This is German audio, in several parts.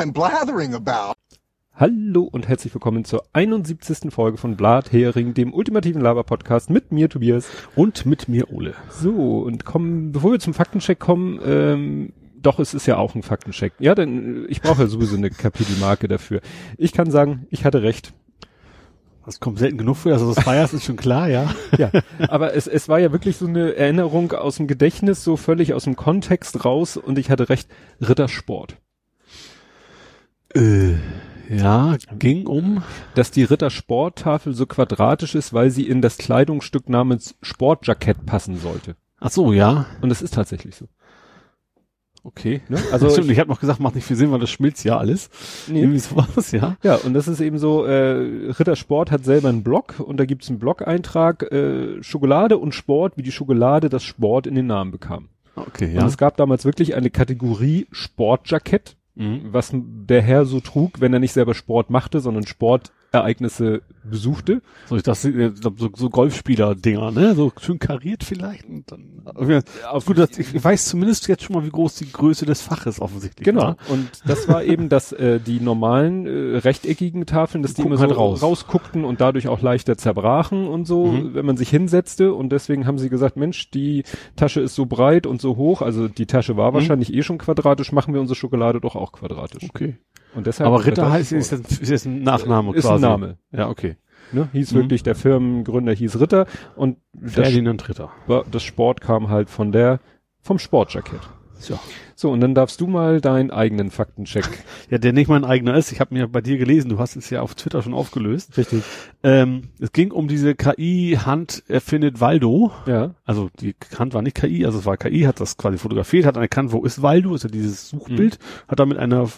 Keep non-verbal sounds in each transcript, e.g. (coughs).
I'm blathering about. Hallo und herzlich willkommen zur 71. Folge von Blathering, dem ultimativen Laber-Podcast mit mir, Tobias. Und mit mir, Ole. So, und kommen, bevor wir zum Faktencheck kommen, ähm, doch, es ist ja auch ein Faktencheck. Ja, denn ich brauche ja sowieso eine Kapitelmarke dafür. Ich kann sagen, ich hatte recht. Das kommt selten genug für, also das feierst, ist schon klar, ja. Ja, aber es, es war ja wirklich so eine Erinnerung aus dem Gedächtnis, so völlig aus dem Kontext raus und ich hatte recht, Rittersport. Äh, ja, ging um. Dass die Rittersporttafel so quadratisch ist, weil sie in das Kleidungsstück namens Sportjackett passen sollte. Ach so, ja. Und es ist tatsächlich so. Okay. Ne? (laughs) Also Stimmt, ich, ich habe noch gesagt, macht nicht viel Sinn, weil das schmilzt ja alles. nee. Irgendwie sowas, ja. Ja, und das ist eben so, äh, Rittersport hat selber einen Blog und da gibt's einen Blog-Eintrag, äh, Schokolade und Sport, wie die Schokolade das Sport in den Namen bekam. Okay, Und es gab damals wirklich eine Kategorie Sportjackett, Mhm. was der Herr so trug, wenn er nicht selber Sport machte, sondern Sportereignisse besuchte. So, ich dachte, äh, so, so Golfspieler-Dinger, ne? So schön kariert vielleicht. Und dann, Auf gut, ich weiß zumindest jetzt schon mal, wie groß die Größe des Faches offensichtlich Genau. war. Und das war eben, dass äh, die normalen äh, rechteckigen Tafeln, dass die Gucken immer so halt raus. rausguckten und dadurch auch leichter zerbrachen und so, Mhm. wenn man sich hinsetzte. Und deswegen haben sie gesagt, Mensch, die Tasche ist so breit und so hoch. Also die Tasche war Mhm. wahrscheinlich eh schon quadratisch. Machen wir unsere Schokolade doch auch quadratisch. Okay. Und deshalb Aber Ritter heißt, ist ist jetzt ein Nachname Ist ein quasi. Name. Ja, okay. Ne? Hieß Mhm. wirklich, der Firmengründer hieß Ritter und das, Ferdinand Ritter. Das Sport kam halt von der, vom Sportjackett. So. So, und dann darfst du mal deinen eigenen Faktencheck. (laughs) Ja, der nicht mein eigener ist. Ich habe mir bei dir gelesen, du hast es ja auf Twitter schon aufgelöst. Richtig. Ähm, es ging um diese KI-Hand erfindet Waldo. Ja. Also die Hand war nicht KI, also es war KI, hat das quasi fotografiert, hat erkannt, wo ist Waldo, ist ja dieses Suchbild, hat dann mit einer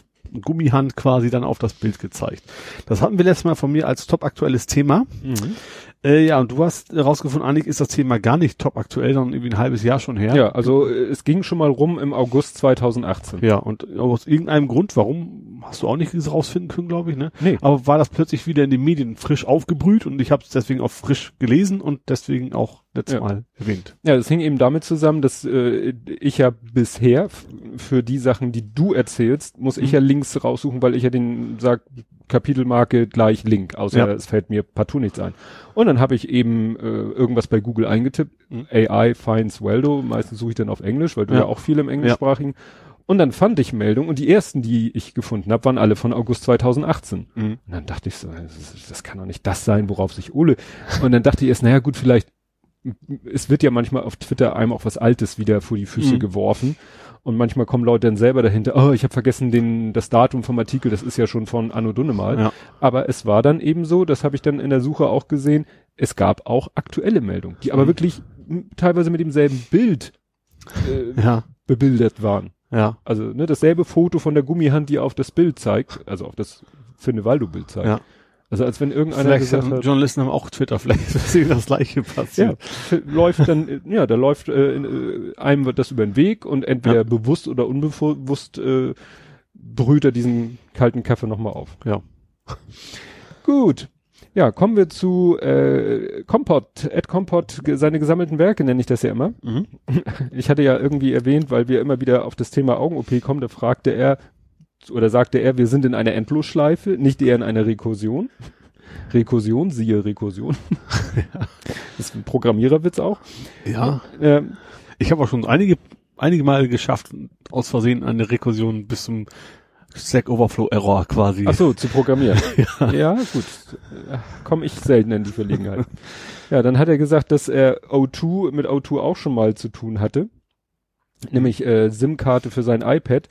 Gummihand quasi dann auf das Bild gezeigt. Das hatten wir letztes Mal von mir als top aktuelles Thema. Mhm. Äh, ja, und du hast herausgefunden, eigentlich ist das Thema gar nicht top aktuell, sondern irgendwie ein halbes Jahr schon her. Ja, also äh, es ging schon mal rum im August 2018. Ja, und aus irgendeinem Grund, warum, hast du auch nicht rausfinden können, glaube ich, ne? Nee. Aber war das plötzlich wieder in den Medien frisch aufgebrüht und ich habe es deswegen auch frisch gelesen und deswegen auch letztes Ja. Mal erwähnt. Ja, das hing eben damit zusammen, dass äh, ich ja bisher für die Sachen, die du erzählst, muss ich Mhm. ja Links raussuchen, weil ich ja den sag Kapitelmarke gleich Link, außer Ja. es fällt mir partout nichts ein. Und dann habe ich eben äh, irgendwas bei Google eingetippt, Mhm. AI finds Weldo, meistens suche ich dann auf Englisch, weil du ja, Ja. auch viel im Englischsprachigen. Und dann fand ich Meldungen und die ersten, die ich gefunden habe, waren alle von August 2018. Mhm. Und dann dachte ich so, das, ist- das kann doch nicht das sein, worauf sich Ole. Und dann dachte ich erst, naja gut, vielleicht, es wird ja manchmal auf Twitter einem auch was Altes wieder vor die Füße Mhm. geworfen. Und manchmal kommen Leute dann selber dahinter, oh, ich habe vergessen den, das Datum vom Artikel, das ist ja schon von Anno Dunnemal. Ja. Aber es war dann eben so, das habe ich dann in der Suche auch gesehen, es gab auch aktuelle Meldungen, die aber Mhm. wirklich teilweise mit demselben Bild äh, Ja, bebildert waren. ja, Also ne, dasselbe Foto von der Gummihand, die auf das Bild zeigt, also auf das Finnevaldo-Bild zeigt. ja. Also als wenn irgendeiner Vielleicht gesagt haben hat, Journalisten haben auch Twitter, vielleicht ist ihnen das gleiche ja, passiert. f- läuft dann, (laughs) ja, da läuft äh, in, äh, einem wird das über den Weg und entweder Ja. bewusst oder unbewusst äh, brüht er diesen kalten Kaffee nochmal auf. Ja. (laughs) Gut. Ja, kommen wir zu äh, Kompott, Ed Kompott, seine gesammelten Werke nenne ich das ja immer. Mhm. (laughs) Ich hatte ja irgendwie erwähnt, weil wir immer wieder auf das Thema Augen-OP kommen, da fragte er oder sagte er, wir sind in einer Endlosschleife, nicht eher in einer Rekursion. Rekursion, siehe Rekursion. (laughs) Das ist ein Programmiererwitz auch. Ja. Ähm, Ich habe auch schon einige, einige Mal geschafft, aus Versehen eine Rekursion bis zum Stack Overflow Error quasi. ach so, zu programmieren. (laughs) ja. gut. Komme ich selten in die Verlegenheit. Ja, dann hat er gesagt, dass er O2 mit O2 auch schon mal zu tun hatte. Nämlich äh, SIM-Karte für sein iPad.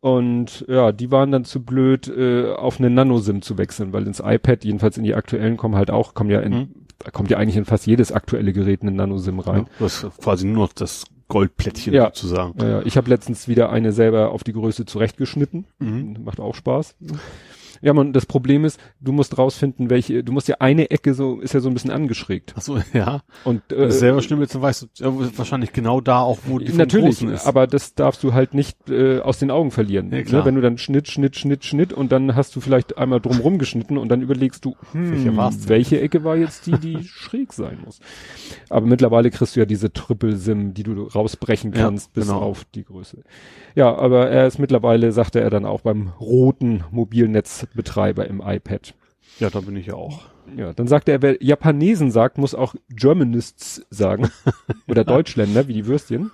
Und ja, die waren dann zu blöd, äh, auf eine Nano-SIM zu wechseln, weil ins iPad, jedenfalls in die aktuellen, kommen halt auch, kommen ja in, Mhm. kommt ja eigentlich in fast jedes aktuelle Gerät eine Nano-SIM rein. Ja, das ist quasi nur noch das Goldplättchen Ja. sozusagen. Ja, ja, ich habe letztens wieder eine selber auf die Größe zurechtgeschnitten. Mhm. Macht auch Spaß. Ja, man, das Problem ist, du musst rausfinden, welche, du musst ja eine Ecke so, ist ja so ein bisschen angeschrägt. Ach so, ja. Und, Wenn du selber Stimme jetzt weißt du ja, wahrscheinlich genau da auch, wo die Natürlich, ist. aber das darfst du halt nicht äh, aus den Augen verlieren. Ja, klar. ne? Wenn du dann Schnitt, Schnitt, Schnitt, Schnitt und dann hast du vielleicht einmal drumrum geschnitten und dann überlegst du, hm, Welche welche Ecke war jetzt die, die (laughs) schräg sein muss. Aber mittlerweile kriegst du ja diese Triple-Sim, die du rausbrechen Ja, kannst bis genau. auf die Größe. Ja, aber er ist mittlerweile, sagte er dann auch beim roten Mobilnetzbetreiber im iPad. ja, da bin ich ja auch. Ja, dann sagt er, wer Japanesen sagt, muss auch Germanists sagen. (laughs) Oder Deutschländer, wie die Würstchen.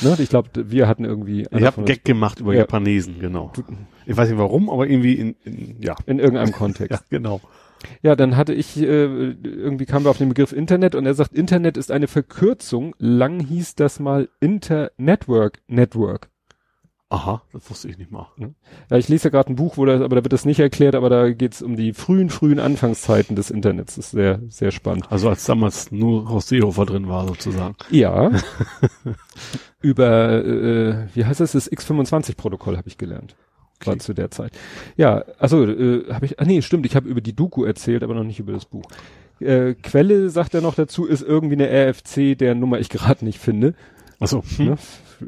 ne, ich glaube, wir hatten irgendwie Ich habe Gag gemacht über Ja. Japanesen, genau. Ich weiß nicht warum, aber irgendwie in, in ja. in irgendeinem Kontext. (laughs) Ja, genau. Ja, dann hatte ich, äh, irgendwie kamen wir auf den Begriff Internet und er sagt, Internet ist eine Verkürzung. Lang hieß das mal Internetwork Network. Aha, das wusste ich nicht mal. Ja, ich lese ja gerade ein Buch, wo das, aber da wird das nicht erklärt, aber da geht's um die frühen, frühen Anfangszeiten des Internets. Das ist sehr, sehr spannend. Also als damals nur Horst Seehofer drin war sozusagen. Ja. (laughs) Über, äh, wie heißt das, das X25-Protokoll habe ich gelernt. War Okay. zu der Zeit. Ja, also äh, habe ich, ah nee, stimmt, ich habe über die Doku erzählt, aber noch nicht über das Buch. Äh, Quelle, sagt er noch dazu, ist irgendwie eine RFC, der Nummer ich gerade nicht finde. Achso. Ne?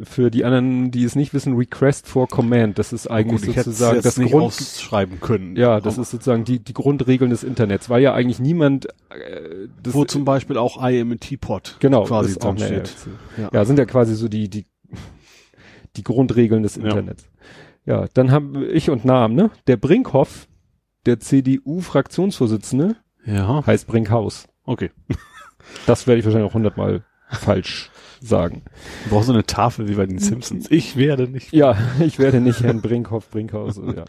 Für die anderen, die es nicht wissen, Request for Command, das ist eigentlich Gut, ich hätte es sozusagen das nicht Grund, ausschreiben können. ja, das ist sozusagen die, die Grundregeln des Internets, weil ja eigentlich niemand, äh, das, wo zum Beispiel auch I am a Teapot genau, quasi ist auch dran steht. Ja. Ja, sind ja quasi so die, die, die Grundregeln des Ja. Internets. Ja, dann haben ich und Namen, ne? Der Brinkhoff, der CDU-Fraktionsvorsitzende, Ja, heißt Brinkhaus. okay. Das werde ich wahrscheinlich auch hundertmal falsch sagen. Du brauchst so eine Tafel wie bei den Simpsons. Ich werde nicht. Ja, (laughs) ich werde nicht Herrn Brinkhoff, Brinkhaus, ja.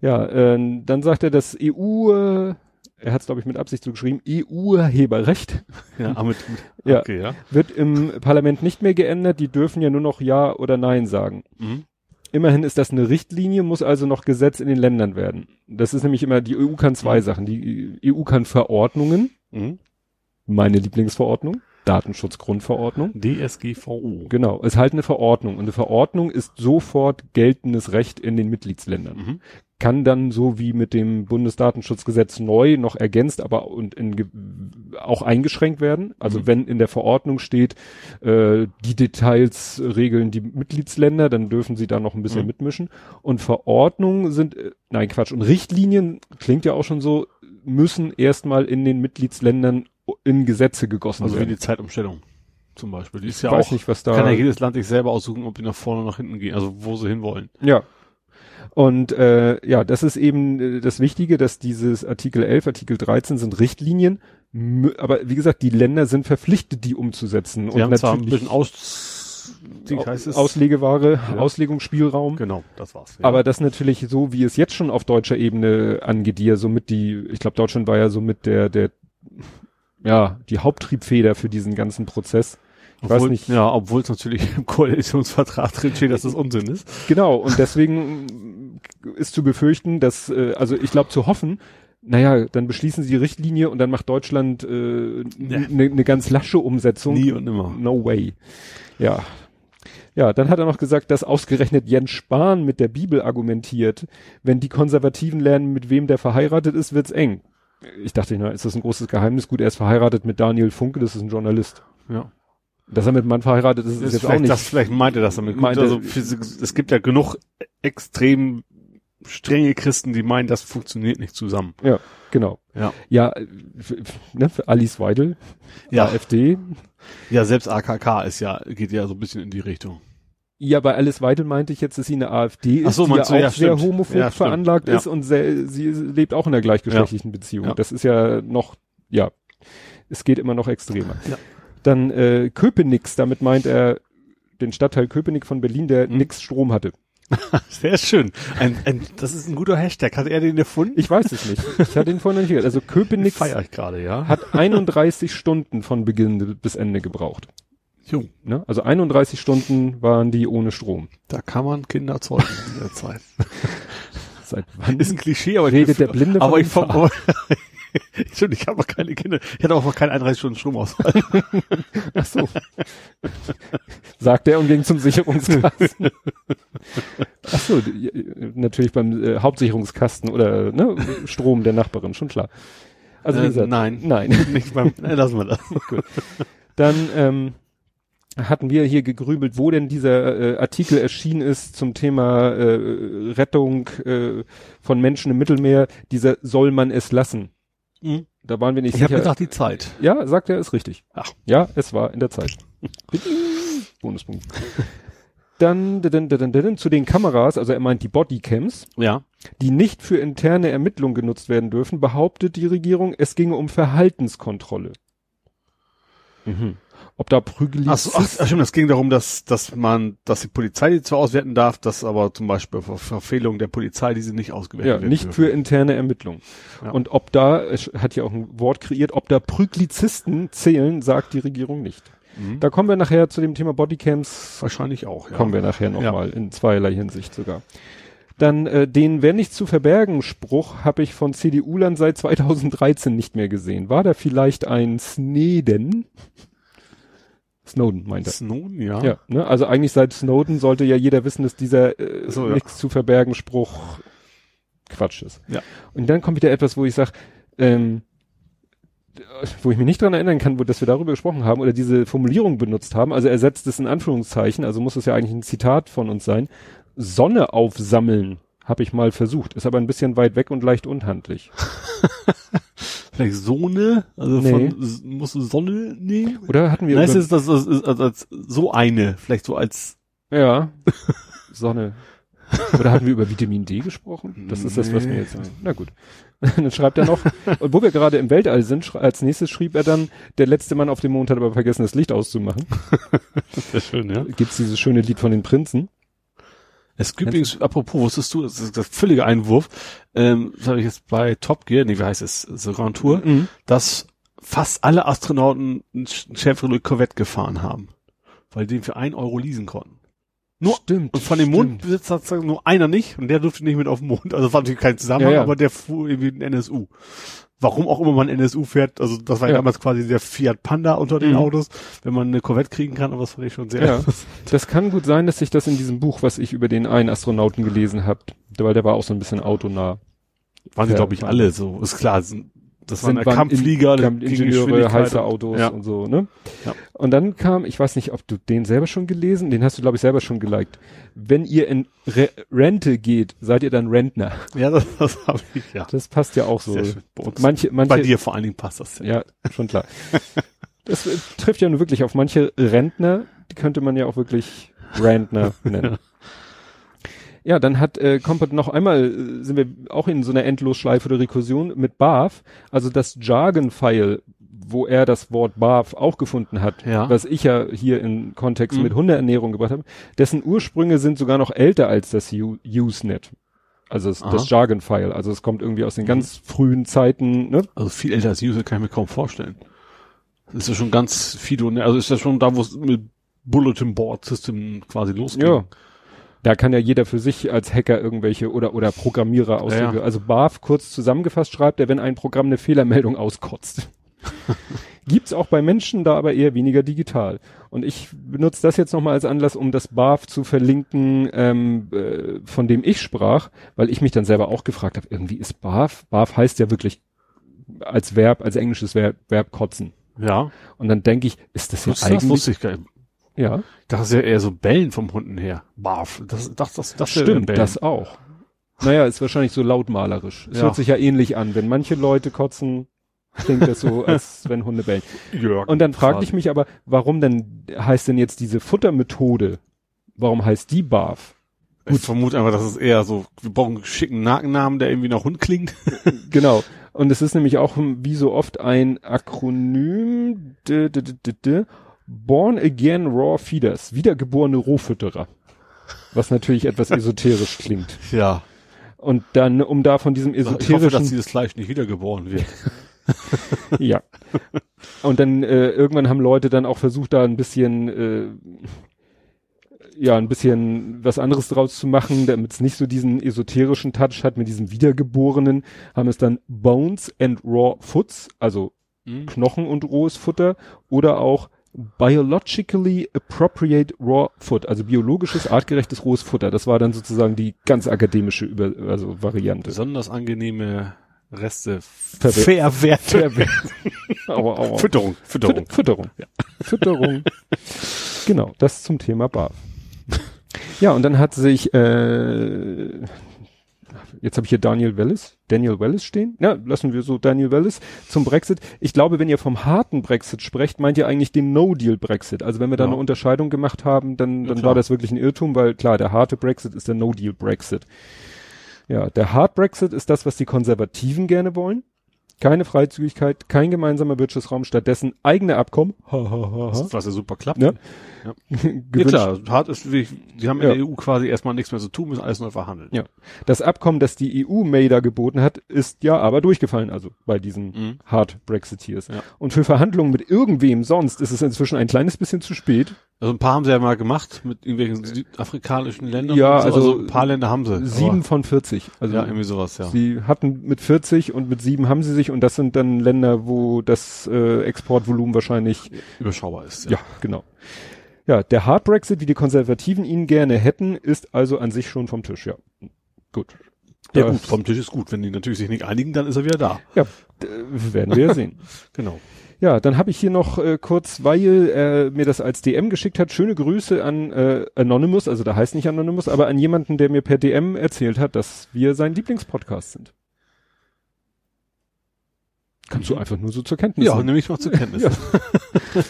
Ja, äh, dann sagt er, das EU, äh, er hat es glaube ich mit Absicht so geschrieben, EU-Urheberrecht (laughs) Ja, mit, mit Ja. okay, ja. wird im Parlament nicht mehr geändert, die dürfen ja nur noch Ja oder Nein sagen. Mhm. Immerhin ist das eine Richtlinie, muss also noch Gesetz in den Ländern werden. Das ist nämlich immer, die EU kann zwei Mhm. Sachen. Die EU kann Verordnungen, Mhm. meine Lieblingsverordnung, Datenschutzgrundverordnung. DSGVO. Genau, ist halt eine Verordnung. Und eine Verordnung ist sofort geltendes Recht in den Mitgliedsländern. Mhm. Kann dann so wie mit dem Bundesdatenschutzgesetz neu noch ergänzt, aber und in, auch eingeschränkt werden. Also Mhm. wenn in der Verordnung steht, äh, die Details regeln die Mitgliedsländer, dann dürfen sie da noch ein bisschen Mhm. mitmischen. Und Verordnungen sind, äh, nein Quatsch, und Richtlinien, klingt ja auch schon so, müssen erstmal in den Mitgliedsländern in Gesetze gegossen Also wie werden. die Zeitumstellung zum Beispiel. Die ist ich ja weiß auch, nicht, was da... kann ja jedes Land sich selber aussuchen, ob die nach vorne oder nach hinten gehen, also wo sie hinwollen. Ja. Und äh, ja, das ist eben äh, das Wichtige, dass dieses Artikel 11, Artikel 13 sind Richtlinien, aber wie gesagt, die Länder sind verpflichtet, die umzusetzen. Sie haben zwar ein bisschen aus, wie heißt es? Auslegeware, Ja. Auslegungsspielraum. Genau, das war's. Ja. Aber das natürlich so, wie es jetzt schon auf deutscher Ebene angeht, die ja somit die, ich glaube, Deutschland war ja somit der, der, ja, die Haupttriebfeder für diesen ganzen Prozess. Ich obwohl, weiß nicht. Ja, obwohl es natürlich (laughs) im Koalitionsvertrag drin steht, dass das Unsinn ist. Genau, und deswegen ist zu befürchten, dass, äh, also ich glaube zu hoffen, naja, dann beschließen sie die Richtlinie und dann macht Deutschland eine Ja. ne, ne ganz lasche Umsetzung. Nie und nimmer. No way. Ja. Ja, dann hat er noch gesagt, dass ausgerechnet Jens Spahn mit der Bibel argumentiert. Wenn die Konservativen lernen, mit wem der verheiratet ist, wird's eng. Ich dachte, na, ist das ein großes Geheimnis? Gut, er ist verheiratet mit Daniel Funke, das ist ein Journalist. Ja. Dass er mit einem Mann verheiratet ist, ist, Das jetzt auch nicht. das vielleicht meint er das damit. Meint also, es gibt ja genug extrem strenge Christen, die meinen, das funktioniert nicht zusammen. Ja, genau. Ja. Ja, ne, für Alice Weidel, Ja. AfD. Ja, selbst AKK ist ja, geht ja so ein bisschen in die Richtung. Ja, bei Alice Weidel meinte ich jetzt, dass sie eine AfD ist, Ach so, die ja auch ja, sehr stimmt. homophob Ja, veranlagt Ja. ist und sehr, sie lebt auch in einer gleichgeschlechtlichen Beziehung. Das ist ja noch, ja, es geht immer noch extremer. Ja. Dann äh, Köpenick, damit meint er den Stadtteil Köpenick von Berlin, der Mhm. nix Strom hatte. (laughs) Sehr schön. Ein, ein, das ist ein guter Hashtag. Hat er den erfunden? Ich weiß es nicht. Ich hatte ihn vorhin noch nicht gehört. Also (laughs) Köpenick ich gerade, ja. hat 31 Stunden von Beginn bis Ende gebraucht. Jung. Ne? Also 31 Stunden waren die ohne Strom. Da kann man Kinder zeugen in der Zeit. (laughs) Seit wann Ist ein Klischee, aber redet ich, der Blinde aber ich vom, (laughs) Stimmt, ich habe keine Kinder. Ich hatte auch noch keinen 31 Stunden Stromausfall. (laughs) Ach so. Sagt er und ging zum Sicherungskasten. Ach so, die, natürlich beim äh, Hauptsicherungskasten oder ne, Strom der Nachbarin, schon klar. Also wie gesagt, nein. Nein. Nicht beim, lassen wir das. Gut. Dann ähm, hatten wir hier gegrübelt, wo denn dieser äh, Artikel erschienen ist zum Thema äh, Rettung äh, von Menschen im Mittelmeer. Dieser soll man es lassen. Mhm. Da waren wir nicht Ich sicher. habe gesagt, die Zeit. ja, sagt er, ist richtig. Ach. Ja, es war in der Zeit. (laughs) Bonuspunkt. Dann, dann, dann, dann, dann zu den Kameras, also er meint die Bodycams, Ja. die nicht für interne Ermittlungen genutzt werden dürfen, behauptet die Regierung, es ginge um Verhaltenskontrolle. Mhm. Ob da Prügel Ach, so, ach, stimmt, es ging darum, dass, dass man, dass die Polizei die zwar auswerten darf, dass aber zum Beispiel Ver Verfehlungen der Polizei diese nicht ausgewertet ja, werden nicht dürfen. für interne Ermittlungen. Ja. Und ob da, es hat ja auch ein Wort kreiert, ob da Prüglizisten zählen, sagt die Regierung nicht. Mhm. Da kommen wir nachher zu dem Thema Bodycams, Wahrscheinlich auch, ja. kommen wir nachher nochmal in zweierlei Hinsicht sogar. Dann äh, den Wer nichts zu verbergen Spruch habe ich von CDU-Lern seit 2013 nicht mehr gesehen. War da vielleicht ein Sneden? Snowden meint er. Snowden, ja. Ja, ne? also eigentlich seit Snowden sollte ja jeder wissen, dass dieser äh, So, ja. nichts zu verbergen Spruch Quatsch ist. Ja. Und dann kommt wieder etwas, wo ich sage, ähm, wo ich mich nicht dran erinnern kann, wo, dass wir darüber gesprochen haben oder diese Formulierung benutzt haben. Also er setzt es in Anführungszeichen, also muss es ja eigentlich ein Zitat von uns sein. Sonne aufsammeln habe ich mal versucht, ist aber ein bisschen weit weg und leicht unhandlich. (laughs) Vielleicht Sonne, also Nee. von, s- musst du Sonne nehmen? Oder hatten wir Nein, ist das, das ist als, als so eine, vielleicht so als, Ja. (laughs) Sonne. Oder hatten wir über Vitamin D gesprochen? Das ist das, was mir jetzt. Na gut. (laughs) dann schreibt er noch, und wo wir gerade im Weltall sind, als nächstes schrieb er dann, der letzte Mann auf dem Mond hat aber vergessen, das Licht auszumachen. (laughs) sehr schön, ja. Gibt's dieses schöne Lied von den Prinzen? Es gibt übrigens, apropos, wusstest du, das ist das völlige Einwurf, ähm, das habe ich jetzt bei Top Gear, nee, wie heißt es, so Grand Tour, Mhm. dass fast alle Astronauten ein ein Chevrolet Corvette gefahren haben, weil die den für ein Euro leasen konnten. Nur, Stimmt. und von dem. Mondbesitzer nur einer nicht und der durfte nicht mit auf den Mond. Also war natürlich kein Zusammenhang, Ja, ja. aber der fuhr irgendwie ein NSU. Warum auch immer man NSU fährt, also das war ja. Damals quasi der Fiat Panda unter den Mhm. Autos, wenn man eine Corvette kriegen kann, aber das fand ich schon sehr. Ja. Das kann gut sein, dass sich das in diesem Buch, was ich über den einen Astronauten gelesen habe, weil der war auch so ein bisschen autonah. Waren sie, glaube ich, alle so. Ist klar, sind- das waren Sind- ja Kampfflieger, Ingenieure, heiße und- Autos Ja. und so, ne? Ja. Und dann kam, ich weiß nicht, ob du den selber schon gelesen, den hast du, glaube ich, selber schon geliked. Wenn ihr in Re Rente geht, seid ihr dann Rentner. Ja, das, das habe ich, ja. Das passt ja auch so. Manche, manche, bei dir vor allen Dingen passt das ja. Ja, schon klar. (laughs) Das äh, trifft ja nur wirklich auf manche Rentner, die könnte man ja auch wirklich Rentner nennen. Ja, dann hat äh, Kompott noch einmal, äh, sind wir auch in so einer Endlosschleife der Rekursion mit BAF, also das Jargon-File, wo er das Wort BAF auch gefunden hat, Ja. was ich ja hier in Kontext Mhm. mit Hundeernährung gebracht habe, dessen Ursprünge sind sogar noch älter als das U- Usenet. Also das, Aha. das Jargon-File. Also es kommt irgendwie aus den ganz frühen Zeiten, ne? Also viel älter als User kann ich mir kaum vorstellen. Das ist ja schon ganz Fido, ne? Also ist das schon da, wo es mit Bulletin Board System quasi losgeht. Ja. Da kann ja jeder für sich als Hacker irgendwelche oder oder Programmierer Ausdrücke. Ja. Also BAF kurz zusammengefasst schreibt er, wenn ein Programm eine Fehlermeldung auskotzt. (laughs) Gibt's auch bei Menschen, da aber eher weniger digital. Und ich benutze das jetzt nochmal als Anlass, um das BAF zu verlinken, ähm, äh, von dem ich sprach, weil ich mich dann selber auch gefragt habe, irgendwie ist BAF, BAF heißt ja wirklich als Verb, als englisches Verb, Verb kotzen. Ja. Und dann denke ich, ist das Das, jetzt das eigentlich, wusste ich gar nicht. Ja, Das ist ja eher so Bellen vom Hunden her. Barf. Das, das, das, das Stimmt, das auch. Naja, ist wahrscheinlich so lautmalerisch. Es Ja. hört sich ja ähnlich an. Wenn manche Leute kotzen, klingt das so, (laughs) als wenn Hunde bellen. Jörg. Und dann fragte ich mich aber, warum denn heißt denn jetzt diese Futtermethode, warum heißt die BAF? Ich vermute einfach, dass es eher so, wir brauchen einen schicken Nakennamen, der irgendwie nach Hund klingt. (laughs) Genau. (laughs) Und es ist nämlich auch wie so oft ein Akronym, d, d, d, Born Again Raw Feeders, wiedergeborene Rohfütterer. Was natürlich etwas esoterisch klingt. Ja. Und dann, um da von diesem Ich hoffe, esoterischen dass dieses Fleisch nicht wiedergeboren wird. (laughs) Ja. Und dann äh, irgendwann haben Leute dann auch versucht, da ein bisschen äh, ja, ein bisschen was anderes draus zu machen, damit es nicht so diesen esoterischen Touch hat mit diesem Wiedergeborenen, haben es dann Bones and Raw Foods, also Mhm. Knochen und rohes Futter oder auch Biologically appropriate raw food, also biologisches, artgerechtes rohes Futter. Das war dann sozusagen die ganz akademische Über also Variante. Besonders angenehme Reste Verwer- verwerten. Verwer- (laughs) aua, aua. Fütterung, Fütterung. Füt- Fütterung. Ja. Fütterung. genau, das zum Thema BAF. Ja, und dann hat sich, äh, jetzt habe ich hier Daniel Wellis, Daniel Wellis stehen. Ja, lassen wir so Daniel Wellis zum Brexit. Ich glaube, wenn ihr vom harten Brexit sprecht, meint ihr eigentlich den No-Deal-Brexit. Also wenn wir da Ja. eine Unterscheidung gemacht haben, dann, Ja, dann klar. war das wirklich ein Irrtum, weil klar, der harte Brexit ist der No-Deal-Brexit. Ja, der Hard Brexit ist das, was die Konservativen gerne wollen. Keine Freizügigkeit, kein gemeinsamer Wirtschaftsraum, stattdessen eigene Abkommen. (laughs) Ha, ha, ha, ha. Was ja super klappt. Ne? Ja Gewünscht- klar, hart ist, wie, die haben Ja. in der EU quasi erstmal nichts mehr zu tun, müssen alles neu verhandeln. Ja. Das Abkommen, das die EU May da geboten hat, ist ja aber durchgefallen, also bei diesen Mhm. Hard Brexiteers. Ja. Und für Verhandlungen mit irgendwem sonst ist es inzwischen ein kleines bisschen zu spät. Also ein paar haben sie ja mal gemacht mit irgendwelchen südafrikanischen Ländern. Ja, so. also ein paar Länder haben sie. Sieben von 40. aber, Also ja, irgendwie sowas, ja. sie hatten mit 40 und mit sieben haben sie sich und das sind dann Länder, wo das äh, Exportvolumen wahrscheinlich Überschaubar ist. Ja, genau. Ja, der Hard Brexit, wie die Konservativen ihn gerne hätten, ist also an sich schon vom Tisch, ja. Gut. Ja Das- gut, vom Tisch ist gut. Wenn die natürlich sich nicht einigen, dann ist er wieder da. Ja, werden wir ja sehen. (laughs) Genau. Ja, dann habe ich hier noch äh, kurz, weil er mir das als DM geschickt hat, schöne Grüße an äh, Anonymous, also da heißt nicht Anonymous, aber an jemanden, der mir per DM erzählt hat, dass wir sein Lieblingspodcast sind. Kannst du Mhm. einfach nur so zur Kenntnis Ja, nehmen. nehme ich mal zur Kenntnis. Ja. (laughs)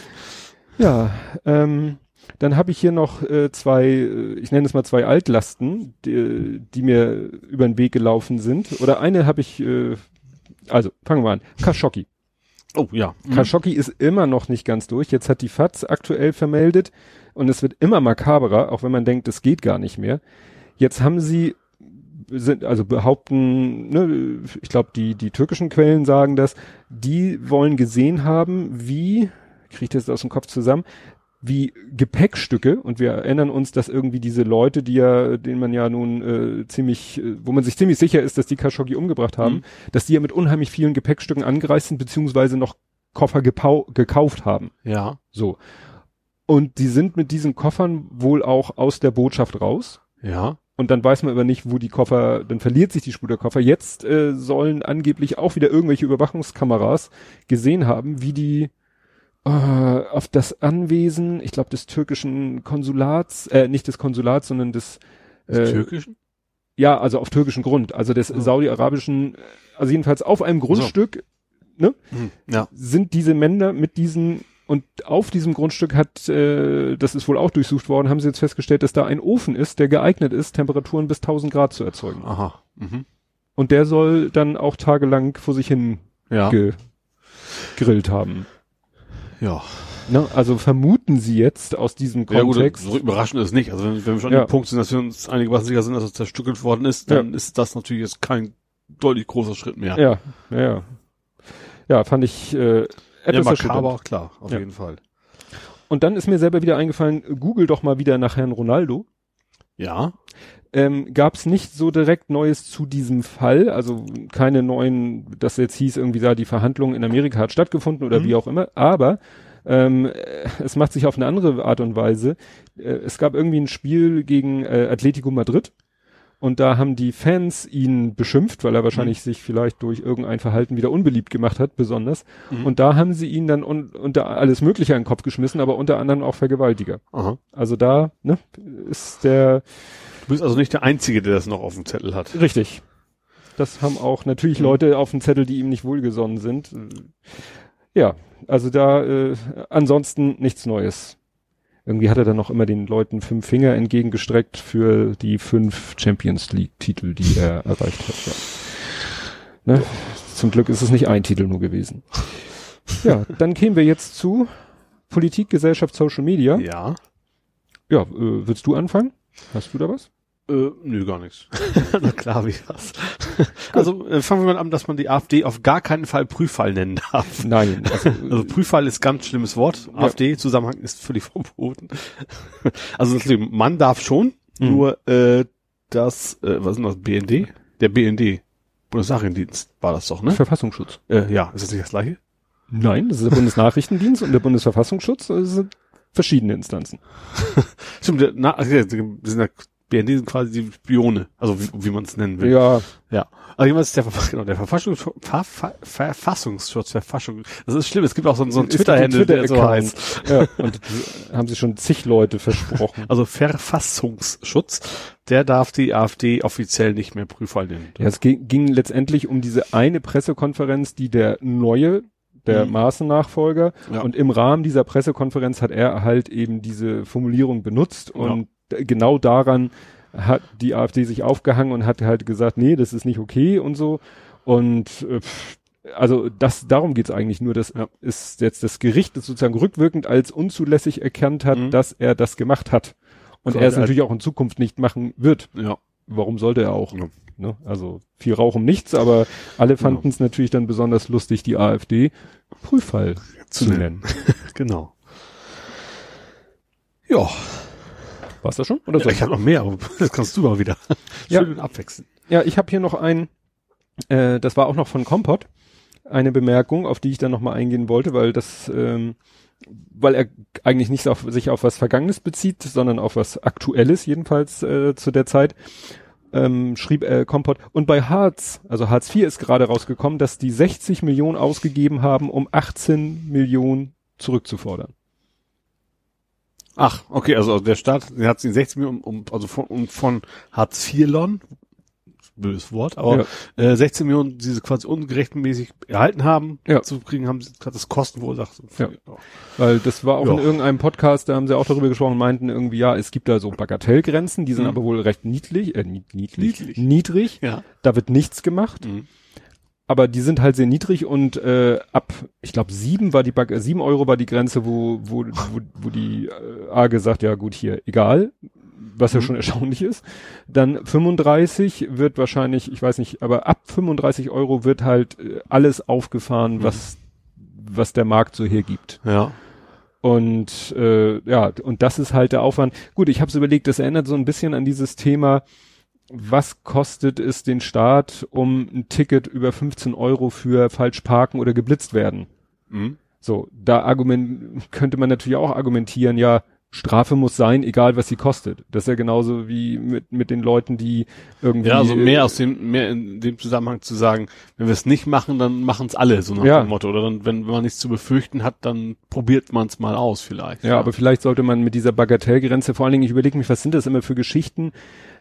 Ja, ähm, dann habe ich hier noch äh, zwei, äh, ich nenne es mal zwei Altlasten, die, die mir über den Weg gelaufen sind. Oder eine habe ich, äh, also fangen wir an. Khashoggi. Oh, ja. Khashoggi ist immer noch nicht ganz durch. Jetzt hat die FAZ aktuell vermeldet und es wird immer makaberer, auch wenn man denkt, es geht gar nicht mehr. Jetzt haben sie sind also behaupten, ne, ich glaube die die türkischen Quellen sagen das, die wollen gesehen haben, wie kriege ich das aus dem Kopf zusammen, wie Gepäckstücke und wir erinnern uns, dass irgendwie diese Leute, die ja, denen man ja nun äh, ziemlich, äh, wo man sich ziemlich sicher ist, dass die Khashoggi umgebracht haben, Mhm. dass die ja mit unheimlich vielen Gepäckstücken angereist sind beziehungsweise noch Koffer gekauft haben. Ja. So. Und die sind mit diesen Koffern wohl auch aus der Botschaft raus. Ja. Und dann weiß man aber nicht, wo die Koffer, dann verliert sich die Spur der Koffer. Jetzt äh, sollen angeblich auch wieder irgendwelche Überwachungskameras gesehen haben, wie die äh, auf das Anwesen, ich glaube des türkischen Konsulats, äh, nicht des Konsulats, sondern des Des äh, Türkischen? ja, also auf türkischen Grund, also des Ja. saudi-arabischen, also jedenfalls auf einem Grundstück Hm. Ja. sind diese Männer mit diesen und auf diesem Grundstück hat, äh, das ist wohl auch durchsucht worden, haben sie jetzt festgestellt, dass da ein Ofen ist, der geeignet ist, Temperaturen bis 1000 Grad zu erzeugen. Aha. Mhm. Und der soll dann auch tagelang vor sich hin Ja. ge grillt haben. Ja. Ne? Also vermuten sie jetzt aus diesem Ja gut, Kontext. so überraschend ist es nicht. Also wenn, wenn wir schon Ja. an dem Punkt sind, dass wir uns einigermaßen sicher sind, dass es zerstückelt worden ist, dann ist das natürlich jetzt kein deutlich großer Schritt mehr. ja, ja, ja. Ja, fand ich äh, ja etwas erschütternd. makaber auch klar, auf Ja. jeden Fall. Und dann ist mir selber wieder eingefallen, google doch mal wieder nach Herrn Ronaldo. Ja. Ähm, gab es nicht so direkt Neues zu diesem Fall, also keine neuen, dass jetzt hieß irgendwie da die Verhandlung in Amerika hat stattgefunden oder Mhm. wie auch immer, aber ähm, äh, es macht sich auf eine andere Art und Weise. Äh, es gab irgendwie ein Spiel gegen äh, Atletico Madrid und da haben die Fans ihn beschimpft, weil er wahrscheinlich sich vielleicht durch irgendein Verhalten wieder unbeliebt gemacht hat, besonders. Mhm. Und da haben sie ihn dann un unter alles Mögliche in den Kopf geschmissen, aber unter anderem auch Vergewaltiger. Aha. Also da ne, ist der Du bist also nicht der Einzige, der das noch auf dem Zettel hat. Richtig. Das haben auch natürlich Mhm. Leute auf dem Zettel, die ihm nicht wohlgesonnen sind. Ja, also da äh, ansonsten nichts Neues. Irgendwie hat er dann noch immer den Leuten fünf Finger entgegengestreckt für die fünf Champions League-Titel, die er (laughs) erreicht hat. Ja. Ne? Zum Glück ist es nicht ein Titel nur gewesen. Ja, dann kämen wir jetzt zu Politik, Gesellschaft, Social Media. Ja. Ja, äh, willst du anfangen? Hast du da was? Äh, nö, gar nichts. (laughs) Na klar, wie was. (laughs) Also äh, fangen wir mal an, dass man die AfD auf gar keinen Fall Prüffall nennen darf. Nein. (laughs) Also, Also Prüffall ist ganz schlimmes Wort. Ja. AfD-Zusammenhang ist völlig verboten. Also natürlich, man darf schon, Mhm. nur äh, das, äh, was ist denn das, BND? Der BND, Bundesnachrichtendienst war das doch, ne? Verfassungsschutz. Äh, ja, ist das nicht das gleiche? Nein, das ist der Bundesnachrichtendienst und der Bundesverfassungsschutz. Das sind verschiedene Instanzen. Stimmt, na, also, sind ja, BND sind quasi die Spione, also wie, wie man es nennen will. Ja, Ja. Also jemand ist der, genau, der Verfassungsschutz, Ver, Ver, Verfassungsschutz, Verfassung. Das ist schlimm, es gibt auch so, so einen Twitter-Handle, der so heißt. ja, (laughs) und haben sich schon zig Leute versprochen. (laughs) Also Verfassungsschutz, der darf die AfD offiziell nicht mehr nennen. Ja, es ging, ging letztendlich um diese eine Pressekonferenz, die der neue, der Mhm. Maaßen-Nachfolger, Ja. und im Rahmen dieser Pressekonferenz hat er halt eben diese Formulierung benutzt und genau daran hat die AfD sich aufgehangen und hat halt gesagt, nee, das ist nicht okay und so. Und äh, pff, also das, darum geht's eigentlich nur, dass Ja. ist jetzt das Gericht das sozusagen rückwirkend als unzulässig erkannt hat, Mhm. dass er das gemacht hat. Und Quasi er es natürlich auch in Zukunft nicht machen wird. Ja. Warum sollte er auch? Ja. Ne? Also viel Rauch um nichts, aber alle fanden es natürlich dann besonders lustig, die AfD Prüffall zu nennen. (laughs) Genau. Ja. War's das schon? Oder so? Ich habe noch mehr, aber (laughs) das kannst du mal wieder. (laughs) Ja. Schön abwechseln. Ja, ich habe hier noch ein, äh, das war auch noch von Kompott, eine Bemerkung, auf die ich dann nochmal eingehen wollte, weil das, ähm, weil er eigentlich nicht auf, sich auf was Vergangenes bezieht, sondern auf was Aktuelles, jedenfalls äh, zu der Zeit, ähm, schrieb äh, Kompott. Und bei Hartz, also Hartz IV ist gerade rausgekommen, dass die 60 Millionen ausgegeben haben, um 18 Millionen zurückzufordern. Ach, okay, also der Staat, der hat sie 16 Millionen, um, also von, um, von Hartz IV Lon, böses Wort, aber äh, 16 Millionen, die sie quasi ungerechtmäßig erhalten haben, Ja. zu kriegen, haben sie hat das Kosten verursacht. Ja. Weil das war auch Ja. in irgendeinem Podcast, da haben sie auch darüber gesprochen meinten irgendwie, ja, es gibt da so Bagatellgrenzen, die sind Mhm. aber wohl recht niedlich, äh, nied- niedlich, Niedlich. niedrig. Ja. Da wird nichts gemacht, Mhm. Aber die sind halt sehr niedrig und äh, ab, ich glaube, sieben war die Bag äh, sieben Euro war die Grenze, wo, wo, wo, wo die äh, A gesagt, ja gut, hier, egal, was ja Mhm. schon (laughs) erstaunlich ist. Dann 35 wird wahrscheinlich, ich weiß nicht, aber ab 35 Euro wird halt äh, alles aufgefahren, Mhm. was, was der Markt so hergibt. Ja. Und äh, ja, und das ist halt der Aufwand. Gut, ich habe es überlegt, das erinnert so ein bisschen an dieses Thema, was kostet es den Staat, um ein Ticket über 15 Euro für falsch parken oder geblitzt werden? Mhm. So, da argument könnte man natürlich auch argumentieren, ja, Strafe muss sein, egal was sie kostet. Das ist ja genauso wie mit, mit den Leuten, die irgendwie. Ja, also mehr äh, aus dem, mehr in dem Zusammenhang zu sagen, wenn wir es nicht machen, dann machen es alle, so nach Ja. dem Motto. Oder dann, wenn man nichts zu befürchten hat, dann probiert man es mal aus vielleicht. Ja, aber vielleicht sollte man mit dieser Bagatellgrenze, vor allen Dingen, ich überlege mich, was sind das immer für Geschichten,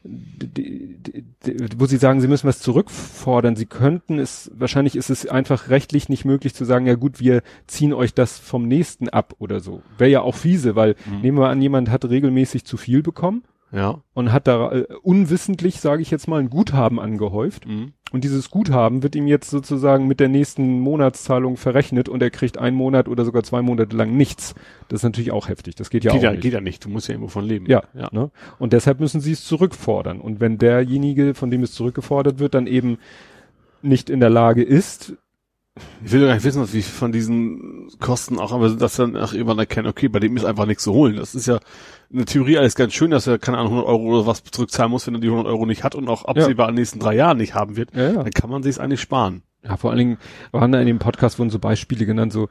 die, die, wo sie sagen, sie müssen was zurückfordern. Sie könnten es, wahrscheinlich ist es einfach rechtlich nicht möglich zu sagen, ja gut, wir ziehen euch das vom nächsten ab oder so. Wäre ja auch fiese, weil Mhm. nehmen wir an, jemand hat regelmäßig zu viel bekommen Ja. und hat da äh, unwissentlich, sage ich jetzt mal, ein Guthaben angehäuft. Mhm. Und dieses Guthaben wird ihm jetzt sozusagen mit der nächsten Monatszahlung verrechnet und er kriegt einen Monat oder sogar zwei Monate lang nichts. Das ist natürlich auch heftig. Das geht ja geht, auch ja, nicht. geht ja nicht. Du musst ja irgendwo von leben. Ja, ja. Ne? Und deshalb müssen sie es zurückfordern. Und wenn derjenige, von dem es zurückgefordert wird, dann eben nicht in der Lage ist, Ich will gar nicht wissen, was wie von diesen Kosten auch, aber dass dann auch irgendwann erkennen, okay, bei dem ist einfach nichts zu holen. Das ist ja in der Theorie alles ganz schön, dass er, keine Ahnung, 100 Euro oder was zurückzahlen muss, wenn er die 100 Euro nicht hat und auch absehbar in den nächsten drei Jahren nicht haben wird. ja, ja. Dann kann man sich's eigentlich sparen. Ja, vor allen Dingen waren da in dem Podcast wurden so Beispiele genannt, so,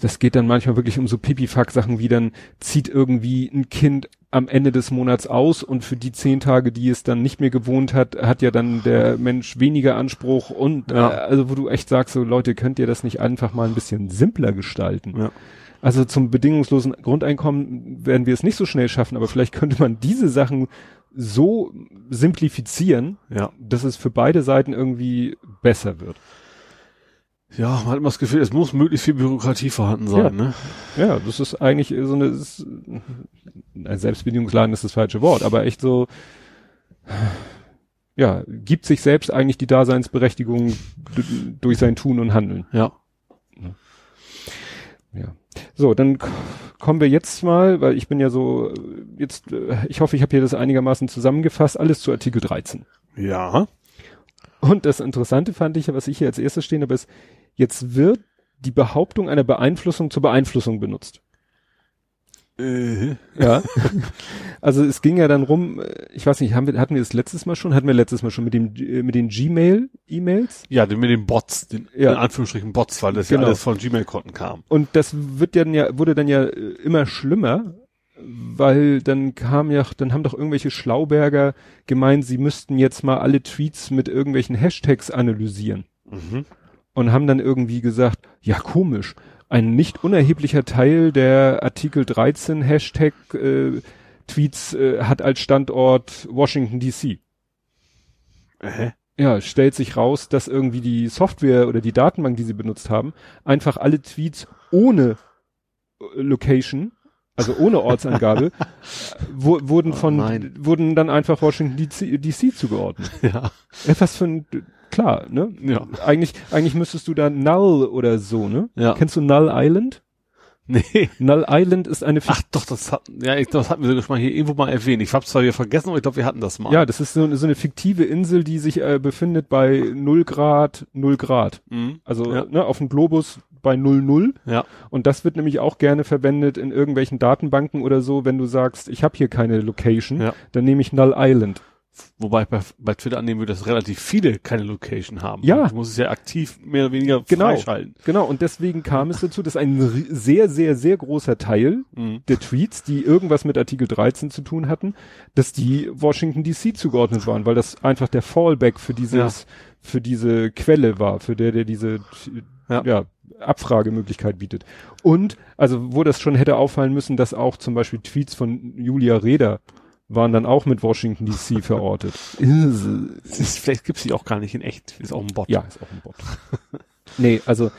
das geht dann manchmal wirklich um so Pipifax-Sachen wie dann zieht irgendwie ein Kind am Ende des Monats aus und für die zehn Tage, die es dann nicht mehr gewohnt hat, hat ja dann der Mensch weniger Anspruch und Ja. äh, also wo du echt sagst, so Leute, könnt ihr das nicht einfach mal ein bisschen simpler gestalten? Ja. Also zum bedingungslosen Grundeinkommen werden wir es nicht so schnell schaffen, aber vielleicht könnte man diese Sachen so simplifizieren, Ja. dass es für beide Seiten irgendwie besser wird. Ja, man hat immer das Gefühl, es muss möglichst viel Bürokratie vorhanden sein, Ja. ne? Ja, das ist eigentlich so eine, ist, ein Selbstbedienungsladen ist das falsche Wort, aber echt so, ja, gibt sich selbst eigentlich die Daseinsberechtigung durch sein Tun und Handeln. Ja. Ja. So, dann kommen wir jetzt mal, weil ich bin ja so, jetzt, äh, ich hoffe, ich habe hier das einigermaßen zusammengefasst, alles zu Artikel 13. Ja. Und das Interessante fand ich, was ich hier als erstes stehen habe, ist, jetzt wird die Behauptung einer Beeinflussung zur Beeinflussung benutzt. Äh. Ja. (laughs) also es ging ja dann rum, äh, ich weiß nicht, haben wir, hatten wir das letztes Mal schon? Hatten wir letztes Mal schon mit dem äh, mit den Gmail-E-Mails? Ja, mit den Bots, den Ja. in Anführungsstrichen Bots, weil das Genau. ja alles von Gmail-Konten kam. Und das wird dann ja, wurde dann ja äh, immer schlimmer, weil dann kam ja, dann haben doch irgendwelche Schlauberger gemeint, sie müssten jetzt mal alle Tweets mit irgendwelchen Hashtags analysieren. Mhm. Und haben dann irgendwie gesagt, ja komisch, ein nicht unerheblicher Teil der Artikel 13 Hashtag äh, Tweets äh, hat als Standort Washington DC. Äh. Ja, stellt sich raus, dass irgendwie die Software oder die Datenbank, die sie benutzt haben, einfach alle Tweets ohne äh, Location, also ohne Ortsangabe, (laughs) wo, wurden Oh von, nein. wurden dann einfach Washington DC, DC zugeordnet. (laughs) Ja. Etwas für ein, klar, ne? Ja. Eigentlich, eigentlich müsstest du da Null oder so, ne? Ja. Kennst du Null Island? Nee. Null Island ist eine, Ach doch, das hat, ja, ich, das hatten wir sogar schon mal hier irgendwo mal erwähnt. Ich hab's zwar wieder vergessen, aber ich glaube, wir hatten das mal. ja, das ist so, eine- so eine fiktive Insel, die sich äh, befindet bei 0 Grad, 0 Grad. Mhm. Also Ja. ne, auf dem Globus bei 0, 0. Ja. Und das wird nämlich auch gerne verwendet in irgendwelchen Datenbanken oder so, wenn du sagst, ich habe hier keine Location, Ja. dann nehme ich Null Island. Wobei ich bei, bei Twitter annehmen würde, dass relativ viele keine Location haben. Ja. Du musst es ja aktiv mehr oder weniger Genau. freischalten. Genau, und deswegen kam es dazu, dass ein sehr, sehr, sehr großer Teil Mhm. der Tweets, die irgendwas mit Artikel 13 zu tun hatten, dass die Washington DC zugeordnet waren, weil das einfach der Fallback für dieses, für diese Quelle war, für der, der diese, Ja. ja. Abfragemöglichkeit bietet. Und, also, wo das schon hätte auffallen müssen, dass auch zum Beispiel Tweets von Julia Reda waren dann auch mit Washington DC (laughs) verortet. Es ist, vielleicht gibt's die auch gar nicht in echt. Ist auch ein Bot. Ja, ist auch ein Bot. (laughs) nee, also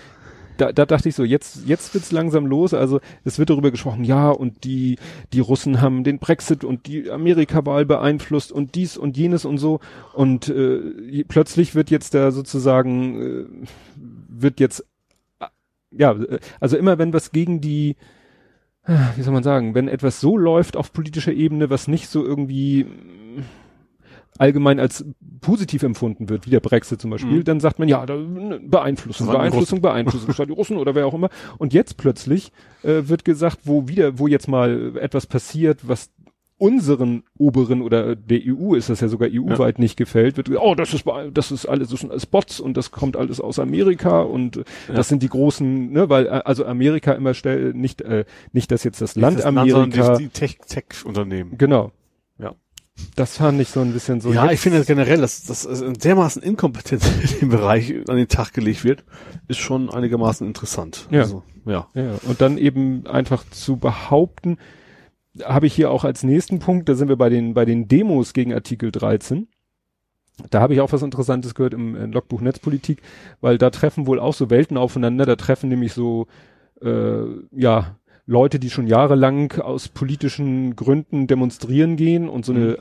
da, da dachte ich so, jetzt, jetzt wird's langsam los. Also es wird darüber gesprochen, ja, und die, die Russen haben den Brexit und die Amerika-Wahl beeinflusst und dies und jenes und so. Und äh, plötzlich wird jetzt da sozusagen, äh, wird jetzt, äh, ja, also immer wenn was gegen die, äh, wie soll man sagen, wenn etwas so läuft auf politischer Ebene, was nicht so irgendwie mh, allgemein als positiv empfunden wird, wie der Brexit zum Beispiel, Mhm. dann sagt man, ja, da, ne, Beeinflussung, Beeinflussung, Beeinflussung, statt die Russen oder wer auch immer. Und jetzt plötzlich äh, wird gesagt, wo wieder, wo jetzt mal etwas passiert, was unseren oberen oder der EU ist das ja sogar EU-weit nicht gefällt, wird oh, das ist das ist alles, das sind Bots und das kommt alles aus Amerika und äh, Ja. das sind die großen, ne, weil äh, also Amerika immer stell, nicht äh, nicht dass jetzt das Nicht Land das Land, sondern Amerika, die, die Tech- Tech-Unternehmen. genau. Ja. Das fand ich so ein bisschen so. ja, jetzt- ich finde generell, dass das also dermaßen Inkompetenz (laughs) in dem Bereich an den Tag gelegt wird, ist schon einigermaßen interessant. Ja. Also, ja. Ja, und dann eben einfach zu behaupten, habe ich hier auch als nächsten Punkt, da sind wir bei den, bei den Demos gegen Artikel 13. Da habe ich auch was Interessantes gehört im, äh, Logbuch Netzpolitik, weil da treffen wohl auch so Welten aufeinander, da treffen nämlich so, äh, ja, Leute, die schon jahrelang aus politischen Gründen demonstrieren gehen und so eine,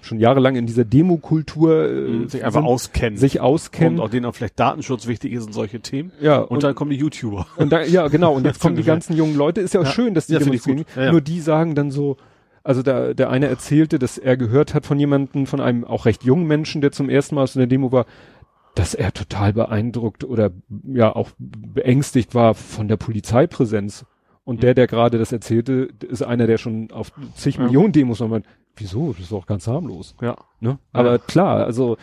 schon jahrelang in dieser Demokultur äh, sich einfach sind, auskennen. sich auskennen. Und auch denen auch vielleicht Datenschutz wichtig ist und solche Themen. ja, Und, dann kommen die YouTuber. Und da, ja, genau. Und (laughs) jetzt kommen die ganzen jungen Leute. Ist ja auch Ja. schön, dass die Ja, demonstrieren. Ja, ja. Nur die sagen dann so, also da, der eine erzählte, dass er gehört hat von jemandem, von einem auch recht jungen Menschen, der zum ersten Mal aus einer Demo war, dass er total beeindruckt oder ja auch beängstigt war von der Polizeipräsenz. Und Mhm. der, der gerade das erzählte, ist einer, der schon auf zig. Millionen Demos noch meint, wieso? Das ist doch ganz harmlos. Ja. Ne? Aber klar, also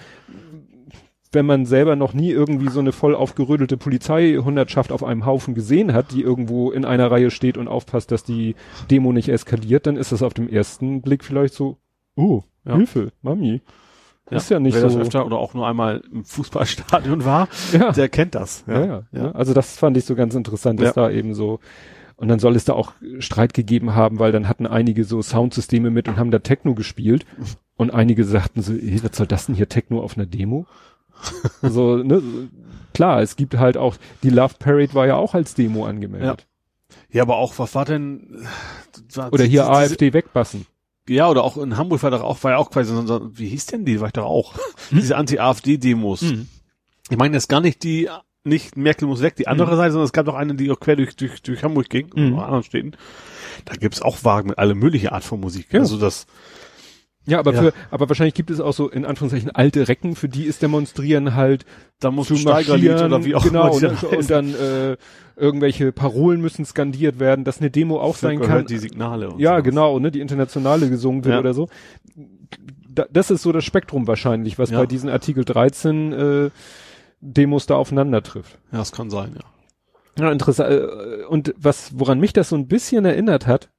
wenn man selber noch nie irgendwie so eine voll aufgerödelte Polizeihundertschaft auf einem Haufen gesehen hat, die irgendwo in einer Reihe steht und aufpasst, dass die Demo nicht eskaliert, dann ist das auf dem ersten Blick vielleicht so, oh, Ja. Hilfe, Mami. Ist ja nicht Wer so. das öfter oder auch nur einmal im Fußballstadion war, ja. der kennt das. Ja, ja, ja. Also das fand ich so ganz interessant, dass Ja. da eben so und dann soll es da auch Streit gegeben haben, weil dann hatten einige so Soundsysteme mit und haben da Techno gespielt und einige sagten so, hey, was soll das denn hier Techno auf einer Demo? (laughs) so, ne, klar, es gibt halt auch die Love Parade war ja auch als Demo angemeldet. Ja, aber auch, was war denn? war- Oder hier AfD wegbassen. Ja, oder auch in Hamburg war doch auch, war ja auch quasi wie hieß denn die? War ich doch auch. Diese Anti-AfD-Demos. Ich meine jetzt gar nicht die, nicht Merkel muss weg, die andere Seite, sondern es gab doch eine, die auch quer durch, durch, durch Hamburg ging, Mhm. und auch anderen Städten. Da gibt's auch Wagen mit alle mögliche Art von Musik. Ja. Also das, Ja, aber Ja. für, aber wahrscheinlich gibt es auch so in Anführungszeichen alte Recken, für die ist Demonstrieren halt Da muss zu marschieren, oder wie auch genau, immer dann und dann äh, irgendwelche Parolen müssen skandiert werden, dass eine Demo auch sein Gehört kann. die Signale. Und ja, sowas. genau, ne, die internationale gesungen wird Ja. oder so. Da, das ist so das Spektrum wahrscheinlich, was Ja. bei diesen Artikel 13 äh, Demos da aufeinander trifft. Ja, das kann sein, ja. Ja, interessant. Äh, Und was, woran mich das so ein bisschen erinnert hat,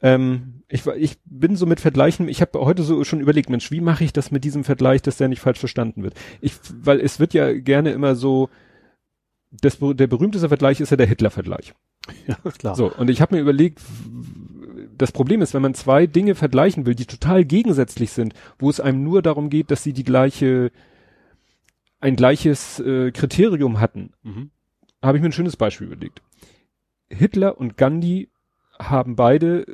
ähm, ich, ich bin so mit Vergleichen, ich habe heute so schon überlegt, Mensch, wie mache ich das mit diesem Vergleich, dass der nicht falsch verstanden wird? Ich, weil es wird ja gerne immer so, das, der berühmteste Vergleich ist ja der Hitler-Vergleich. (laughs) Ja, klar. So, und ich habe mir überlegt, das Problem ist, wenn man zwei Dinge vergleichen will, die total gegensätzlich sind, wo es einem nur darum geht, dass sie die gleiche, ein gleiches äh, Kriterium hatten, Mhm. habe ich mir ein schönes Beispiel überlegt. Hitler und Gandhi haben beide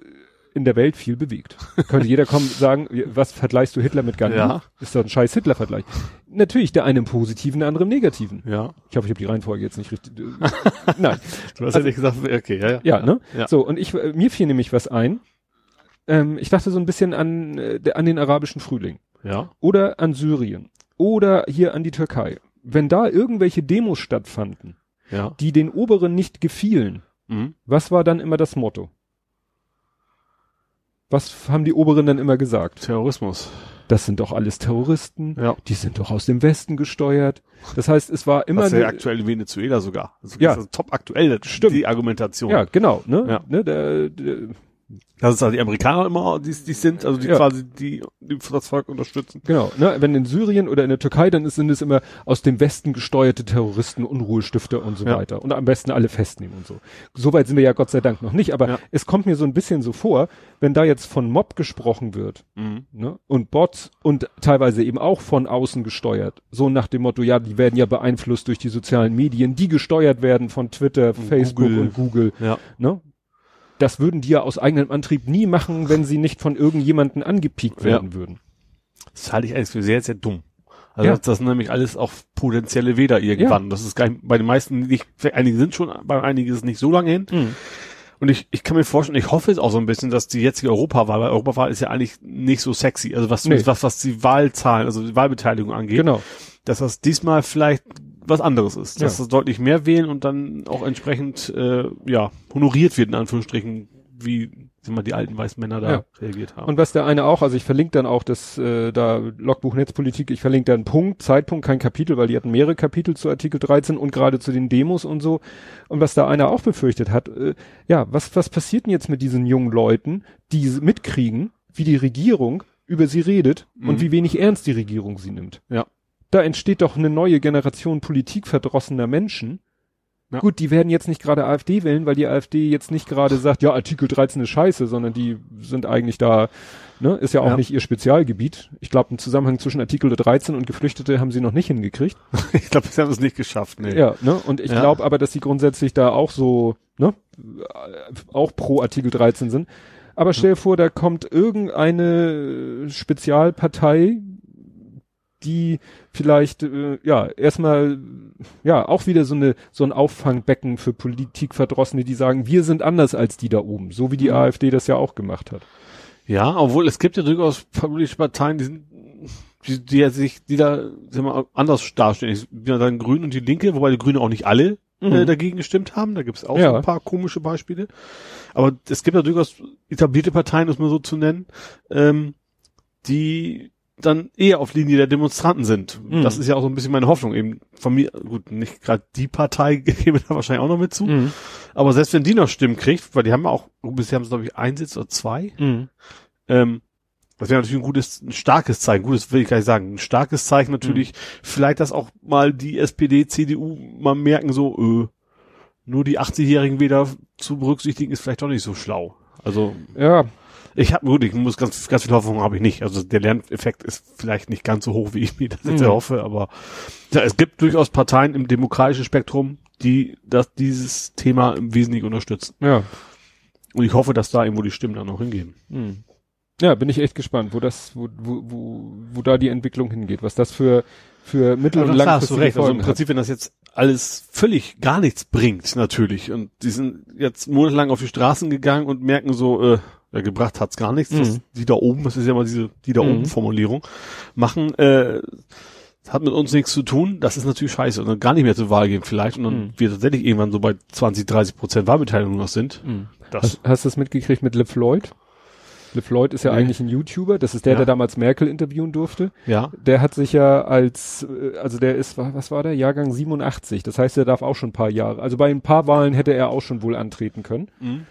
in der Welt viel bewegt. (laughs) Könnte jeder kommen sagen, was vergleichst du Hitler mit Gandhi? Ja. Ist doch ein scheiß Hitler-Vergleich. Natürlich, der eine im Positiven, der andere im Negativen. Ja. Ich hoffe, ich habe die Reihenfolge jetzt nicht richtig. (laughs) Nein. Du hast ja nicht gesagt, okay, ja, ja. Ja, ne? Ja. So, und ich, äh, mir fiel nämlich was ein. Ähm, ich dachte so ein bisschen an, äh, an den arabischen Frühling. Ja. Oder an Syrien. Oder hier an die Türkei. Wenn da irgendwelche Demos stattfanden, Ja. die den Oberen nicht gefielen, Mhm. was war dann immer das Motto? Was haben die Oberen dann immer gesagt? Terrorismus. Das sind doch alles Terroristen. Ja. Die sind doch aus dem Westen gesteuert. Das heißt, es war immer Was ja eine- aktuell in Venezuela sogar. Also Ja. Das ist top aktuell, das Stimmt. die Argumentation. ja, genau, ne? Ja. ne der, der, Das ist halt die Amerikaner immer, die, die sind, also die Ja. quasi, die, die das Volk unterstützen. Genau, ne, wenn in Syrien oder in der Türkei, dann sind es immer aus dem Westen gesteuerte Terroristen, Unruhestifter und so Ja. weiter. Und am besten alle festnehmen und so. Soweit sind wir ja Gott sei Dank noch nicht, aber Ja. es kommt mir so ein bisschen so vor, wenn da jetzt von Mob gesprochen wird, Mhm. ne, und Bots und teilweise eben auch von außen gesteuert. So nach dem Motto, ja, die werden ja beeinflusst durch die sozialen Medien, die gesteuert werden von Twitter, Facebook Google. und Google, ne? Das würden die ja aus eigenem Antrieb nie machen, wenn sie nicht von irgendjemanden angepiekt Ja. werden würden. Das halte ich eigentlich für sehr, sehr dumm. Also Ja. das, das sind nämlich alles auch potenzielle Wähler irgendwann. Das ist gar nicht, bei den meisten nicht, einige sind schon, bei einigen ist es nicht so lange hin. Und ich, ich kann mir vorstellen, ich hoffe jetzt auch so ein bisschen, dass die jetzige Europawahl, weil Europawahl ist ja eigentlich nicht so sexy, also was, Nee. was, was die Wahlzahlen, also die Wahlbeteiligung angeht, Genau. dass das diesmal vielleicht was anderes ist, dass Ja. das deutlich mehr wählen und dann auch entsprechend, äh, ja, honoriert wird, in Anführungsstrichen, wie, sag mal, die alten weißen Männer da Ja. reagiert haben. Und was der eine auch, also ich verlinke dann auch das äh, da Logbuch Netzpolitik, ich verlinke da einen Punkt, Zeitpunkt, kein Kapitel, weil die hatten mehrere Kapitel zu Artikel 13 und gerade zu den Demos und so. Und was da einer auch befürchtet hat, äh, ja, was was passiert denn jetzt mit diesen jungen Leuten, die mitkriegen, wie die Regierung über sie redet und Mhm. wie wenig ernst die Regierung sie nimmt? Ja. Da entsteht doch eine neue Generation politikverdrossener Menschen. Ja. Gut, die werden jetzt nicht gerade AfD wählen, weil die AfD jetzt nicht gerade sagt, ja, Artikel 13 ist scheiße, sondern die sind eigentlich da, ne, ist ja auch Ja. nicht ihr Spezialgebiet. Ich glaube, einen Zusammenhang zwischen Artikel 13 und Geflüchtete haben sie noch nicht hingekriegt. (laughs) ich glaube, sie haben es nicht geschafft, nee. Ja, ne, und ich Ja. glaube aber, dass sie grundsätzlich da auch so, ne, auch pro Artikel 13 sind. Aber stell dir vor, da kommt irgendeine Spezialpartei, die vielleicht äh, ja erstmal ja auch wieder so eine so ein Auffangbecken für Politikverdrossene, die sagen, wir sind anders als die da oben, so wie die Mhm. AfD das ja auch gemacht hat. Ja, obwohl es gibt ja durchaus politische Parteien, die sind, die, die sich, die da, sag mal, anders darstellen. Ich bin ja dann Grün und die Linke, wobei die Grüne auch nicht alle äh, Mhm. dagegen gestimmt haben. Da gibt es auch Ja. ein paar komische Beispiele. Aber es gibt ja durchaus etablierte Parteien, um es mal so zu nennen, ähm, die dann eher auf Linie der Demonstranten sind. Mhm. Das ist ja auch so ein bisschen meine Hoffnung. Eben von mir, gut, nicht gerade die Partei (laughs) gebe da wahrscheinlich auch noch mit zu. Mhm. Aber selbst wenn die noch Stimmen kriegt, weil die haben ja auch, bisher haben sie glaube ich einen Sitz oder zwei, Mhm. ähm, das wäre natürlich ein gutes, ein starkes Zeichen, gutes will ich gar nicht sagen, ein starkes Zeichen natürlich, vielleicht, dass auch mal die SPD, CDU mal merken, so, äh, nur die 80-Jährigen wieder zu berücksichtigen, ist vielleicht doch nicht so schlau. Also, Ja, ich habe gut, ich muss ganz, ganz viel Hoffnung habe ich nicht. Also der Lerneffekt ist vielleicht nicht ganz so hoch, wie ich mir das jetzt Mhm. erhoffe, aber ja, es gibt durchaus Parteien im demokratischen Spektrum, die das, dieses Thema im Wesentlichen unterstützen. ja. Und ich hoffe, dass da irgendwo die Stimmen dann noch hingehen. Hm. Ja, bin ich echt gespannt, wo das, wo, wo, wo, wo da die Entwicklung hingeht, was das für, für mittel- und langfristige recht. Also im Folgen hat. Prinzip, wenn das jetzt alles völlig gar nichts bringt, natürlich, und die sind jetzt monatelang auf die Straßen gegangen und merken so, äh, äh, gebracht hat's gar nichts. Das, die da oben, das ist ja mal diese die da Mhm. oben Formulierung, machen, äh, hat mit uns nichts zu tun. Das ist natürlich scheiße. Und dann gar nicht mehr zur Wahl gehen vielleicht. Und dann Mhm. wir tatsächlich irgendwann so bei 20, 30 Prozent Wahlbeteiligung noch sind. Das, Hast, hast du das mitgekriegt mit LeFloid? LeFloid ist ja Nee. eigentlich ein YouTuber, das ist der, Ja. der damals Merkel interviewen durfte. ja. Der hat sich ja als, äh, also der ist, wa- was war der? Jahrgang 87. Das heißt, er darf auch schon ein paar Jahre. Also bei ein paar Wahlen hätte er auch schon wohl antreten können. Mhm.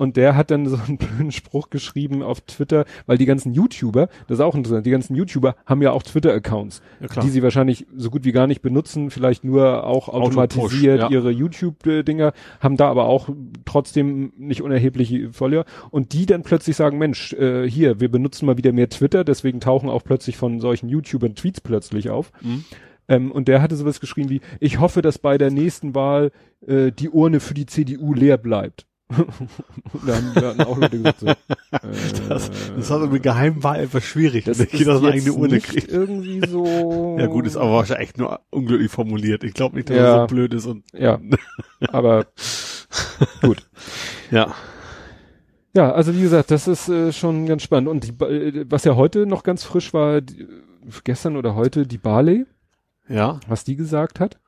Und der hat dann so einen (laughs) blöden Spruch geschrieben auf Twitter, weil die ganzen YouTuber, das ist auch interessant, die ganzen YouTuber haben ja auch Twitter-Accounts, Ja, die sie wahrscheinlich so gut wie gar nicht benutzen, vielleicht nur auch automatisiert ja. ihre YouTube-Dinger, haben da aber auch trotzdem nicht unerhebliche Follower. Und die dann plötzlich sagen, Mensch, äh, hier, wir benutzen mal wieder mehr Twitter, deswegen tauchen auch plötzlich von solchen YouTubern Tweets plötzlich auf. Mhm. Ähm, und der hatte sowas geschrieben wie, ich hoffe, dass bei der nächsten Wahl äh, die Urne für die CDU leer bleibt. (laughs) Da haben, hatten auch Leute gesagt, so, (laughs) äh, Das, das hat mit Geheimwahl etwas schwierig, das wenn jeder seine eigene Urne kriegt. irgendwie (laughs) so. Ja gut, ist aber wahrscheinlich echt nur unglücklich formuliert. Ich glaube nicht, dass Ja. er so blöd ist und Ja, aber gut. ja. Ja, also wie gesagt, das ist äh, schon ganz spannend. Und die, äh, was ja heute noch ganz frisch war, die, gestern oder heute, die Barley, Ja. was die gesagt hat.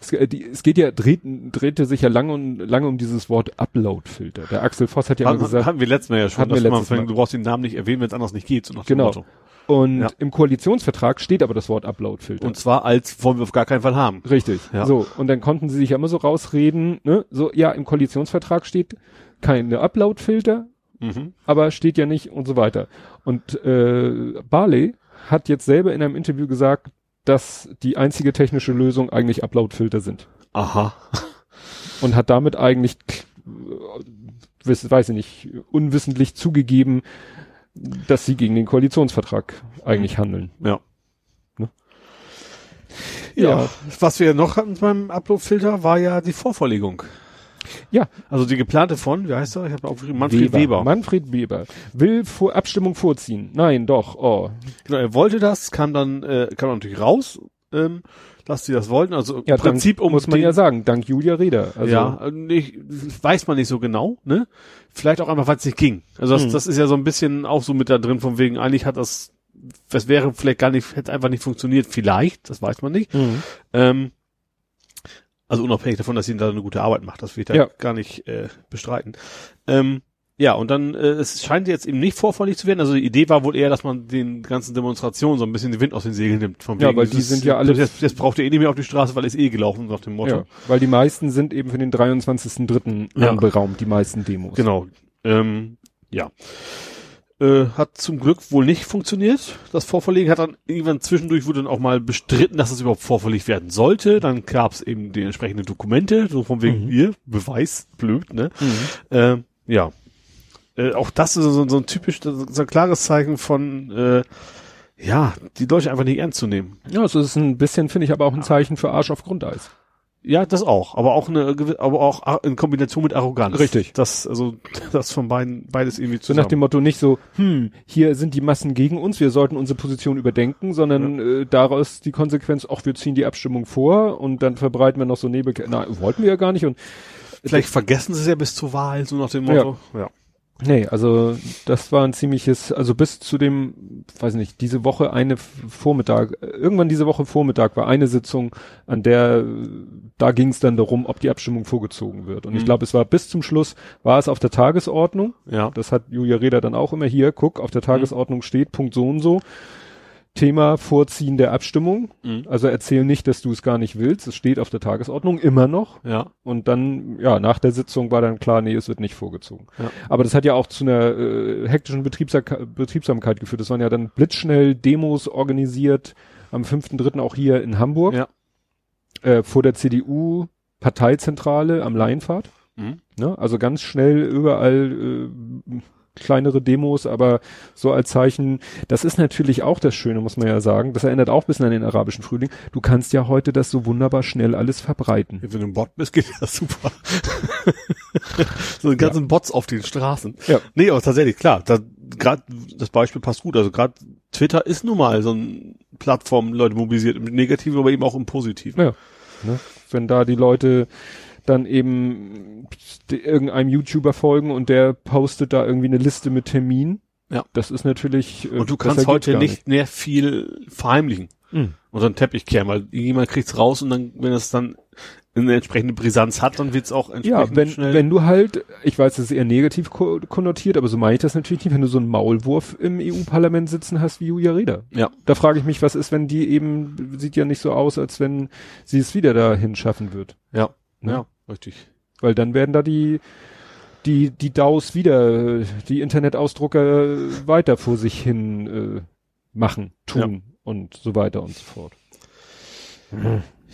Es, äh, die, es geht ja, dreht, drehte sich ja lange und lange um dieses Wort Upload-Filter. Der Axel Voss hat ja mal Hatten, gesagt, hatten wir letztes Mal ja schon, dass man Mal. du brauchst den Namen nicht erwähnen, wenn es anders nicht geht. So Genau. Und Ja. im Koalitionsvertrag steht aber das Wort Upload-Filter. Und zwar als wollen wir auf gar keinen Fall haben. Richtig. Ja. So, und dann konnten sie sich ja immer so rausreden, ne? So, ja, im Koalitionsvertrag steht keine Upload-Filter, Mhm. aber steht ja nicht und so weiter. Und äh, Barley hat jetzt selber in einem Interview gesagt, dass die einzige technische Lösung eigentlich Upload-Filter sind. Aha. (laughs) Und hat damit eigentlich, äh, weiß ich nicht, unwissentlich zugegeben, dass sie gegen den Koalitionsvertrag eigentlich handeln. Ja. Ne? Ja. Ja. Was wir noch hatten beim Upload-Filter war ja die Vorverlegung. Ja. Also die geplante von, wie heißt er? Ich habe aufgeschrieben, Manfred Weber. Manfred Weber. Will vor Abstimmung vorziehen. Nein, doch. Oh. Genau, er wollte das, kam dann, äh, kam natürlich raus, ähm, dass sie das wollten. Also Ja, im Prinzip um muss man ja sagen, dank Julia Reda. Also, ja, äh, nicht, weiß man nicht so genau, ne? Vielleicht auch einfach, weil es nicht ging. Also das, Mhm. das ist ja so ein bisschen auch so mit da drin, von wegen, eigentlich hat das, das wäre vielleicht gar nicht, hätte einfach nicht funktioniert, vielleicht, das weiß man nicht. Mhm. Ähm, also unabhängig davon, dass sie da eine gute Arbeit macht, das will ich da Ja. gar nicht äh, bestreiten. Ähm, ja, und dann, äh, es scheint jetzt eben nicht vorfällig zu werden. Also die Idee war wohl eher, dass man den ganzen Demonstrationen so ein bisschen den Wind aus den Segeln nimmt. Von Ja, wegen, weil die sind ja alle- Jetzt, jetzt braucht ihr eh nicht mehr auf die Straße, weil es eh gelaufen, nach dem Motto. Ja, weil die meisten sind eben für den 23.3. Ja. anberaumt, die meisten Demos. Genau. Ähm, ja. Äh, hat zum Glück wohl nicht funktioniert. Das Vorverlegen hat dann irgendwann zwischendurch wurde dann auch mal bestritten, dass es überhaupt vorverlegt werden sollte. Dann gab es eben die entsprechenden Dokumente, so von wegen Mhm. hier, Beweis, blöd, ne? Mhm. Ähm, ja. Äh, auch das ist so, so ein typisch, so ein klares Zeichen von, äh, ja, die Leute einfach nicht ernst zu nehmen. Ja, es ist ein bisschen, finde ich, aber auch ein Zeichen für Arsch auf Grundeis. Ja, das auch, aber auch eine, aber auch in Kombination mit Arroganz. Richtig. Das, also, (laughs) das von beiden, beides irgendwie So zusammen. nach dem Motto nicht so, hm, hier sind die Massen gegen uns, wir sollten unsere Position überdenken, sondern äh, daraus die Konsequenz, ach, wir ziehen die Abstimmung vor und dann verbreiten wir noch so Nebel. Na, wollten wir ja gar nicht und Vielleicht vergessen sie es ja bis zur Wahl, so nach dem Motto. Ja. Nee, also das war ein ziemliches, also bis zu dem, weiß nicht, diese Woche eine Vormittag, irgendwann diese Woche Vormittag war eine Sitzung, an der, da ging es dann darum, ob die Abstimmung vorgezogen wird. Und ich Mhm. glaube, es war bis zum Schluss, war es auf der Tagesordnung. Ja. Das hat Julia Reda dann auch immer hier, guck, auf der Tagesordnung steht, Punkt so und so. Thema Vorziehen der Abstimmung. Mhm. Also erzähl nicht, dass du es gar nicht willst. Es steht auf der Tagesordnung immer noch. Ja. Und dann, ja, nach der Sitzung war dann klar, nee, es wird nicht vorgezogen. Ja. Aber das hat ja auch zu einer äh, hektischen Betriebsa Betriebsamkeit geführt. Das waren ja dann blitzschnell Demos organisiert, am 5.3. auch hier in Hamburg, Ja. äh, vor der CDU Parteizentrale am Laienpfad. Mhm. Ne? Also ganz schnell überall äh, kleinere Demos, aber so als Zeichen, das ist natürlich auch das Schöne, muss man ja sagen. Das erinnert auch ein bisschen an den arabischen Frühling. Du kannst ja heute das so wunderbar schnell alles verbreiten. Wenn du ein Bot bist, geht das super. (laughs) so die ganzen Bots auf den Straßen. Ja. Nee, aber tatsächlich, klar, da, grad, das Beispiel passt gut. Also gerade Twitter ist nun mal so eine Plattform, Leute mobilisiert im Negativen, aber eben auch im Positiven. Ja. Ne? Wenn da die Leute dann eben irgendeinem YouTuber folgen und der postet da irgendwie eine Liste mit Terminen. Ja. Das ist natürlich. äh, Und du kannst heute nicht mehr viel verheimlichen. Mhm. Und so einen Teppich kehren, weil jemand kriegt's raus und dann, wenn es dann eine entsprechende Brisanz hat, dann wird's auch entsprechend Ja, wenn, schnell. wenn du halt, ich weiß, das ist eher negativ ko- konnotiert, aber so meine ich das natürlich nicht, wenn du so einen Maulwurf im EU-Parlament sitzen hast wie Julia Reda. ja. Da frage ich mich, was ist, wenn die eben, sieht ja nicht so aus, als wenn sie es wieder dahin schaffen wird. Ja. Ne? Ja, richtig. Weil dann werden da die, die, die DAOs wieder, die Internetausdrucker weiter vor sich hin äh, machen, tun und so weiter und so fort.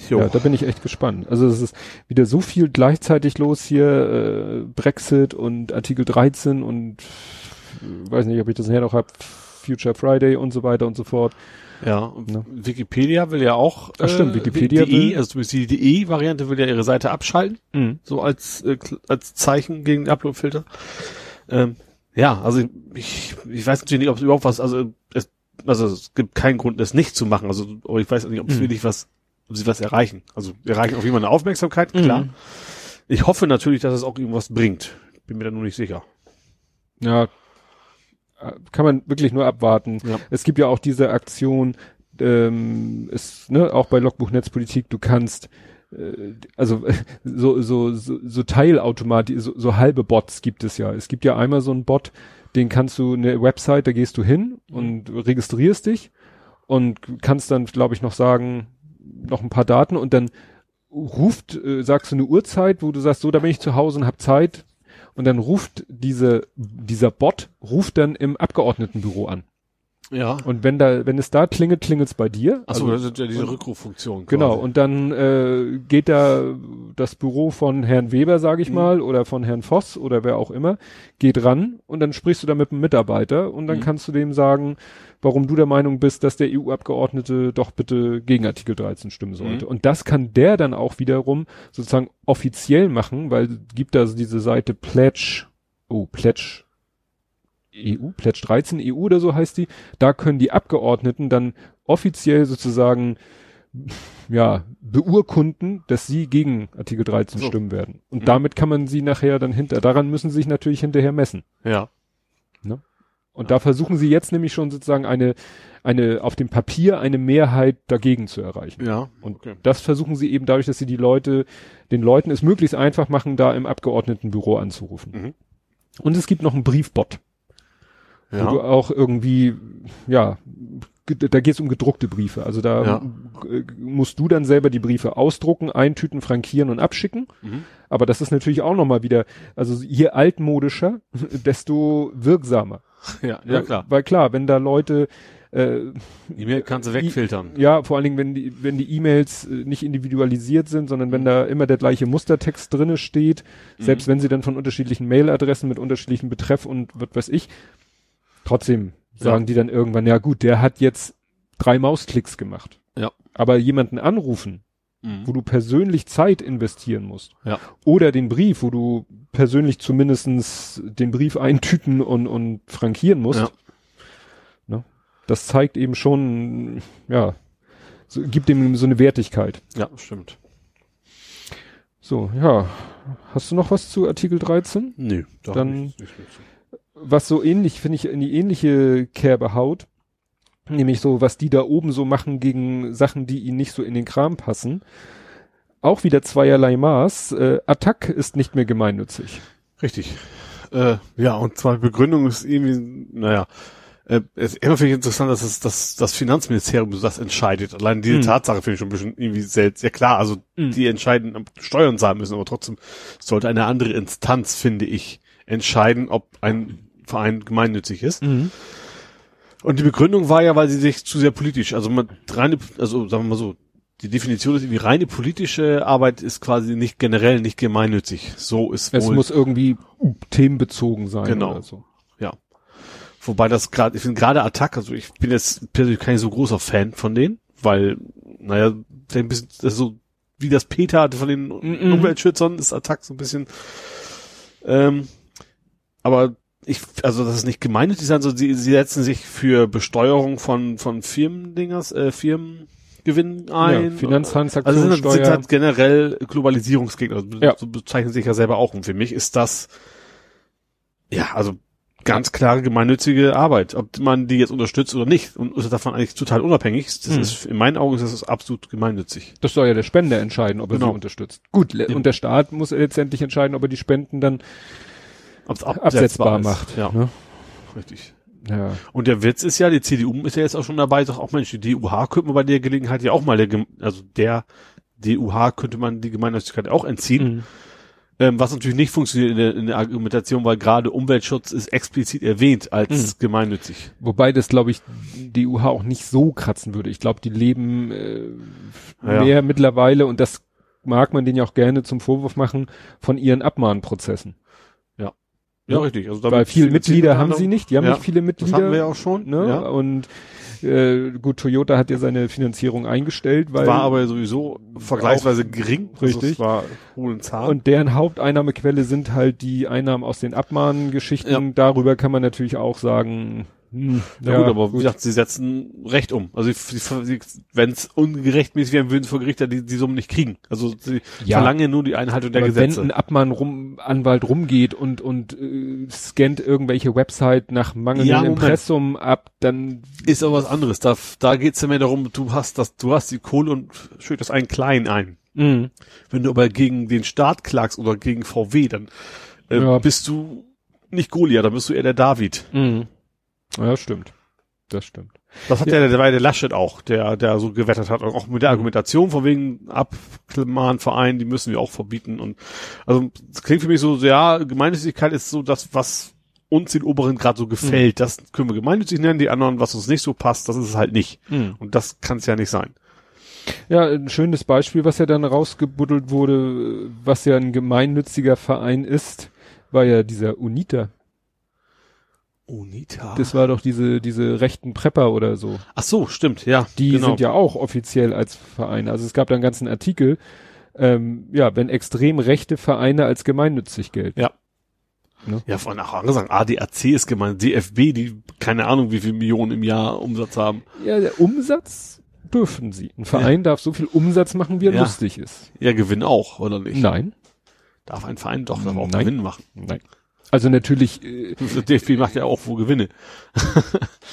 Jo. Ja, da bin ich echt gespannt. Also es ist wieder so viel gleichzeitig los hier, äh, Brexit und Artikel 13 und äh, weiß nicht, ob ich das nachher noch hab, Future Friday und so weiter und so fort. Ja, Ne? Wikipedia will ja auch, Ach stimmt, Wikipedia die, will- also die DE-Variante will ja ihre Seite abschalten, so als, äh, als Zeichen gegen den Upload-Filter. Ähm, ja, also ich, ich weiß natürlich nicht, ob es überhaupt was, also es, also es gibt keinen Grund, das nicht zu machen. Also aber ich weiß nicht, ob es Mhm. wirklich was, ob sie was erreichen. Also erreichen auf jeden Fall eine Aufmerksamkeit, klar. Mhm. Ich hoffe natürlich, dass es auch irgendwas bringt. Bin mir da nur nicht sicher. Ja, äh, kann man wirklich nur abwarten. Ja. Es gibt ja auch diese Aktion, ähm, ist, ne, auch bei Logbuch Netzpolitik, du kannst äh, also (laughs) so, so, so, so Teilautomatik, so, so halbe Bots gibt es ja. Es gibt ja einmal so einen Bot, den kannst du eine Website, da gehst du hin und registrierst dich und kannst dann, glaube ich, noch sagen, noch ein paar Daten und dann ruft, äh, sagst du eine Uhrzeit, wo du sagst, so, da bin ich zu Hause und hab Zeit. Und dann ruft diese, dieser Bot, ruft dann im Abgeordnetenbüro an. Ja. Und wenn da, wenn es da klingelt, klingelt's bei dir. Achso, Also- das ist ja diese Rückruffunktion. Genau, quasi. und dann äh, geht da das Büro von Herrn Weber, sage ich Mhm. mal, oder von Herrn Voss oder wer auch immer, geht ran und dann sprichst du da mit einem Mitarbeiter und dann Mhm. kannst du dem sagen, warum du der Meinung bist, dass der EU-Abgeordnete doch bitte gegen Artikel 13 stimmen sollte. Mhm. Und das kann der dann auch wiederum sozusagen offiziell machen, weil gibt da diese Seite Pledge, oh, Pledge EU, Pledge 13 EU oder so heißt die, da können die Abgeordneten dann offiziell sozusagen ja, beurkunden, dass sie gegen Artikel 13 So. stimmen werden. Und Mhm. damit kann man sie nachher dann hinter, daran müssen sie sich natürlich hinterher messen. Ja. Und da versuchen sie jetzt nämlich schon sozusagen eine, eine, auf dem Papier eine Mehrheit dagegen zu erreichen. Ja. Und okay. das versuchen sie eben dadurch, dass sie die Leute, den Leuten es möglichst einfach machen, da im Abgeordnetenbüro anzurufen. Mhm. Und es gibt noch einen Briefbot, wo du Ja. auch irgendwie, ja, da geht es um gedruckte Briefe. Also da Ja. musst du dann selber die Briefe ausdrucken, eintüten, frankieren und abschicken. Mhm. Aber das ist natürlich auch nochmal wieder, also je altmodischer, (laughs) desto wirksamer. (laughs) Ja, ja, klar. Weil klar, wenn da Leute, äh, E-Mail kannst du wegfiltern. ja, vor allen Dingen, wenn die, wenn die E-Mails äh, nicht individualisiert sind, sondern wenn da immer der gleiche Mustertext drinne steht, Mhm. selbst wenn sie dann von unterschiedlichen Mailadressen mit unterschiedlichem Betreff und was weiß ich, trotzdem sagen Ja. die dann irgendwann, ja gut, der hat jetzt drei Mausklicks gemacht. Ja. Aber jemanden anrufen, Mhm. wo du persönlich Zeit investieren musst. Ja. Oder den Brief, wo du persönlich zumindestens den Brief eintüten und, und frankieren musst. Ja. Ne? Das zeigt eben schon, ja, so, gibt dem so eine Wertigkeit. Ja, stimmt. So, ja. Hast du noch was zu Artikel 13? Nö, da Dann- nicht zu. Was so ähnlich, finde ich, in die ähnliche Kerbe haut. Nämlich so, was die da oben so machen gegen Sachen, die ihnen nicht so in den Kram passen. Auch wieder zweierlei Maß. Äh, Attack ist nicht mehr gemeinnützig. Richtig. Äh, ja, und zwar Begründung ist irgendwie, naja, äh, es ist immer finde ich interessant, dass es das, das Finanzministerium so das entscheidet. Allein diese Mhm. Tatsache finde ich schon ein bisschen irgendwie seltsam. Ja klar, also Mhm. die entscheiden, Steuern zahlen müssen, aber trotzdem sollte eine andere Instanz, finde ich, entscheiden, ob ein Verein gemeinnützig ist. Und die Begründung war ja, weil sie sich zu sehr politisch, also man reine, also sagen wir mal so, die Definition ist irgendwie reine politische Arbeit ist quasi nicht generell nicht gemeinnützig. So ist Es wohl muss irgendwie themenbezogen sein Genau. so. ja. Wobei das gerade, ich finde gerade Attack, also ich bin jetzt persönlich kein so großer Fan von denen, weil, naja, ein bisschen, das ist so, wie das Peter hatte von den Mhm. Umweltschützern, ist Attack so ein bisschen, ähm, aber ich, also das ist nicht gemeinnützig sein, so sie, sie setzen sich für Besteuerung von, von Firmendingers, äh, Firmen, Gewinn ein. Ja, Finanztransaktionssteuer. Also sind, sind halt generell Globalisierungsgegner. Also ja. So bezeichnen sich ja selber auch. Und für mich ist das, ja, also ganz klare gemeinnützige Arbeit. Ob man die jetzt unterstützt oder nicht. Und ist davon eigentlich total unabhängig. Das hm. ist, in meinen Augen ist das absolut gemeinnützig. Das soll ja der Spender entscheiden, ob er genau. sie unterstützt. Gut, ja. und der Staat muss letztendlich entscheiden, ob er die Spenden dann absetzbar, absetzbar macht. Ja. Ne? Richtig. Ja. Und der Witz ist ja, die CDU ist ja jetzt auch schon dabei, sagt auch Mensch, die DUH könnte man bei der Gelegenheit ja auch mal, der, also der DUH könnte man die Gemeinnützigkeit auch entziehen. Mhm. Ähm, was natürlich nicht funktioniert in der, in der Argumentation, weil gerade Umweltschutz ist explizit erwähnt als mhm. gemeinnützig. Wobei das, glaube ich, die UH auch nicht so kratzen würde. Ich glaube, die leben äh, mehr ja. mittlerweile und das mag man denen ja auch gerne zum Vorwurf machen von ihren Abmahnprozessen. Ja. Ja, richtig. Also Weil viele Mitglieder haben sie nicht. Die haben ja, nicht viele Mitglieder. Das hatten wir ja auch schon. Ne? Ja. Und äh, gut, Toyota hat ja seine Finanzierung eingestellt, weil war aber sowieso vergleichsweise gering. Also richtig. Also war. Und deren Haupteinnahmequelle sind halt die Einnahmen aus den Abmahngeschichten. Ja. Darüber kann man natürlich auch sagen, hm, ja, ja, gut, aber gut. wie gesagt, sie setzen Recht um. Also wenn es ungerechtmäßig wäre, würden sie vor Gericht ja die, die Summen nicht kriegen. Also sie ja. verlangen nur die Einhaltung der aber Gesetze. Wenn ein Abmahnanwalt rumgeht und und äh, scannt irgendwelche Website nach mangelndem ja, Impressum ab, dann ist aber was anderes. Da, da geht's ja mehr darum, du hast das, du hast die Kohle und schütt das einen klein ein. Mhm. Wenn du aber gegen den Staat klagst oder gegen VW, dann äh, ja. bist du nicht Goliath, dann bist du eher der David. Mhm. Ja, stimmt. Das stimmt. Das hat ja, der, der, der Laschet auch, der, der so gewettet hat, auch mit der Argumentation von wegen Abmahnverein, die müssen wir auch verbieten und, also, klingt für mich so, ja, Gemeinnützigkeit ist so das, was uns den Oberen gerade so gefällt, mhm. das können wir gemeinnützig nennen, die anderen, was uns nicht so passt, das ist es halt nicht. Mhm. Und das kann es ja nicht sein. Ja, ein schönes Beispiel, was ja dann rausgebuddelt wurde, was ja ein gemeinnütziger Verein ist, war ja dieser UNITA. UNITA. Das war doch diese, diese rechten Prepper oder so. Ach so, stimmt, ja. Die genau. sind ja auch offiziell als Verein. Also es gab da einen ganzen Artikel, ähm, ja, wenn extrem rechte Vereine als gemeinnützig gelten. Ja. Ne? Ja, von nachher gesagt, ADAC ist gemeint, DFB, die keine Ahnung, wie viel Millionen im Jahr Umsatz haben. Ja, der Umsatz dürfen sie. Ein Verein ja. darf so viel Umsatz machen, wie er ja. lustig ist. Ja, Gewinn auch, oder nicht? Nein. Darf ein Verein doch auch Nein. Gewinn machen? Nein. Also natürlich. Äh, der DFB macht ja auch wo Gewinne. (laughs)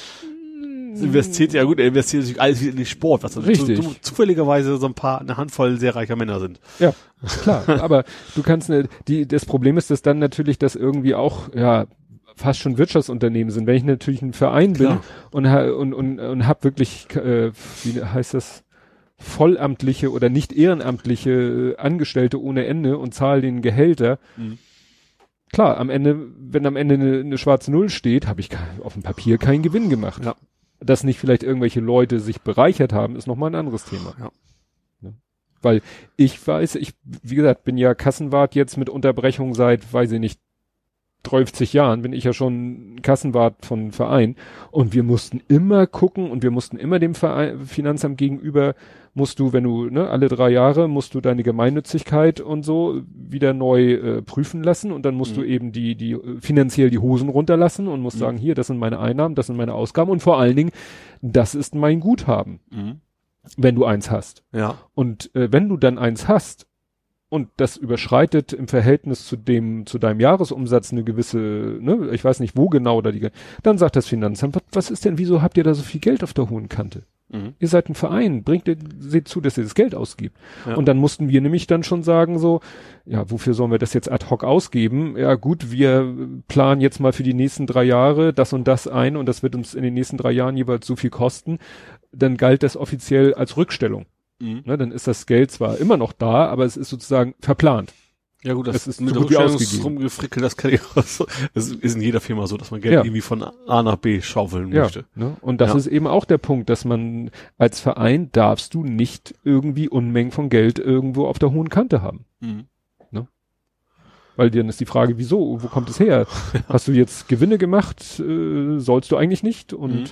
investiert ja gut, er investiert sich alles wieder in den Sport, was Richtig. Zu, zufälligerweise so ein paar, eine Handvoll sehr reicher Männer sind. Ja, klar. aber du kannst, ne, die, das Problem ist, dass dann natürlich das irgendwie auch, ja, fast schon Wirtschaftsunternehmen sind. Wenn ich natürlich ein Verein bin und, und, und, und hab wirklich, äh, wie heißt das? vollamtliche oder nicht ehrenamtliche Angestellte ohne Ende und zahle den Gehälter, mhm klar, am Ende, wenn am Ende eine, eine schwarze Null steht, habe ich auf dem Papier keinen Gewinn gemacht. Ja. Dass nicht vielleicht irgendwelche Leute sich bereichert haben, ist nochmal ein anderes Thema. Ja. ja. Weil ich weiß, ich, wie gesagt, bin ja Kassenwart jetzt mit Unterbrechung seit, weiß ich nicht, 30 Jahren bin ich ja schon Kassenwart von Verein und wir mussten immer gucken und wir mussten immer dem Verein, Finanzamt gegenüber musst du, wenn du, ne, alle drei Jahre musst du deine Gemeinnützigkeit und so wieder neu äh, prüfen lassen und dann musst mhm. du eben die, die finanziell die Hosen runterlassen und musst mhm. sagen, hier, das sind meine Einnahmen, das sind meine Ausgaben und vor allen Dingen, das ist mein Guthaben. Mhm. Wenn du eins hast. Ja. Und äh, wenn du dann eins hast, und das überschreitet im Verhältnis zu dem, zu deinem Jahresumsatz eine gewisse, ne, ich weiß nicht wo genau oder die, dann sagt das Finanzamt, was, was ist denn, wieso habt ihr da so viel Geld auf der hohen Kante? Mhm. Ihr seid ein Verein, bringt ihr, seht zu, dass ihr das Geld ausgibt. Ja. Und dann mussten wir nämlich dann schon sagen so, ja, wofür sollen wir das jetzt ad hoc ausgeben? Ja gut, wir planen jetzt mal für die nächsten drei Jahre das und das ein und das wird uns in den nächsten drei Jahren jeweils so viel kosten. Dann galt das offiziell als Rückstellung. Mhm. Ne, dann ist das Geld zwar immer noch da, aber es ist sozusagen verplant. Ja gut, das, das ist mit so gut rumgefrickelt, das kann ich auch so. Das ist in jeder Firma so, dass man Geld ja. irgendwie von A nach B schaufeln ja, möchte. Ne? Und das ja. ist eben auch der Punkt, dass man als Verein darfst du nicht irgendwie Unmengen von Geld irgendwo auf der hohen Kante haben. Mhm. Ne? Weil dann ist die Frage, wieso? Wo kommt es her? (laughs) Hast du jetzt Gewinne gemacht? Äh, sollst du eigentlich nicht? Und mhm.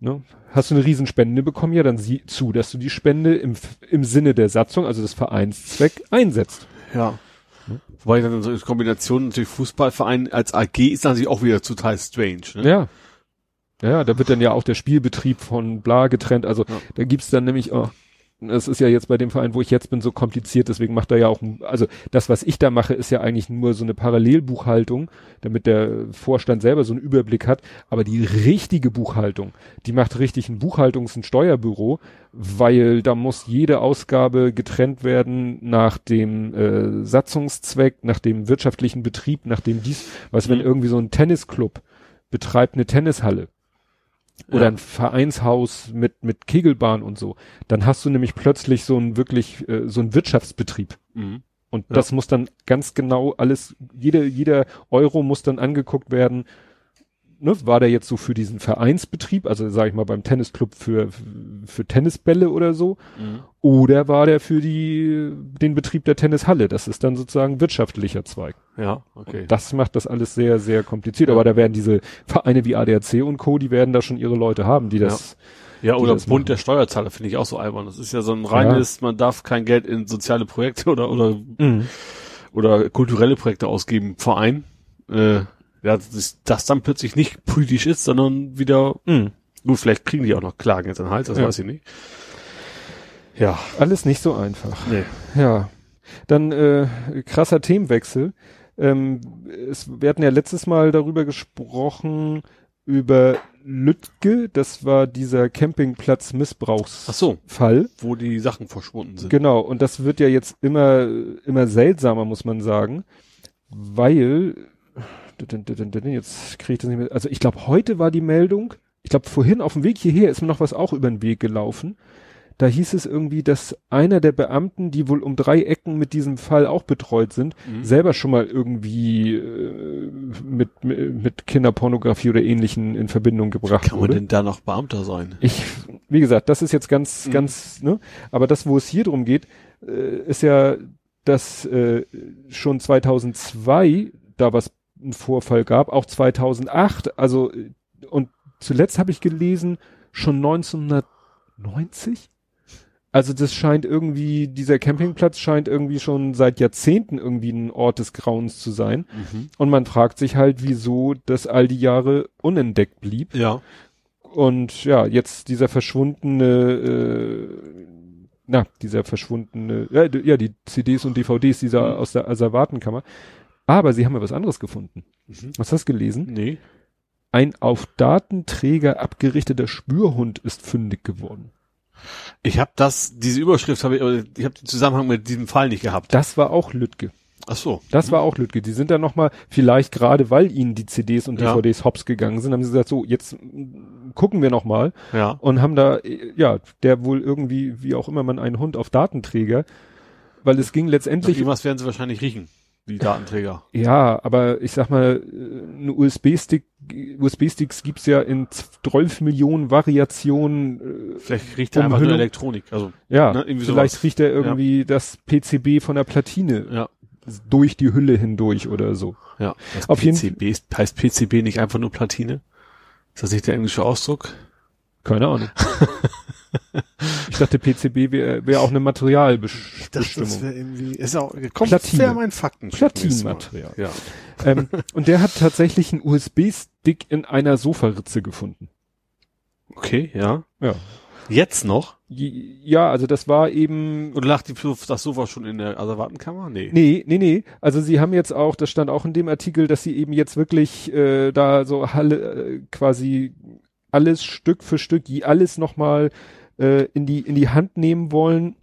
Ne? hast du eine Riesenspende bekommen, ja, dann sieh zu, dass du die Spende im, im Sinne der Satzung, also des Vereinszweck, einsetzt. Ja. Wobei dann so in Kombination natürlich Fußballverein als AG ist natürlich auch wieder total strange. Ne? Ja. Ja, da wird dann ja auch der Spielbetrieb von bla getrennt. Also Ja. da gibt's dann nämlich, oh, das ist ja jetzt bei dem Verein, wo ich jetzt bin, so kompliziert, deswegen macht er ja auch, also das, was ich da mache, ist ja eigentlich nur so eine Parallelbuchhaltung, damit der Vorstand selber so einen Überblick hat. Aber die richtige Buchhaltung, die macht richtig ein Buchhaltungs- und Steuerbüro, weil da muss jede Ausgabe getrennt werden nach dem äh, Satzungszweck, nach dem wirtschaftlichen Betrieb, nach dem dies, was wenn Mhm. irgendwie so ein Tennisclub betreibt eine Tennishalle oder Ja. ein Vereinshaus mit mit Kegelbahn und so, dann hast du nämlich plötzlich so ein wirklich äh, so ein Wirtschaftsbetrieb Mhm. und Ja. das muss dann ganz genau alles jede jeder Euro muss dann angeguckt werden. Ne, war der jetzt so für diesen Vereinsbetrieb, also sage ich mal beim Tennisclub für für Tennisbälle oder so, Mhm. oder war der für die den Betrieb der Tennishalle? Das ist dann sozusagen wirtschaftlicher Zweig. Ja, okay. Das macht das alles sehr, sehr kompliziert. Ja. Aber da werden diese Vereine wie ADAC und Co., die werden da schon ihre Leute haben, die das. Ja, die oder Bund machen. der Steuerzahler finde ich auch so albern. Das ist ja so ein reines, man darf kein Geld in soziale Projekte oder oder oder kulturelle Projekte ausgeben, Verein. Äh, ja, das, das dann plötzlich nicht politisch ist, sondern wieder, Mhm. gut, vielleicht kriegen die auch noch Klagen jetzt an den Hals, das Ja. weiß ich nicht. Ja, Alles nicht so einfach. nee. Ja. Dann äh, krasser Themenwechsel. Ähm, es, wir hatten ja letztes Mal darüber gesprochen, über Lütge, das war dieser Campingplatz Missbrauchsfall. So, wo die Sachen verschwunden sind. Genau, und das wird ja jetzt immer, immer seltsamer, muss man sagen, weil, jetzt kriege ich das nicht mehr, also ich glaube, heute war die Meldung, ich glaube, vorhin auf dem Weg hierher ist mir noch was auch über den Weg gelaufen. Da hieß es irgendwie, dass einer der Beamten, die wohl um drei Ecken mit diesem Fall auch betreut sind, Mhm. selber schon mal irgendwie äh, mit, mit, Kinderpornografie oder Ähnlichen in Verbindung gebracht Kann man wurde. denn da noch Beamter sein? Ich, wie gesagt, das ist jetzt ganz, Mhm. ganz, ne? Aber das, wo es hier drum geht, äh, ist ja, dass äh, schon 2002 da was ein Vorfall gab, auch 2008, also und zuletzt habe ich gelesen schon 1990. Also das scheint irgendwie, dieser Campingplatz scheint irgendwie schon seit Jahrzehnten irgendwie ein Ort des Grauens zu sein. Mhm. Und man fragt sich halt, wieso das all die Jahre unentdeckt blieb. Ja. Und ja, jetzt dieser verschwundene, äh, na, dieser verschwundene, ja, ja, die CDs und DVDs dieser Mhm. aus der Asservatenkammer. Aber sie haben ja was anderes gefunden. Mhm. Hast du das gelesen? Nee. Ein auf Datenträger abgerichteter Spürhund ist fündig geworden. Ich habe das, diese Überschrift habe ich, ich habe den Zusammenhang mit diesem Fall nicht gehabt. Das war auch Lütge. Ach so. Das war auch Lütge. Die sind dann nochmal, vielleicht gerade weil ihnen die CDs und Ja. DVDs hops gegangen sind, haben sie gesagt, so, jetzt gucken wir nochmal. Ja. und haben da, ja, der wohl irgendwie, wie auch immer man einen Hund auf Datenträger, weil es ging letztendlich, irgendwas werden sie wahrscheinlich riechen, die Datenträger. ja, aber ich sag mal, äh, eine USB-Stick, USB-Sticks gibt's ja in 12 Millionen Variationen, äh, Vielleicht riecht er einfach nur. Elektronik. Also, ja, Ne, vielleicht sowas. riecht er irgendwie das PCB von der Platine ja. durch die Hülle hindurch oder so. Ja. Das Auf jeden PCB ist, heißt PCB nicht einfach nur Platine? Ist das nicht der englische Ausdruck? Keine Ahnung. (laughs) ich dachte, PCB wäre wär auch eine Materialbestimmung. wäre irgendwie, ist auch, kommt Platine. wäre mein Fakten. Platinenmaterial. Ja. ähm, und der hat tatsächlich einen USB-Stick in einer Sofaritze gefunden. Okay, ja. Ja. Jetzt noch? Ja, also das war eben. Oder lag die, das Sofa schon in der Asservatenkammer? Nee. Nee, nee, nee. Also sie haben jetzt auch, das stand auch in dem Artikel, dass sie eben jetzt wirklich äh, da so Halle äh, quasi alles Stück für Stück, je- alles nochmal äh, in die in die Hand nehmen wollen.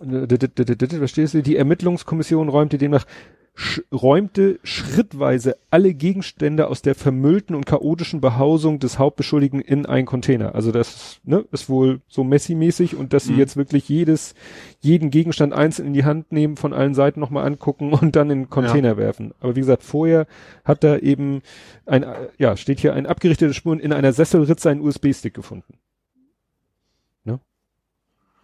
Was steht hier? Die Ermittlungskommission räumte demnach sch räumte schrittweise alle Gegenstände aus der vermüllten und chaotischen Behausung des Hauptbeschuldigten in einen Container. Also das ne, ist wohl so Messi-mäßig und dass sie Mhm. jetzt wirklich jedes, jeden Gegenstand einzeln in die Hand nehmen, von allen Seiten nochmal angucken (laughs) und dann in den Container werfen. Aber wie gesagt, vorher hat er eben ein, ja, steht hier ein abgerichtetes Spuren in einer Sesselritze einen USB-Stick gefunden.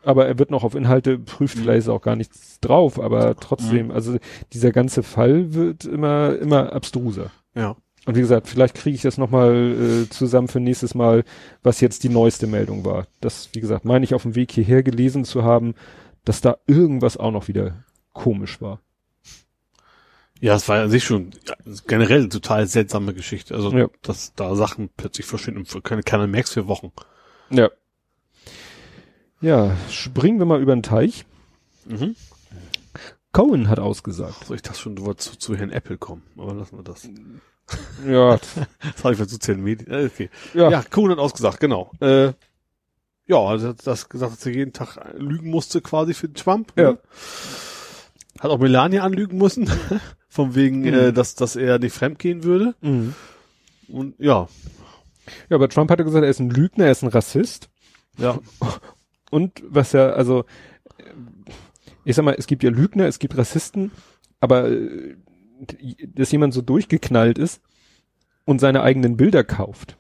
Aber er wird noch auf Inhalte prüft, Mhm. vielleicht ist auch gar nichts drauf, aber trotzdem, also dieser ganze Fall wird immer, immer abstruser. Ja. Und wie gesagt, vielleicht kriege ich das nochmal äh, zusammen für nächstes Mal, was jetzt die neueste Meldung war. Das, wie gesagt, meine ich auf dem Weg hierher gelesen zu haben, dass da irgendwas auch noch wieder komisch war. Ja, es war an sich schon ja, generell eine total seltsame Geschichte. Also, Ja. dass da Sachen plötzlich verschwinden und keine, keiner merkt für Wochen. Ja. Ja, springen wir mal über den Teich. Mhm. Cohen hat ausgesagt. So, ich dachte schon, du wolltest zu, zu Herrn Apple kommen, aber lassen wir das. (laughs) Ja, Das habe ich zu den Medien. Äh, Okay. ja, Ja, Kuhn hat ausgesagt, genau. Äh, ja, also hat das gesagt, dass er jeden Tag lügen musste quasi für Trump. Ja. Ne? Hat auch Melania anlügen müssen, (laughs) von wegen, Mhm. äh, dass, dass er nicht fremdgehen würde. Mhm. Und ja, Ja, aber Trump hatte gesagt, er ist ein Lügner, er ist ein Rassist. ja, (laughs) Und was ja, also, ich sag mal, es gibt ja Lügner, es gibt Rassisten, aber äh, dass jemand so durchgeknallt ist und seine eigenen Bilder kauft.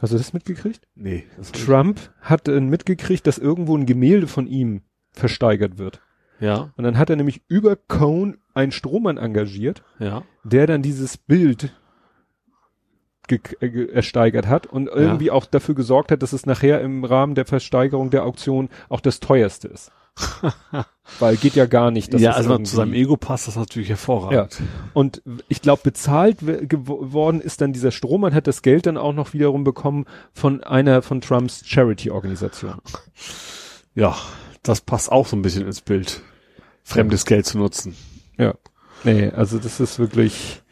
Hast du das mitgekriegt? nee. Das Trump hat äh, mitgekriegt, dass irgendwo ein Gemälde von ihm versteigert wird. ja, Und dann hat er nämlich über Cohn einen Strohmann engagiert, ja. der dann dieses Bild ersteigert hat und irgendwie auch dafür gesorgt hat, dass es nachher im Rahmen der Versteigerung der Auktion auch das teuerste ist. (laughs) Weil geht ja gar nicht. dass ja, also zu seinem Ego passt das natürlich hervorragend. Und ich glaube, bezahlt geworden ist dann dieser Strohmann, hat das Geld dann auch noch wiederum bekommen von einer von Trumps Charity-Organisation. (laughs) Ja, das passt auch so ein bisschen ins Bild. Fremdes Geld zu nutzen. Ja. Nee, also das ist wirklich,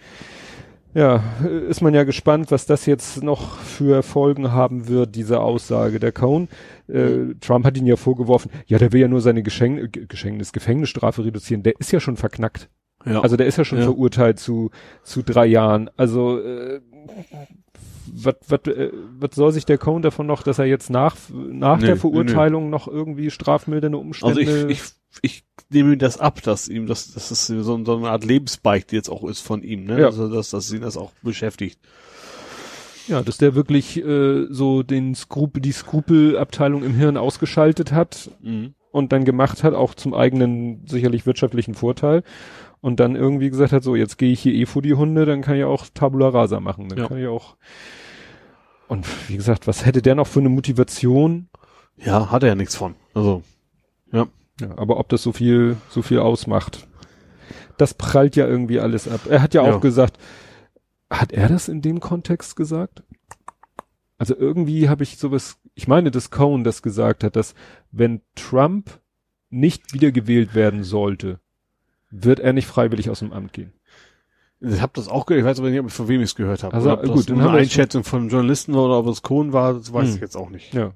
ja, ist man ja gespannt, was das jetzt noch für Folgen haben wird, diese Aussage. Der Cohn, äh, Trump hat ihn ja vorgeworfen, ja, der will ja nur seine Geschenk G- Geschenknis, Gefängnisstrafe reduzieren. Der ist ja schon verknackt. Ja. Also der ist ja schon Ja. verurteilt zu, zu drei Jahren. Also, äh, was was äh, was soll sich der Cohn davon noch, dass er jetzt nach, nach Nee, der nee, Verurteilung noch irgendwie strafmildernde Also Umstände ich, ich, ich nehme ihm das ab, dass ihm das, das ist so, so eine Art Lebensbeichte jetzt auch ist von ihm, ne? Ja. Also dass, dass ihn das auch beschäftigt. Ja, dass der wirklich äh, so den Skrupel, die Skrupelabteilung im Hirn ausgeschaltet hat Mhm. und dann gemacht hat, auch zum eigenen sicherlich wirtschaftlichen Vorteil. Und dann irgendwie gesagt hat, so, jetzt gehe ich hier eh vor die Hunde, dann kann ich auch Tabula Rasa machen. Dann Ja. kann ich auch. Und wie gesagt, was hätte der noch für eine Motivation? Ja, hat er ja nichts von. Also, Ja, aber ob das so viel, so viel ausmacht, das prallt ja irgendwie alles ab. Er hat ja, Ja. auch gesagt, hat er das in dem Kontext gesagt? Also irgendwie habe ich sowas, ich meine, dass Cohen das gesagt hat, dass wenn Trump nicht wiedergewählt werden sollte, wird er nicht freiwillig aus dem Amt gehen. ich habe das auch gehört, ich weiß aber nicht, ob ich von wem ich es gehört habe. Also, gut, das eine Einschätzung von Journalisten oder ob es Kohn war, das weiß Hm. ich jetzt auch nicht. Ja.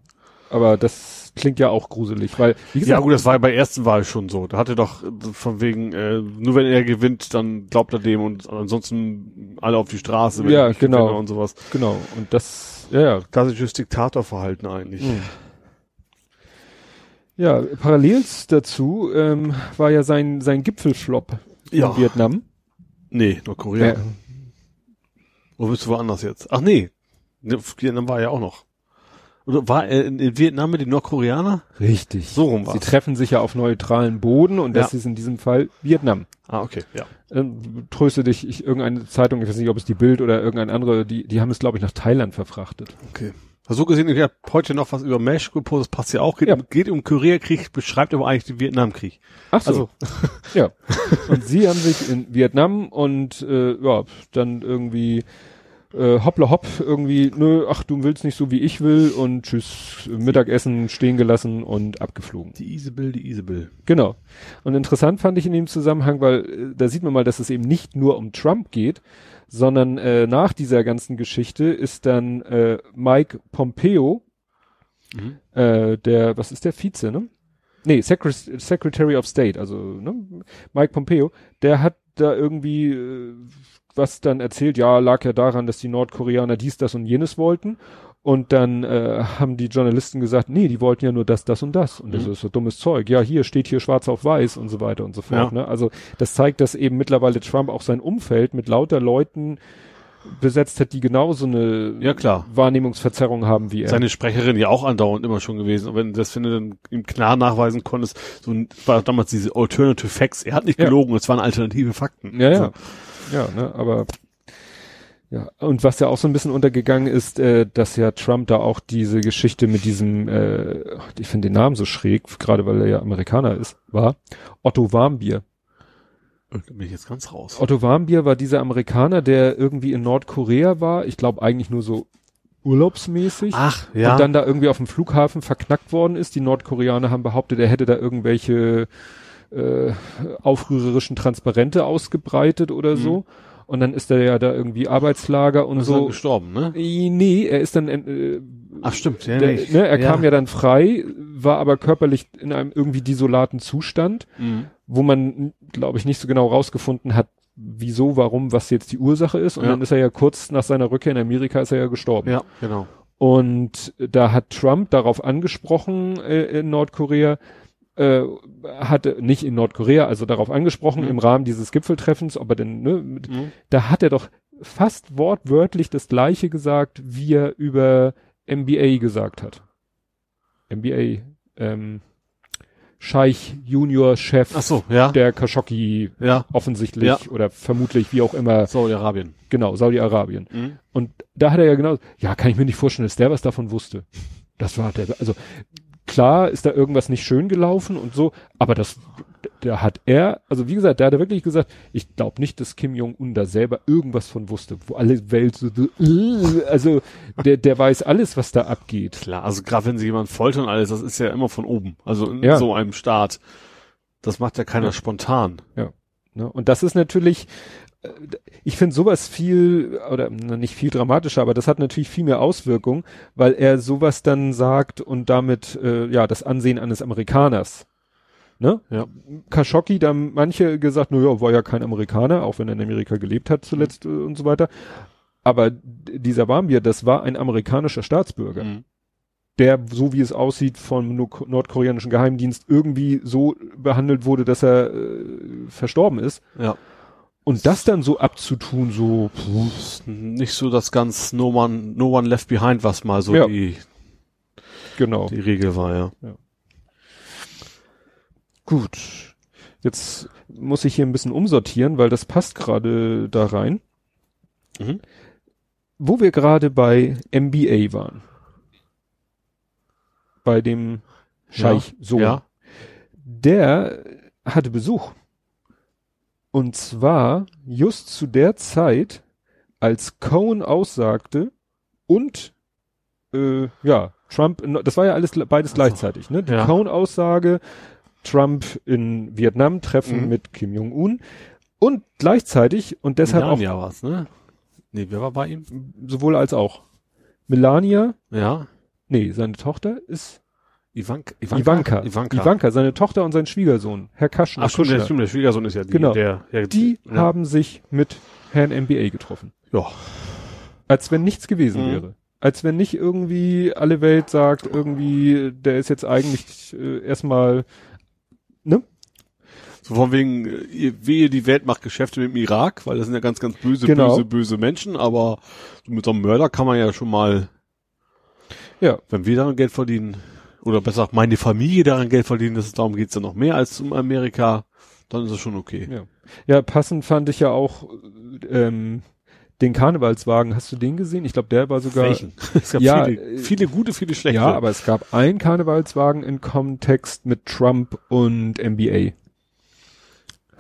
Aber das klingt ja auch gruselig, weil, wie Ja gesagt, gut, das war ja bei der ersten Wahl schon so. Da hatte doch äh, von wegen, äh, nur wenn er gewinnt, dann glaubt er dem und ansonsten alle auf die Straße. Ja, genau. Und sowas. genau, und das, ja, ja, Klassisches Diktatorverhalten eigentlich. Mhm. Ja, parallel dazu ähm, war ja sein sein Gipfelflop in Ja. Vietnam. Nee, Nordkorea. Ja. Wo bist du woanders jetzt? Ach nee, Ne, Vietnam war ja auch noch. Oder war er in, in Vietnam mit den Nordkoreaner? Richtig. So rum Sie war's. treffen sich ja auf neutralen Boden und das Ja. ist in diesem Fall Vietnam. Ah, okay, ja. Ähm, tröste dich, ich, irgendeine Zeitung, ich weiß nicht, ob es die Bild oder irgendeine andere, die, die haben es, glaube ich, nach Thailand verfrachtet. Okay. Hast du gesehen, ich habe heute noch was über Mesh gepostet, das passt ja auch, geht, Ja. um, geht um Koreakrieg, beschreibt aber eigentlich den Vietnamkrieg. Ach so. Also, Ja. Und sie haben sich in Vietnam und äh, ja, dann irgendwie äh, hoppla hopp, irgendwie, nö, ach, du willst nicht so wie ich will und tschüss, Mittagessen stehen gelassen und abgeflogen. die Isabel, die Isabel. Genau. Und interessant fand ich in dem Zusammenhang, weil äh, da sieht man mal, dass es eben nicht nur um Trump geht, sondern äh, nach dieser ganzen Geschichte ist dann äh, Mike Pompeo, Mhm. äh, der, was ist der Vize, ne? Nee, Secre Secretary of State, also ne? Mike Pompeo, der hat da irgendwie äh, was dann erzählt, ja, lag ja daran, dass die Nordkoreaner dies, das und jenes wollten. Und dann äh, haben die Journalisten gesagt, nee, die wollten ja nur das, das und das. Und das Mhm. ist so dummes Zeug. Ja, hier steht hier schwarz auf weiß und so weiter und so fort. Ja. Ne? Also das zeigt, dass eben mittlerweile Trump auch sein Umfeld mit lauter Leuten besetzt hat, die genauso eine Ja, klar. Wahrnehmungsverzerrung haben wie er. Seine Sprecherin ja auch andauernd immer schon gewesen. Und wenn du das finde, dann ihm klar nachweisen konntest, so war damals diese Alternative Facts. Er hat nicht Ja. gelogen, es waren alternative Fakten. Ja, ja. Ja, ne, aber ja, und was ja auch so ein bisschen untergegangen ist, äh, dass ja Trump da auch diese Geschichte mit diesem, äh, ich finde den Namen so schräg, gerade weil er ja Amerikaner ist, war, Otto Warmbier. Da bin ich jetzt ganz raus. Otto Warmbier war dieser Amerikaner, der irgendwie in Nordkorea war. Ich glaube eigentlich nur so urlaubsmäßig. Ach, ja. Und dann da irgendwie auf dem Flughafen verknackt worden ist. Die Nordkoreaner haben behauptet, er hätte da irgendwelche äh, aufrührerischen Transparente ausgebreitet oder Mhm. so. Und dann ist er ja da irgendwie Arbeitslager und ist dann so. gestorben, ne? Nee, er ist dann, äh, Ach stimmt, ja, der, nicht. ne, er kam ja dann frei, war aber körperlich in einem irgendwie desolaten Zustand, Mhm. wo man, glaube ich, nicht so genau rausgefunden hat, wieso, warum, was jetzt die Ursache ist. Und Ja. dann ist er ja kurz nach seiner Rückkehr in Amerika ist er ja gestorben. Ja, genau. Und da hat Trump darauf angesprochen äh, in Nordkorea, äh, hatte nicht in Nordkorea, also darauf angesprochen Mhm. im Rahmen dieses Gipfeltreffens, ob er denn, ne, mit, Mhm. da hat er doch fast wortwörtlich das gleiche gesagt, wie er über NBA gesagt hat. NBA, ähm, Scheich Junior Chef Ach so, ja. der Khashoggi ja. offensichtlich Ja. oder vermutlich wie auch immer, Saudi-Arabien. genau, Saudi-Arabien. Mhm. Und da hat er ja genau, ja, kann ich mir nicht vorstellen, dass der was davon wusste. Das war der, also klar ist da irgendwas nicht schön gelaufen und so, aber das, da hat er, also wie gesagt, da hat er wirklich gesagt, ich glaube nicht, dass Kim Jong-un da selber irgendwas von wusste, wo alle Welt so, so also der, der weiß alles, was da abgeht. Klar, also gerade wenn sie jemanden foltern und alles, das ist ja immer von oben. Also in Ja. so einem Staat. Das macht ja keiner Ja. spontan. Ne? Und das ist natürlich, ich finde sowas viel, oder nicht viel dramatischer, aber das hat natürlich viel mehr Auswirkungen, weil er sowas dann sagt und damit äh, ja das Ansehen eines Amerikaners. Ne? Ja. Khashoggi, da haben manche gesagt, na ja, war ja kein Amerikaner, auch wenn er in Amerika gelebt hat zuletzt äh, und so weiter. Aber dieser Warmbier, das war ein amerikanischer Staatsbürger Mhm. der, so wie es aussieht, vom no nordkoreanischen Geheimdienst irgendwie so behandelt wurde, dass er äh, verstorben ist. Ja. Und das dann so abzutun, so, Ist nicht so das ganz No One, no one Left Behind, was mal so Ja. die, genau. die Regel war, ja. Gut. Jetzt muss ich hier ein bisschen umsortieren, weil das passt gerade da rein. Mhm. Wo wir gerade bei MBA waren. Bei dem Scheich Sohn. Ja. der hatte Besuch. Und zwar just zu der Zeit, als Cohen aussagte und äh, ja, Trump, das war ja alles beides so. gleichzeitig, ne? Die Ja. Cohen-Aussage, Trump in Vietnam, Treffen Mhm. mit Kim Jong-un und gleichzeitig und deshalb auch ja war's, ne? Nee, wer war bei ihm? sowohl als auch Melania, Ja. nee, seine Tochter ist Ivanka. Ivanka. Ivanka. Ivanka, seine Tochter und sein Schwiegersohn, Herr Kaschner. Ach stimmt, der, stimmt, der Schwiegersohn ist ja die, Genau. der, ja, Die ja. haben sich mit Herrn MBA getroffen. Ja. Als wenn nichts gewesen Mhm. wäre. Als wenn nicht irgendwie alle Welt sagt, irgendwie, der ist jetzt eigentlich äh, erstmal, ne? So von wegen, ihr- wehe, die Welt macht Geschäfte mit dem Irak, weil das sind ja ganz, ganz böse, Genau. böse, böse Menschen, aber mit so einem Mörder kann man ja schon mal, Ja. wenn wir daran Geld verdienen, oder besser gesagt, meine Familie daran Geld verdienen, dass es darum geht, ja noch mehr als um Amerika, dann ist es schon okay. Ja. Ja, passend fand ich ja auch ähm, den Karnevalswagen. Hast du den gesehen? Ich glaube, der war sogar. Welchen? (laughs) Es gab Ja, viele, äh, viele gute, viele schlechte. Ja, aber es gab einen Karnevalswagen in Kontext mit Trump und NBA.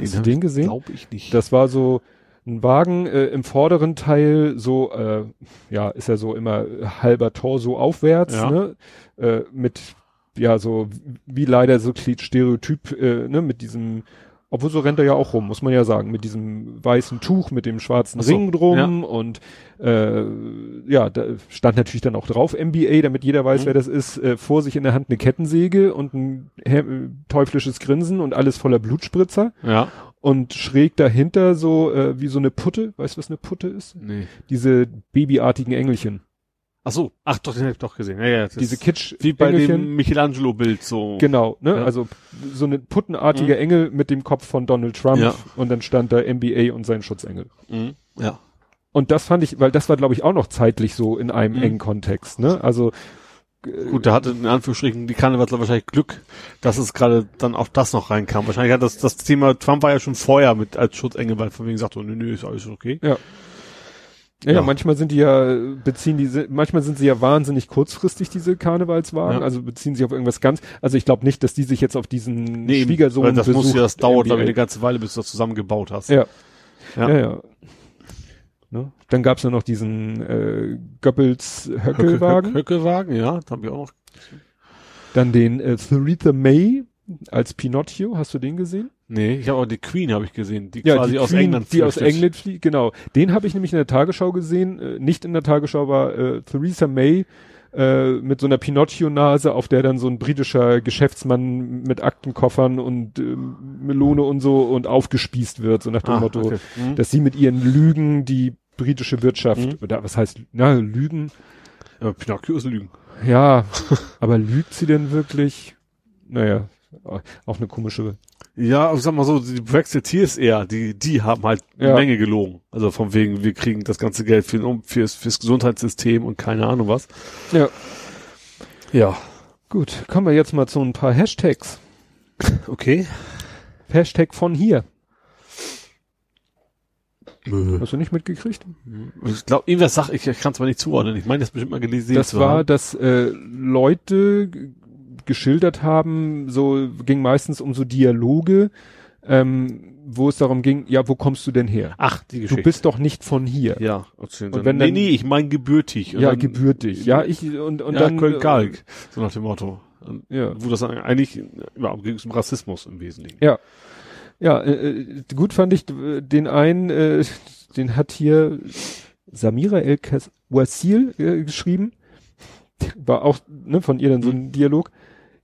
Hast du den gesehen? Glaub ich nicht. Das war so ein Wagen äh, im vorderen Teil, so, äh, ja, ist ja so immer halber Torso aufwärts, Ja. ne? Äh, mit, ja, so wie leider so Stereotyp, äh, ne, mit diesem, obwohl so rennt er ja auch rum, muss man ja sagen, mit diesem weißen Tuch, mit dem schwarzen so, Ring drum und äh, ja, da stand natürlich dann auch drauf MBA, damit jeder weiß, Mhm. wer das ist, äh, vor sich in der Hand eine Kettensäge und ein äh, teuflisches Grinsen und alles voller Blutspritzer ja. und schräg dahinter so äh, wie so eine Putte, weißt du, was eine Putte ist? Nee. Diese babyartigen Engelchen. Ach so, ach doch, den hab ich doch gesehen. Ja, ja, Diese Kitsch wie bei Engelchen. dem Michelangelo-Bild so. Genau, ne? Ja. Also so eine puttenartige Mhm. Engel mit dem Kopf von Donald Trump Ja. und dann stand da NBA und sein Schutzengel. Mhm. Ja. Und das fand ich, weil das war glaube ich auch noch zeitlich so in einem Mhm. engen Kontext, ne? Also Gut, da hatte in Anführungsstrichen die Karnevalsler wahrscheinlich Glück, dass es gerade dann auch das noch reinkam. Wahrscheinlich hat das, das Thema Trump war ja schon vorher mit als Schutzengel, weil von wegen sagt, oh, nö, nö, ist alles okay. Ja. Ja, ja, manchmal sind die ja, beziehen die, manchmal sind sie ja wahnsinnig kurzfristig, diese Karnevalswagen, ja. also beziehen sich auf irgendwas ganz, also ich glaube nicht, dass die sich jetzt auf diesen nee, Schwiegersohn weil das muss ja, das dauert, glaube ich, eine ganze Weile, bis du das zusammengebaut hast. Ja. Ja, ja. ja. Ne? Dann gab's ja noch diesen äh, Goebbels Höckelwagen. Höcke, Höckelwagen, ja, da haben wir auch noch. Dann den äh, Theresa May als Pinocchio, hast du den gesehen? Nee, ich habe auch die Queen habe ich gesehen, die ja, quasi die aus Queen, England Die aus England fliegt, genau. Den habe ich nämlich in der Tagesschau gesehen, äh, nicht in der Tagesschau war äh, Theresa May äh, mit so einer Pinocchio-Nase, auf der dann so ein britischer Geschäftsmann mit Aktenkoffern und äh, Melone und so und aufgespießt wird, so nach dem ah, Motto, okay. mhm. dass sie mit ihren Lügen die britische Wirtschaft, mhm. oder was heißt, na, Lügen? Ja, Pinocchio ist Lügen. Ja, aber lügt sie denn wirklich? Naja, auch eine komische ja, ich sag mal so, die Brexiteers eher, die, die haben halt ja. eine Menge gelogen. Also von wegen, wir kriegen das ganze Geld für, fürs, fürs Gesundheitssystem und keine Ahnung was. Ja. Ja. Gut, kommen wir jetzt mal zu ein paar Hashtags. (laughs) Okay. Hashtag von hier. Nö. Hast du nicht mitgekriegt? Ich glaube, irgendwas sag ich, ich kann es mal nicht zuordnen. Ich meine, das bestimmt mal gelesen. Das war, dass äh, Leute geschildert haben, so ging meistens um so Dialoge, ähm, wo es darum ging, ja, wo kommst du denn her? Ach, die Geschichte. Du bist doch nicht von hier. Ja, erzählen und wenn nee, dann, nee, ich mein gebürtig. ja, dann, gebürtig. Ja, ich und und ja, dann Köln-Kalk, so nach dem Motto. Ja. Wo das eigentlich ja, ging um Rassismus im Wesentlichen. Ja. Ja, äh, äh gut fand ich den einen, äh, den hat hier Samira El Wasil äh, geschrieben. War auch ne, von ihr dann so ein. Dialog.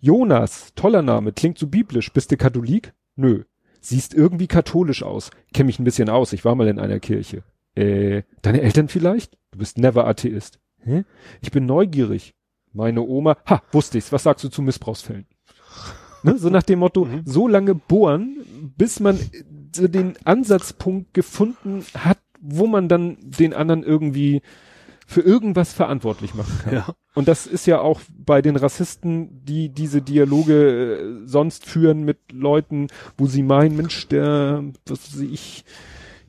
Jonas, toller Name, klingt so biblisch. Bist du Katholik? Nö. Siehst irgendwie katholisch aus. Kenn mich ein bisschen aus, ich war mal in einer Kirche. Äh, deine Eltern vielleicht? Du bist never Atheist. Hä? Ich bin neugierig. Meine Oma, ha, wusste ich's, was sagst du zu Missbrauchsfällen? ne? So nach dem Motto, mhm. so lange bohren, bis man den Ansatzpunkt gefunden hat, wo man dann den anderen irgendwie für irgendwas verantwortlich machen kann. Ja. Und das ist ja auch bei den Rassisten, die diese Dialoge äh, sonst führen mit Leuten, wo sie meinen, Mensch, der, was weiß ich,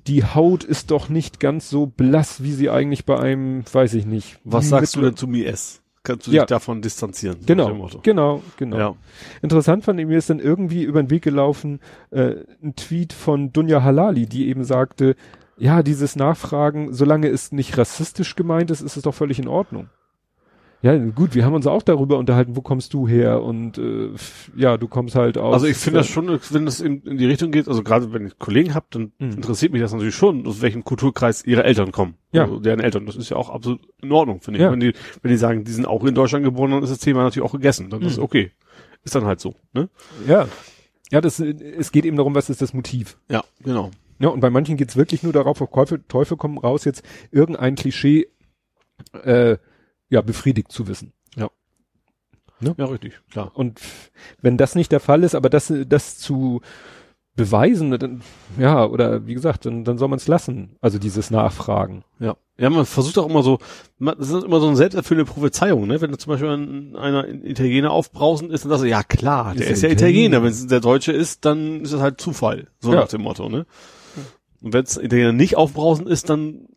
die Haut ist doch nicht ganz so blass, wie sie eigentlich bei einem, weiß ich nicht. Was sagst du denn zum IS? Kannst du dich ja. davon distanzieren? Genau, genau, genau. Ja. Interessant fand ich mir ist dann irgendwie über den Weg gelaufen, äh, ein Tweet von Dunja Halali, die eben sagte, ja, dieses Nachfragen, solange es nicht rassistisch gemeint ist, ist es doch völlig in Ordnung. Ja, gut, wir haben uns auch darüber unterhalten, wo kommst du her und äh, ja, du kommst halt aus. Also ich finde das schon, wenn das in, in, die Richtung geht, also gerade wenn ich Kollegen habe, dann mhm. interessiert mich das natürlich schon, aus welchem Kulturkreis ihre Eltern kommen. Ja. Also deren Eltern. Das ist ja auch absolut in Ordnung, finde ich. Ja. Wenn die, wenn die sagen, die sind auch in Deutschland geboren, dann ist das Thema natürlich auch gegessen. Dann mhm. ist okay. Ist dann halt so, ne? Ja. Ja, das, es geht eben darum, was ist das Motiv. Ja, genau. Ja, und bei manchen geht's wirklich nur darauf, auf Teufel, Teufel kommen raus, jetzt irgendein Klischee äh, ja, befriedigt zu wissen. Ja. Ne? Ja, richtig, klar. Und wenn das nicht der Fall ist, aber das, das zu beweisen, dann, ja, oder wie gesagt, dann, dann soll man es lassen. Also dieses Nachfragen. Ja. Ja, man versucht auch immer so, man, das ist immer so eine selbsterfüllende Prophezeiung, ne? Wenn da zum Beispiel ein, einer Italiener aufbrausend ist, dann sagst du, ja klar, der ist, ist ja Italiener. Wenn es der Deutsche ist, dann ist das halt Zufall. So ja. nach dem Motto, ne? Und wenn es nicht aufbrausend ist, dann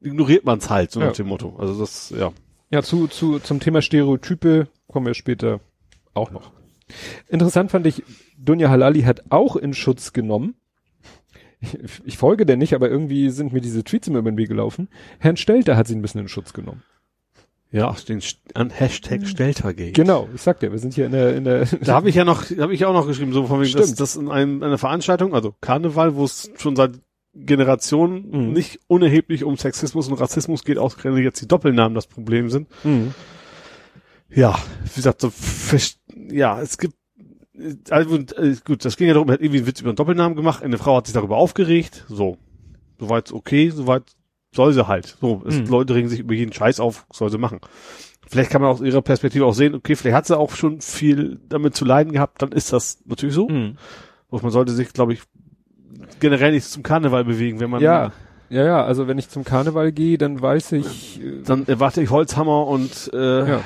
ignoriert man es halt, so ja. nach dem Motto. Also das, ja. Ja, zu, zu, zum Thema Stereotype kommen wir später auch noch. Interessant fand ich, Dunja Halali hat auch in Schutz genommen. Ich, ich folge der nicht, aber irgendwie sind mir diese Tweets immer über den Weg gelaufen. Herrn Stelter hat sie ein bisschen in Schutz genommen. Ja, den an Hashtag Steltergate. Genau, ich sag dir, wir sind hier in der, in der. (laughs) Da habe ich ja noch, habe ich auch noch geschrieben, so von wegen, dass das in einem, einer Veranstaltung, also Karneval, wo es schon seit Generation mhm. nicht unerheblich um Sexismus und Rassismus geht, ausgerechnet jetzt die Doppelnamen das Problem sind. Mhm. Ja, wie gesagt, so, ja, es gibt, also, äh, gut, das ging ja darum, er hat irgendwie einen Witz über einen Doppelnamen gemacht, eine Frau hat sich darüber aufgeregt, so. Soweit okay, soweit soll sie halt. So, es, mhm. Leute regen sich über jeden Scheiß auf, soll sie machen. Vielleicht kann man aus ihrer Perspektive auch sehen, okay, vielleicht hat sie auch schon viel damit zu leiden gehabt, dann ist das natürlich so. Mhm. Und man sollte sich, glaube ich, generell nicht zum Karneval bewegen, wenn man. Ja. Ja, ja, also wenn ich zum Karneval gehe, dann weiß ich. Äh, dann erwarte ich Holzhammer und äh, ja.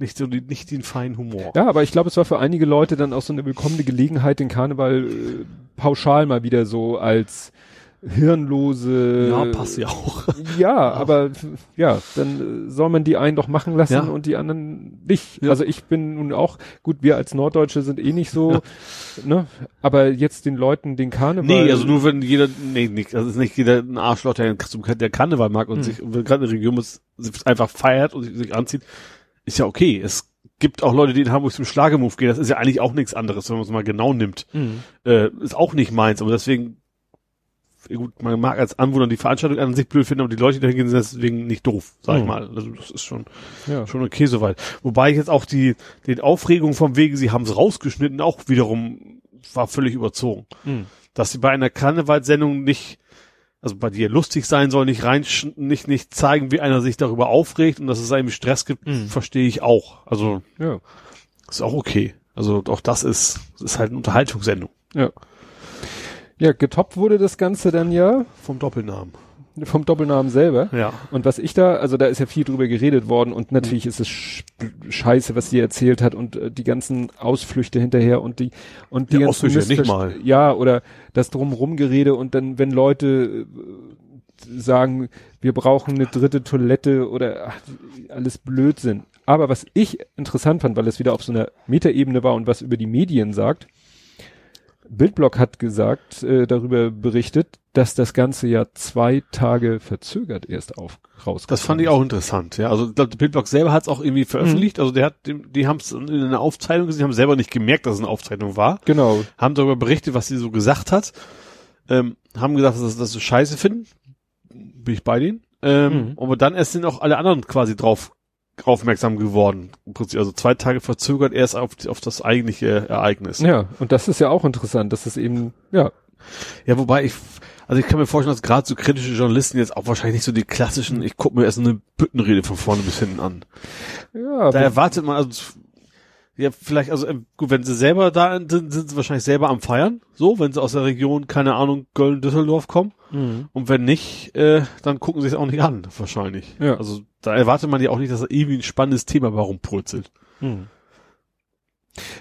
nicht so nicht den feinen Humor. Ja, aber ich glaube, es war für einige Leute dann auch so eine willkommene Gelegenheit, den Karneval äh, pauschal mal wieder so als hirnlose. Ja, passt ja auch. (laughs) Ja, aber ja, dann äh, soll man die einen doch machen lassen Ja. und die anderen nicht. Ja. Also ich bin nun auch, gut, wir als Norddeutsche sind eh nicht so, ne? Aber jetzt den Leuten den Karneval. Nee, also nur wenn jeder, nee, nicht, also ist nicht jeder ein Arschloch, der, der Karneval mag und Hm. sich, wenn gerade eine Region muss, einfach feiert und sich, sich anzieht, ist ja okay. Es gibt auch Leute, die in Hamburg zum Schlagemove gehen, das ist ja eigentlich auch nichts anderes, wenn man es mal genau nimmt. Mhm. Äh, ist auch nicht meins, aber deswegen, gut, man mag als Anwohner die Veranstaltung an sich blöd finden, aber die Leute, die da hingehen, sind deswegen nicht doof, sag ich Mhm. mal. Also das ist schon, Ja. schon okay soweit. Wobei ich jetzt auch die, den Aufregung vom Wege, sie haben es rausgeschnitten, auch wiederum war völlig überzogen. Mhm. Dass sie bei einer Karnevalssendung nicht, also bei dir lustig sein soll, nicht rein, nicht, nicht zeigen, wie einer sich darüber aufregt und dass es einem Stress gibt, Mhm. verstehe ich auch. Also, Ja. ist auch okay. Also, auch das ist, ist halt eine Unterhaltungssendung. Ja. Ja, getoppt wurde das Ganze dann ja Vom Doppelnamen. vom Doppelnamen selber. Ja. Und was ich da, also da ist ja viel drüber geredet worden und natürlich ist es sch scheiße, was sie erzählt hat und äh, die ganzen Ausflüchte hinterher und die und die Ja, ganzen Ausflüchte nicht mal. Ja, oder das drumherum Gerede und dann, wenn Leute äh, sagen, wir brauchen eine dritte Toilette oder ach, alles Blödsinn. Aber was ich interessant fand, weil es wieder auf so einer Metaebene war und was über die Medien sagt, Bildblock hat gesagt, äh, darüber berichtet, dass das Ganze ja zwei Tage verzögert erst auf rausgekommen Das fand ich auch interessant, ja. Also ich glaube, der Bildblock selber hat es auch irgendwie veröffentlicht. Also der hat, die, die haben es in einer Aufzeichnung gesehen, haben selber nicht gemerkt, dass es eine Aufzeichnung war. Genau. Haben darüber berichtet, was sie so gesagt hat. Ähm, haben gesagt, dass, dass sie scheiße finden. Bin ich bei denen. Ähm, Mhm. Aber dann erst sind auch alle anderen quasi drauf aufmerksam geworden. Im Prinzip, also zwei Tage verzögert erst auf, auf das eigentliche Ereignis. Ja, und das ist ja auch interessant, dass es eben, ja, Ja, wobei ich, also ich kann mir vorstellen, dass gerade so kritische Journalisten jetzt auch wahrscheinlich nicht so die klassischen, ich gucke mir erst eine Büttenrede von vorne bis hinten an. ja, Da erwartet man, also, ja, vielleicht, also, äh, gut, wenn sie selber da sind, sind sie wahrscheinlich selber am Feiern, so, wenn sie aus der Region, keine Ahnung, Köln, Düsseldorf kommen. Mhm. Und wenn nicht, äh, dann gucken sie es auch nicht an, wahrscheinlich. Ja. Also, da erwartet man ja auch nicht, dass da irgendwie ein spannendes Thema warum purzelt. Mhm.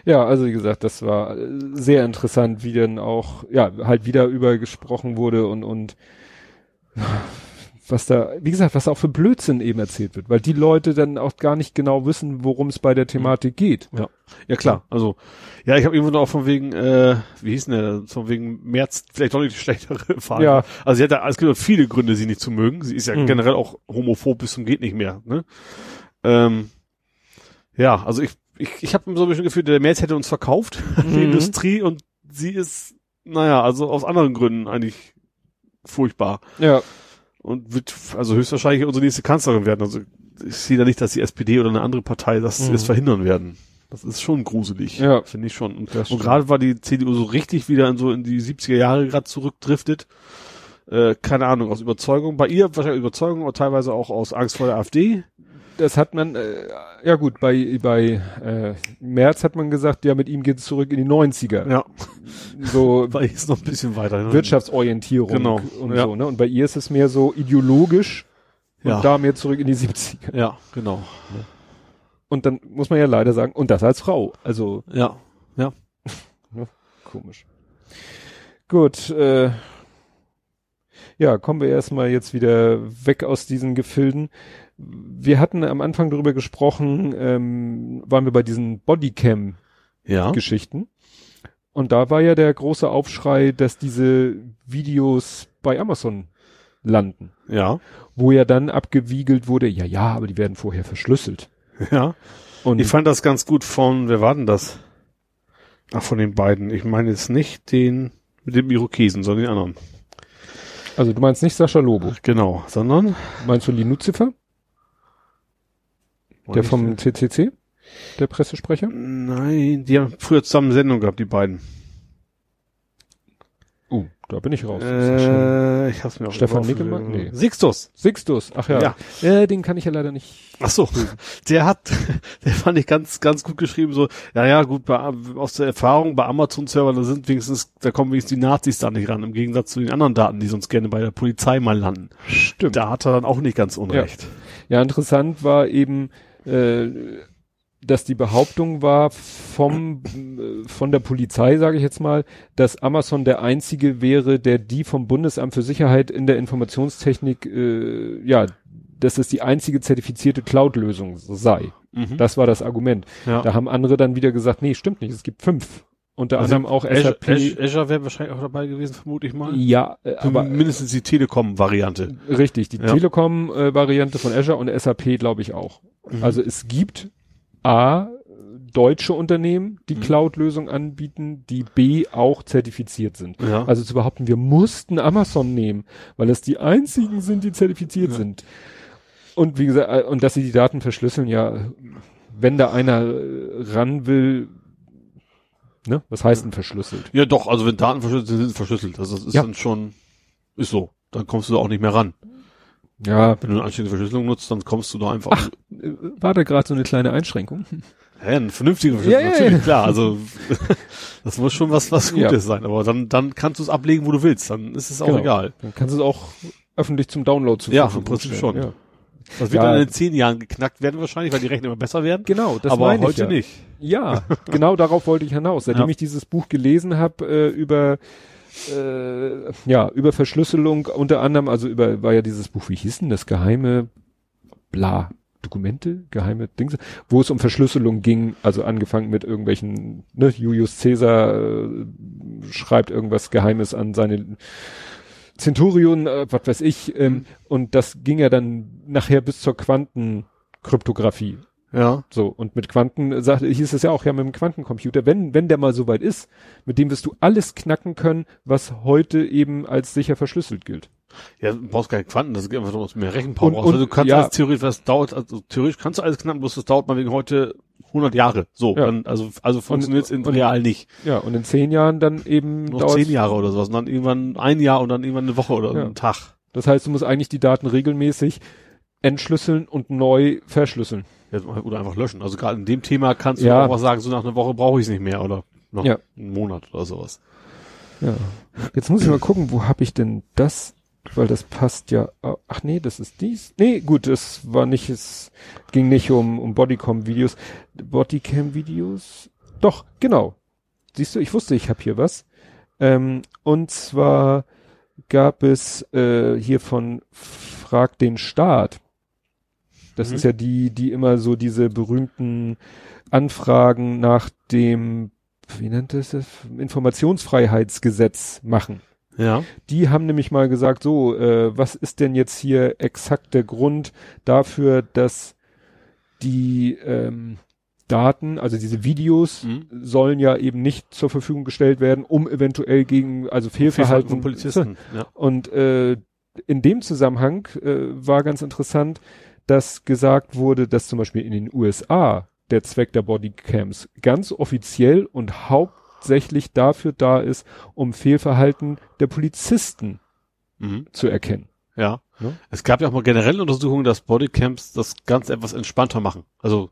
Ja, also wie gesagt, das war äh, sehr interessant, wie dann auch, ja, halt wieder über gesprochen wurde und, und was da, wie gesagt, was auch für Blödsinn eben erzählt wird, weil die Leute dann auch gar nicht genau wissen, worum es bei der Thematik geht. Ja. Ja, klar. Also, ja, ich habe irgendwo noch von wegen, äh, wie hieß denn der, von wegen März vielleicht doch nicht die schlechtere (laughs) Fahrt. Ja. Also sie hat da, es gibt viele Gründe, sie nicht zu mögen. Sie ist ja Mhm. generell auch homophob bis zum geht nicht mehr, ne? Ähm, ja, also ich, ich, ich habe so ein bisschen Gefühl, der März hätte uns verkauft, (laughs) die Mhm. Industrie, und sie ist, naja, also aus anderen Gründen eigentlich furchtbar. Ja, Und wird also höchstwahrscheinlich unsere nächste Kanzlerin werden. Also ich sehe da nicht, dass die SPD oder eine andere Partei das Mhm. jetzt verhindern werden. Das ist schon gruselig. Ja. Finde ich schon. Und, und gerade war die CDU so richtig wieder in so in die 70er Jahre gerade zurückdriftet. Äh, keine Ahnung, aus Überzeugung. Bei ihr wahrscheinlich Überzeugung, aber teilweise auch aus Angst vor der AfD. Das hat man, äh, ja gut, bei, bei äh, März hat man gesagt, ja, mit ihm geht es zurück in die 90er. Ja, So bei ihr ist noch ein bisschen weiter. ne? Wirtschaftsorientierung Genau, und ja. so, ne? Und bei ihr ist es mehr so ideologisch und Ja. da mehr zurück in die 70er. Ja, genau. Und dann muss man ja leider sagen, und das als Frau. Also Ja, (laughs) komisch. Gut, äh, ja, kommen wir erstmal jetzt wieder weg aus diesen Gefilden. Wir hatten am Anfang darüber gesprochen, ähm, waren wir bei diesen Bodycam-Geschichten. ja. Und da war ja der große Aufschrei, dass diese Videos bei Amazon landen. Ja, Wo ja dann abgewiegelt wurde, ja, ja, aber die werden vorher verschlüsselt. ja. Und Ich fand das ganz gut von, wer war denn das? Ach, von den beiden. Ich meine jetzt nicht den mit dem Irokesen, sondern den anderen. also du meinst nicht Sascha Lobo, Genau, sondern meinst du Linuzifer, der vom CCC, der Pressesprecher? Nein, die haben früher zusammen Sendung gehabt, die beiden. Oh, da bin ich raus. Ja. Äh, ich hab's mir auch Stefan. Nickelmann? Nee. Sixtus. Sixtus, ach ja. Äh, den kann ich ja leider nicht. Ach so, der hat, (laughs) der fand ich ganz, ganz gut geschrieben, so, ja, ja, gut, bei, aus der Erfahrung bei Amazon-Servern, da sind wenigstens, da kommen wenigstens die Nazis da nicht ran, im Gegensatz zu den anderen Daten, die sonst gerne bei der Polizei mal landen. Stimmt. Da hat er dann auch nicht ganz unrecht. Ja, interessant war eben, äh, dass die Behauptung war vom äh, von der Polizei, sage ich jetzt mal, dass Amazon der einzige wäre, der die vom Bundesamt für Sicherheit in der Informationstechnik, äh, ja, dass es die einzige zertifizierte Cloud-Lösung sei. Mhm. Das war das Argument. Ja. Da haben andere dann wieder gesagt, nee, stimmt nicht, es gibt fünf. Unter Also anderem auch Azure, SAP. Azure, Azure wäre wahrscheinlich auch dabei gewesen, vermute ich mal. Ja, äh, Aber mindestens die Telekom-Variante. richtig, die Ja. Telekom-Variante von Azure und SAP glaube ich auch. Mhm. Also es gibt A, deutsche Unternehmen, die Mhm. Cloud-Lösung anbieten, die B auch zertifiziert sind. Ja. Also zu behaupten, wir mussten Amazon nehmen, weil es die einzigen sind, die zertifiziert Ja. sind. Und wie gesagt, äh, und dass sie die Daten verschlüsseln, ja, wenn da einer ran will, ne, was heißt denn verschlüsselt? ja, doch, also wenn Daten verschlüsselt sind, sind sie verschlüsselt. Also das ist Ja. dann schon, ist so. Dann kommst du da auch nicht mehr ran. Ja, Wenn du eine anständige Verschlüsselung nutzt, dann kommst du da einfach. Ach. äh, war da gerade so eine kleine Einschränkung? (laughs) Hä, eine vernünftige Verschlüsselung, ja, natürlich, klar. Also (laughs) das muss schon was, was. Gutes sein. Aber dann, dann kannst du es ablegen, wo du willst. Dann ist es auch Genau. egal. Dann kannst du es auch öffentlich zum Download zur Ja, im Prinzip stellen. schon. Das wird Ja. dann in zehn Jahren geknackt werden wahrscheinlich, weil die Rechner immer besser werden. Genau, das aber meine ich heute ja. nicht. Ja, (laughs) genau darauf wollte ich hinaus. Seitdem Ja. ich dieses Buch gelesen habe äh, über äh, ja über Verschlüsselung unter anderem, also über war ja dieses Buch, wie hieß denn das geheime bla Dokumente, geheime Dinge, wo es um Verschlüsselung ging, also angefangen mit irgendwelchen, ne, Julius Caesar äh, schreibt irgendwas Geheimes an seine Centurion, äh, was weiß ich, ähm, Mhm. und das ging ja dann nachher bis zur Quantenkryptographie. Ja. So, und mit Quanten, sagte, hieß es ja auch, ja, mit dem Quantencomputer, wenn, wenn der mal so weit ist, mit dem wirst du alles knacken können, was heute eben als sicher verschlüsselt gilt. Ja, du brauchst keine Quanten, das geht einfach du mehr Rechenpower Und- brauchst. und- Also du kannst ja. alles theoretisch, das dauert, also theoretisch kannst du alles knacken, bloß das dauert mal wegen heute 100 Jahre. So, Ja. dann, also, also funktioniert es in und- real nicht. Ja, und in zehn Jahren dann eben Noch zehn Jahre oder sowas. Und dann irgendwann ein Jahr und dann irgendwann eine Woche oder Ja. einen Tag. Das heißt, du musst eigentlich die Daten regelmäßig entschlüsseln und neu verschlüsseln. Ja, oder einfach löschen. Also gerade in dem Thema kannst du Ja. auch sagen, so nach einer Woche brauche ich es nicht mehr oder noch Ja. einen Monat oder sowas. Ja. Jetzt muss ich mal gucken, wo habe ich denn das? Weil das passt ja. Ach nee, das ist dies. Nee, gut, es war nicht, es ging nicht um, um Bodycam-Videos. Bodycam-Videos? Doch, genau. Siehst du, ich wusste, ich habe hier was. Ähm, und zwar gab es äh, hier von Frag den Staat. Das Mhm. ist ja die, die immer so diese berühmten Anfragen nach dem, wie nennt es das, Informationsfreiheitsgesetz machen. Ja. Die haben nämlich mal gesagt, so, äh, was ist denn jetzt hier exakt der Grund dafür, dass die ähm, Daten, also diese Videos, Mhm. sollen ja eben nicht zur Verfügung gestellt werden, um eventuell gegen, also Fehlverhalten von Polizisten. Ja. und äh, in dem Zusammenhang äh, war ganz interessant, dass gesagt wurde, dass zum Beispiel in den USA der Zweck der Bodycams ganz offiziell und hauptsächlich dafür da ist, um Fehlverhalten der Polizisten Mhm. zu erkennen. Ja. Ne? Es gab ja auch mal generell Untersuchungen, dass Bodycams das Ganze etwas entspannter machen. Also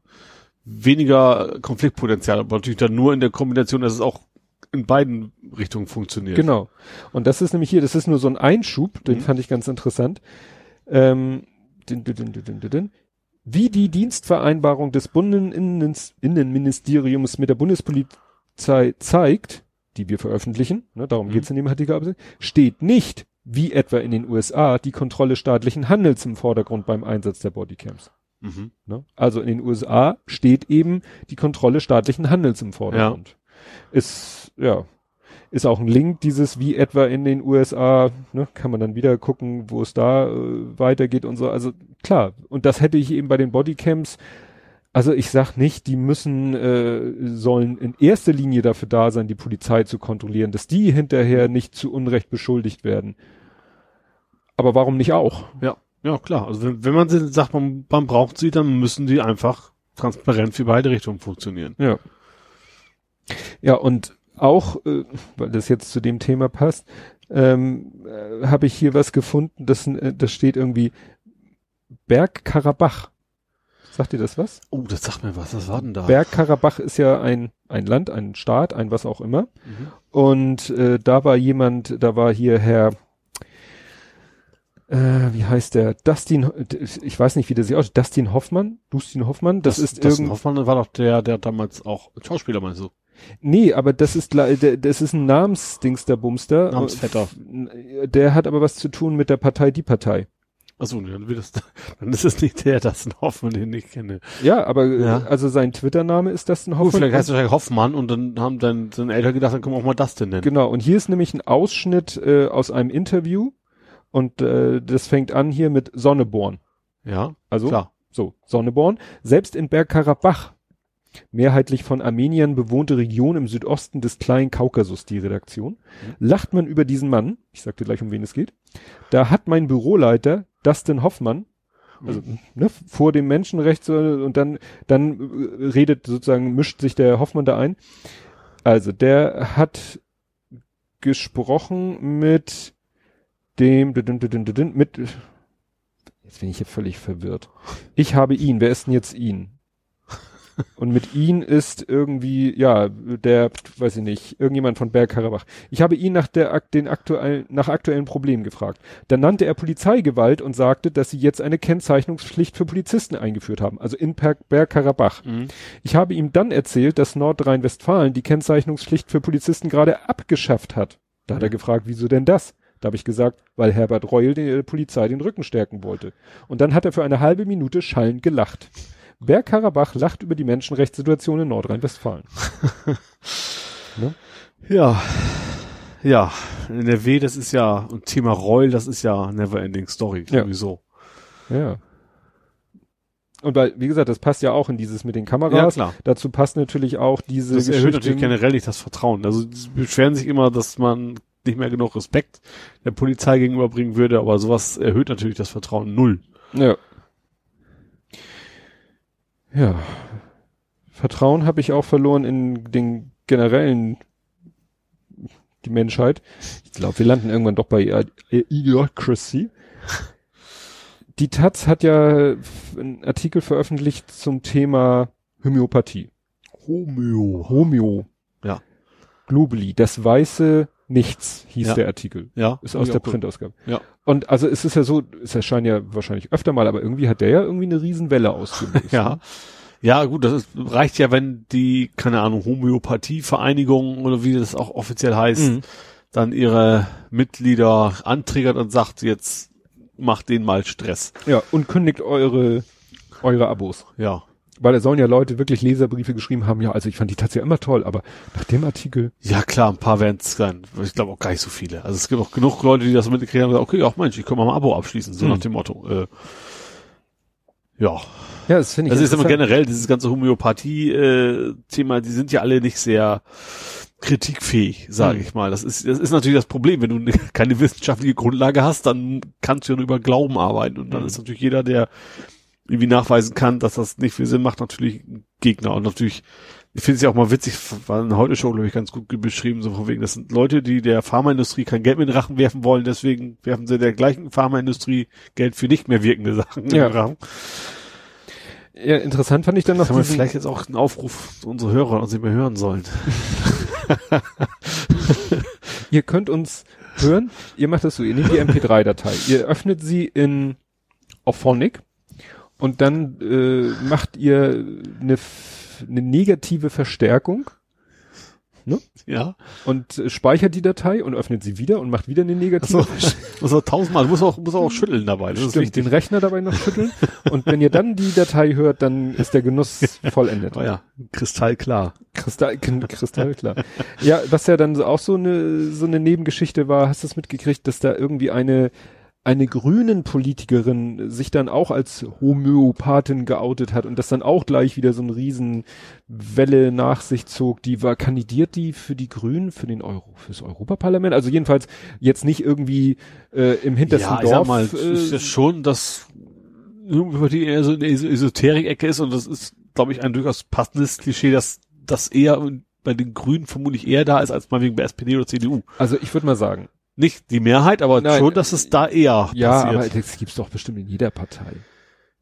weniger Konfliktpotenzial, aber natürlich dann nur in der Kombination, dass es auch in beiden Richtungen funktioniert. Genau. Und das ist nämlich hier, das ist nur so ein Einschub, den Mhm. fand ich ganz interessant. Ähm, din, din, din. Wie die Dienstvereinbarung des Bundesinnenministeriums mit der Bundespolizei zeigt, die wir veröffentlichen, ne, darum Mhm. geht's in dem Artikel, steht nicht, wie etwa in den USA, die Kontrolle staatlichen Handels im Vordergrund beim Einsatz der Bodycams. Mhm. Ne? Also in den USA steht eben die Kontrolle staatlichen Handels im Vordergrund. Ist, ja, ist auch ein Link, dieses wie etwa in den USA, ne, kann man dann wieder gucken, wo es da äh, weitergeht und so. Also klar, und das hätte ich eben bei den Bodycams, also ich sag nicht, die müssen, äh, sollen in erster Linie dafür da sein, die Polizei zu kontrollieren, dass die hinterher nicht zu Unrecht beschuldigt werden. Aber warum nicht auch? Ja, ja, klar. Also wenn, wenn man sagt, man, man braucht sie, dann müssen die einfach transparent für beide Richtungen funktionieren. Ja. Ja, und auch, äh, weil das jetzt zu dem Thema passt, ähm, äh, habe ich hier was gefunden, das, äh, das steht irgendwie Bergkarabach. Sagt ihr das was? Oh, das sagt mir was. Was war denn da? Bergkarabach ist ja ein, ein Land, ein Staat, ein was auch immer. Mhm. Und äh, da war jemand, da war hier Herr äh, wie heißt der? Dustin, ich weiß nicht, wie der sich aussieht. Dustin Hoffmann? Dustin Hoffmann? Das, das ist Dustin Hoffmann war doch der, der damals auch Schauspieler meinst du? Nee, aber das ist, das ist ein Namensdings der Bumster. Namensvetter. Der hat aber was zu tun mit der Partei, die Partei. Achso, dann, wird das, dann ist es nicht der Dustin Hoffmann, den ich kenne. Ja, aber ja. also sein Twitter-Name ist Dustin Hoffmann. Oh, vielleicht heißt er wahrscheinlich Hoffmann und dann haben dann seine Eltern gedacht, dann können wir auch mal Dustin nennen. Genau, und hier ist nämlich ein Ausschnitt äh, aus einem Interview und äh, das fängt an hier mit Sonneborn. Ja, also klar. So, Sonneborn. Selbst in Bergkarabach, mehrheitlich von Armeniern bewohnte Region im Südosten des kleinen Kaukasus, die Redaktion, mhm. lacht man über diesen Mann. Ich sag dir gleich, um wen es geht. Da hat mein Büroleiter Dustin Hoffmann also mhm. ne, vor dem Menschenrecht so, und dann dann äh, redet sozusagen mischt sich der Hoffmann da ein. Also der hat gesprochen mit dem, mit, jetzt bin ich hier völlig verwirrt. Ich habe ihn, wer ist denn jetzt ihn? Und mit ihn ist irgendwie, ja, der, weiß ich nicht, irgendjemand von Bergkarabach. Ich habe ihn nach der, den aktuellen, nach aktuellen Problemen gefragt. Dann nannte er Polizeigewalt und sagte, dass sie jetzt eine Kennzeichnungspflicht für Polizisten eingeführt haben, also in Bergkarabach. Mhm. Ich habe ihm dann erzählt, dass Nordrhein-Westfalen die Kennzeichnungspflicht für Polizisten gerade abgeschafft hat. Da hat er gefragt, wieso denn das? Da habe ich gesagt, weil Herbert Reul der Polizei den Rücken stärken wollte. Und dann hat er für eine halbe Minute schallend gelacht. Bergkarabach lacht über die Menschenrechtssituation in Nordrhein-Westfalen. (laughs) ne? Ja. Ja, NRW, das ist ja, und Thema Reul, das ist ja never ending story, ja. sowieso. Ja. Und weil, wie gesagt, das passt ja auch in dieses mit den Kameras. Ja, klar. Dazu passt natürlich auch diese. Das erhöht natürlich generell nicht das Vertrauen. Also, sie beschweren sich immer, dass man nicht mehr genug Respekt der Polizei gegenüberbringen würde, aber sowas erhöht natürlich das Vertrauen null. Ja. Ja. Vertrauen habe ich auch verloren in den generellen die Menschheit. Ich glaube, wir landen irgendwann doch bei Idiocracy. Die Taz hat ja einen Artikel veröffentlicht zum Thema Homöopathie. Homeo. Homeo. Ja. Globally. Das weiße Nichts hieß ja. der Artikel. Ja. Ist aus der Printausgabe. Ja. Und also es ist ja so, es erscheint ja wahrscheinlich öfter mal, aber irgendwie hat der ja irgendwie eine Riesenwelle ausgelöst. (laughs) ja. Ja, gut, das ist, reicht ja, wenn die, keine Ahnung, Homöopathievereinigung oder wie das auch offiziell heißt, mhm. dann ihre Mitglieder antriggert und sagt, jetzt macht denen mal Stress. Ja, und kündigt eure, eure Abos. Ja weil da sollen ja Leute wirklich Leserbriefe geschrieben haben, ja, also ich fand die tatsächlich immer toll, aber nach dem Artikel. Ja klar, ein paar werden es sein. Ich glaube auch gar nicht so viele. Also es gibt auch genug Leute, die das mitgekriegt haben okay, auch Mensch, ich kann mal ein Abo abschließen, so hm. nach dem Motto. Äh, ja. Ja, das finde ich. Das ist immer generell, dieses ganze Homöopathie-Thema, äh, die sind ja alle nicht sehr kritikfähig, sage hm. ich mal. Das ist, das ist natürlich das Problem. Wenn du keine (laughs) wissenschaftliche Grundlage hast, dann kannst du ja nur über Glauben arbeiten. Und dann hm. ist natürlich jeder, der irgendwie nachweisen kann, dass das nicht viel Sinn macht, natürlich Gegner. Und natürlich, ich finde es ja auch mal witzig, war in heute Show, glaube ich, ganz gut beschrieben, so von wegen, das sind Leute, die der Pharmaindustrie kein Geld in den Rachen werfen wollen, deswegen werfen sie der gleichen Pharmaindustrie Geld für nicht mehr wirkende Sachen ja. in den Rachen. Ja, interessant fand ich dann noch. Haben wir vielleicht jetzt auch einen Aufruf unsere Hörer, uns nicht mehr hören sollen. (laughs) ihr könnt uns hören, ihr macht das so, ihr nehmt die MP3-Datei, ihr öffnet sie in Auphonic und dann äh, macht ihr eine, eine negative Verstärkung. Ne? Ja. Und speichert die Datei und öffnet sie wieder und macht wieder eine negative. So, muss auch tausendmal, muss auch, muss auch schütteln dabei. Das Stimmt, den Rechner dabei noch schütteln. und wenn ihr dann die Datei hört, dann ist der Genuss (laughs) vollendet. Oh ja, kristallklar. Kristall, kristallklar. ja, was ja dann auch so eine, so eine Nebengeschichte war, hast du es mitgekriegt, dass da irgendwie eine, eine grünen Politikerin sich dann auch als Homöopathin geoutet hat und das dann auch gleich wieder so eine Riesenwelle nach sich zog. Die war, kandidiert die für die Grünen, für den Euro, fürs Europaparlament? Also jedenfalls jetzt nicht irgendwie äh, im hintersten ja, Dorf. Ja, mal, äh, ist ja schon, dass über die eher so eine Esoterik-Ecke ist und das ist, glaube ich, ein durchaus passendes Klischee, dass das eher bei den Grünen vermutlich eher da ist als mal wegen bei SPD oder CDU. Also ich würde mal sagen, nicht die Mehrheit, aber Nein, schon, dass es da eher ja, passiert. Ja, aber das gibt's doch bestimmt in jeder Partei.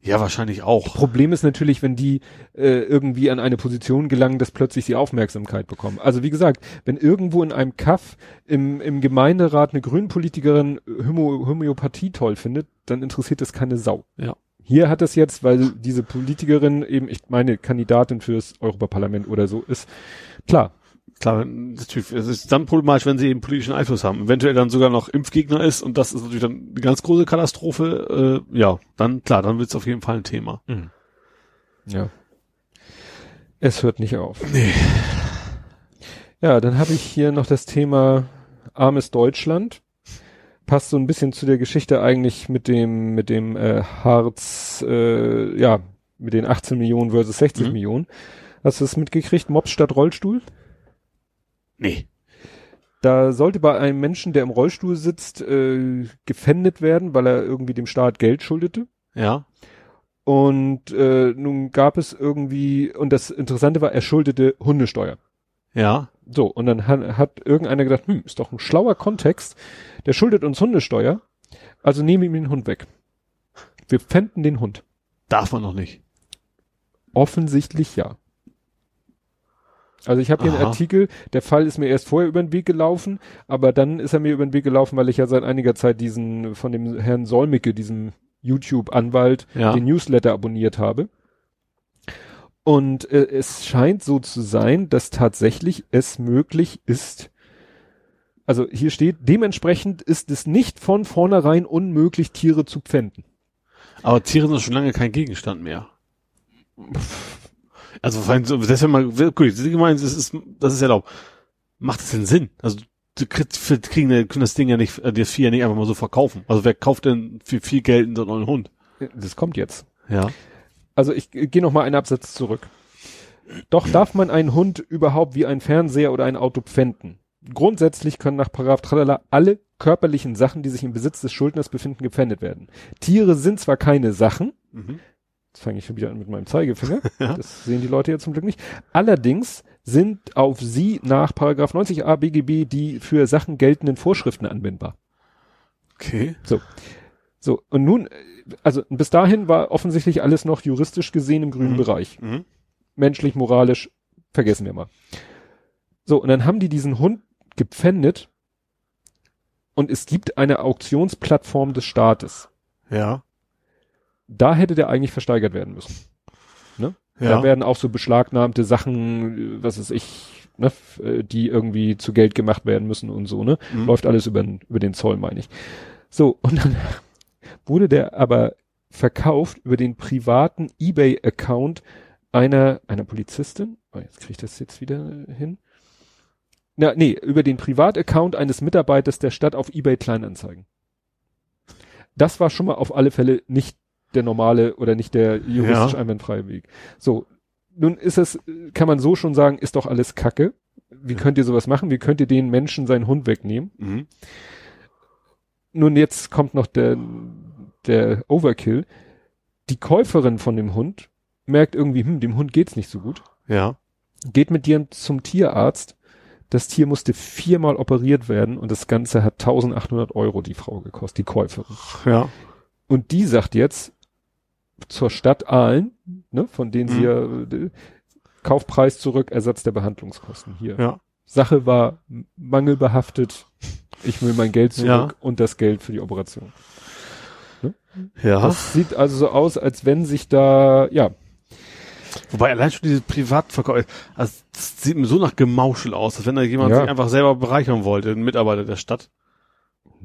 Ja, wahrscheinlich auch. Problem ist natürlich, wenn die äh, irgendwie an eine Position gelangen, dass plötzlich sie Aufmerksamkeit bekommen. Also wie gesagt, wenn irgendwo in einem Kaff im, im Gemeinderat eine Grünpolitikerin Homö Homöopathie toll findet, dann interessiert das keine Sau. Ja. Hier hat es jetzt, weil diese Politikerin eben, ich meine, Kandidatin fürs Europaparlament oder so ist, klar. Klar, natürlich, es ist dann problematisch, wenn sie eben politischen Einfluss haben. Eventuell dann sogar noch Impfgegner ist und das ist natürlich dann eine ganz große Katastrophe. Äh, ja, dann klar, dann wird es auf jeden Fall ein Thema. Mhm. Ja. Es hört nicht auf. Nee. Ja, dann habe ich hier noch das Thema armes Deutschland. Passt so ein bisschen zu der Geschichte eigentlich mit dem, mit dem äh, Harz, äh, ja, mit den 18 Millionen versus 60 Mhm. Millionen. Hast du es mitgekriegt? Mops statt Rollstuhl? Nee. Da sollte bei einem Menschen, der im Rollstuhl sitzt, äh, gefändet werden, weil er irgendwie dem Staat Geld schuldete. Ja. Und äh, nun gab es irgendwie, und das Interessante war, er schuldete Hundesteuer. Ja. So, und dann hat, hat irgendeiner gedacht, hm, ist doch ein schlauer Kontext, der schuldet uns Hundesteuer, also nehmen wir ihm den Hund weg. Wir pfänden den Hund. Darf man noch nicht. Offensichtlich ja. Also ich habe hier einen Aha. Artikel, der Fall ist mir erst vorher über den Weg gelaufen, aber dann ist er mir über den Weg gelaufen, weil ich ja seit einiger Zeit diesen von dem Herrn Solmecke, diesem YouTube-Anwalt, Ja. den Newsletter abonniert habe. Und äh, es scheint so zu sein, dass tatsächlich es möglich ist, also hier steht, dementsprechend ist es nicht von vornherein unmöglich, Tiere zu pfänden. Aber Tiere sind schon lange kein Gegenstand mehr. Also, vor allem ist ja mal, gut, Sie meinen, das ist, das ist erlaubt. Macht das denn Sinn? Also, für, kriegen, können das Ding ja nicht, äh, das Vieh ja nicht einfach mal so verkaufen. Also, wer kauft denn für viel Geld einen so einen neuen Hund? Das kommt jetzt. Ja. Also ich gehe noch mal einen Absatz zurück. Doch darf man einen Hund überhaupt wie ein Fernseher oder ein Auto pfänden? Grundsätzlich können nach Paragraph Tralala alle körperlichen Sachen, die sich im Besitz des Schuldners befinden, gepfändet werden. Tiere sind zwar keine Sachen, Mhm. Jetzt fange ich schon wieder an mit meinem Zeigefinger, (laughs) Ja. das sehen die Leute ja zum Glück nicht, allerdings sind auf sie nach Paragraph 90a BGB die für Sachen geltenden Vorschriften anwendbar. Okay. So, und nun, also bis dahin war offensichtlich alles noch juristisch gesehen im grünen Mhm. Bereich. Mhm. menschlich, moralisch, vergessen wir mal. So, und dann haben die diesen Hund gepfändet und es gibt eine Auktionsplattform des Staates. Ja. Da hätte der eigentlich versteigert werden müssen. Da Ja. werden auch so beschlagnahmte Sachen, äh, was weiß ich, ne, äh, die irgendwie zu Geld gemacht werden müssen und so, ne? Mhm. Läuft alles über, über den Zoll, meine ich. So, und dann (laughs) wurde der aber verkauft über den privaten Ebay-Account einer, einer Polizistin. Oh, jetzt kriege ich das jetzt wieder hin. Na, nee, über den Privataccount eines Mitarbeiters der Stadt auf Ebay Kleinanzeigen. Das war schon mal auf alle Fälle nicht der normale oder nicht der juristisch Ja. einwandfreie Weg. So, nun ist es, kann man so schon sagen, ist doch alles Kacke. Wie könnt ihr sowas machen? Wie könnt ihr den Menschen seinen Hund wegnehmen? Mhm. Nun jetzt kommt noch der, der Overkill. Die Käuferin von dem Hund merkt irgendwie, hm, dem Hund geht's nicht so gut. Ja. Geht mit dir zum Tierarzt. Das Tier musste viermal operiert werden und das Ganze hat 1800 Euro die Frau gekostet, die Käuferin. Ja. Und die sagt jetzt zur Stadt Aalen, ne, von denen sie ja, äh, Kaufpreis zurück, Ersatz der Behandlungskosten hier. Ja. Sache war mangelbehaftet. Ich will mein Geld zurück Ja. und das Geld für die Operation. Ja. Das sieht also so aus, als wenn sich da, ja, Wobei allein schon diese Privatverkauf, also das sieht mir so nach Gemauschel aus, als wenn da jemand Ja. sich einfach selber bereichern wollte, ein Mitarbeiter der Stadt.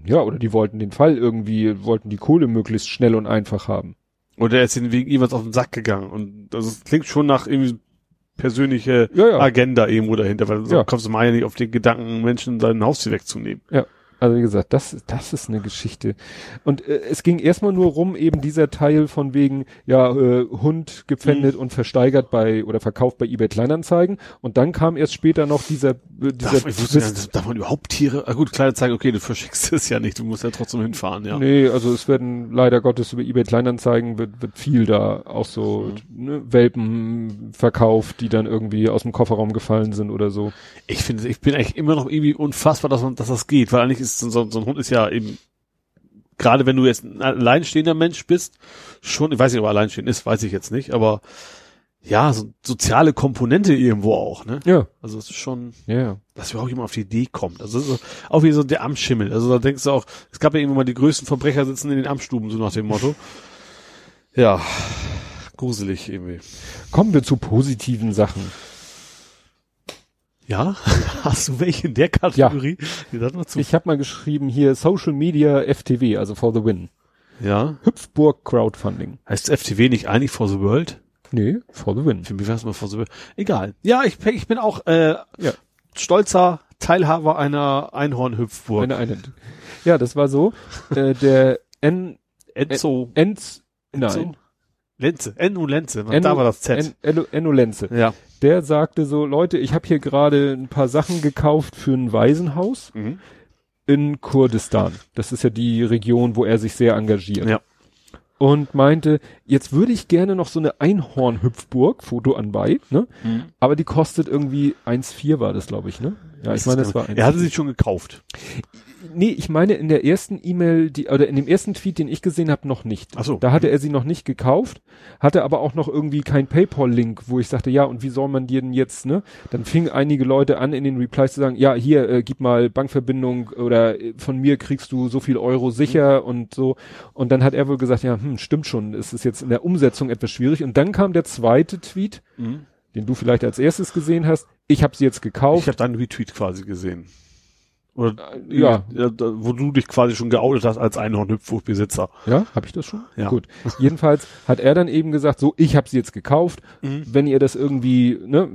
ja, oder die wollten den Fall irgendwie, wollten die Kohle möglichst schnell und einfach haben. Oder er ist ihnen wegen irgendwas auf den Sack gegangen. Und also es klingt schon nach irgendwie persönliche Ja, ja. Agenda irgendwo dahinter, weil so Ja. kommst du mal ja nicht auf den Gedanken, Menschen sein Haustier wegzunehmen. Also wie gesagt, das, das ist eine Geschichte. Und äh, es ging erstmal nur rum, eben dieser Teil von wegen, ja, äh, Hund gepfändet und versteigert bei oder verkauft bei eBay Kleinanzeigen. Und dann kam erst später noch dieser, äh, dieser Darf, ich wusste ja, darf man überhaupt Tiere, ah gut, kleine zeigen, okay, du verschickst es ja nicht, du musst ja trotzdem hinfahren, ja. Nee, also es werden leider Gottes über eBay Kleinanzeigen wird, wird viel da auch so Mhm. ne, Welpen verkauft, die dann irgendwie aus dem Kofferraum gefallen sind oder so. Ich finde, ich bin eigentlich immer noch irgendwie unfassbar, dass man, dass das geht, weil eigentlich ist so, so ein Hund ist ja eben gerade wenn du jetzt ein alleinstehender Mensch bist, schon, ich weiß nicht, ob er alleinstehend ist, weiß ich jetzt nicht, aber ja, so soziale Komponente irgendwo auch, ne? Ja. Also es ist schon, Ja. dass überhaupt jemand auf die Idee kommt. Also ist auch wie so der Amtsschimmel. Also da denkst du auch, es gab ja irgendwann mal die größten Verbrecher sitzen in den Amtsstuben, so nach dem Motto. Ja, gruselig irgendwie. Kommen wir zu positiven Sachen. Ja, (laughs) hast du welche in der Kategorie? Ja. Ich habe mal geschrieben hier Social Media FTW, also for the win. ja. Hüpfburg Crowdfunding. Heißt FTW nicht eigentlich for the world? Nee, for the win. Für mich war es mal for the world. Egal. Ja, ich, ich bin auch äh, Ja. stolzer Teilhaber einer Einhornhüpfburg. Eine, eine. Ja, das war so. äh, der N Enzo. Enz Enzo? nein. Lenze. Enno Lenze. Da war das Z. En, Enno Lenze. ja. Der sagte so, Leute, ich habe hier gerade ein paar Sachen gekauft für ein Waisenhaus Mhm. in Kurdistan. Das ist ja die Region, wo er sich sehr engagiert. Ja. Und meinte, jetzt würde ich gerne noch so eine Einhornhüpfburg, Foto anbei, ne? Aber die kostet irgendwie 1,4 war das, glaube ich, ne? Ja, ich meine, das war Er hatte sie schon gekauft. Nee, ich meine in der ersten E-Mail, die oder in dem ersten Tweet, den ich gesehen habe, noch nicht. Ach so. Da hatte er sie noch nicht gekauft, hatte aber auch noch irgendwie kein PayPal-Link, wo ich sagte, ja, und wie soll man dir denn jetzt, ne? Dann fingen einige Leute an in den Replies zu sagen, ja, hier, äh, gib mal Bankverbindung oder äh, von mir kriegst du so viel Euro sicher Mhm. und so. Und dann hat er wohl gesagt, ja, hm, stimmt schon, es ist jetzt in der Umsetzung etwas schwierig. Und dann kam der zweite Tweet, den du vielleicht als erstes gesehen hast. Ich habe sie jetzt gekauft. Ich habe deinen Retweet quasi gesehen. Oder ja. da, wo du dich quasi schon geoutet hast als Einhornhüpfburgbesitzer. Ja, habe ich das schon? Ja. Gut. Jedenfalls hat er dann eben gesagt, so, ich habe sie jetzt gekauft. Mhm. Wenn ihr das irgendwie, ne,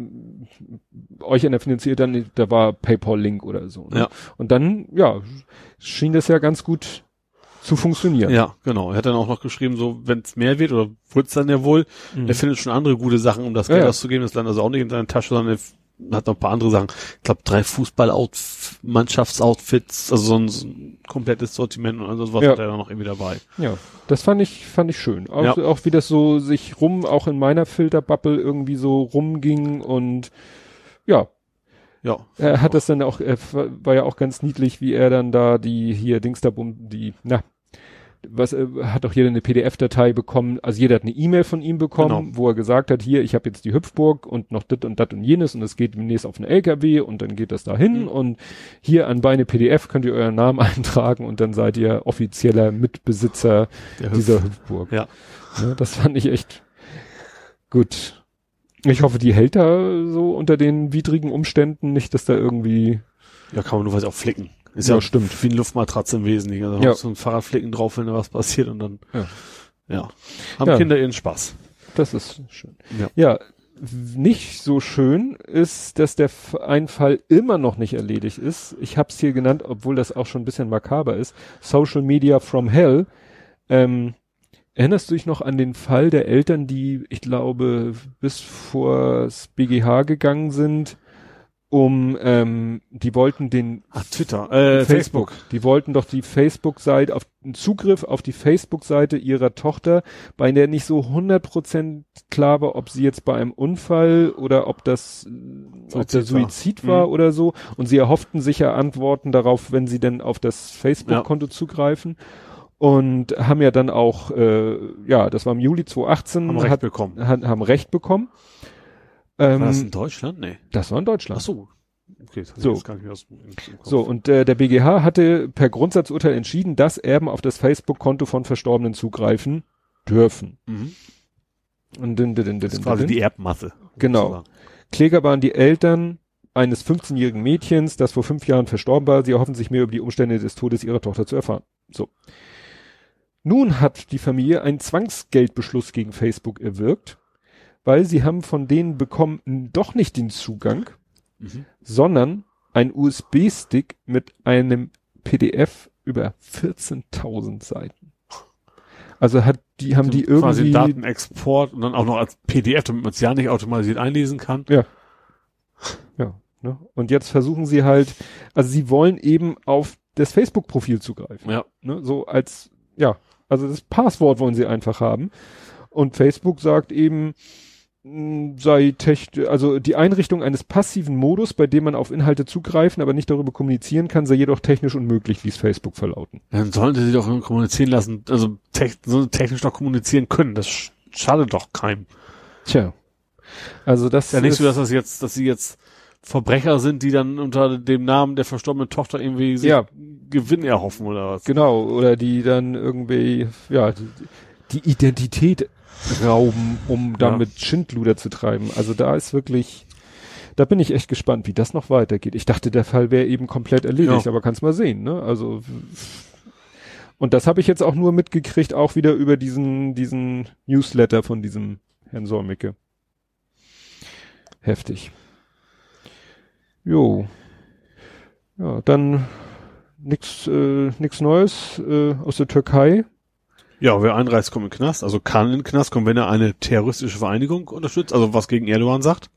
euch einer finanziert, dann, da war PayPal-Link oder so. Ne? Ja. Und dann, ja, schien das ja ganz gut zu funktionieren. Ja, genau. Er hat dann auch noch geschrieben, so, wenn es mehr wird, oder wird es dann ja wohl, Mhm. er findet schon andere gute Sachen, um das Ja, Geld ja. auszugeben. Das landet also auch nicht in seiner Tasche, sondern er hat noch ein paar andere Sachen. Ich glaube, drei Fußball-Mannschaftsoutfits, also so ein, so ein komplettes Sortiment und also was Ja. hat er dann noch irgendwie dabei. Ja, das fand ich, fand ich schön. Auch, Ja. auch wie das so sich rum, auch in meiner Filterbubble irgendwie so rumging und ja, Ja. Er hat das dann auch, er war ja auch ganz niedlich, wie er dann da die hier Dings da, die, na, was äh, hat doch jeder eine PDF-Datei bekommen, also jeder hat eine E-Mail von ihm bekommen, Genau. wo er gesagt hat, hier, ich habe jetzt die Hüpfburg und noch das und das und jenes und es geht demnächst auf einen LKW und dann geht das dahin Mhm. und hier an Beine PDF könnt ihr euren Namen (laughs) eintragen und dann seid ihr offizieller Mitbesitzer Der dieser Hüpfburg. Ja. Ja, das fand ich echt gut. Ich hoffe, die hält da so unter den widrigen Umständen nicht, dass da irgendwie Ja, kann man nur was auch flicken. Ist Ja, ja, stimmt. wie ein Luftmatratze im Wesentlichen. Also Ja. so ein Fahrradflicken drauf, wenn da was passiert und dann, Ja. ja. Haben Ja. Kinder ihren Spaß. Das ist schön. Ja. Ja, nicht so schön ist, dass der F- ein Fall immer noch nicht erledigt ist. Ich habe es hier genannt, obwohl das auch schon ein bisschen makaber ist. Social Media from Hell. Ähm, erinnerst du dich noch an den Fall der Eltern, die, ich glaube, bis vors BGH gegangen sind, um, ähm, die wollten den Ah, Twitter, äh, Facebook. Die wollten doch die Facebook-Seite, auf einen Zugriff auf die Facebook-Seite ihrer Tochter, bei der nicht so 100% klar war, ob sie jetzt bei einem Unfall oder ob das, äh, ob der Suizid war. Suizid war Mhm. oder so. Und sie erhofften sicher Antworten darauf, wenn sie denn auf das Facebook-Konto zugreifen. Und haben ja dann auch, äh, ja, das war im Juli 2018, Haben Recht hat, bekommen. hat, haben Recht bekommen. War das in Ähm, Deutschland? Nee. das war in Deutschland. Ach so. Okay, das So. gar nicht mehr aus im Kopf. So, und äh, der BGH hatte per Grundsatzurteil entschieden, dass Erben auf das Facebook-Konto von Verstorbenen zugreifen dürfen. Mhm. Und din, din, din, Das ist quasi die Erbmasse. Genau. Kläger waren die Eltern eines 15-jährigen Mädchens, das vor fünf Jahren verstorben war. Sie erhoffen sich mehr über die Umstände des Todes ihrer Tochter zu erfahren. So. Nun hat die Familie einen Zwangsgeldbeschluss gegen Facebook erwirkt, weil sie haben von denen bekommen doch nicht den Zugang, Mhm. sondern ein USB-Stick mit einem PDF über 14.000 Seiten. Also hat die haben die quasi irgendwie Datenexport und dann auch noch als PDF, damit man es ja nicht automatisiert einlesen kann. Ja. Ja. Ne? Und jetzt versuchen sie halt, also sie wollen eben auf das Facebook-Profil zugreifen. Ja. Ne? So als, ja, also das Passwort wollen sie einfach haben. Und Facebook sagt eben, sei tech, also die Einrichtung eines passiven Modus, bei dem man auf Inhalte zugreifen, aber nicht darüber kommunizieren kann, sei jedoch technisch unmöglich, ließ Facebook verlauten. Dann sollte sie doch kommunizieren lassen, also te so technisch doch kommunizieren können. Das schadet doch keinem. Tja. Also das ist ja nicht so, dass das jetzt, dass sie jetzt Verbrecher sind, die dann unter dem Namen der verstorbenen Tochter irgendwie ja. Gewinn erhoffen oder was. Genau, oder die dann irgendwie, ja, die, die Identität rauben, um damit ja. Schindluder zu treiben. Also da ist wirklich, da bin ich echt gespannt, wie das noch weitergeht. Ich dachte, der Fall wäre eben komplett erledigt, ja. aber kannst mal sehen, ne? Also und das habe ich jetzt auch nur mitgekriegt, auch wieder über diesen diesen Newsletter von diesem Herrn Solmecke. Heftig. Jo. Ja, dann nix äh, nix Neues äh, aus der Türkei. Ja, wer einreist, kommt in den Knast. Also kann in den Knast kommen, wenn er eine terroristische Vereinigung unterstützt, also was gegen Erdogan sagt.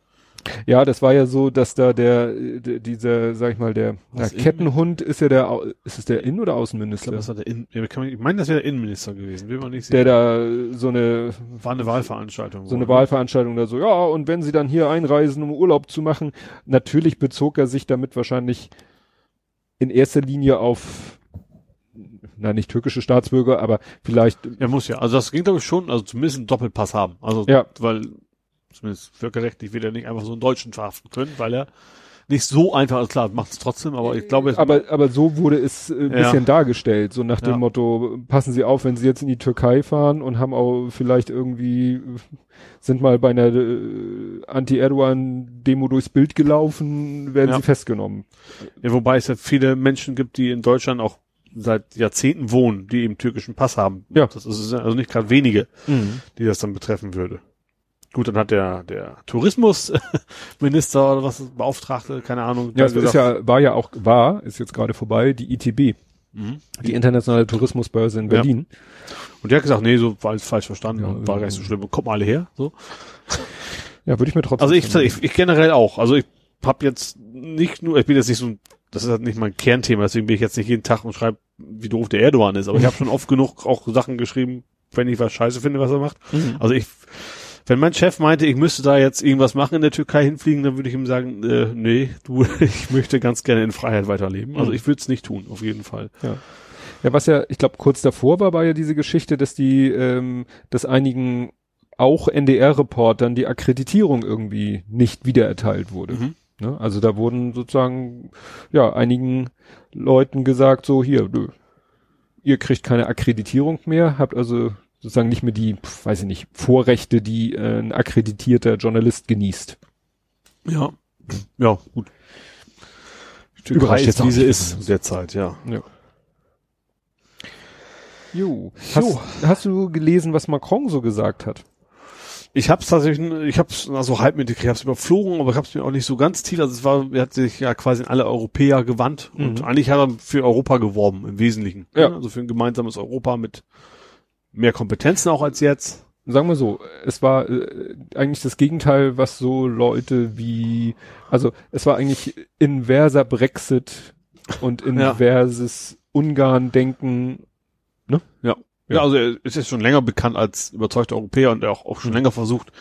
Ja, das war ja so, dass da der, der dieser, sag ich mal, der na, Kettenhund ist ja der, ist es der Innen- oder Außenminister? Ich, glaub, das war der Innen, ich meine, das wäre der Innenminister gewesen, will man nicht sehen. Der da so eine, war eine Wahlveranstaltung. So eine Wahlveranstaltung da so, ja, und wenn sie dann hier einreisen, um Urlaub zu machen, natürlich bezog er sich damit wahrscheinlich in erster Linie auf na nicht türkische Staatsbürger, aber vielleicht. Er muss ja, also das ging glaube ich schon, also zumindest einen Doppelpass haben. Also ja. weil zumindest völkerrechtlich wird er nicht einfach so einen Deutschen verhaften können, weil er nicht so einfach, also klar, macht es trotzdem, aber ich glaube. Aber, aber so wurde es ein äh, bisschen ja. dargestellt, so nach dem ja. Motto, passen Sie auf, wenn Sie jetzt in die Türkei fahren und haben auch vielleicht irgendwie, sind mal bei einer äh, Anti-Erdogan-Demo durchs Bild gelaufen, werden ja. Sie festgenommen. Ja, wobei es ja viele Menschen gibt, die in Deutschland auch seit Jahrzehnten wohnen, die eben türkischen Pass haben. Ja. Das ist also nicht gerade wenige, mhm. die das dann betreffen würde. Gut, dann hat der, der Tourismusminister (laughs) oder was Beauftragte, keine Ahnung. Ja, das ist ja, war ja auch, war, ist jetzt gerade vorbei, die ITB. Mhm. Die internationale Tourismusbörse in Berlin. Ja. Und der hat gesagt, nee, so war falsch verstanden, ja, war gar nicht so schlimm. Kommt mal alle her, so. (laughs) Ja, würde ich mir trotzdem. Also ich, ich, ich generell auch. Also ich habe jetzt nicht nur, ich bin jetzt nicht so ein das ist halt nicht mein Kernthema, deswegen bin ich jetzt nicht jeden Tag und schreibe, wie doof der Erdogan ist, aber ich habe schon oft genug auch Sachen geschrieben, wenn ich was scheiße finde, was er macht. Mhm. Also ich, wenn mein Chef meinte, ich müsste da jetzt irgendwas machen in der Türkei hinfliegen, dann würde ich ihm sagen, äh, nee, du, (laughs) ich möchte ganz gerne in Freiheit weiterleben. Also mhm. ich würde es nicht tun, auf jeden Fall. Ja. Ja, was ja, ich glaube, kurz davor war, war ja diese Geschichte, dass die, ähm, dass einigen auch NDR-Reportern die Akkreditierung irgendwie nicht wiedererteilt wurde. Mhm. Ne? Also da wurden sozusagen ja einigen Leuten gesagt, so hier, nö, ihr kriegt keine Akkreditierung mehr, habt also sozusagen nicht mehr die, weiß ich nicht, Vorrechte, die äh, ein akkreditierter Journalist genießt. Ja, ja, gut. Überrascht jetzt diese ist derzeit, ja. ja. Jo. Hast, hast du gelesen, was Macron so gesagt hat? Ich habe es tatsächlich, ich habe es also halb mit, ich habe es überflogen, aber ich habe es mir auch nicht so ganz tief. Also es war, er hat sich ja quasi in alle Europäer gewandt mhm. und eigentlich hat er für Europa geworben im Wesentlichen. Ja. Also für ein gemeinsames Europa mit mehr Kompetenzen auch als jetzt. Sagen wir so, es war äh, eigentlich das Gegenteil, was so Leute wie, also es war eigentlich inverser Brexit und inverses ja. Ungarn-Denken, ne? Ja. Ja, also er ist jetzt schon länger bekannt als überzeugter Europäer und er auch, auch schon mhm. länger versucht,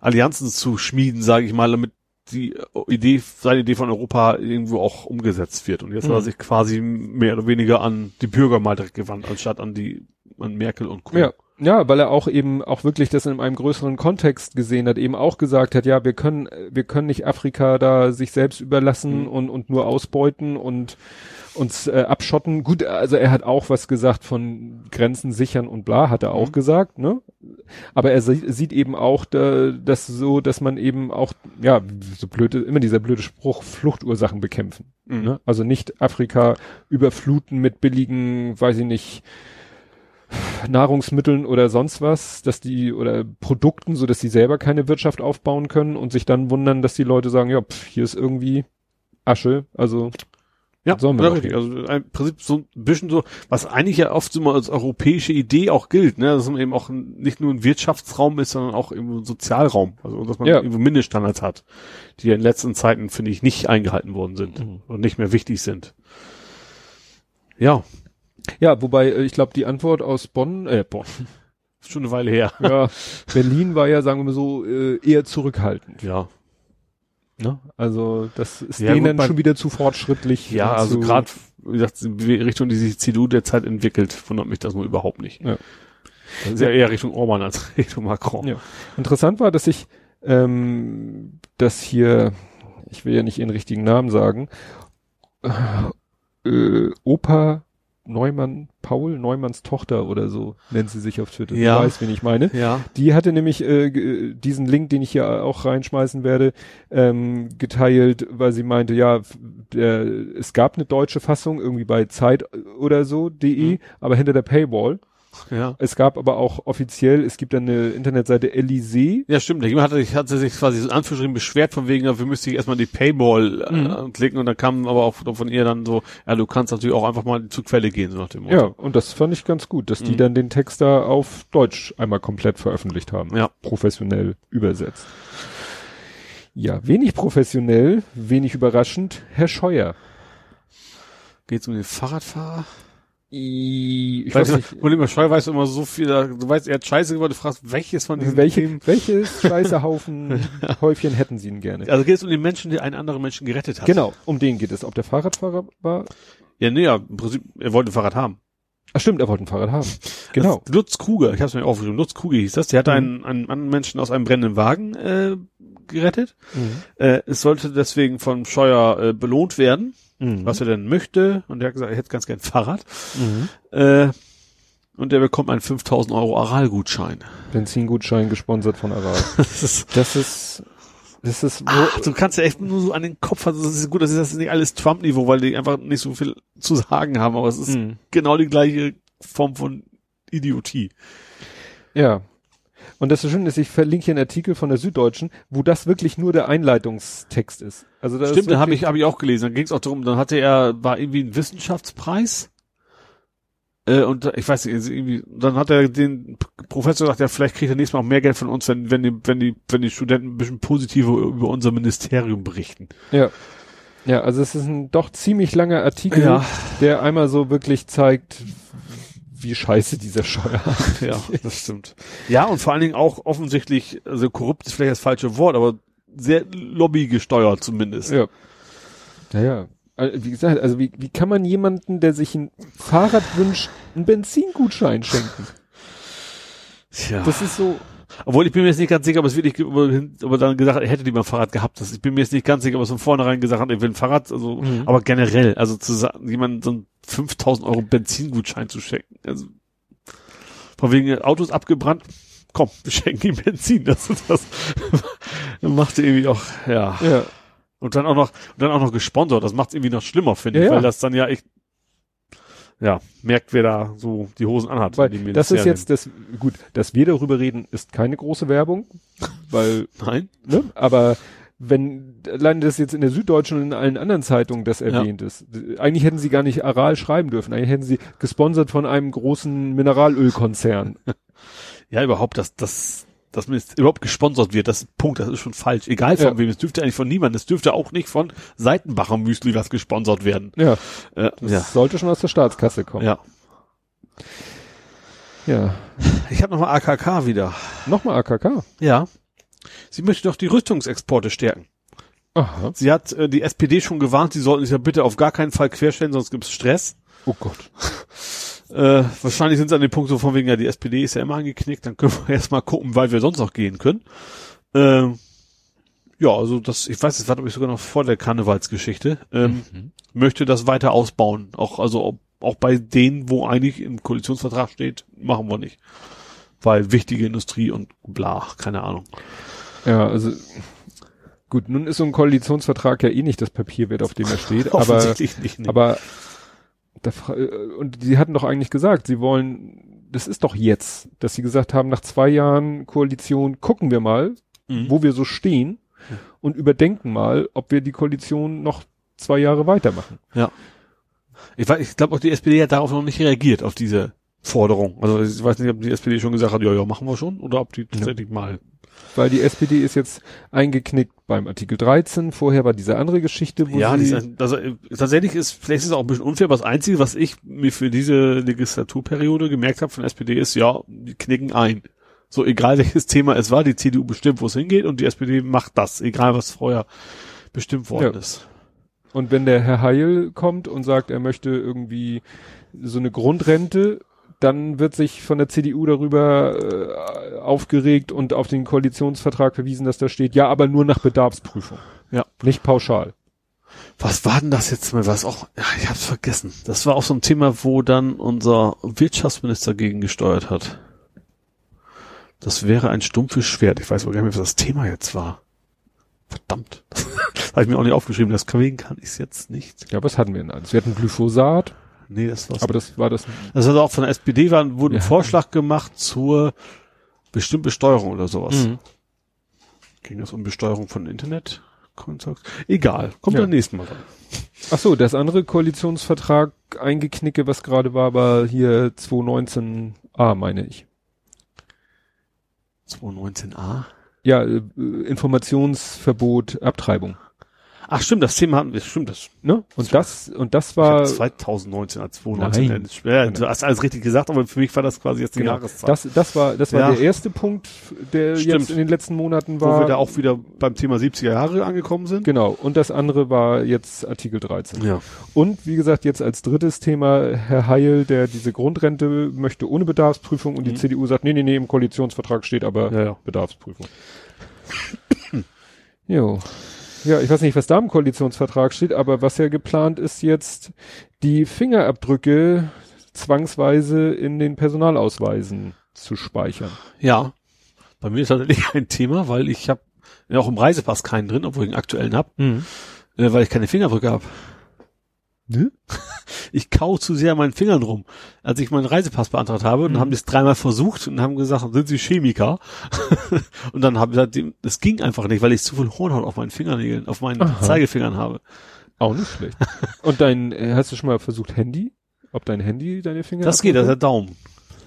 Allianzen zu schmieden, sage ich mal, damit die Idee, seine Idee von Europa irgendwo auch umgesetzt wird. Und jetzt mhm. hat er mhm. sich quasi mehr oder weniger an die Bürger mal direkt gewandt, anstatt an die, an Merkel und Co. Ja. Ja, weil er auch eben auch wirklich das in einem größeren Kontext gesehen hat, eben auch gesagt hat, ja, wir können, wir können nicht Afrika da sich selbst überlassen mhm. und, und nur ausbeuten und uns äh, abschotten. Gut, also er hat auch was gesagt von Grenzen sichern und bla, hat er auch mhm. gesagt, ne? Aber er sieht eben auch da, das so, dass man eben auch, ja, so blöde, immer dieser blöde Spruch, Fluchtursachen bekämpfen. Mhm. Ne? Also nicht Afrika überfluten mit billigen, weiß ich nicht, Nahrungsmitteln oder sonst was, dass die oder Produkten, so dass sie selber keine Wirtschaft aufbauen können und sich dann wundern, dass die Leute sagen, ja, pff, hier ist irgendwie Asche, also ja, sollen wir ja richtig. Also im Prinzip so ein bisschen so, was eigentlich ja oft mal als europäische Idee auch gilt, ne, dass man eben auch nicht nur ein Wirtschaftsraum ist, sondern auch irgendwo ein Sozialraum. Also dass man ja. irgendwo Mindeststandards hat, die ja in letzten Zeiten, finde ich, nicht eingehalten worden sind mhm. und nicht mehr wichtig sind. Ja. Ja, wobei, äh, ich glaube, die Antwort aus Bonn, äh, Bonn, Schon eine Weile her. Ja, (laughs) Berlin war ja, sagen wir mal so, äh, eher zurückhaltend. Ja. Ne? Also das ist Ja, denen gut, dann schon wieder zu fortschrittlich. Ja, und also gerade, wie gesagt, die Richtung, die sich CDU derzeit entwickelt, wundert mich das nur überhaupt nicht. Ja. Das ist ja eher Richtung Orban als (laughs) Richtung Macron. Ja. Interessant war, dass ich ähm, das hier, ich will ja nicht ihren richtigen Namen sagen, äh, Opa Neumann, Paul Neumanns Tochter oder so nennt sie sich auf Twitter. Ja. Du weißt, wen ich meine. Ja. Die hatte nämlich äh, ge- diesen Link, den ich hier auch reinschmeißen werde, ähm, geteilt, weil sie meinte, ja, der, es gab eine deutsche Fassung irgendwie bei Zeit oder so de, Mhm. aber hinter der Paywall. Ja. Es gab aber auch offiziell, es gibt eine Internetseite Elysee. Ja, stimmt. Jemand hatte, sich- hatte sich quasi so in Anführungsstrichen beschwert von wegen, wir müssten erstmal die Paywall äh, Mhm. klicken und dann kam aber auch von ihr dann so, ja, du kannst natürlich auch einfach mal zur Quelle gehen, so nach dem Motto. Ja, und das fand ich ganz gut, dass die Mhm. dann den Text da auf Deutsch einmal komplett veröffentlicht haben. Ja. Professionell übersetzt. Ja, wenig professionell, wenig überraschend, Herr Scheuer. Geht's um den Fahrradfahrer? Ich Ich weiß weiß nicht, nicht, William Scheu weiß immer so viel, du weißt, er hat Scheiße geworden, du fragst, welches von diesen welche, Themen? welches Scheißehaufen (laughs) Häufchen hätten Sie ihn gerne? Also geht es um den Menschen, der einen anderen Menschen gerettet hat. Genau, um den geht es. Ob der Fahrradfahrer war? Ja, nee, ja, im Prinzip, er wollte ein Fahrrad haben. Ach stimmt, er wollte ein Fahrrad haben. Genau. Das, Lutz Kruger, ich hab's mir aufgeschrieben, Lutz Kruger hieß das, der hatte Mhm. einen, einen anderen Menschen aus einem brennenden Wagen äh, gerettet. Mhm. Äh, es sollte deswegen von Scheuer äh, belohnt werden, Mhm. was er denn möchte. Und er hat gesagt, er hätte ganz gern ein Fahrrad. Mhm. Äh, und er bekommt einen 5000 Euro Aral-Gutschein. Benzingutschein gesponsert von Aral. (laughs) Das ist, Das ist, das ist, wo, ach, du kannst ja echt nur so an den Kopf, also das ist gut, das ist, das ist nicht alles Trump-Niveau, weil die einfach nicht so viel zu sagen haben, aber es ist Mhm. genau die gleiche Form von Idiotie. Ja. Und das Schöne ist, ich verlinke hier einen Artikel von der Süddeutschen, wo das wirklich nur der Einleitungstext ist. Also das Stimmt, da habe ich, hab ich auch gelesen. Dann ging es auch darum, dann hatte er, war irgendwie ein Wissenschaftspreis. Äh, und ich weiß nicht, irgendwie, dann hat er den Professor gesagt, ja, vielleicht kriegt er nächstes Mal auch mehr Geld von uns, wenn, wenn die, wenn die, wenn die Studenten ein bisschen positiver über unser Ministerium berichten. Ja. Ja, also es ist ein doch ziemlich langer Artikel, Ja. der einmal so wirklich zeigt, wie scheiße dieser Scheuer. (laughs) Ja, das stimmt. Ja, und vor allen Dingen auch offensichtlich, also korrupt ist vielleicht das falsche Wort, aber sehr lobbygesteuert zumindest. Ja. Naja. Also, Wie gesagt, also wie, wie kann man jemanden, der sich ein Fahrrad wünscht, einen Benzingutschein schenken? Tja. Das ist so, Obwohl ich bin mir jetzt nicht ganz sicher, ob es wirklich, ob er, dann gesagt hat, er hätte lieber ein Fahrrad gehabt. Das, ich bin mir jetzt nicht ganz sicher, ob er von vornherein gesagt hat, er will ein Fahrrad, also, Mhm. aber generell, also zu sagen, jemandem so einen 5000 Euro Benzingutschein zu schenken, also, von wegen Autos abgebrannt, komm, wir schenken ihm Benzin, das, das (laughs) macht irgendwie auch, ja. ja. Und dann auch noch, und dann auch noch gesponsert, das macht es irgendwie noch schlimmer, finde Ja, ich, ja. weil das dann ja echt, ja, merkt, wer da so die Hosen anhat. Weil die das ist jetzt das, gut, dass wir darüber reden, ist keine große Werbung, weil, (laughs) Nein? ne, aber wenn allein das jetzt in der Süddeutschen und in allen anderen Zeitungen das erwähnt ist, eigentlich hätten sie gar nicht Aral schreiben dürfen, eigentlich hätten sie gesponsert von einem großen Mineralölkonzern. (laughs) Ja, überhaupt, dass, dass, dass man jetzt überhaupt gesponsert wird, das ist Punkt, das ist schon falsch. Egal von Ja. wem, es dürfte eigentlich von niemandem, es dürfte auch nicht von Seitenbacher Müsli was gesponsert werden. ja, Äh, das ja, sollte schon aus der Staatskasse kommen. ja. ja. Ich habe nochmal AKK wieder. Nochmal AKK. Ja. Sie möchte doch die Rüstungsexporte stärken. Aha. Sie hat äh, die SPD schon gewarnt, sie sollten sich ja bitte auf gar keinen Fall querstellen, sonst gibt's Stress. Oh Gott. Äh, wahrscheinlich sind sie an dem Punkt so von wegen, ja, die SPD ist ja immer angeknickt, dann können wir (laughs) erstmal gucken, weil wir sonst noch gehen können. Ähm, ja, also das, ich weiß, das war glaube ich sogar noch vor der Karnevalsgeschichte, ähm, möchte das weiter ausbauen. Auch, also ob, auch bei denen, wo eigentlich im Koalitionsvertrag steht, machen wir nicht. Weil wichtige Industrie und bla, keine Ahnung. Ja, also gut, nun ist so ein Koalitionsvertrag ja eh nicht das Papierwert, auf dem er steht, (laughs) aber nicht. nee. aber und sie hatten doch eigentlich gesagt, sie wollen, das ist doch jetzt, dass sie gesagt haben, nach zwei Jahren Koalition gucken wir mal, Mhm. wo wir so stehen und überdenken mal, ob wir die Koalition noch zwei Jahre weitermachen. Ich, weiß- ich glaube auch die SPD hat darauf noch nicht reagiert, auf diese Forderung. Also ich weiß nicht, ob die SPD schon gesagt hat, ja, ja, machen wir schon, oder ob die tatsächlich mal weil die SPD ist jetzt eingeknickt beim Artikel 13. Vorher war diese andere Geschichte, wo ja, sie ist, also tatsächlich ist vielleicht ist es auch ein bisschen unfair. Aber das Einzige, was ich mir für diese Legislaturperiode gemerkt habe von der SPD ist, ja, die knicken ein. So egal welches Thema es war, die CDU bestimmt, wo es hingeht und die SPD macht das, egal was vorher bestimmt worden ja. ist. Und wenn der Herr Heil kommt und sagt, er möchte irgendwie so eine Grundrente dann wird sich von der CDU darüber äh, aufgeregt und auf den Koalitionsvertrag verwiesen, dass da steht, ja, aber nur nach Bedarfsprüfung. Ja. Nicht pauschal. Was war denn das jetzt mal? Was auch, ja, ich hab's vergessen. Das war auch so ein Thema, wo dann unser Wirtschaftsminister gegen gesteuert hat. Das wäre ein stumpfes Schwert. Ich weiß aber gar nicht mehr, was das Thema jetzt war. Verdammt. (laughs) Das habe ich mir auch nicht aufgeschrieben. Deswegen kann ich es jetzt nicht. Ja, was hatten wir denn alles? Wir hatten Glyphosat. Nee, das war's. Aber das war das. Das hat auch von der SPD war, wurde ja. ein Vorschlag gemacht zur bestimmten Besteuerung oder sowas. Mhm. Ging das um Besteuerung von Internet? Egal, kommt ja. beim nächsten Mal dran. Ach so, das andere Koalitionsvertrag eingeknicke, was gerade war, war hier 219a, meine ich. 219a? Ja, äh, Informationsverbot, Abtreibung. Ach stimmt, das Thema hatten wir, stimmt das. Ne? Und das, und das war. 2019 als 2019. Nein. Ja, du hast alles richtig gesagt, aber für mich war das quasi jetzt die genau. Jahreszahl. Das, das war, das war ja. der erste Punkt, der stimmt. jetzt in den letzten Monaten war. Wo wir da auch wieder beim Thema 70er Jahre angekommen sind. Genau. Und das andere war jetzt Artikel 13. Ja. Und wie gesagt, jetzt als drittes Thema Herr Heil, der diese Grundrente möchte ohne Bedarfsprüfung und mhm. die CDU sagt, nee, nee, nee, im Koalitionsvertrag steht aber ja, ja. Bedarfsprüfung. (coughs) jo. Ja, ich weiß nicht, was da im Koalitionsvertrag steht, aber was ja geplant ist jetzt, die Fingerabdrücke zwangsweise in den Personalausweisen zu speichern. Ja, bei mir ist tatsächlich (laughs) ein Thema, weil ich habe ja auch im Reisepass keinen drin, obwohl ich einen aktuellen hab, mhm. äh, weil ich keine Fingerabdrücke habe. Ne? (laughs) Ich kau zu sehr meinen Fingern rum. Als ich meinen Reisepass beantragt habe, mhm. und haben es dreimal versucht und haben gesagt, sind Sie Chemiker? (laughs) und dann habe ich gesagt, das ging einfach nicht, weil ich zu viel Hornhaut auf meinen Fingernägeln, auf meinen Aha. Zeigefingern habe. Auch nicht schlecht. und dein, äh, hast du schon mal versucht Handy? Ob dein Handy deine Finger? Das geht, das ist der Daumen.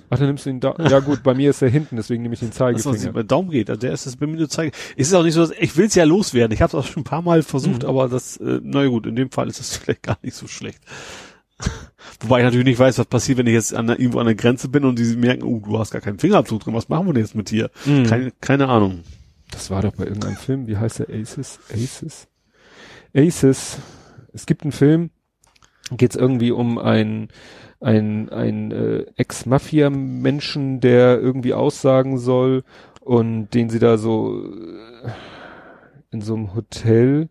Ach, dann nimmst du den Daumen. Ja gut, bei mir ist er hinten, deswegen nehme ich den Zeigefinger. Das, was Daumen geht, also der ist das bei mir nur Zeige. Es ist auch nicht so, dass, ich will es ja loswerden. Ich habe es auch schon ein paar Mal versucht, mhm. aber das, äh, naja gut, in dem Fall ist es (laughs) vielleicht gar nicht so schlecht. (laughs) Wobei ich natürlich nicht weiß, was passiert, wenn ich jetzt an der, irgendwo an der Grenze bin und die merken, oh, du hast gar keinen Fingerabdruck drin, was machen wir denn jetzt mit dir? Mhm. Keine, keine Ahnung. Das war doch bei irgendeinem Film, wie heißt der? Aces? Aces? Aces. Es gibt einen Film, geht es irgendwie um ein ein, ein äh, Ex-Mafia-Menschen, der irgendwie aussagen soll und den sie da so äh, in so einem Hotel.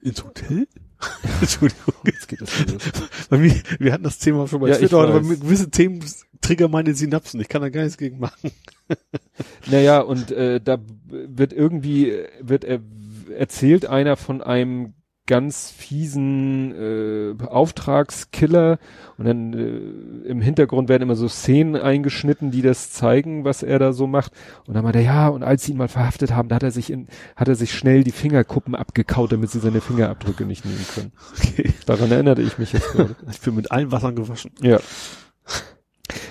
Ins Hotel? (laughs) Entschuldigung, jetzt geht das los. wir, wir hatten das Thema schon mal. Ja, ich weiß. aber mit gewissen Themen trigger meine Synapsen. Ich kann da gar nichts gegen machen. (laughs) naja, und äh, da wird irgendwie, wird er erzählt einer von einem ganz fiesen äh, Auftragskiller und dann äh, im Hintergrund werden immer so Szenen eingeschnitten, die das zeigen, was er da so macht. Und dann meint er, ja, und als sie ihn mal verhaftet haben, da hat er sich in, hat er sich schnell die Fingerkuppen abgekaut, damit sie seine Fingerabdrücke nicht nehmen können. Okay. Daran erinnerte ich mich jetzt gerade. (laughs) Ich bin mit allen Wassern gewaschen. Ja.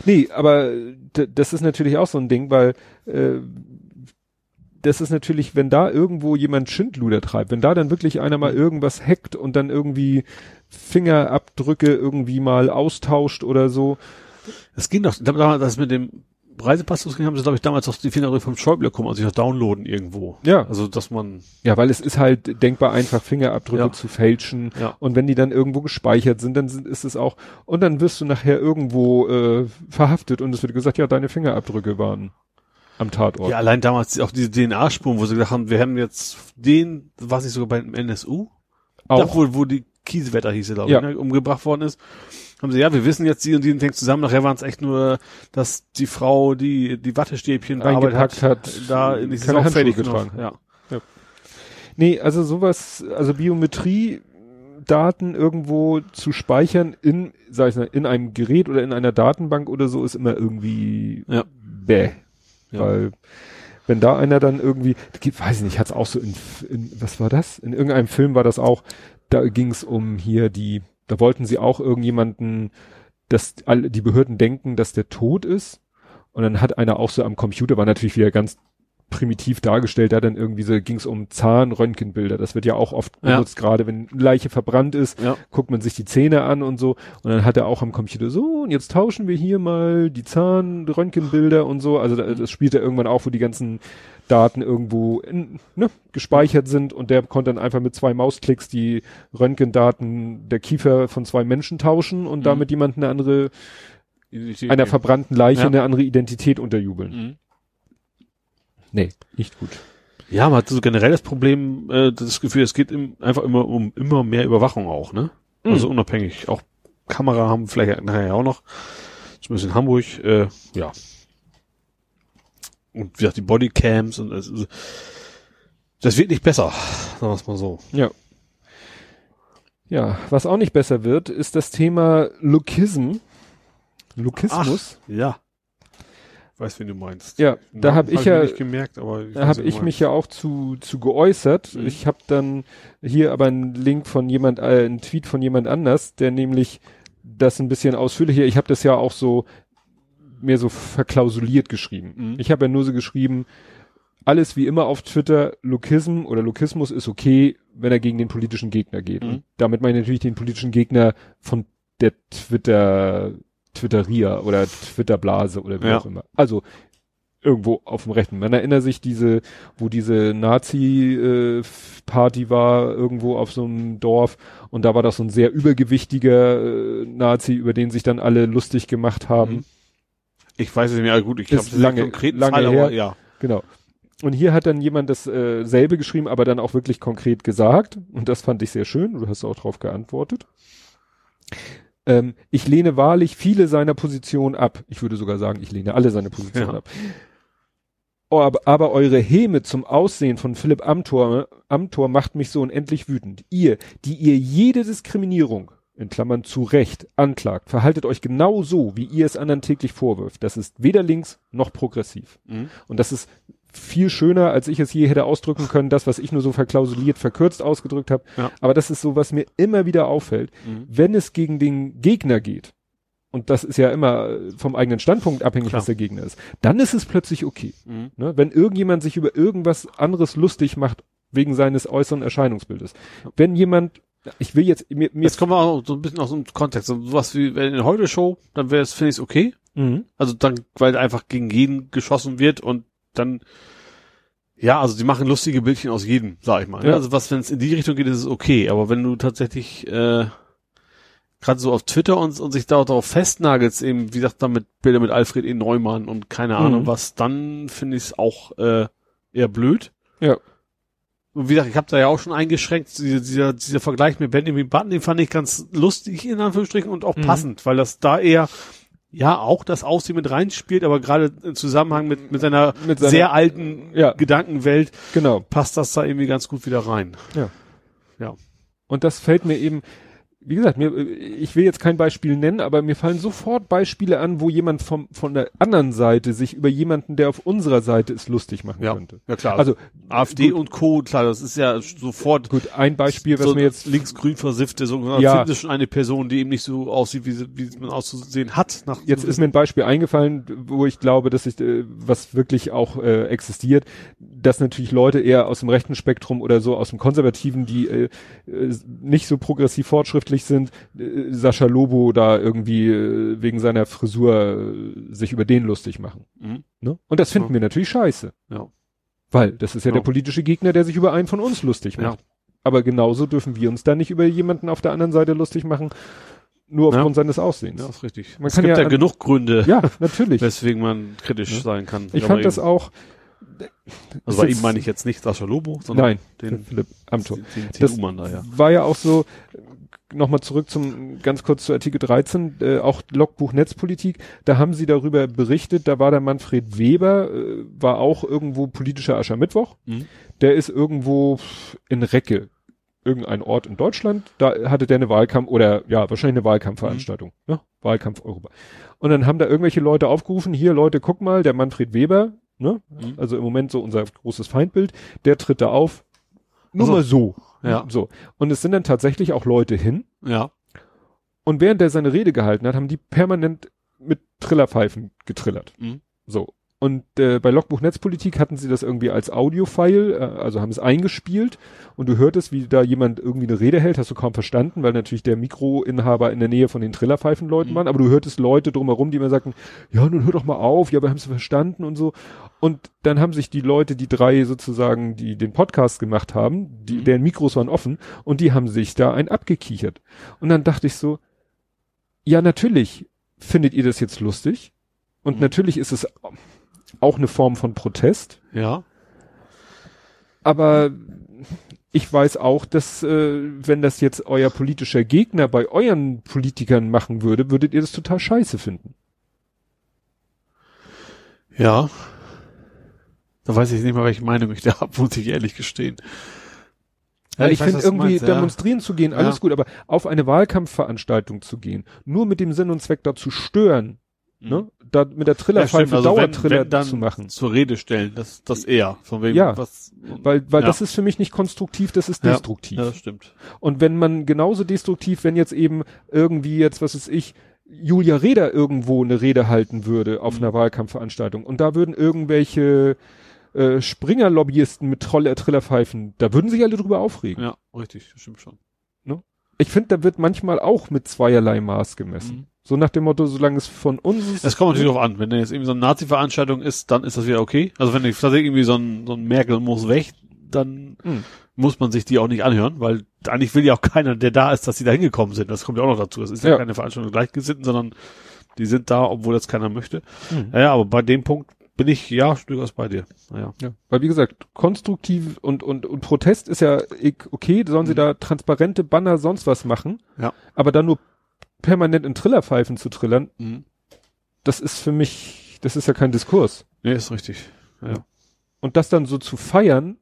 Nee, aber das ist natürlich auch so ein Ding, weil äh, das ist natürlich, wenn da irgendwo jemand Schindluder treibt, wenn da dann wirklich einer mal irgendwas hackt und dann irgendwie Fingerabdrücke irgendwie mal austauscht oder so. Das ging doch, das mit dem Reisepass haben sie, glaube ich, damals auch die Fingerabdrücke vom Schäuble kommen, also sich das downloaden irgendwo. Ja. Also, dass man. Ja, weil es ist halt denkbar einfach, Fingerabdrücke ja. zu fälschen. Ja. Und wenn die dann irgendwo gespeichert sind, dann sind, ist es auch, und dann wirst du nachher irgendwo, äh, verhaftet und es wird gesagt, ja, deine Fingerabdrücke waren am Tatort. Ja, allein damals auch diese DNA-Spuren, wo sie gesagt haben, wir haben jetzt den, was ich sogar beim NSU, auch. Da, wo, wo die Kiesewetter hieß, glaube ja. ich, ne, umgebracht worden ist, haben sie, ja, wir wissen jetzt, die und die hängt zusammen, nachher waren es echt nur, dass die Frau, die die Wattestäbchen eingepackt hat, hat, da in diese keine fertig getragen. Ja. ja. Nee, also sowas, also Biometrie, Daten irgendwo zu speichern in, sag ich mal, in einem Gerät oder in einer Datenbank oder so ist immer irgendwie ja. bäh. Ja. Weil wenn da einer dann irgendwie, weiß ich nicht, hat's auch so in, in, was war das? In irgendeinem Film war das auch, da ging's um hier die, da wollten sie auch irgendjemanden, dass alle, die Behörden denken, dass der tot ist. Und dann hat einer auch so am Computer, war natürlich wieder ganz primitiv dargestellt, da dann irgendwie so ging es um Zahnröntgenbilder. Das wird ja auch oft Ja. benutzt, gerade wenn eine Leiche verbrannt ist, Ja. guckt man sich die Zähne an und so. Und dann hat er auch am Computer so, und jetzt tauschen wir hier mal die Zahnröntgenbilder und so. Also da- das spielt er irgendwann auch, wo die ganzen Daten irgendwo in, ne, gespeichert sind und der konnte dann einfach mit zwei Mausklicks die Röntgendaten der Kiefer von zwei Menschen tauschen und Mhm. damit jemand eine andere, einer verbrannten Leiche Ja. eine andere Identität unterjubeln. Mhm. Nee, nicht gut. Ja, man hat so generell das Problem, äh, das Gefühl, es geht im, einfach immer um immer mehr Überwachung auch, ne? Also unabhängig. Auch Kamera haben vielleicht nachher auch noch. Zumindest in Hamburg, äh, ja. Und wie gesagt, die Bodycams und das, das wird nicht besser, sagen wir es mal so. Ja. Ja, was auch nicht besser wird, ist das Thema Lookism. Lookismus. Ja. Ich weiß, wen du meinst. Ja, da habe ich hab mir ja, gemerkt, ich da habe ich mich ja auch zu, zu geäußert. Mhm. Ich habe dann hier aber einen Link von jemand, äh, einen Tweet von jemand anders, der nämlich das ein bisschen ausführlicher, ich habe das ja auch so mehr so verklausuliert geschrieben. Mhm. Ich habe ja nur so geschrieben, alles wie immer auf Twitter, Lokism oder Lokismus ist okay, wenn er gegen den politischen Gegner geht. Mhm. Damit meine ich natürlich den politischen Gegner von der Twitter, Twitteria oder Twitterblase oder wie Ja. auch immer. Also irgendwo auf dem Rechten. Man erinnert sich diese, wo diese Nazi-Party war, irgendwo auf so einem Dorf und da war das so ein sehr übergewichtiger äh, Nazi, über den sich dann alle lustig gemacht haben. Mhm. Ich weiß es nicht mehr, gut, ich Ist habe lange- konkreten lange Fall, her. aber ja. Genau. Und hier hat dann jemand das äh, geschrieben, aber dann auch wirklich konkret gesagt. Und das fand ich sehr schön. Du hast auch darauf geantwortet. Ähm, ich lehne wahrlich viele seiner Positionen ab. Ich würde sogar sagen, ich lehne alle seine Positionen Ja. ab. Oh, aber, aber eure Häme zum Aussehen von Philipp Amthor, Amthor macht mich so unendlich wütend. Ihr, die ihr jede Diskriminierung, in Klammern zu Recht, anklagt, verhaltet euch genau so, wie ihr es anderen täglich vorwirft. Das ist weder links noch progressiv. Mhm. Und das ist viel schöner, als ich es je hätte ausdrücken können, das, was ich nur so verklausuliert, verkürzt ausgedrückt habe. Ja. Aber das ist so, was mir immer wieder auffällt. Mhm. Wenn es gegen den Gegner geht, und das ist ja immer äh, vom eigenen Standpunkt abhängig, Klar. was der Gegner ist, dann ist es plötzlich okay. Mhm. Ne? Wenn irgendjemand sich über irgendwas anderes lustig macht, wegen seines äußeren Erscheinungsbildes. Wenn jemand, ich will jetzt, mir, mir Jetzt kommen wir auch so ein bisschen aus dem Kontext. So was wie wenn in der Heute-Show, dann wäre es, finde ich, okay. Mhm. Also dann, weil einfach gegen jeden geschossen wird und dann, ja, also die machen lustige Bildchen aus jedem, sag ich mal. ne? Ja. Also was, wenn es in die Richtung geht, ist es okay. Aber wenn du tatsächlich äh, gerade so auf Twitter und, und sich da darauf festnagelst, eben, wie gesagt, damit Bilder mit Alfred E. Neumann und keine Mhm. Ahnung was, dann finde ich es auch äh, eher blöd. Ja. Und wie gesagt, ich habe da ja auch schon eingeschränkt, dieser, dieser, dieser Vergleich mit Benjamin Button, den fand ich ganz lustig in Anführungsstrichen und auch Mhm. passend, weil das da eher ja auch das Aussehen mit reinspielt, aber gerade im Zusammenhang mit, mit seiner Mit seiner- sehr alten Ja. Gedankenwelt Genau. passt das da irgendwie ganz gut wieder rein. Und das fällt mir eben, wie gesagt, mir, ich will jetzt kein Beispiel nennen, aber mir fallen sofort Beispiele an, wo jemand vom, von der anderen Seite sich über jemanden, der auf unserer Seite ist, lustig machen Ja. könnte. Ja klar. Also AfD gut, und Co. Klar, das ist ja sofort gut, ein Beispiel, was so mir jetzt linksgrün versiffte, so Ja. findet schon eine Person, die eben nicht so aussieht, wie, sie, wie man auszusehen hat. Nach Jetzt ist mir ein Beispiel eingefallen, wo ich glaube, dass ich, äh, was wirklich auch äh, existiert, dass natürlich Leute eher aus dem rechten Spektrum oder so aus dem Konservativen, die äh, äh, nicht so progressiv fortschrittlich sind, äh, Sascha Lobo da irgendwie äh, wegen seiner Frisur äh, sich über den lustig machen. Mhm. Ne? Und das finden Ja. wir natürlich scheiße. Ja. Weil das ist ja Ja. der politische Gegner, der sich über einen von uns lustig macht. Aber genauso dürfen wir uns dann nicht über jemanden auf der anderen Seite lustig machen, nur Ja. aufgrund seines Aussehens. Ja, ist richtig. Man es kann gibt ja ja, an- genug Gründe, Ja, natürlich. (laughs) weswegen man kritisch Ja. sein kann. Ich fand das auch. Also bei ihm meine ich jetzt nicht Sascha Lobo, sondern Nein, den, Philipp Amthor. den, den Das- CDU-Mann da, ja. War ja auch so, nochmal zurück zum, ganz kurz zu Artikel 13, äh, auch Logbuch Netzpolitik, da haben sie darüber berichtet, da war der Manfred Weber, äh, war auch irgendwo politischer Aschermittwoch, Mhm. der ist irgendwo in Recke, irgendein Ort in Deutschland, da hatte der eine Wahlkampf, oder ja, wahrscheinlich eine Wahlkampfveranstaltung, ne? Wahlkampf Europa. Und dann haben da irgendwelche Leute aufgerufen, hier Leute, guck mal, der Manfred Weber, ne? Mhm. Also im Moment so unser großes Feindbild, der tritt da auf, nur Ach so. mal so. Ja. So. Und es sind dann tatsächlich auch Leute hin. Ja. Und während er seine Rede gehalten hat, haben die permanent mit Trillerpfeifen getrillert. Mhm. So. Und äh, bei Logbuch Netzpolitik hatten sie das irgendwie als Audio-File, äh, also haben es eingespielt und du hörtest, wie da jemand irgendwie eine Rede hält, hast du kaum verstanden, weil natürlich der Mikroinhaber in der Nähe von den Trillerpfeifenleuten mhm. waren, aber du hörtest Leute drumherum, die immer sagten, ja, nun hör doch mal auf, ja, wir haben es verstanden und so. Und dann haben sich die Leute, die drei sozusagen, die den Podcast gemacht haben, die, mhm. deren Mikros waren offen und die haben sich da ein abgekichert. Und dann dachte ich so, ja, natürlich findet ihr das jetzt lustig und mhm. natürlich ist es auch eine Form von Protest. Ja. Aber ich weiß auch, dass äh, wenn das jetzt euer politischer Gegner bei euren Politikern machen würde, würdet ihr das total scheiße finden. Ja. Da weiß ich nicht mal, welche Meinung ich da habe, muss ich ehrlich gestehen. Ja, ich, ich finde irgendwie meinst, demonstrieren ja. zu gehen, alles ja. gut, aber auf eine Wahlkampfveranstaltung zu gehen, nur mit dem Sinn und Zweck da zu stören. Ne? Da mit der Trillerpfeife ja, also Dauertriller wenn, wenn zu machen. Zur Rede stellen, das, das eher. Von wem, ja, was, weil, weil das ist für mich nicht konstruktiv, das ist destruktiv. Ja, das stimmt. Und wenn man genauso destruktiv, wenn jetzt eben irgendwie jetzt, was ist ich, Julia Reda irgendwo eine Rede halten würde auf mhm. einer Wahlkampfveranstaltung und da würden irgendwelche äh, Springer-Lobbyisten mit Troll Trillerpfeifen, da würden sich alle drüber aufregen. Ja, richtig, das stimmt schon. Ne? Ich finde, da wird manchmal auch mit zweierlei Maß gemessen. Mhm. So nach dem Motto, solange es von uns ist. Das kommt natürlich drauf an. Wenn da jetzt irgendwie so eine Nazi-Veranstaltung ist, dann ist das wieder okay. Also wenn tatsächlich irgendwie so ein, so ein Merkel muss weg, dann mhm. muss man sich die auch nicht anhören, weil eigentlich will ja auch keiner, der da ist, dass sie da hingekommen sind. Das kommt ja auch noch dazu. Das ist ja, ja keine Veranstaltung Gleichgesinnten, sondern die sind da, obwohl das keiner möchte. Mhm. Ja, aber bei dem Punkt bin ich ja durchaus bei dir. Naja. Ja. Weil wie gesagt, konstruktiv und, und, und Protest ist ja okay, sollen mhm. sie da transparente Banner sonst was machen. Ja. Aber dann nur permanent in Trillerpfeifen zu trillern, mhm. das ist für mich, das ist ja kein Diskurs. Nee, ist richtig. Ja. Und das dann so zu feiern,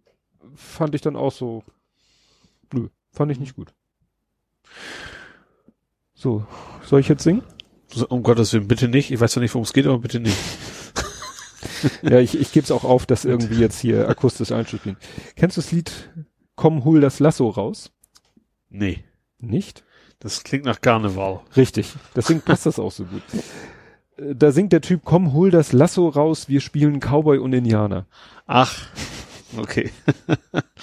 fand ich dann auch so, nö, fand ich nicht gut. So, soll ich jetzt singen? Um Gottes Willen, bitte nicht. Ich weiß ja nicht, worum es geht, aber bitte nicht. (laughs) ja, ich, ich gebe es auch auf, das irgendwie jetzt hier akustisch einzuspielen. Kennst du das Lied Komm, hol das Lasso raus? Nee. Nicht? Das klingt nach Karneval. Richtig. Deswegen passt das auch so gut. Äh, da singt der Typ, komm, hol das Lasso raus, wir spielen Cowboy und Indianer. Ach, okay.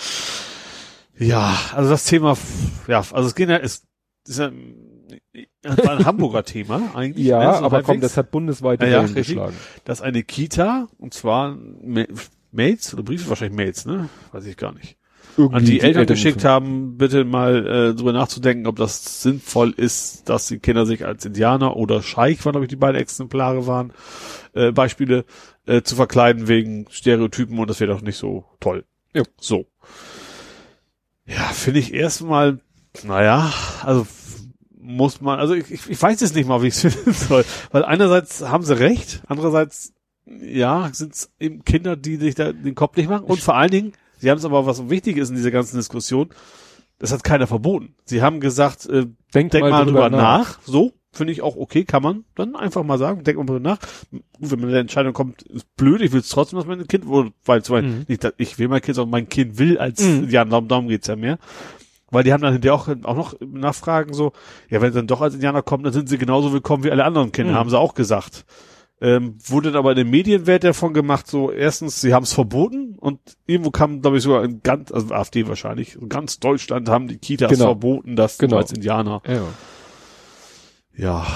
(laughs) ja, also das Thema, ja, also es geht ja, ist, ist ja ein Hamburger Thema eigentlich. Ja, ne, so aber komm, das hat bundesweit ja, geschlagen. Das ist eine Kita, und zwar Mails oder Briefe, wahrscheinlich Mails, ne? Weiß ich gar nicht. Irgendwie an die, die Eltern, Eltern geschickt haben, bitte mal äh, drüber nachzudenken, ob das sinnvoll ist, dass die Kinder sich als Indianer oder Scheich, waren glaube ich die beiden Exemplare waren, äh, Beispiele äh, zu verkleiden wegen Stereotypen und das wäre doch nicht so toll. Ja. So. Ja, finde ich erstmal, naja, also muss man, also ich, ich weiß jetzt nicht mal, wie ich es (laughs) finden soll. Weil einerseits haben sie recht, andererseits, ja, sind es eben Kinder, die sich da den Kopf nicht machen. Und vor allen Dingen, sie haben es aber, was wichtig ist in dieser ganzen Diskussion, das hat keiner verboten. Sie haben gesagt, äh, denk, denk mal, mal drüber nach. nach. So, finde ich auch okay, kann man dann einfach mal sagen, denk mal drüber nach. Gut, wenn man der Entscheidung kommt, ist blöd, ich will es trotzdem, dass mein Kind, weil zum Beispiel, mhm. nicht, ich will mein Kind, sondern mein Kind will als, mhm. ja, darum, darum geht's ja mehr. Weil die haben dann hinterher auch, auch noch Nachfragen so, ja, wenn sie dann doch als Indianer kommen, dann sind sie genauso willkommen wie alle anderen Kinder, mhm. haben sie auch gesagt. Ähm, wurde dann aber in den Medienwert davon gemacht, so erstens, sie haben es verboten und irgendwo kam, glaube ich, sogar in ganz, also AfD wahrscheinlich, in ganz Deutschland haben die Kitas genau. verboten, dass genau. als Indianer. Ja. ja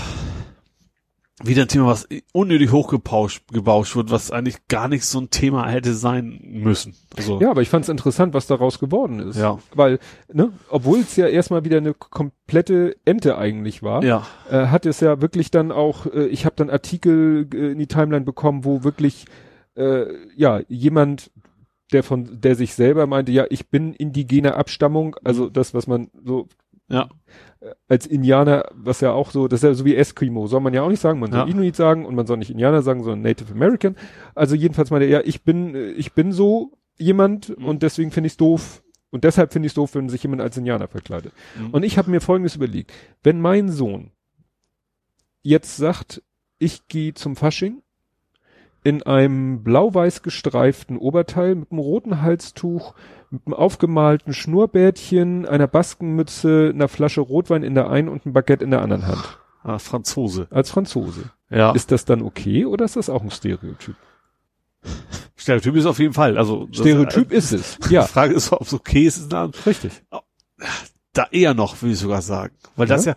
wieder ein Thema, was unnötig hochgebauscht gebauscht wird, was eigentlich gar nicht so ein Thema hätte sein müssen. Also, ja, aber ich fand es interessant, was daraus geworden ist. Ja. Weil, ne, obwohl es ja erstmal wieder eine komplette Ente eigentlich war, ja. äh, hat es ja wirklich dann auch, äh, ich habe dann Artikel äh, in die Timeline bekommen, wo wirklich äh, ja jemand der von der sich selber meinte, ja, ich bin indigener Abstammung, also das, was man so ja als Indianer, was ja auch so, das ist ja so wie Eskimo, soll man ja auch nicht sagen, man soll ja. Inuit sagen und man soll nicht Indianer sagen, sondern Native American. Also jedenfalls meinte er, ja, ich bin, ich bin so jemand mhm. und deswegen finde ich es doof. Und deshalb finde ich es doof, wenn sich jemand als Indianer verkleidet. Mhm. Und ich habe mir folgendes überlegt. Wenn mein Sohn jetzt sagt, ich gehe zum Fasching in einem blau-weiß gestreiften Oberteil mit einem roten Halstuch, mit einem aufgemalten Schnurrbärtchen, einer Baskenmütze, einer Flasche Rotwein in der einen und ein Baguette in der anderen Hand. Ah, Franzose. Als Franzose. Ja. Ist das dann okay oder ist das auch ein Stereotyp? (laughs) Stereotyp ist auf jeden Fall. Also das- Stereotyp äh, ist es. (laughs) Die Ja, Frage ist, ob es okay ist. Richtig. da eher noch, würde ich sogar sagen. Weil das ja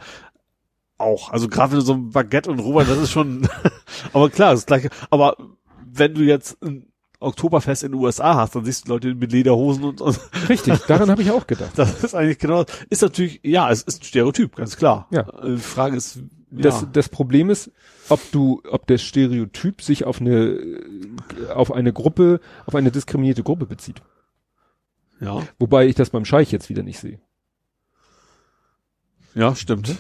auch, also gerade wenn du so ein Baguette und Robert, das ist schon, (laughs) aber klar, das gleiche. Aber wenn du jetzt ein Oktoberfest in den USA hast, dann siehst du Leute mit Lederhosen und, und Richtig, daran habe ich auch gedacht. (laughs) das ist eigentlich genau, ist natürlich, ja, es ist ein Stereotyp, ganz klar. Ja. Äh, Die Frage ist, Das, ja, das Problem ist, ob du, ob der Stereotyp sich auf eine, äh, auf eine Gruppe, auf eine diskriminierte Gruppe bezieht. ja, Wobei ich das beim Scheich jetzt wieder nicht sehe. ja, stimmt.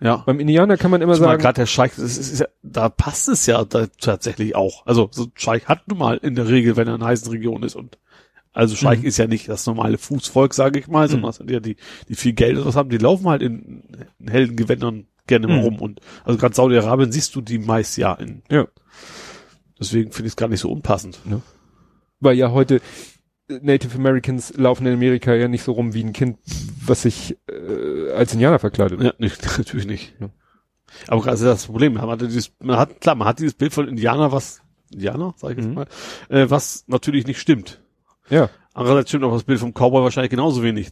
Ja. Beim Indianer kann man immer Zumal sagen, gerade der Scheich, ist, ist ja, da passt es ja da tatsächlich auch. Also so ein Scheich hat nun mal in der Regel, wenn er in heißen Region ist und also Scheich Mhm. ist ja nicht das normale Fußvolk, sage ich mal, sondern das sind ja die, die viel Geld und was haben, die laufen halt in, in hellen Gewändern gerne mal Mhm. rum und also gerade Saudi-Arabien siehst du die meist ja in. Ja. Deswegen finde ich es gar nicht so unpassend. weil ja heute Native Americans laufen in Amerika ja nicht so rum wie ein Kind, was sich äh, als Indianer verkleidet. Ja, nicht, (laughs) natürlich nicht. Ja. Aber gerade ist ja das Problem. Man hat, dieses, man hat, klar, man hat dieses Bild von Indianer, was, Indianer, sag ich jetzt Mhm. mal, äh, was natürlich nicht stimmt. Ja. Andererseits stimmt auch das Bild vom Cowboy wahrscheinlich genauso wenig.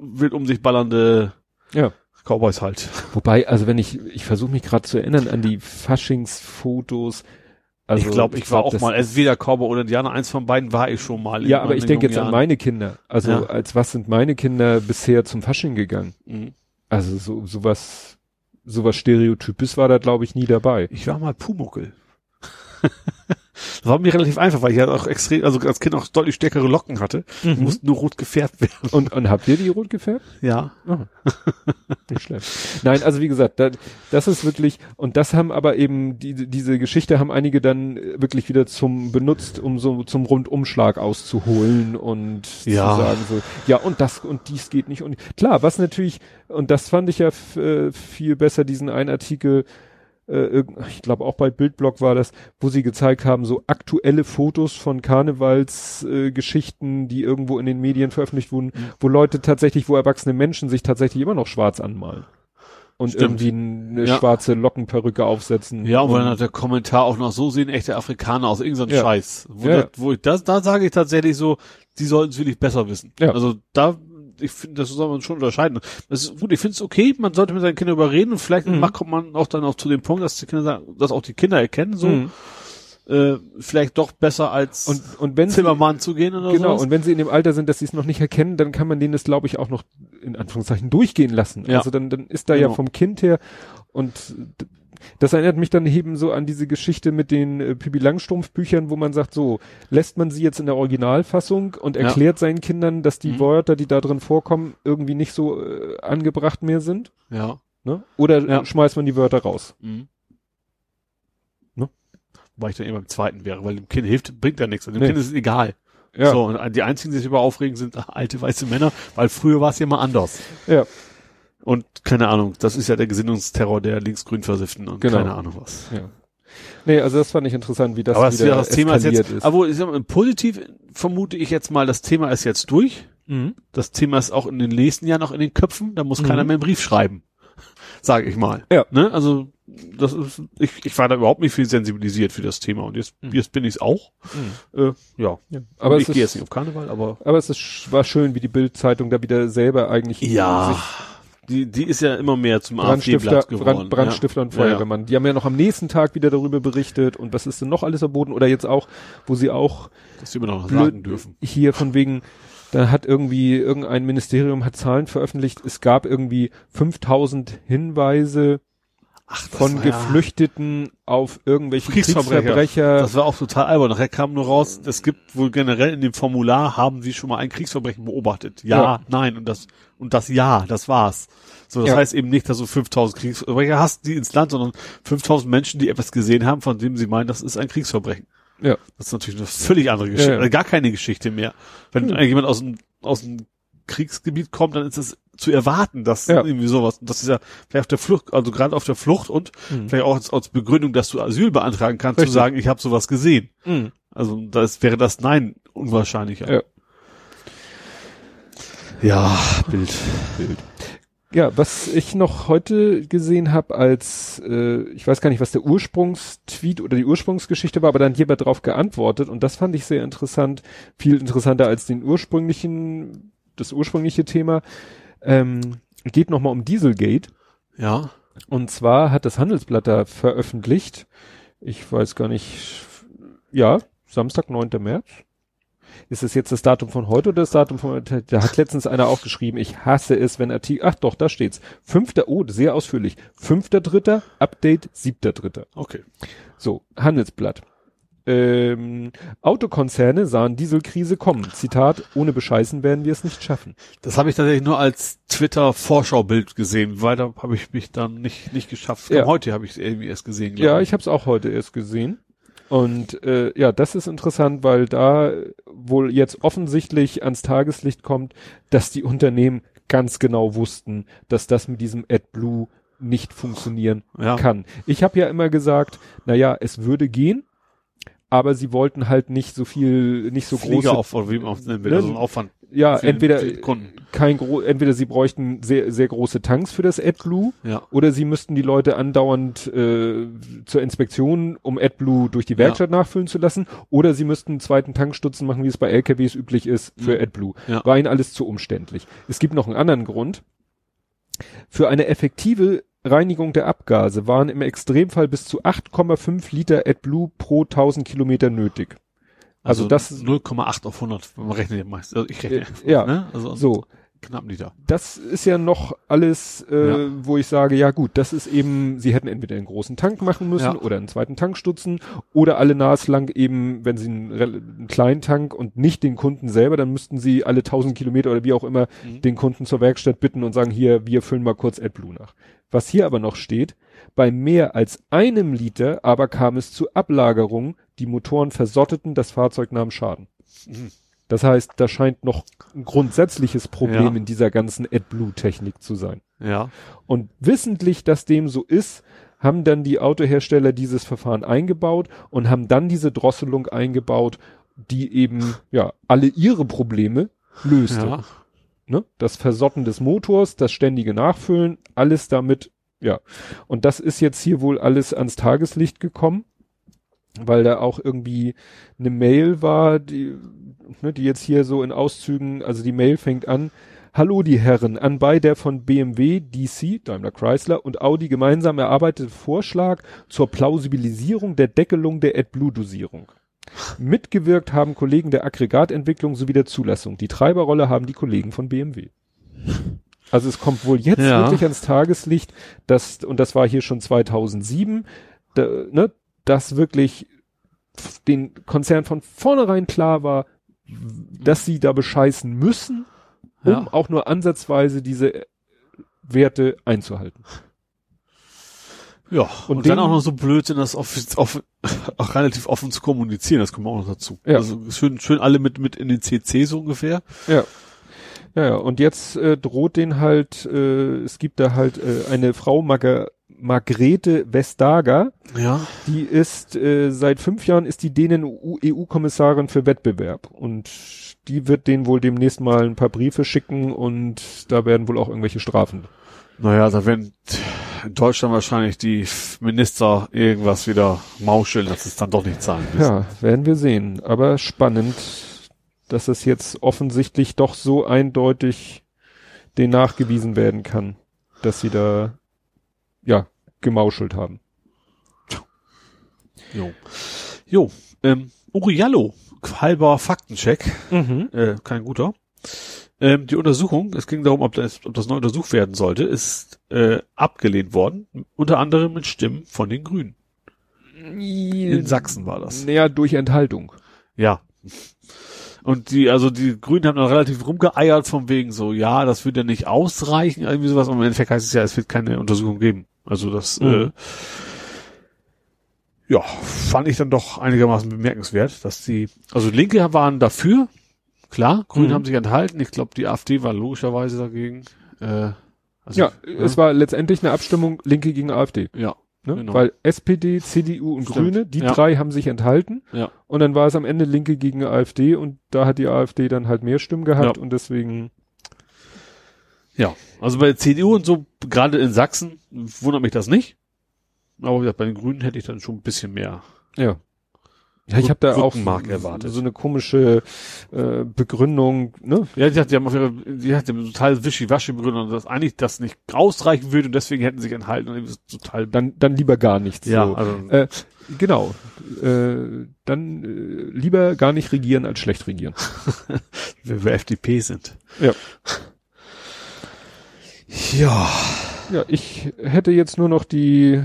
Wild um sich ballernde Ja. Cowboys halt. Wobei, also wenn ich, ich versuche mich gerade zu erinnern an die Faschingsfotos. Also ich glaube, ich, war glaub, auch mal entweder Cowboy oder Indianer. Eins von beiden war ich schon mal. Ja, aber ich denke jetzt jungen an Jahren. meine Kinder. Also Ja. als was sind meine Kinder bisher zum Fasching gegangen? Mhm. Also so sowas, sowas Stereotypes war da glaube ich nie dabei. Ich war mal Pumuckel. (laughs) das war mir relativ einfach, weil ich ja auch extrem, also als Kind auch deutlich stärkere Locken hatte. Mhm. mussten nur rot gefärbt werden. Und, und habt ihr die rot gefärbt? Ja. Ah. Nicht schlecht. Nein, also wie gesagt, da, das ist wirklich, und das haben aber eben, die, diese Geschichte haben einige dann wirklich wieder zum benutzt, um so zum Rundumschlag auszuholen und Ja. zu sagen so, ja, und das und dies geht nicht. Und klar, was natürlich, und das fand ich ja äh, viel besser, diesen einen Artikel, äh, ich glaube auch bei Bildblog war das, wo sie gezeigt haben, so aktuelle Fotos von Karnevalsgeschichten, äh, die irgendwo in den Medien veröffentlicht wurden, wo Leute tatsächlich, wo erwachsene Menschen sich tatsächlich immer noch schwarz anmalen. Und Stimmt. irgendwie eine Ja. schwarze Lockenperücke aufsetzen. Ja, und dann hat der Kommentar auch noch so sehen echte Afrikaner aus irgendeinem Ja. Scheiß. Wo, Ja. das, wo ich das, da sage ich tatsächlich so, die sollten es wirklich besser wissen. Ja. Also da, ich finde, das soll man schon unterscheiden. Das ist gut, ich finde es okay, man sollte mit seinen Kindern überreden und vielleicht Mhm. macht, kommt man auch dann auch zu dem Punkt, dass die Kinder sagen, dass auch die Kinder erkennen, so, Mhm. äh, vielleicht doch besser als Und, und wenn sie, Zimmermann zu gehen oder genau, so. und wenn sie in dem Alter sind, dass sie es noch nicht erkennen, dann kann man denen das, glaube ich, auch noch in Anführungszeichen durchgehen lassen. Ja. Also dann, dann ist da ja Genau. vom Kind her und das erinnert mich dann eben so an diese Geschichte mit den äh, Pippi Langstrumpf Büchern, wo man sagt, so, lässt man sie jetzt in der Originalfassung und Ja. erklärt seinen Kindern, dass die Mhm. Wörter, die da drin vorkommen, irgendwie nicht so äh, angebracht mehr sind, Ja. ne? Oder Ja. schmeißt man die Wörter raus? Mhm. Ne? Wobei ich dann immer beim zweiten wäre, weil dem Kind hilft, bringt ja nichts. Und dem Nee. Kind ist es egal. Ja. So, und die einzigen, die sich über aufregen, sind alte weiße Männer, weil früher war es ja mal anders. Ja. Und keine Ahnung, das ist ja der Gesinnungsterror der linksgrün Versifften und Genau. keine Ahnung was. Ja. Nee, also das fand ich interessant, wie das aber wieder das Thema ist jetzt, aber ich sag mal, positiv vermute ich jetzt mal, das Thema ist jetzt durch. Mhm. Das Thema ist auch in den nächsten Jahren noch in den Köpfen, da muss Mhm. keiner mehr einen Brief schreiben. (laughs) Sage ich mal. Ja. Ne? Also, das ist, ich, ich war da überhaupt nicht viel sensibilisiert für das Thema und jetzt, Mhm. jetzt bin ich es auch. Äh, ja. Ja. Aber ich gehe ist, jetzt nicht auf Karneval, aber aber es ist, war schön, wie die Bildzeitung da wieder selber eigentlich ja, sich die, die ist ja immer mehr zum Brandstifter, AfD-Blatt geworden. Brand, Brandstifter und Ja, ja. Feuerwehrmann. Die haben ja noch am nächsten Tag wieder darüber berichtet und was ist denn noch alles verboten oder jetzt auch, wo sie auch Dass sie immer noch sagen dürfen. hier von wegen, da hat irgendwie irgendein Ministerium hat Zahlen veröffentlicht, es gab irgendwie 5000 Hinweise Ach, das von war ja- Geflüchteten auf irgendwelche Kriegsverbrecher. Kriegsverbrecher. Das war auch total albern. Nachher kam nur raus, es gibt wohl generell in dem Formular, haben Sie schon mal ein Kriegsverbrechen beobachtet? Ja, Ja. nein. Und das, und das Ja, das war's. So, das Ja. heißt eben nicht, dass du 5000 Kriegsverbrecher hast, die ins Land, sondern 5000 Menschen, die etwas gesehen haben, von dem sie meinen, das ist ein Kriegsverbrechen. ja. Das ist natürlich eine völlig andere Geschichte, Ja, ja. gar keine Geschichte mehr. Wenn Hm. jemand aus dem, aus dem Kriegsgebiet kommt, dann ist es zu erwarten, dass Ja. irgendwie sowas, das ist ja vielleicht auf der Flucht, also gerade auf der Flucht und Mhm. vielleicht auch als, als Begründung, dass du Asyl beantragen kannst, Richtig. zu sagen, ich habe sowas gesehen. Mhm. Also das wäre das Nein unwahrscheinlicher. Ja. Ja, Bild. Bild. Ja, was ich noch heute gesehen habe als, äh, ich weiß gar nicht, was der Ursprungstweet oder die Ursprungsgeschichte war, aber dann jemand darauf geantwortet und das fand ich sehr interessant, viel interessanter als den ursprünglichen, das ursprüngliche Thema. Ähm, geht nochmal um Dieselgate. Ja. Und zwar hat das Handelsblatt da veröffentlicht, ich weiß gar nicht, ja, Samstag, 9. März. Ist es jetzt das Datum von heute oder das Datum von heute? Da hat letztens einer auch geschrieben, ich hasse es, wenn Artikel, ach doch, da steht's. Fünfter, oh, sehr ausführlich. Fünfter Dritter, Update, siebter Dritter. Okay. So, Handelsblatt. Ähm, Autokonzerne sahen Dieselkrise kommen. Zitat, ohne Bescheißen werden wir es nicht schaffen. Das habe ich tatsächlich nur als Twitter-Vorschaubild gesehen. Weiter habe ich mich dann nicht, nicht geschafft. Ja. Heute habe ich es irgendwie erst gesehen. Ja, ich habe es auch heute erst gesehen. Und äh, ja, das ist interessant, weil da wohl jetzt offensichtlich ans Tageslicht kommt, dass die Unternehmen ganz genau wussten, dass das mit diesem AdBlue nicht funktionieren Ja. kann. Ich habe ja immer gesagt, na ja, es würde gehen, aber sie wollten halt nicht so viel, nicht so große, man es nennen will. Ne? Also ein Aufwand. ja, entweder kein gro entweder sie bräuchten sehr sehr große Tanks für das AdBlue Ja. oder sie müssten die Leute andauernd äh, zur Inspektion, um AdBlue durch die Werkstatt nachfüllen zu lassen, oder sie müssten einen zweiten Tankstutzen machen, wie es bei LKWs üblich ist, für Mhm. AdBlue. Ja. War ihnen alles zu umständlich. Es gibt noch einen anderen Grund. Für eine effektive Reinigung der Abgase waren im Extremfall bis zu 8,5 Liter AdBlue pro 1000 Kilometer nötig. Also, das 0,8 auf 100. Man rechnet ja meist. Also ich rechne. Äh, ja. Ne? Also so. Knapp Liter. das ist ja noch alles, äh, Ja. wo ich sage, ja gut, das ist eben, sie hätten entweder einen großen Tank machen müssen Ja. oder einen zweiten Tankstutzen oder alle naslang eben, wenn sie einen, einen kleinen Tank und nicht den Kunden selber, dann müssten sie alle 1000 Kilometer oder wie auch immer Mhm. den Kunden zur Werkstatt bitten und sagen, hier, wir füllen mal kurz AdBlue nach. Was hier aber noch steht, bei mehr als einem Liter aber kam es zu Ablagerungen, die Motoren versotteten, das Fahrzeug nahm Schaden. Mhm. Das heißt, da scheint noch ein grundsätzliches Problem Ja. in dieser ganzen AdBlue-Technik zu sein. Ja. Und wissentlich, dass dem so ist, haben dann die Autohersteller dieses Verfahren eingebaut und haben dann diese Drosselung eingebaut, die eben, ja, alle ihre Probleme löste. Ja. Ne? Das Versotten des Motors, das ständige Nachfüllen, alles damit, ja. Und das ist jetzt hier wohl alles ans Tageslicht gekommen, weil da auch irgendwie eine Mail war, die, ne, die jetzt hier so in Auszügen, also die Mail fängt an, Hallo die Herren, anbei der von BMW, DC, Daimler Chrysler und Audi gemeinsam erarbeitete Vorschlag zur Plausibilisierung der Deckelung der AdBlue-Dosierung. Mitgewirkt haben Kollegen der Aggregatentwicklung sowie der Zulassung. Die Treiberrolle haben die Kollegen von BMW. Also es kommt wohl jetzt Ja. wirklich ans Tageslicht, dass, und das war hier schon 2007, da, ne, dass wirklich den Konzern von vornherein klar war, dass sie da bescheißen müssen, um Ja. auch nur ansatzweise diese äh, Werte einzuhalten. Ja. Und Und, dann den- auch noch so blöd sind, das off off auch relativ offen zu kommunizieren. Das kommt auch noch dazu. Ja. Also schön, schön alle mit, mit in den CC so ungefähr. Ja. Ja, ja. Und jetzt äh, droht den halt, äh, es gibt da halt äh, eine Frau, Marga Margrete Vestager, Ja. die ist äh, seit fünf Jahren ist die denen EU-Kommissarin für Wettbewerb und die wird denen wohl demnächst mal ein paar Briefe schicken und da werden wohl auch irgendwelche Strafen. Naja, da werden in Deutschland wahrscheinlich die Minister irgendwas wieder mauscheln, dass es dann doch nicht zahlen müssen. Ja, werden wir sehen. Aber spannend, dass es jetzt offensichtlich doch so eindeutig den nachgewiesen werden kann, dass sie da ja gemauschelt haben. Jo. Jo. Ähm, Uriallo, halber Faktencheck, Mhm. äh, kein guter. Ähm, die Untersuchung, es ging darum, ob das, ob das neu untersucht werden sollte, ist äh, abgelehnt worden, unter anderem mit Stimmen von den Grünen. In Sachsen war das. Naja, durch Enthaltung. Ja. Und die, also die Grünen haben dann relativ rumgeeiert von wegen so, ja, das wird ja nicht ausreichen, irgendwie sowas, aber im Endeffekt heißt es ja, es wird keine Untersuchung geben. Also das, Mhm. äh, ja, fand ich dann doch einigermaßen bemerkenswert, dass die, also Linke waren dafür, klar, Grüne Mhm. haben sich enthalten, ich glaube, die AfD war logischerweise dagegen. Äh, also, ja, es war letztendlich eine Abstimmung Linke gegen AfD. ja, Ne? Genau. Weil SPD, CDU und Stimmt. Grüne, die Ja. drei haben sich enthalten ja, und dann war es am Ende Linke gegen AfD und da hat die AfD dann halt mehr Stimmen gehabt Ja. und deswegen Ja, also bei der CDU und so, gerade in Sachsen, wundert mich das nicht. Aber wie gesagt, bei den Grünen hätte ich dann schon ein bisschen mehr. Ja. Ja, ich habe da auch Rückenmark erwartet. so eine komische äh, Begründung, ne? Ja, die, die haben auf ihre, die hat total wischiwaschi begründet, dass eigentlich das nicht ausreichen würde und deswegen hätten sie sich enthalten und total, Dann, dann lieber gar nichts. ja, so. also, Äh, genau. Äh, dann äh, lieber gar nicht regieren als schlecht regieren. (laughs) wenn wir FDP sind. Ja. Ja. Ja, ich hätte jetzt nur noch die,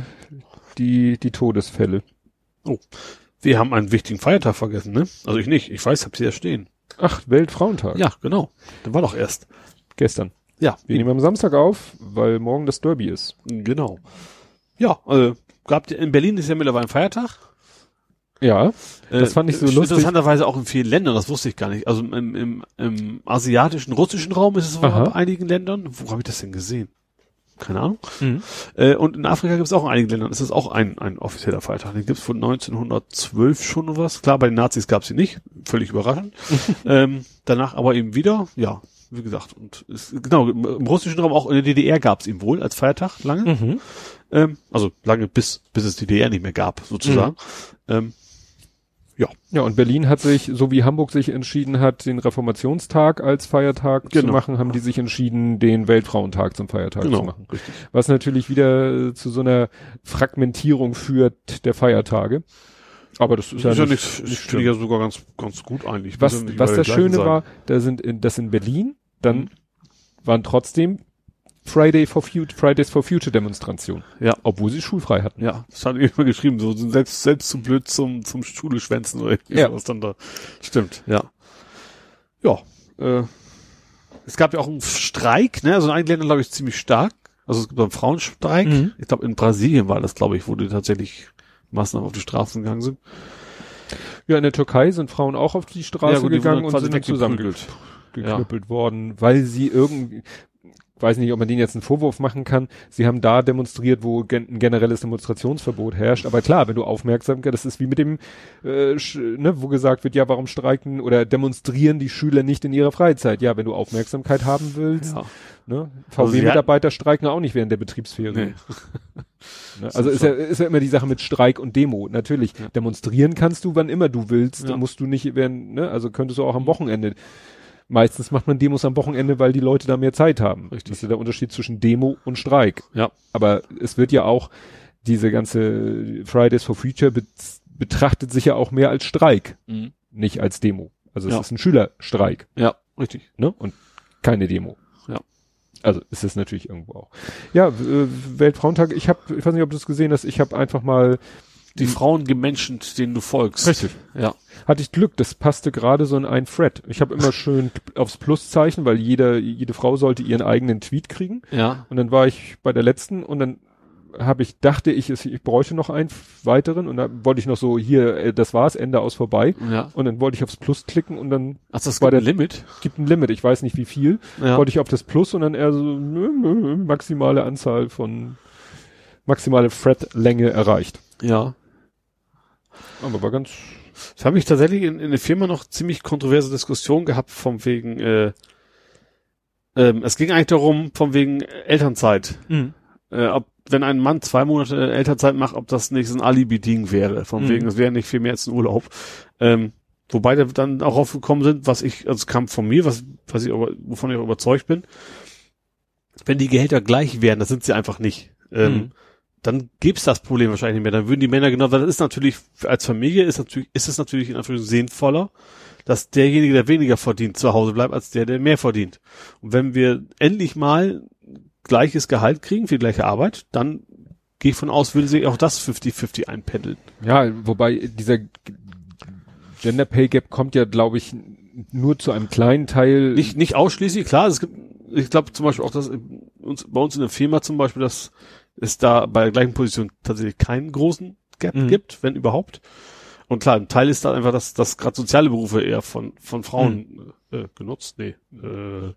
die, die Todesfälle. Wir haben einen wichtigen Feiertag vergessen, ne? Also ich nicht, ich weiß, hab sie ja stehen. Ach, Weltfrauentag. Ja, genau. Der war doch erst. Gestern. Ja, Wir nehmen am Samstag auf, weil morgen das Derby ist. genau. Ja, äh, gab in Berlin ist ja mittlerweile ein Feiertag. Ja, das fand ich so äh, lustig. Interessanterweise auch in vielen Ländern, das wusste ich gar nicht. Also im, im, im asiatischen, russischen Raum ist es wohl in einigen Ländern. Wo habe ich das denn gesehen? Keine Ahnung. Mhm. Äh, und in Afrika gibt es auch in einigen Ländern, ist das auch ein, ein offizieller Feiertag. Den gibt es von 1912 schon was. Klar, bei den Nazis gab es ihn nicht, völlig überraschend. (laughs) ähm, danach aber eben wieder, ja, wie gesagt. Und es, genau, im, russischen Raum, auch in der DDR gab es ihn wohl als Feiertag lange. Mhm. Ähm, also lange bis, bis es DDR nicht mehr gab, sozusagen. Ähm, Ja, und Berlin hat sich, so wie Hamburg sich entschieden hat, den Reformationstag als Feiertag zu Genau. machen, haben die sich entschieden, den Weltfrauentag zum Feiertag genau, zu machen. richtig. Was natürlich wieder äh, zu so einer Fragmentierung führt der Feiertage. Aber das ist, Das ist ja nicht, nicht, ich finde ich ja sogar ganz, ganz gut eigentlich. was, was das Schöne sein. war, da sind in, das in Berlin, dann Mhm. waren trotzdem Friday for Future, Fridays for Future Demonstrationen. Ja. Obwohl sie schulfrei hatten. Ja, das hat immer geschrieben, so sind selbst, selbst zu blöd zum, zum Schule schwänzen oder Ja. sowas dann da. Stimmt, ja. Ja, äh, es gab ja auch einen Streik, ne, also in einigen Ländern, glaube ich, ziemlich stark. Also es gibt einen Frauenstreik. Mhm. Ich glaube, in Brasilien war das, glaube ich, wo die tatsächlich Maßnahmen auf die Straßen gegangen sind. Ja, in der Türkei sind Frauen auch auf die Straße Ja, gut, die gegangen und sind zusammengeknüppelt worden, weil sie irgendwie, weiß nicht, ob man denen jetzt einen Vorwurf machen kann. Sie haben da demonstriert, wo gen ein generelles Demonstrationsverbot herrscht. Aber klar, wenn du Aufmerksamkeit, das ist wie mit dem, äh, ne, wo gesagt wird, ja, warum streiken oder demonstrieren die Schüler nicht in ihrer Freizeit? Ja, wenn du Aufmerksamkeit haben willst. Ja. Ne? Also VW-Mitarbeiter streiken auch nicht während der Betriebsferien. Nee. (laughs) Ne? (laughs) Also ist ja, ist ja immer die Sache mit Streik und Demo. Natürlich, demonstrieren kannst du, wann immer du willst. Ja. Musst du nicht während, ne? also könntest du auch am Wochenende. Meistens macht man Demos am Wochenende, weil die Leute da mehr Zeit haben. Richtig. Das ist ja der Unterschied zwischen Demo und Streik. Ja. Aber es wird ja auch, diese ganze Fridays for Future be betrachtet sich ja auch mehr als Streik, Mhm. nicht als Demo. Also es Ja. ist ein Schülerstreik, Ja, richtig. ne? Und keine Demo. Ja. Also ist es natürlich irgendwo auch. Ja, äh, Weltfrauentag, ich habe, ich weiß nicht, ob du es gesehen hast, ich habe einfach mal Die Frauen gemenschent, denen du folgst. Richtig. Ja. hatte ich Glück, das passte gerade so in ein Thread. Ich habe immer schön aufs Pluszeichen, weil jeder, jede Frau sollte ihren eigenen Tweet kriegen. Ja. Und dann war ich bei der letzten und dann habe ich, dachte ich, ich bräuchte noch einen weiteren und dann wollte ich noch so, hier, äh, das war's, Ende aus vorbei. Ja. Und dann wollte ich aufs Plus klicken und dann Ach, das War war der der- Limit. gibt ein Limit, ich weiß nicht wie viel. Ja. Wollte ich auf das Plus und dann eher so nö, nö, maximale Anzahl von maximale Thread-Länge erreicht. Ja. Aber war ganz Das habe ich tatsächlich in, in der Firma noch ziemlich kontroverse Diskussion gehabt, vom wegen, äh, ähm, es ging eigentlich darum, von wegen Elternzeit. Äh, ob, wenn ein Mann zwei Monate Elternzeit macht, ob das nicht so ein Alibi-Ding wäre. Von Mhm. wegen, es wäre nicht viel mehr als ein Urlaub. Ähm, wobei da dann auch aufgekommen sind, was ich, also es kam von mir, was, was ich wovon ich auch überzeugt bin. Wenn die Gehälter gleich wären, das sind sie einfach nicht. Ähm, Mhm. Dann gibt's das Problem wahrscheinlich nicht mehr. Dann würden die Männer genau, weil das ist natürlich, als Familie ist natürlich, ist es natürlich in Anführungszeichen sinnvoller, dass derjenige, der weniger verdient, zu Hause bleibt, als der, der mehr verdient. Und wenn wir endlich mal gleiches Gehalt kriegen für die gleiche Arbeit, dann gehe ich von aus, würde sich auch das 50-50 einpendeln. Ja, wobei dieser Gender Pay Gap kommt ja, glaube ich, nur zu einem kleinen Teil. Nicht, nicht ausschließlich, klar, es gibt, ich glaube zum Beispiel auch, dass uns, bei uns in der Firma zum Beispiel, dass es da bei der gleichen Position tatsächlich keinen großen Gap Mhm. gibt, wenn überhaupt. Und klar, ein Teil ist da einfach, dass, dass gerade soziale Berufe eher von, von Frauen äh, genutzt, nee, äh,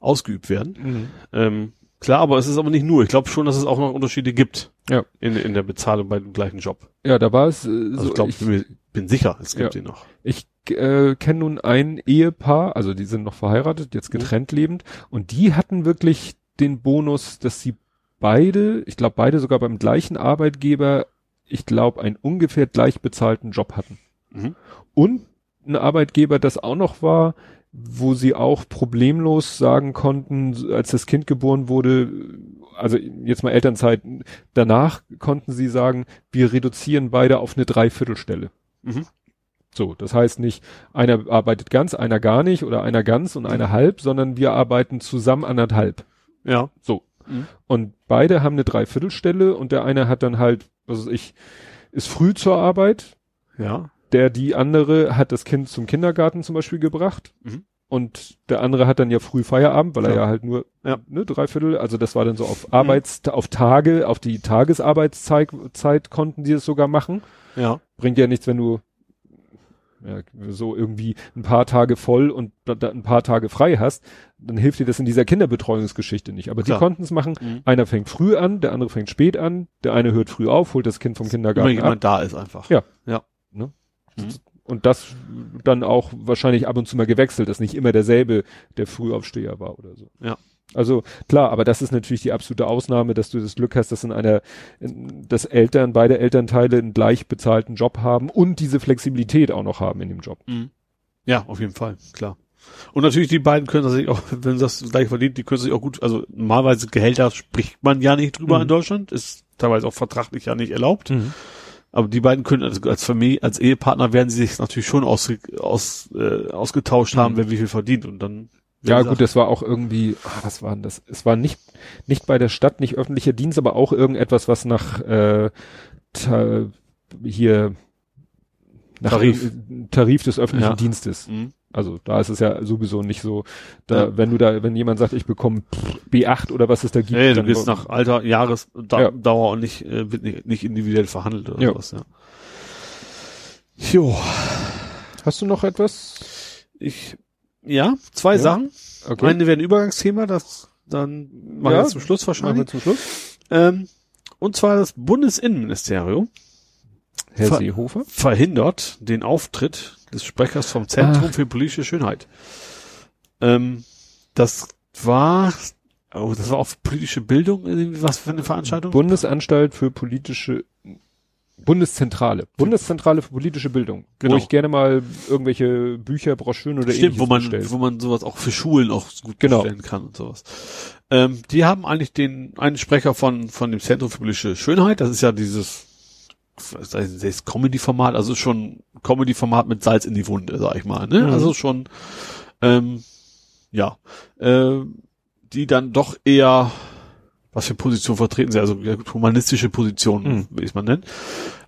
ausgeübt werden. Mhm. Ähm, klar, aber es ist aber nicht nur. Ich glaube schon, dass es auch noch Unterschiede gibt Ja. in, in der Bezahlung bei dem gleichen Job. Ja, da war es äh, Also so, ich glaube, ich, bin bin sicher, es gibt Ja. ihn noch. Ich äh, kenne nun ein Ehepaar, also die sind noch verheiratet, jetzt getrennt lebend, und die hatten wirklich den Bonus, dass sie beide, ich glaube beide sogar beim gleichen Arbeitgeber, ich glaube einen ungefähr gleich bezahlten Job hatten. Mhm. Und ein Arbeitgeber, das auch noch war, wo sie auch problemlos sagen konnten, als das Kind geboren wurde, also jetzt mal Elternzeit, danach konnten sie sagen, wir reduzieren beide auf eine Dreiviertelstelle. Mhm. So, das heißt nicht, einer arbeitet ganz, einer gar nicht oder einer ganz und einer halb, sondern wir arbeiten zusammen anderthalb. Ja. So. Mhm. Und beide haben eine Dreiviertelstelle und der eine hat dann halt, was weiß ich, ist früh zur Arbeit, Ja. der die andere hat das Kind zum Kindergarten zum Beispiel gebracht Mhm. und der andere hat dann ja früh Feierabend, weil er Klar. ja halt nur Ja. ne, Dreiviertel, also das war dann so auf Arbeits, auf Tage, auf die Tagesarbeitszeit Zeit konnten die es sogar machen. Ja. Bringt ja nichts, wenn du ja, so irgendwie ein paar Tage voll und da, ein paar Tage frei hast, dann hilft dir das in dieser Kinderbetreuungsgeschichte nicht. Aber Klar. die konnten es machen. Mhm. Einer fängt früh an, der andere fängt spät an, der eine hört früh auf, holt das Kind vom Immer Kindergarten ab. jemand da ist einfach. Ja. Ja. Ne? Mhm. Und das dann auch wahrscheinlich ab und zu mal gewechselt, dass nicht immer derselbe der Frühaufsteher war oder so. Ja. Also klar, aber das ist natürlich die absolute Ausnahme, dass du das Glück hast, dass in einer, in, dass Eltern, beide Elternteile einen gleich bezahlten Job haben und diese Flexibilität auch noch haben in dem Job. Mhm. Ja, auf jeden Fall, klar. Und natürlich die beiden können sich auch, (laughs) wenn sie das gleich verdient, die können sich auch gut, also normalerweise Gehälter spricht man ja nicht drüber Mhm. in Deutschland, ist teilweise auch vertraglich ja nicht erlaubt. Aber die beiden können also als Familie, als Ehepartner werden sie sich natürlich schon aus, aus, äh, ausgetauscht haben, Mhm. wer wie viel verdient und dann. Ja, gesagt, gut, das war auch irgendwie, ah, was war denn das? Es war nicht, nicht bei der Stadt, nicht öffentlicher Dienst, aber auch irgendetwas, was nach äh, ta hier nach Tarif. äh, Tarif des öffentlichen Ja. Dienstes. Mhm. Also da ist es ja sowieso nicht so, da, Ja. wenn du da, wenn jemand sagt, ich bekomme B8 oder was es da gibt, Ja, du dann bist nach Alter, Jahresdauer Ja. Und nicht, äh, wird nicht, nicht individuell verhandelt oder Ja. sowas, ja. Jo, hast du noch etwas? ich, ja, zwei Ja. Sachen. Okay. Eine wäre ein Übergangsthema, das dann machen Ja, wir zum Schluss Machen wahrscheinlich. wir zum Schluss. Ähm, und zwar das Bundesinnenministerium Herr Ver- Seehofer. verhindert den Auftritt des Sprechers vom Zentrum Ach. für politische Schönheit. Ähm, das war, oh, das war auch politische Bildung, irgendwie was für eine Veranstaltung? Bundesanstalt für politische Bundeszentrale. Bundeszentrale für politische Bildung. Genau. Wo ich gerne mal irgendwelche Bücher, Broschüren oder Stimmt, wo man, bestelle. wo man sowas auch für Schulen auch gut Genau. bestellen kann und sowas. Ähm, die haben eigentlich den, einen Sprecher von, von dem Zentrum für politische Schönheit, das ist ja dieses, das Comedy-Format, also schon Comedy-Format mit Salz in die Wunde, sag ich mal, ne? Mhm. Also schon, ähm, ja, äh, die dann doch eher, was für Position vertreten sie, also humanistische Positionen, Mhm. ich es mal nennen.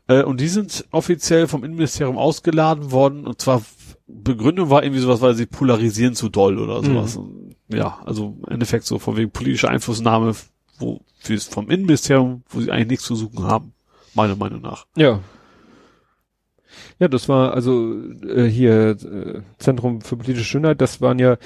Äh, und die sind offiziell vom Innenministerium ausgeladen worden und zwar Begründung war irgendwie sowas, weil sie polarisieren zu doll oder Mhm. sowas. Und Ja, also im Endeffekt so von wegen politischer Einflussnahme, wo fürs vom Innenministerium, wo sie eigentlich nichts zu suchen haben, meiner Meinung nach. Ja. Ja, das war also äh, hier äh, Zentrum für politische Schönheit, das waren ja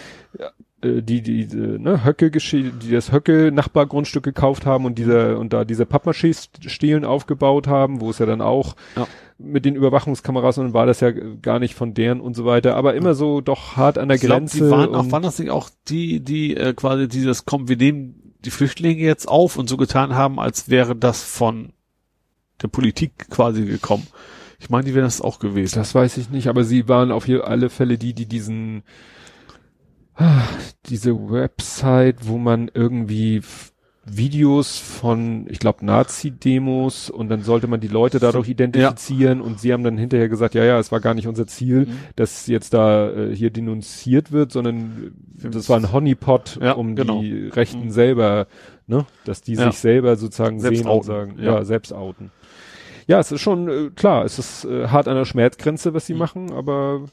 äh, die, die, äh, ne, Höcke, die das Höcke Nachbargrundstück gekauft haben und dieser, und da diese Pappmaché-Stelen aufgebaut haben, wo es ja dann auch Ja. mit den Überwachungskameras und dann war das ja gar nicht von deren und so weiter, aber immer so doch hart an der Ich glaub, Grenze. die waren auch, waren das nicht auch die, die äh, quasi dieses, komm, wir nehmen die Flüchtlinge jetzt auf und so getan haben, als wäre das von der Politik quasi gekommen. Ich meine, die wären das auch gewesen. Das weiß ich nicht, aber sie waren auf alle Fälle die, die diesen, diese Website, wo man irgendwie Videos von, ich glaube, Nazi-Demos und dann sollte man die Leute dadurch identifizieren und sie haben dann hinterher gesagt, ja, ja, es war gar nicht unser Ziel, Mhm. dass jetzt da äh, hier denunziert wird, sondern das war ein Honeypot, Ja, um genau. die Rechten Mhm. selber, ne, dass die Ja. sich selber sozusagen Selbst sehen und outen, sagen, ja. ja, selbst outen. Ja, es ist schon äh, klar, es ist äh, hart an der Schmerzgrenze, was sie Mhm. machen, aber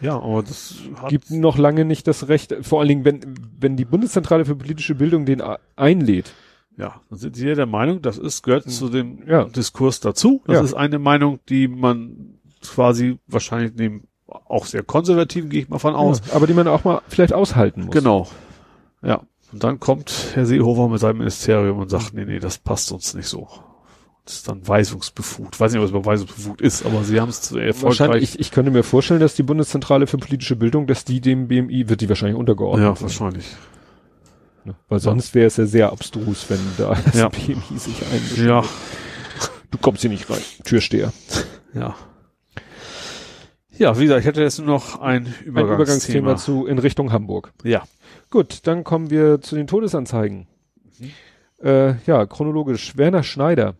Ja, aber das gibt noch lange nicht das Recht, vor allen Dingen, wenn, wenn die Bundeszentrale für politische Bildung den einlädt. ja, dann sind Sie ja der Meinung, das ist, gehört zu dem Ja. Diskurs dazu. Das Ja. ist eine Meinung, die man quasi wahrscheinlich neben auch sehr konservativen, gehe ich mal von aus. Ja, aber die man auch mal vielleicht aushalten muss. Genau. Ja. Und dann kommt Herr Seehofer mit seinem Ministerium und sagt, nee, nee, das passt uns nicht so. Das ist dann weisungsbefugt. Weiß nicht, was über weisungsbefugt ist, aber sie haben es erfolgreich. Wahrscheinlich, ich, ich könnte mir vorstellen, dass die Bundeszentrale für politische Bildung, dass die dem BMI, wird die wahrscheinlich untergeordnet Ja, sein. wahrscheinlich. Ne? Weil sonst wäre es ja sehr abstrus, wenn da das Ja. BMI sich einmischt. Ja, Du kommst hier nicht rein. Türsteher. ja. Ja, wie gesagt, ich hätte jetzt nur noch ein Ein Übergangsthema. Übergangsthema zu in Richtung Hamburg. Ja. Gut, dann kommen wir zu den Todesanzeigen. Mhm. Äh, ja, chronologisch. Werner Schneider.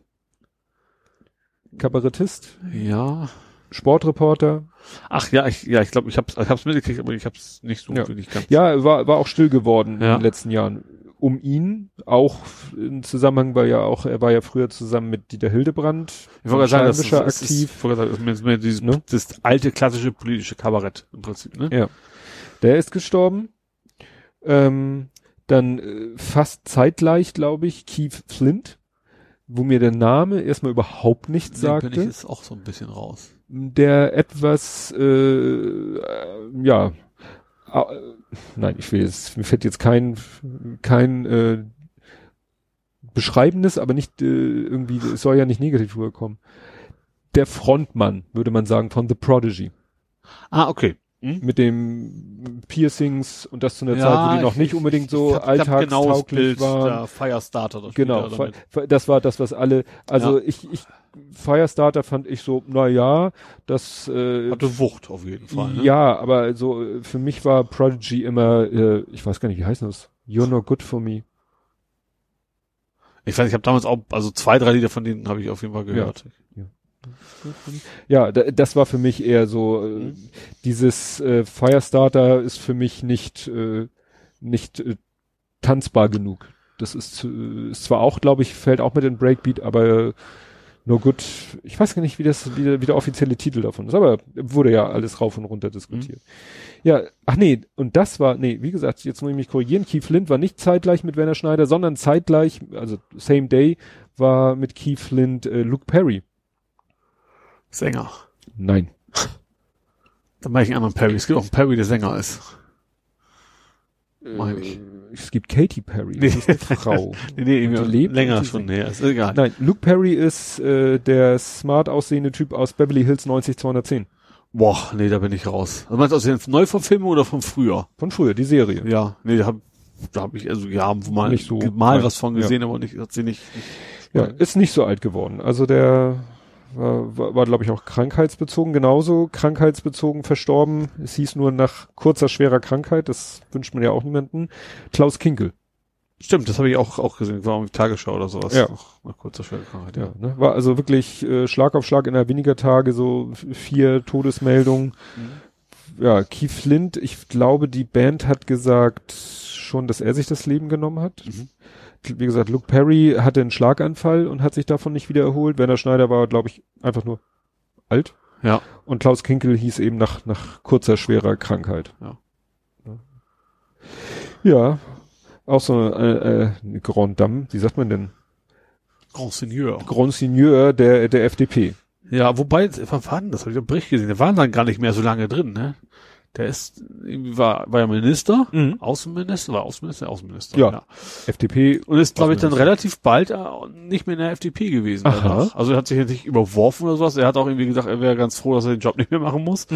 Kabarettist, Ja. Sportreporter. Ach ja, ich, ja, ich glaube, ich hab's, ich hab's mitgekriegt, aber ich hab's nicht so Ja. wirklich ganz. Ja, war, war auch still geworden Ja. in den letzten Jahren. Um ihn, auch im Zusammenhang war ja auch, er war ja früher zusammen mit Dieter Hildebrand, Ich wollte sagen, das ist, ist, aktiv. ich wollte sagen, das ist mehr dieses, Ne? das alte klassische politische Kabarett im Prinzip, ne? Ja. Der ist gestorben. Ähm, dann äh, fast zeitgleich, glaube ich, Keith Flint, wo mir der Name erstmal überhaupt nichts sagte. bin ich jetzt auch so ein bisschen raus. der etwas, äh, äh, ja, äh, nein, ich will jetzt, mir fällt jetzt kein, kein äh, beschreibendes, aber nicht äh, irgendwie, es soll ja nicht negativ rüberkommen. Der Frontmann, würde man sagen, von The Prodigy. Ah, okay. Hm? Mit dem Piercings und das zu einer Ja, Zeit, wo die noch ich- nicht unbedingt so ich ich hab genaues alltagstauglich Bild, waren. Der Firestarter. das Genau, das war das, was alle, also ich, ich, Firestarter fand ich so, na ja, das, äh, Hatte Wucht auf jeden Fall. Ne? ja, aber so, äh, für mich war Prodigy immer, äh, ich weiß gar nicht, wie heißt das? You're not good for me. Ich weiß, ich habe damals auch, also zwei, drei Lieder von denen habe ich auf jeden Fall gehört. Ja, da, das war für mich eher so, äh, Mhm. dieses äh, Firestarter ist für mich nicht, äh, nicht äh, tanzbar genug. Das ist, äh, ist zwar auch, glaube ich, fällt auch mit in Breakbeat, aber nur gut, ich weiß gar nicht, wie das, wie der, wie der offizielle Titel davon ist, aber wurde ja alles rauf und runter diskutiert. Ja, ach nee, und das war, nee, wie gesagt, jetzt muss ich mich korrigieren, Keith Flint war nicht zeitgleich mit Werner Schneider, sondern zeitgleich, also same day, war mit Keith Flint äh, Luke Perry. Sänger. Nein. Dann mache ich einen anderen Perry. Es gibt auch einen Perry, der Sänger ist. Meine ich. Äh, Es gibt Katy Perry, Nee. das ist eine Frau. (laughs) Nee, nee, die lebt länger schon her. Ist egal. Nein, Luke Perry ist äh, der smart aussehende Typ aus Beverly Hills 90210. Boah, nee, da bin ich raus. Also meinst du aus den Neuverfilmung oder von früher? Von früher, die Serie. Ja, nee, da hab, da hab ich, also ja, mal, Nicht so mal was von gesehen, aber nicht, hat sie nicht. nicht Ja, ist nicht so alt geworden. Also der war, war, war glaube ich, auch krankheitsbezogen, genauso krankheitsbezogen verstorben. Es hieß nur nach kurzer, schwerer Krankheit, das wünscht man ja auch niemanden. Klaus Kinkel. Stimmt, das habe ich auch, auch gesehen, war auf Tagesschau oder sowas. Ja. Nach, nach kurzer Schwerkrankheit, Ja, ne? War also wirklich äh, Schlag auf Schlag innerhalb weniger Tage, so vier Todesmeldungen. Ja, Keith Flint, ich glaube, die Band hat gesagt schon, dass er sich das Leben genommen hat. Mhm. Wie gesagt, Luke Perry hatte einen Schlaganfall und hat sich davon nicht wieder erholt. Werner Schneider war, glaube ich, einfach nur alt. Ja. Und Klaus Kinkel hieß eben nach, nach kurzer, schwerer Krankheit. Ja. Ja, auch so eine, äh, äh, Grand Dame, wie sagt man denn? Grand Seigneur. Grand Seigneur der, der FDP. Ja, wobei, wann war denn das? Habe ich einen Bericht gesehen. Der war dann gar nicht mehr so lange drin, ne? Der ist, irgendwie war, war ja Minister, Mhm. Außenminister, war Außenminister, Außenminister. Ja. FDP Und ist, glaube ich, dann relativ bald äh, nicht mehr in der FDP gewesen. Also er hat sich jetzt nicht überworfen oder sowas. Er hat auch irgendwie gesagt, er wäre ganz froh, dass er den Job nicht mehr machen muss.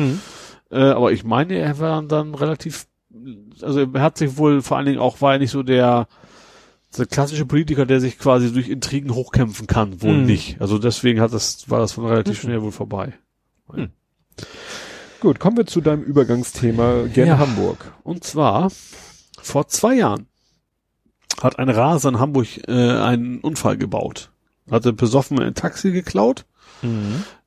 Äh, aber ich meine, er war dann relativ, also er hat sich wohl vor allen Dingen auch, war er nicht so der, der klassische Politiker, der sich quasi durch Intrigen hochkämpfen kann, wohl Mhm. nicht. Also deswegen hat das, war das von relativ schnell wohl vorbei. Gut, kommen wir zu deinem Übergangsthema gerne Ja. Hamburg. Und zwar, vor zwei Jahren hat ein Raser in Hamburg äh, einen Unfall gebaut. Hatte besoffen ein Taxi geklaut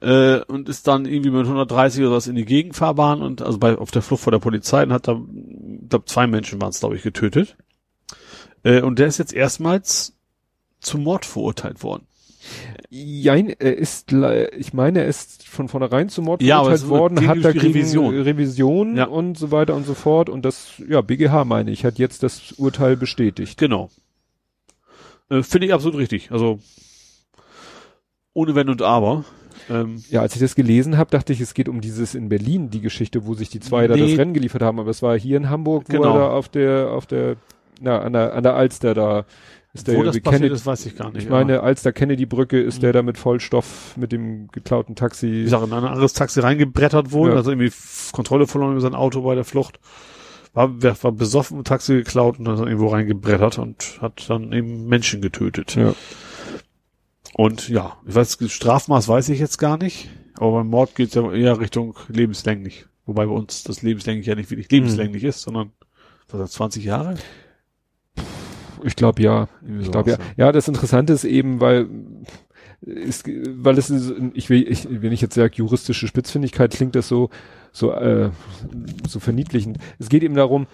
äh, und ist dann irgendwie mit 130 oder was in die Gegenfahrbahn und also bei auf der Flucht vor der Polizei und hat da, ich glaube zwei Menschen waren es glaube ich getötet. Äh, und der ist jetzt erstmals zum Mord verurteilt worden. Jein, er ist, ich meine, er ist von vornherein zum Mord Ja, verurteilt worden, hat dagegen Revision. Revision Ja. und so weiter und so fort und das, ja, BGH meine ich, hat jetzt das Urteil bestätigt. Genau. Äh, Finde ich absolut richtig. Also ohne Wenn und Aber. Ähm, Ja, als ich das gelesen habe, dachte ich, es geht um dieses in Berlin, die Geschichte, wo sich die zwei da Nee. das Rennen geliefert haben, aber es war hier in Hamburg, wo Genau. er da auf der, auf der, na, an der, an der Alster da Ist Wo der das passiert Kennedy- ist, weiß ich gar nicht. Ich meine, als der Kennedy-Brücke ist der da mit Vollstoff mit dem geklauten Taxi. wie gesagt, in ein anderes Taxi reingebrettert wohl, Ja. also irgendwie Kontrolle verloren über sein Auto bei der Flucht. War, wer- war besoffen, Taxi geklaut und dann irgendwo reingebrettert und hat dann eben Menschen getötet. Ja. Und ja, ich weiß, Strafmaß weiß ich jetzt gar nicht, aber beim Mord geht es ja eher Richtung lebenslänglich. Wobei bei uns das lebenslänglich ja nicht wirklich lebenslänglich ist, sondern was das, 20 Jahre? Ich glaube ja. Ich glaube ja. Ja, das Interessante ist eben, weil ist, weil es ist, ich will, ich, wenn ich jetzt sage juristische Spitzfindigkeit, klingt das so so äh, so verniedlichend. Es geht eben darum,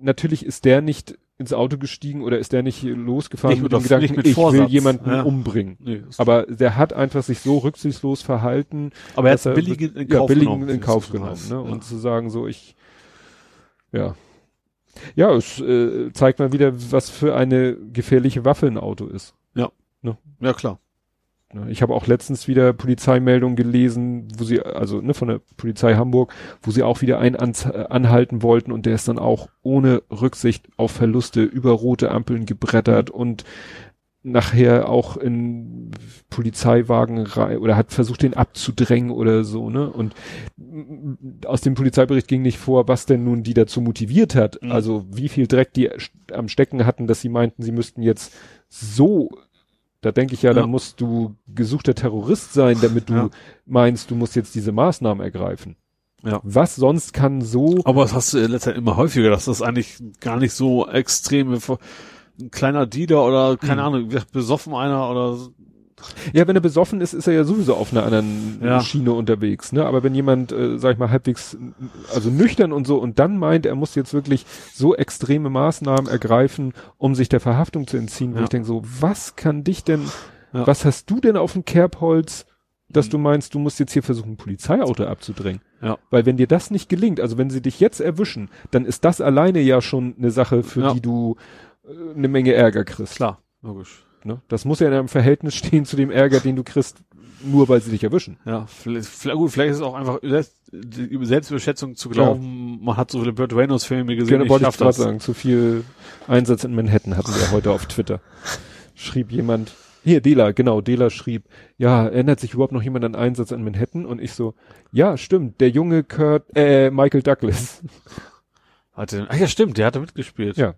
natürlich ist der nicht ins Auto gestiegen oder ist der nicht losgefahren Nicht mit mit- dem Gedanken, nicht mit ich will jemanden Ja. umbringen. Nee, Aber der hat einfach sich so rücksichtslos verhalten, aber er hat billig in ja, Kauf billigen genommen. in Kauf genommen, ne? Ja. Und zu sagen so, ich, ja. Ja, es äh, zeigt mal wieder, was für eine gefährliche Waffe ein Auto ist. ja, klar. Ne, Ich habe auch letztens wieder Polizeimeldungen gelesen, wo sie, also ne, von der Polizei Hamburg, wo sie auch wieder einen ans, äh, anhalten wollten und der ist dann auch ohne Rücksicht auf Verluste über rote Ampeln gebrettert und nachher auch in Polizeiwagen rein oder hat versucht, den abzudrängen oder so, ne? Und aus dem Polizeibericht ging nicht vor, was denn nun die dazu motiviert hat. Mhm. Also wie viel Dreck die am Stecken hatten, dass sie meinten, sie müssten jetzt so da denke ich ja, da Ja. musst du gesuchter Terrorist sein, damit du Ja. meinst, du musst jetzt diese Maßnahmen ergreifen. Ja. Was sonst kann so, Aber das hast du in letzter Zeit immer häufiger, dass das eigentlich gar nicht so extreme, ein kleiner Dealer oder keine Mhm. Ahnung, besoffen einer oder ja, wenn er besoffen ist, ist er ja sowieso auf einer anderen Ja. Schiene unterwegs, ne? Aber wenn jemand, äh, sag ich mal, halbwegs, also nüchtern und so und dann meint, er muss jetzt wirklich so extreme Maßnahmen ergreifen, um sich der Verhaftung zu entziehen, wo Ja. ich denke so, was kann dich denn, Ja. was hast du denn auf dem Kerbholz, dass du meinst, du musst jetzt hier versuchen, ein Polizeiauto abzudrängen? Ja. Weil wenn dir das nicht gelingt, also wenn sie dich jetzt erwischen, dann ist das alleine ja schon eine Sache, für die du eine Menge Ärger kriegst. klar, logisch. Ne? Das muss ja in einem Verhältnis stehen zu dem Ärger, den du kriegst, nur weil sie dich erwischen. Ja, vielleicht, gut, vielleicht ist es auch einfach selbst, die über Selbstüberschätzung zu glauben, man hat so viele Burt Reynolds Filme gesehen, Gerne wollte ich gerade sagen, zu viel Einsatz in Manhattan hatten wir heute auf Twitter. Schrieb jemand, hier, Dela, genau, Dela schrieb, ja, erinnert sich überhaupt noch jemand an Einsatz in Manhattan? Und ich so, ja, stimmt, der junge Kurt, äh, Michael Douglas. Hatte, ach ja, stimmt, der hatte mitgespielt. Ja.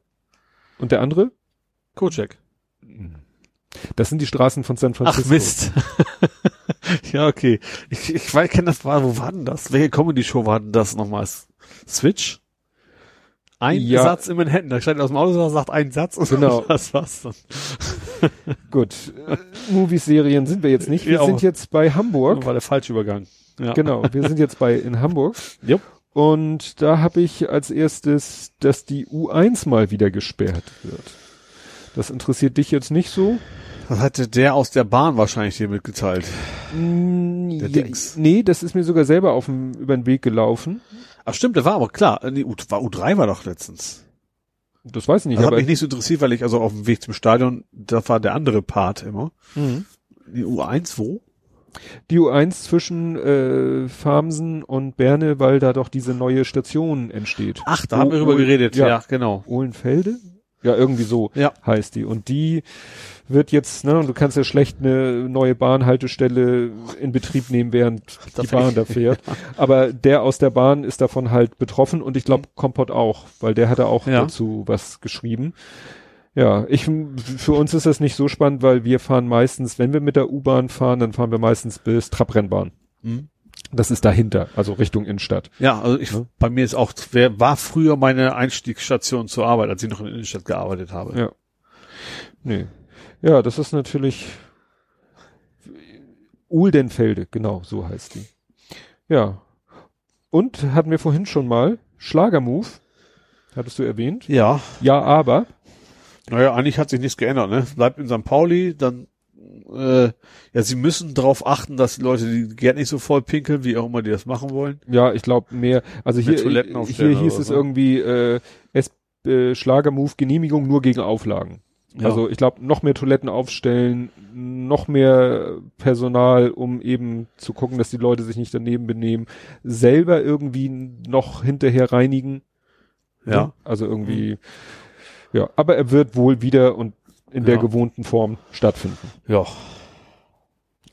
Und der andere? Kojak. Das sind die Straßen von San Francisco. Ach Mist. (laughs) ja, okay. Ich, ich weiß, kenne das war, wo war denn das? Welche Comedy-Show war denn das nochmal? Switch? Ein Ja. Satz in Manhattan. Da steigt aus dem Auto, sagt ein Satz und Genau. (laughs) das war's dann. (laughs) Gut. Äh, Movies, Serien sind wir jetzt nicht. Wir Ja, sind jetzt bei Hamburg. War der falsche Übergang. Ja. Genau, wir sind jetzt bei in Hamburg. Jupp. Und da habe ich als erstes, dass die U1 mal wieder gesperrt wird. Das interessiert dich jetzt nicht so? Das hatte der aus der Bahn wahrscheinlich dir mitgeteilt. Mm, Der ja, Dings. Nee, das ist mir sogar selber auf dem, über den Weg gelaufen. Ach stimmt, der war aber klar. Nee, U, war U3 war doch letztens. Das weiß ich nicht, Das hat aber mich nicht so interessiert, weil ich also auf dem Weg zum Stadion, da war der andere Part immer. Mhm. Die U1 wo? Die U1 zwischen äh, Farmsen und Berne, weil da doch diese neue Station entsteht. Ach, da haben wir drüber geredet. ja. Ja, genau. Ohlenfelde? Ja, irgendwie so Ja. heißt die. Und die wird jetzt, ne, du kannst ja schlecht eine neue Bahnhaltestelle in Betrieb nehmen, während Da die Bahn da fährt. (laughs) Aber der aus der Bahn ist davon halt betroffen und ich glaube Kompott auch, weil der hatte auch Ja. dazu was geschrieben. Ja, ich, für uns ist das nicht so spannend, weil wir fahren meistens, wenn wir mit der U-Bahn fahren, dann fahren wir meistens bis Trabrennbahn. Mhm. Das ist dahinter, also Richtung Innenstadt. Ja, also ich, Ne? bei mir ist auch, wer war früher meine Einstiegsstation zur Arbeit, als ich noch in der Innenstadt gearbeitet habe. Ja. Nee. Ja, das ist natürlich Uldenfelde, genau, so heißt die. Ja. Und hatten wir vorhin schon mal Schlagermove, hattest du erwähnt? Ja. Ja, aber. Naja, eigentlich hat sich nichts geändert, ne? Bleibt in St. Pauli, dann, äh, ja, sie müssen darauf achten, dass die Leute, die gerne nicht so voll pinkeln, wie auch immer die das machen wollen. Ja, ich glaube mehr. Also hier, hier hieß es so. irgendwie äh, es, äh, Schlagermove Genehmigung nur gegen Auflagen. Ja. Also ich glaube, noch mehr Toiletten aufstellen, noch mehr Personal, um eben zu gucken, dass die Leute sich nicht daneben benehmen, selber irgendwie noch hinterher reinigen. Ja. Ne? Also irgendwie, ja, aber er wird wohl wieder und in der Ja. gewohnten Form stattfinden. Ja.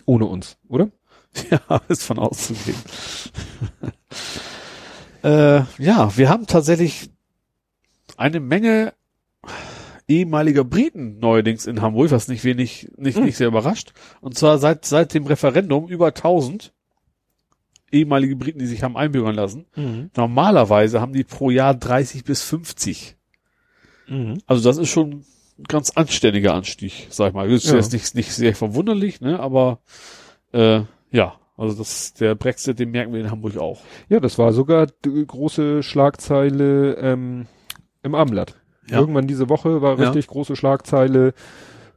Ohne uns, oder? (laughs) Ja, ist von auszugehen. (laughs) äh, ja, wir haben tatsächlich eine Menge ehemaliger Briten neuerdings in Hamburg, was nicht wenig, nicht, Hm. nicht sehr überrascht. Und zwar seit, seit dem Referendum über 1000 ehemalige Briten, die sich haben einbürgern lassen. Normalerweise haben die pro Jahr 30 bis 50. Also das ist schon ein ganz anständiger Anstieg, sag ich mal. Das ist Ja. jetzt nicht, nicht sehr verwunderlich, ne, aber äh, ja, also das der Brexit, den merken wir in Hamburg auch. Ja, das war sogar die große Schlagzeile ähm, im Abendblatt. Ja. Irgendwann diese Woche war Ja. richtig große Schlagzeile,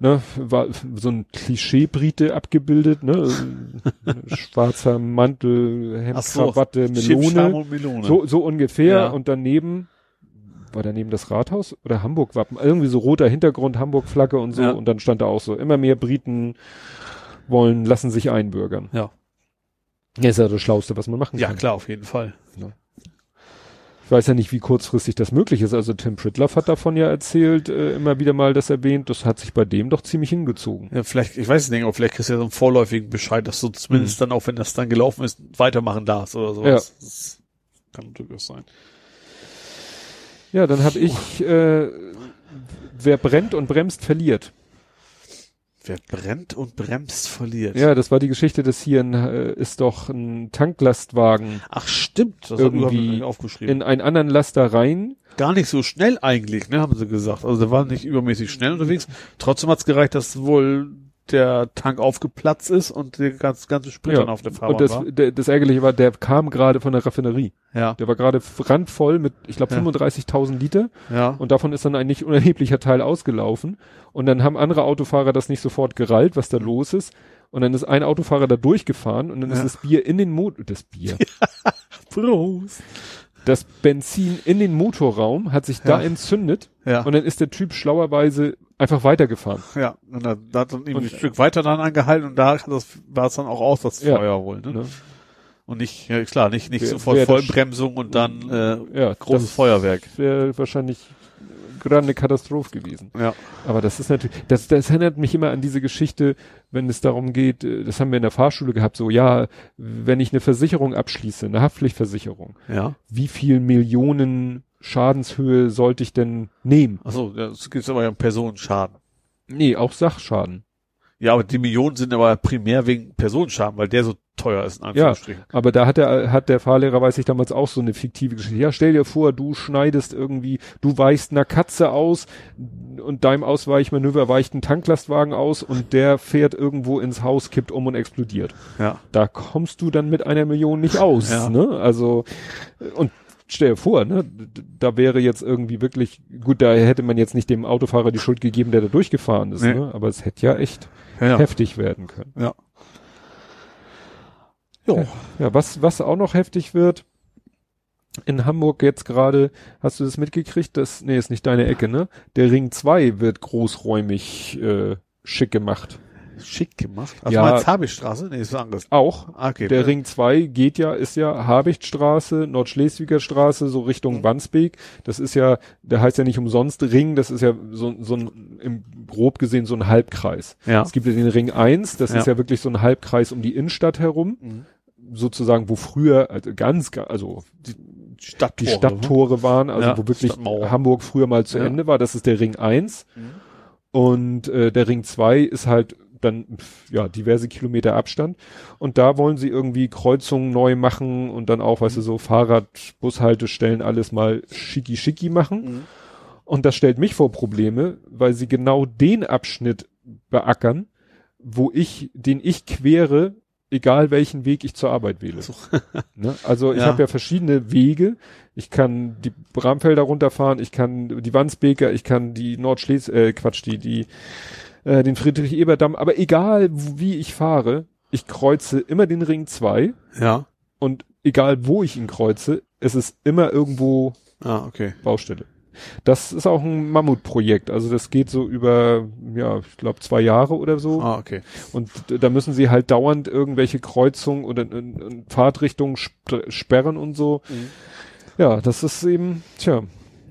ne, war so ein Klischee-Brite abgebildet, ne, (laughs) schwarzer Mantel, Hemd, so, Krawatte, Melone, Melone. so, so ungefähr Ja. und daneben war daneben das Rathaus oder Hamburg-Wappen, irgendwie so roter Hintergrund, Hamburg-Flagge und so Ja. und dann stand da auch so, immer mehr Briten wollen, lassen sich einbürgern. Ja. Ja, ist ja das Schlauste, was man machen Ja, kann. klar, auf jeden Fall. Ich weiß ja nicht, wie kurzfristig das möglich ist. Also Tim Pritloff hat davon ja erzählt, äh, immer wieder mal das erwähnt. Das hat sich bei dem doch ziemlich hingezogen. Ja, vielleicht, ich weiß nicht, aber vielleicht kriegst du ja so einen vorläufigen Bescheid, dass du zumindest dann auch, wenn das dann gelaufen ist, weitermachen darfst oder sowas. Ja. Das kann durchaus sein. Ja, dann habe ich, äh, wer brennt und bremst, verliert. Wer brennt und bremst, verliert. Ja, das war die Geschichte, dass hier ein, äh, ist doch ein Tanklastwagen Ach stimmt, das Irgendwie aufgeschrieben. in einen anderen Laster rein. Gar nicht so schnell eigentlich, ne, haben sie gesagt. Also der war nicht übermäßig schnell unterwegs. Trotzdem hat's gereicht, dass wohl der Tank aufgeplatzt ist und der ganze, ganze Sprit dann auf der Fahrbahn und das, war. der, das Ärgerliche war, der kam gerade von der Raffinerie. Ja, Der war gerade randvoll mit, ich glaube, Ja. 35.000 Liter. ja. Und davon ist dann ein nicht unerheblicher Teil ausgelaufen. Und dann haben andere Autofahrer das nicht sofort gerallt, was da los ist. Und dann ist ein Autofahrer da durchgefahren und dann ist Ja. das Bier in den Motor, das Bier, (laughs) Prost. das Benzin in den Motorraum hat sich da Ja. entzündet Ja. und dann ist der Typ schlauerweise einfach weitergefahren. (laughs) Ja, und da, da hat dann eben Und- ein Stück weiter dann angehalten und da war es dann auch aus, das Ja. Feuer wohl, ne? Ne? Und nicht, ja klar, nicht, nicht Wer- sofort das- Vollbremsung und dann äh, Ja, großes das Feuerwerk. Wäre wahrscheinlich gerade eine Katastrophe gewesen. Ja. Aber das ist natürlich, das, das erinnert mich immer an diese Geschichte, wenn es darum geht, äh, das haben wir in der Fahrschule gehabt, so, ja, wenn ich eine Versicherung abschließe, eine Haftpflichtversicherung, Ja. wie viel Millionen Schadenshöhe sollte ich denn nehmen? Achso, das gibt's aber ja Personenschaden. Nee, auch Sachschaden. Ja, aber die Millionen sind aber primär wegen Personenschaden, weil der so teuer ist, in Anführungsstrichen. Aber da hat der, hat der Fahrlehrer, weiß ich damals auch so eine fiktive Geschichte. Ja, stell dir vor, du schneidest irgendwie, du weichst einer Katze aus und deinem Ausweichmanöver weicht ein Tanklastwagen aus und der fährt irgendwo ins Haus, kippt um und explodiert. Ja. Da kommst du dann mit einer Million nicht aus, Ja. ne? Also, und stell dir vor, ne? Da wäre jetzt irgendwie wirklich, gut, da hätte man jetzt nicht dem Autofahrer die Schuld gegeben, der da durchgefahren ist, Nee. ne? Aber es hätte ja echt Ja. ja. heftig werden können. ja. Jo. Ja, was, was auch noch heftig wird, in Hamburg jetzt gerade, hast du das mitgekriegt? Das, nee, ist nicht deine Ecke, ne? Der Ring 2 wird großräumig äh, schick gemacht. Schick gemacht. Also Ja. ja. meinst Habichtsstraße? Nee, ist was anderes. Auch. Ah, Okay. Der Ring 2 geht ja, ist ja Habichtstraße, Nordschleswiger Straße, so Richtung Mhm. Wandsbek. Das ist ja, der heißt ja nicht umsonst Ring, das ist ja so, so ein, im grob gesehen so ein Halbkreis. Ja. Es gibt ja den Ring 1, das Ja. ist ja wirklich so ein Halbkreis um die Innenstadt herum. Mhm. sozusagen, wo früher, also ganz, ga- also Stadttore. die Stadttore waren, also Ja, wo wirklich. Hamburg früher mal zu Ja. Ende war, das ist der Ring 1 Mhm. und äh, der Ring 2 ist halt dann ja diverse Kilometer Abstand und da wollen sie irgendwie Kreuzungen neu machen und dann auch, weißt du, so Fahrrad, Bushaltestellen alles mal schicki schicki machen Mhm. und das stellt mich vor Probleme, weil sie genau den Abschnitt beackern, wo ich, den ich quere, egal welchen Weg ich zur Arbeit wähle. (laughs) ne? Also ich Ja. habe ja verschiedene Wege. Ich kann die Bramfelder runterfahren, ich kann die Wandsbeker, ich kann die Nordschles, äh, Quatsch, die, die, äh, den Friedrich-Eber-Damm, aber egal wie ich fahre, ich kreuze immer den Ring 2 Ja. und egal wo ich ihn kreuze, es ist immer irgendwo Ah, okay. Baustelle. Das ist auch ein Mammutprojekt. Also das geht so über, ja, ich glaube zwei Jahre oder so. Ah, okay. Und da müssen sie halt dauernd irgendwelche Kreuzungen oder äh, äh, Fahrtrichtungen sp sperren und so. Mhm. Ja, das ist eben, tja.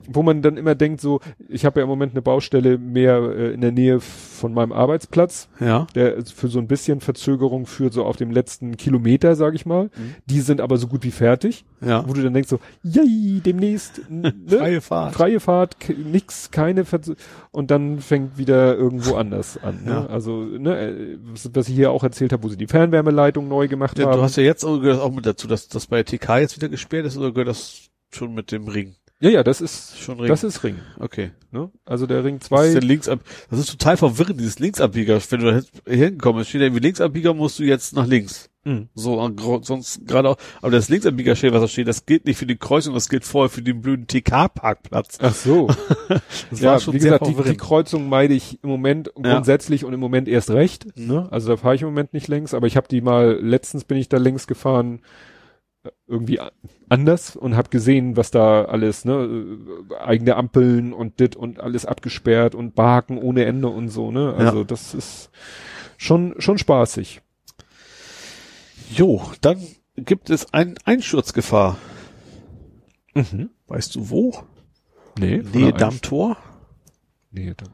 Wo man dann immer denkt, so, ich habe ja im Moment eine Baustelle mehr äh, in der Nähe von meinem Arbeitsplatz, Ja. der für so ein bisschen Verzögerung führt, so auf dem letzten Kilometer, sag ich mal. Die sind aber so gut wie fertig, Ja. wo du dann denkst so, yay, demnächst ne? (laughs) Freie Fahrt. freie Fahrt, nix, keine Verzö und dann fängt wieder irgendwo anders an. Ne? Ja. Also, ne, äh, was, ich hier auch erzählt habe, wo sie die Fernwärmeleitung neu gemacht Ja, haben. du hast ja jetzt auch gehört auch mit dazu, dass das bei TK jetzt wieder gesperrt ist oder gehört das schon mit dem Ring? Ja, ja, das ist Schon Ring. das ist Ring. okay. Ne? Also der Ring Das 2. ist, der Linksab das ist total verwirrend, dieses Linksabbieger. Wenn du da hin- hingekommen bist, steht da irgendwie Linksabbieger, musst du jetzt nach links. Mhm. So, gro- sonst gerade auch, aber das Linksabbiegerschild, was da steht, das gilt nicht für die Kreuzung, das gilt vorher für den blöden TK-Parkplatz. Ach so. (laughs) Das ja, wie sehr gesagt, die, die. Kreuzung meide ich im Moment Ja. grundsätzlich und im Moment erst recht. Ne? Also da fahre ich im Moment nicht längs, aber ich habe die mal, letztens bin ich da längs gefahren, äh, irgendwie anders und habe gesehen, was da alles, ne, äh, eigene Ampeln und dit und alles abgesperrt und Baken ohne Ende und so, ne? Also das ist schon, schon spaßig. Jo, dann gibt es eine Einsturzgefahr. Mhm. Weißt du wo? Nee, Nähe Dammtor. Nee, da.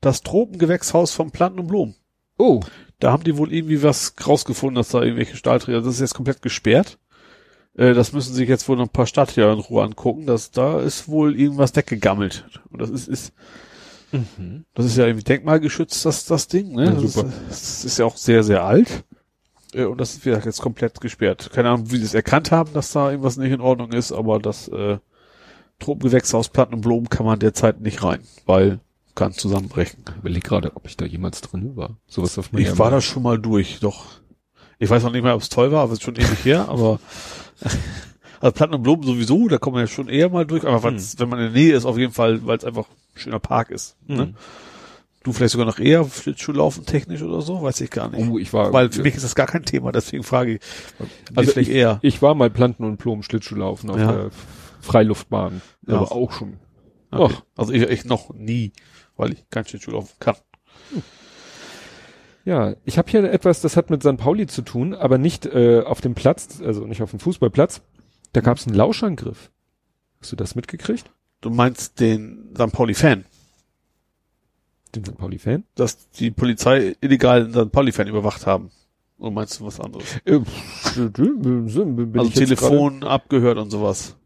Das Tropengewächshaus vom Planten und Blumen. Oh, Da haben die wohl irgendwie was rausgefunden, dass da irgendwelche Stahlträger, das ist jetzt komplett gesperrt. Äh, das müssen sich jetzt wohl noch ein paar Stadtjahr in Ruhe angucken, dass da ist wohl irgendwas weggegammelt. Und das ist, ist das ist ja irgendwie denkmalgeschützt, das, das Ding, ne? Ja, das, super. Ist, das ist ja auch sehr, sehr alt. Äh, und das ist, wie gesagt, jetzt komplett gesperrt. Keine Ahnung, wie sie es erkannt haben, dass da irgendwas nicht in Ordnung ist, aber das äh, Tropengewächshaus Platten und Blumen kann man derzeit nicht rein, weil kann zusammenbrechen. ich überleg gerade, ob ich da jemals drin war. Sowas auf Ich ja war da schon mal durch, doch. Ich weiß noch nicht mehr, ob es toll war, aber es ist schon ewig her, aber (laughs) also Platten und Blumen sowieso, da kommt man ja schon eher mal durch, aber weil's- wenn man in der Nähe ist, auf jeden Fall, weil es einfach ein schöner Park ist. Ne? Mhm. Du vielleicht sogar noch eher Schlittschuhlaufen technisch oder so, weiß ich gar nicht. Oh, ich war, Weil für mich ist das gar kein Thema, deswegen frage ich. also Also vielleicht ich, eher. ich war mal Planten und Blumen Schlittschuhlaufen auf Ja. der Freiluftbahn. Ja. Aber auch schon. Okay. Also ich, ich noch nie, weil ich kein Schlittschuhlaufen kann. Ja, ich habe hier etwas, das hat mit St. Pauli zu tun, aber nicht äh, auf dem Platz, also nicht auf dem Fußballplatz. Da gab es einen Lauschangriff. Hast du das mitgekriegt? Du meinst den St. Pauli-Fan, Den St. Pauli-Fan? dass die Polizei illegal den St. Pauli-Fan überwacht haben. Oder meinst du was anderes? Äh, bin also Telefon abgehört und sowas.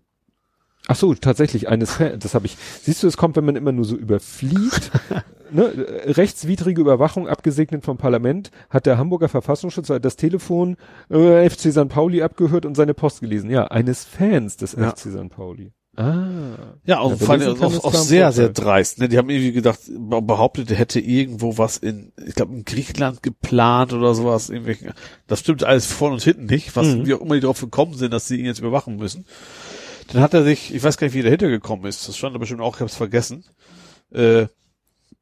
Ach so, tatsächlich eines das habe ich. Siehst du, es kommt, wenn man immer nur so überfliegt. (laughs) ne, äh, rechtswidrige Überwachung abgesegnet vom Parlament hat der Hamburger Verfassungsschutz das Telefon äh, FC St. Pauli abgehört und seine Post gelesen. Ja, eines Fans des Ja. FC St. Pauli. Ah. Ja, auch, Ja, kann auch, auch im sehr, sehr dreist. Ne? Die haben irgendwie gedacht, be- behauptet, er hätte irgendwo was in, ich glaube, in Griechenland geplant oder sowas. Irgendwelche, das stimmt alles vorne und hinten nicht, was Mhm. wie auch immer die darauf gekommen sind, dass sie ihn jetzt überwachen müssen. Dann hat er sich, ich weiß gar nicht, wie er dahinter gekommen ist, das stand da bestimmt auch, ich habe es vergessen. Äh,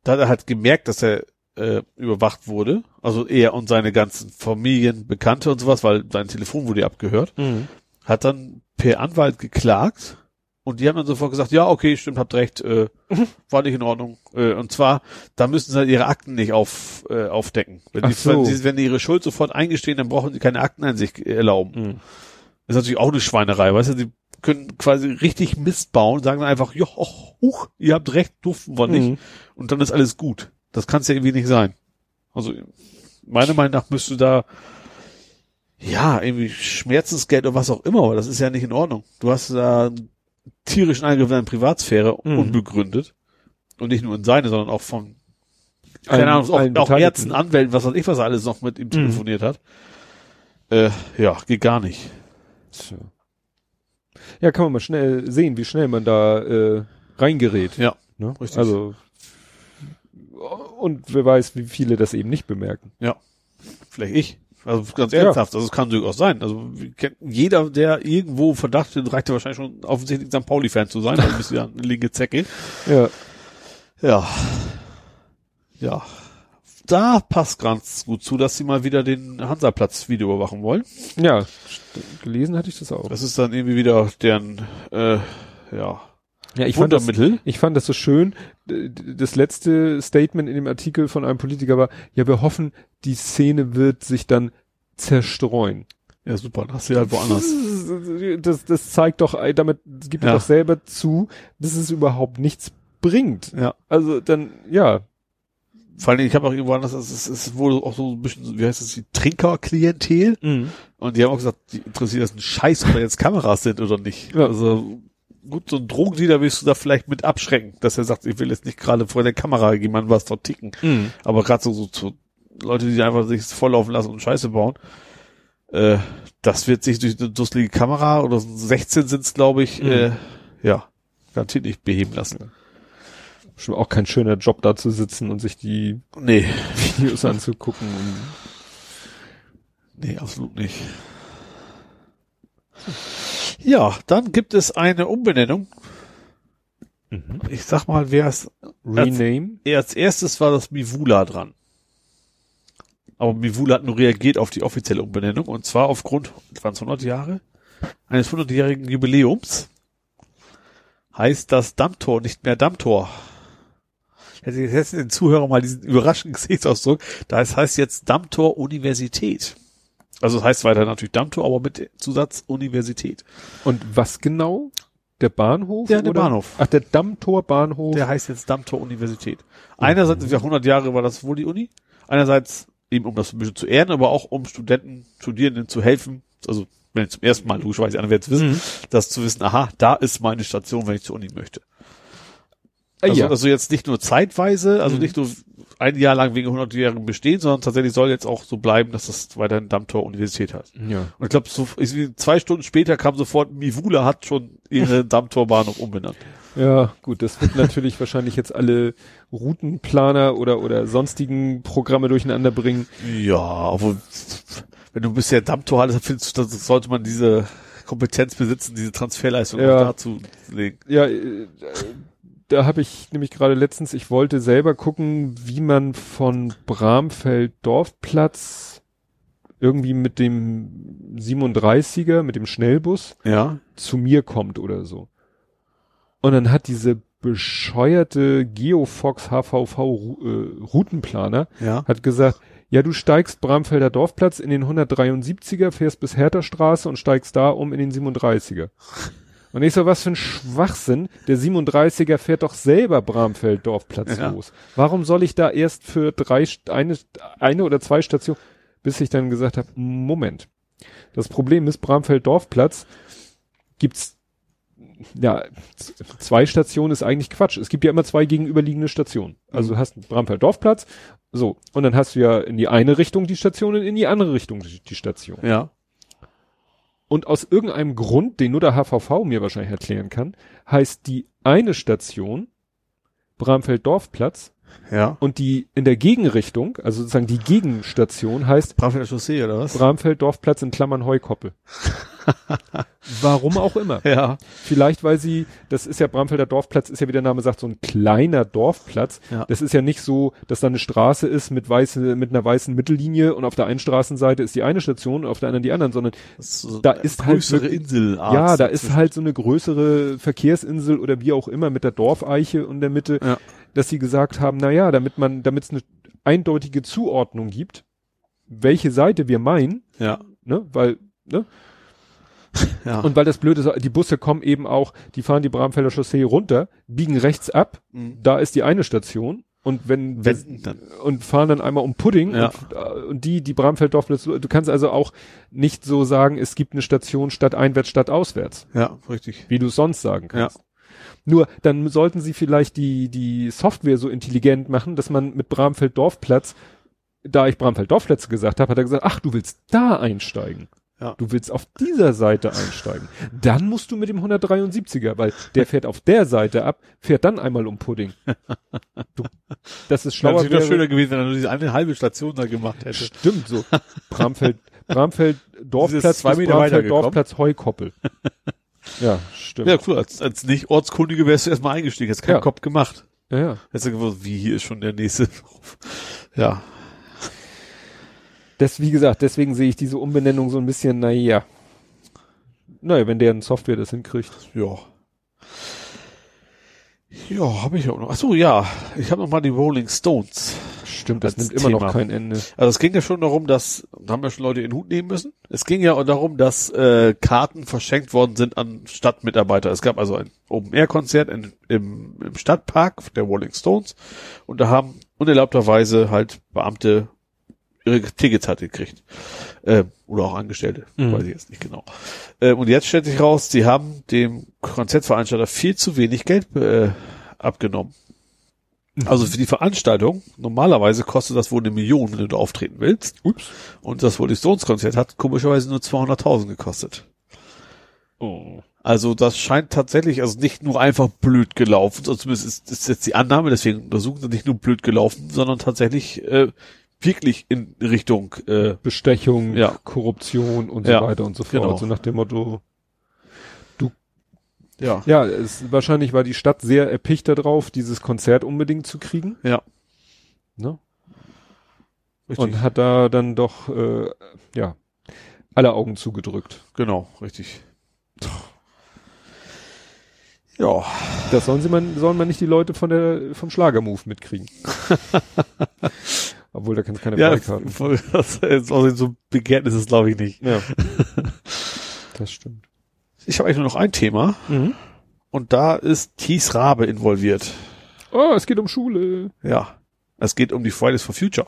da hat er halt gemerkt, dass er äh, überwacht wurde, also er und seine ganzen Familien, Bekannte und sowas, weil sein Telefon wurde ja abgehört Mhm. hat dann per Anwalt geklagt und die haben dann sofort gesagt, ja, okay, stimmt, habt recht, äh, (laughs) war nicht in Ordnung. Äh, und zwar, da müssen sie halt ihre Akten nicht auf, äh, aufdecken. Wenn, die, so. wenn, sie, wenn die ihre Schuld sofort eingestehen, dann brauchen sie keine Akteneinsicht erlauben. Mhm. Das ist natürlich auch eine Schweinerei, weißt du, die können quasi richtig Mist bauen, sagen dann einfach, och, huch, ihr habt recht, durften wir nicht. Mhm. Und dann ist alles gut. Das kann es ja irgendwie nicht sein. Also, meiner Meinung nach müsste da, ja, irgendwie Schmerzensgeld oder was auch immer, aber das ist ja nicht in Ordnung. Du hast da einen tierischen Eingriff in deine Privatsphäre, Mhm. unbegründet. Und nicht nur in seine, sondern auch von, keine Ahnung, allen auch, auch. Ärzten, Anwälten, was weiß ich, was er alles noch mit ihm telefoniert hat. Äh, ja, geht gar nicht. Tja. Ja, kann man mal schnell sehen, wie schnell man da äh, reingerät. Ja, Ne? richtig. Also und wer weiß, wie viele das eben nicht bemerken. ja. Vielleicht ich. Also ganz Ja. ernsthaft, also es kann durchaus sein. Also jeder, der irgendwo Verdacht hat, reicht ja wahrscheinlich schon offensichtlich St. Pauli-Fan zu sein, dann bist du ja eine linke Zecke. Ja. Ja. Ja. Da passt ganz gut zu, dass sie mal wieder den Hansaplatz Video überwachen wollen. Ja, gelesen hatte ich das auch. Das ist dann irgendwie wieder deren, äh, ja, Ja, ich fand das, Wundermittel. ich fand das so schön. Das letzte Statement in dem Artikel von einem Politiker war, ja, wir hoffen, die Szene wird sich dann zerstreuen. Ja, super, das hast du halt woanders. (laughs) Das, das zeigt doch, ey, damit gibt ja. doch selber zu, dass es überhaupt nichts bringt. Ja. Also dann, ja. Vor allem, ich habe auch irgendwo anders, es ist wohl auch so ein bisschen, wie heißt das, die Trinkerklientel. Mhm. Und die haben auch gesagt, die interessiert das ein Scheiß, ob da jetzt Kameras sind oder nicht. Ja. Also gut, so ein Drogendealer willst du da vielleicht mit abschrecken, dass er sagt, ich will jetzt nicht gerade vor der Kamera jemandem was verticken. Mhm. Aber gerade so, so, so Leute, die einfach sich volllaufen lassen und Scheiße bauen, äh, das wird sich durch eine dusselige Kamera oder 16 sind's, glaube ich, mhm. äh, ja, garantiert nicht beheben lassen. Schon auch kein schöner Job da zu sitzen und sich die nee. Videos anzugucken. nee, absolut nicht. Ja, dann gibt es eine Umbenennung. Mhm. Ich sag mal, wer es Rename? Als, als erstes war das Mivula dran. Aber Mivula hat nur reagiert auf die offizielle Umbenennung und zwar aufgrund, waren es 100 Jahre, eines 100-jährigen Jubiläums heißt das Dammtor nicht mehr Dammtor. Hätte jetzt den Zuhörer mal diesen überraschenden (laughs) Gesichtsausdruck. Das heißt jetzt Dammtor Universität. Also das heißt weiter natürlich Dammtor, aber mit Zusatz Universität. Und was genau? Der Bahnhof? Ja, der oder? Bahnhof. Ach, der Dammtor Bahnhof. Der heißt jetzt Dammtor Universität. Einerseits, mhm. 100 Jahre war das wohl die Uni. Einerseits eben um das ein bisschen zu ehren, aber auch um Studenten, Studierenden zu helfen. Also wenn ich zum ersten Mal logischerweise einer wird wissen, mhm. das zu wissen, aha, da ist meine Station, wenn ich zur Uni möchte. Ah, also, ja. also jetzt nicht nur zeitweise, also mhm. nicht nur ein Jahr lang wegen 100-jährigen bestehen, sondern tatsächlich soll jetzt auch so bleiben, dass das weiterhin Dammtor Universität hat. Ja. Und ich glaube, so, zwei Stunden später kam sofort, Mivula hat schon ihre (laughs) Dammtorbahnhof umbenannt. Ja, gut, das wird natürlich wahrscheinlich jetzt alle Routenplaner oder, oder sonstigen Programme durcheinander bringen. Ja, aber wenn du bisher Dammtor hattest, findest du, sollte man diese Kompetenz besitzen, diese Transferleistung ja. auch dazu legen. Ja, äh, da habe ich nämlich gerade letztens, ich wollte selber gucken, wie man von Bramfeld Dorfplatz irgendwie mit dem 37er, mit dem Schnellbus ja. zu mir kommt oder so. Und dann hat diese bescheuerte Geofox HVV äh, Routenplaner ja. hat gesagt, ja, du steigst Bramfelder Dorfplatz in den 173er, fährst bis Hertha und steigst da um in den 37er. Und ich so, was für ein Schwachsinn. Der 37er fährt doch selber Bramfeld Dorfplatz ja. los. Warum soll ich da erst für drei, eine, eine oder zwei Stationen, bis ich dann gesagt habe, Moment. Das Problem ist, Bramfeld Dorfplatz gibt's ja, zwei Stationen ist eigentlich Quatsch. Es gibt ja immer zwei gegenüberliegende Stationen. Also du hast Bramfeld Dorfplatz, so, und dann hast du ja in die eine Richtung die Station und in die andere Richtung die, die Station. Ja. Und aus irgendeinem Grund, den nur der HVV mir wahrscheinlich erklären kann, heißt die eine Station Bramfeld Dorfplatz ja. Und die in der Gegenrichtung, also sozusagen die Gegenstation heißt Bramfelder Chaussee oder was? Bramfeld Dorfplatz in Klammern Heukoppel. (laughs) Warum auch immer. Ja. Vielleicht, weil sie, das ist ja Bramfelder Dorfplatz, ist ja wie der Name sagt, so ein kleiner Dorfplatz. Ja. Das ist ja nicht so, dass da eine Straße ist mit weiße, mit einer weißen Mittellinie und auf der einen Straßenseite ist die eine Station und auf der anderen die anderen, sondern so da ist halt größere Insel. Ja, da ist halt so eine größere Verkehrsinsel oder wie auch immer mit der Dorfeiche in der Mitte. Ja dass sie gesagt haben, na ja, damit man, damit es eine eindeutige Zuordnung gibt, welche Seite wir meinen, ja, ne, weil, ne, (laughs) ja. Und weil das Blöde ist, die Busse kommen eben auch, die fahren die Bramfelder Chaussee runter, biegen rechts ab, mhm. da ist die eine Station und wenn, wenn und fahren dann einmal um Pudding ja. und, äh, und, die, die Bramfelddorf, du kannst also auch nicht so sagen, es gibt eine Station statt einwärts, statt auswärts. Ja, richtig. Wie du sonst sagen kannst. Ja. Nur dann sollten sie vielleicht die, die Software so intelligent machen, dass man mit Bramfeld Dorfplatz, da ich Bramfeld Dorfplätze gesagt habe, hat er gesagt, ach, du willst da einsteigen. Ja. Du willst auf dieser Seite einsteigen. Dann musst du mit dem 173er, weil der fährt auf der Seite ab, fährt dann einmal um Pudding. Du, das ist schlauer. Das wäre schöner gewesen, wenn er nur diese eine halbe Station da gemacht hätte. Stimmt so. Bramfeld, Bramfeld (laughs) Dorfplatz, zwei Meter Bramfeld Dorfplatz Heukoppel. Ja, stimmt. Ja, cool. Als, als Nicht-Ortskundige wärst du erstmal eingestiegen. Hast keinen ja. Kopf gemacht. Ja, ja. Hättest du gewusst, wie hier ist schon der nächste. ja. Das, wie gesagt, deswegen sehe ich diese Umbenennung so ein bisschen, naja. Naja, wenn deren Software das hinkriegt. Ja. Ja, habe ich auch noch. Ach so, ja. Ich habe noch mal die Rolling Stones. Stimmt, das als nimmt immer Thema. noch kein Ende. Also es ging ja schon darum, dass, da haben ja schon Leute in den Hut nehmen müssen. Es ging ja auch darum, dass äh, Karten verschenkt worden sind an Stadtmitarbeiter. Es gab also ein Open-Air-Konzert im, im Stadtpark der Rolling Stones und da haben unerlaubterweise halt Beamte ihre Tickets halt gekriegt. Äh, oder auch Angestellte, Mhm. weiß ich jetzt nicht genau. Äh, und jetzt stellt sich raus, sie haben dem Konzertveranstalter viel zu wenig Geld äh, abgenommen. Also für die Veranstaltung, normalerweise kostet das wohl eine Million, wenn du da auftreten willst. Ups. Und das Rolling Stones Konzert hat komischerweise nur 200.000 gekostet. Oh. Also das scheint tatsächlich, also nicht nur einfach blöd gelaufen, zumindest ist, ist jetzt die Annahme, deswegen untersuchen sie nicht nur blöd gelaufen, sondern tatsächlich äh, wirklich in Richtung äh, Bestechung, Ja. Korruption und Ja, so weiter und so fort. genau. So nach dem Motto, ja. ja, es, wahrscheinlich war die Stadt sehr erpicht darauf, dieses Konzert unbedingt zu kriegen. Ja. Ne? Richtig. Und hat da dann doch, äh, ja, alle Augen zugedrückt. genau, richtig. Ja, Das sollen sie man, sollen man nicht die Leute von der, vom Schlagermove mitkriegen. (laughs) Obwohl, da kann es keine ja, Freikarten. voll- (laughs) das ist auch so begehrt ist es glaube ich nicht. Ja. (laughs) das stimmt. Ich habe eigentlich nur noch ein Thema Mhm. und da ist Thies Rabe involviert. Oh, es geht um Schule. Ja, es geht um die Fridays for Future.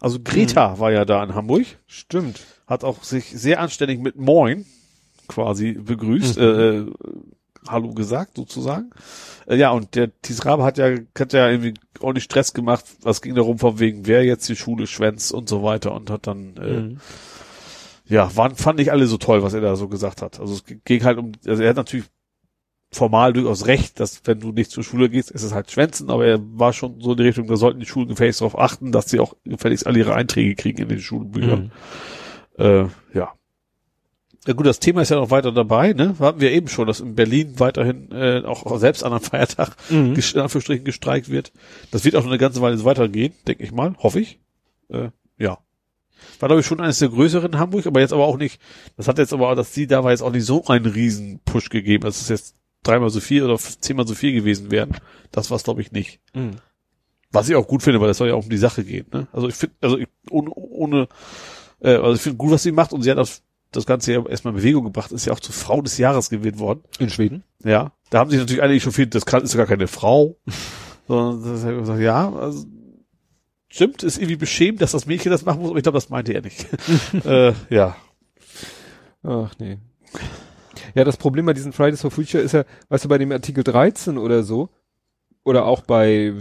Also Greta war ja da in Hamburg, Stimmt. hat auch sich sehr anständig mit Moin quasi begrüßt, Mhm. äh, äh, Hallo gesagt sozusagen. Äh, ja, und der Thies Rabe hat ja, hat ja irgendwie ordentlich Stress gemacht. Was ging darum, von wegen, wer jetzt die Schule schwänzt und so weiter und hat dann, äh, Mhm. Ja, waren, fand ich alle so toll, was er da so gesagt hat. Also es ging halt um, also er hat natürlich formal durchaus recht, dass wenn du nicht zur Schule gehst, ist es halt Schwänzen, aber er war schon so in die Richtung, da sollten die Schulen gefälligst darauf achten, dass sie auch gefälligst alle ihre Einträge kriegen in den Schulbüchern. Mhm. Äh, ja. Ja gut, das Thema ist ja noch weiter dabei, ne? Hatten wir eben schon, dass in Berlin weiterhin äh, auch selbst an einem Feiertag Mhm. (laughs) in Anführungsstrichen gestreikt wird. Das wird auch noch eine ganze Weile so weitergehen, denke ich mal, hoffe ich. Äh, ja. War, glaube ich, schon eines der größeren in Hamburg, aber jetzt aber auch nicht, das hat jetzt aber, auch, dass die da war jetzt auch nicht so einen riesen Push gegeben, dass es jetzt dreimal so viel oder zehnmal so viel gewesen wären. Das war es, glaube ich, nicht. Mhm. Was ich auch gut finde, weil es soll ja auch um die Sache gehen. Ne? Also ich finde, also ich, ohne, ohne äh, also ich finde gut, was sie macht und sie hat das, das Ganze ja erstmal in Bewegung gebracht, ist ja auch zur Frau des Jahres gewählt worden. In Schweden? Ja, da haben sich natürlich einige schon viel, das kann, ist ja gar keine Frau, (laughs) sondern das ja, also, stimmt, ist irgendwie beschämt, dass das Mädchen das machen muss, aber ich glaube, das meinte er nicht. (laughs) äh, ja, Ach nee. Ja, das Problem bei diesen Fridays for Future ist ja, weißt du, bei dem Artikel 13 oder so, oder auch bei,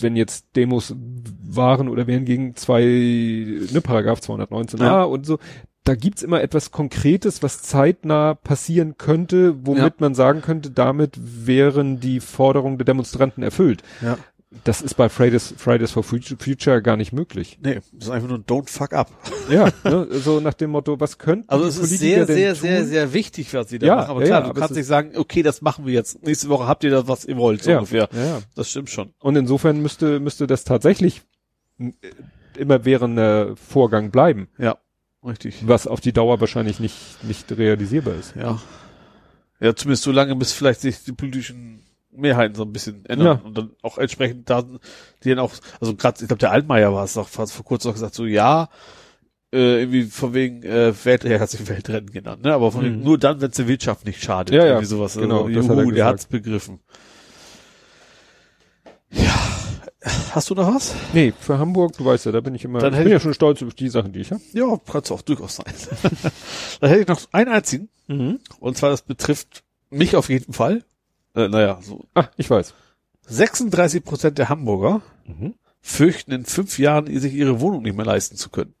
wenn jetzt Demos waren oder wären gegen zwei, ne, Paragraph 219a Ja. und so, da gibt's immer etwas Konkretes, was zeitnah passieren könnte, womit Ja. man sagen könnte, damit wären die Forderungen der Demonstranten erfüllt. ja. Das ist bei Fridays, Fridays for Future, gar nicht möglich. Nee, das ist einfach nur don't fuck up. (laughs) Ja, ne, so nach dem Motto, was könnten Also es ist sehr, sehr, tun? sehr, sehr wichtig, was sie da Ja, machen. Aber ja, klar, du aber kannst nicht sagen, okay, das machen wir jetzt. Nächste Woche habt ihr das, was ihr wollt, so ja, ungefähr. Ja. Das stimmt schon. Und insofern müsste, müsste das tatsächlich äh, immer währender Vorgang bleiben, Ja, richtig. was auf die Dauer wahrscheinlich nicht, nicht realisierbar ist. Ja. Ja, zumindest so lange, bis vielleicht sich die politischen Mehrheiten so ein bisschen ändern Ja. und dann auch entsprechend da, die dann auch, also gerade, ich glaube, der Altmaier war es doch fast vor kurzem noch gesagt, so ja, äh, irgendwie von wegen äh, Welt, er hat sich Weltrennen genannt, ne? Aber von Mhm. nur dann, wenn es der Wirtschaft nicht schadet. Ja, ja, irgendwie sowas. genau, also, das hat er juhu, der hat's begriffen. Ja. Hast du noch was? Nee, für Hamburg, du weißt ja, da bin ich immer, Dann ich hätte bin ja schon stolz auf die Sachen, die ich habe. Ja, kann es auch durchaus sein. (laughs) Dann hätte ich noch einen einzigen. Mhm. Und zwar, das betrifft mich auf jeden Fall. Äh, naja, so Ah, ich weiß. 36 Prozent der Hamburger Mhm. fürchten in fünf Jahren sich ihre Wohnung nicht mehr leisten zu können.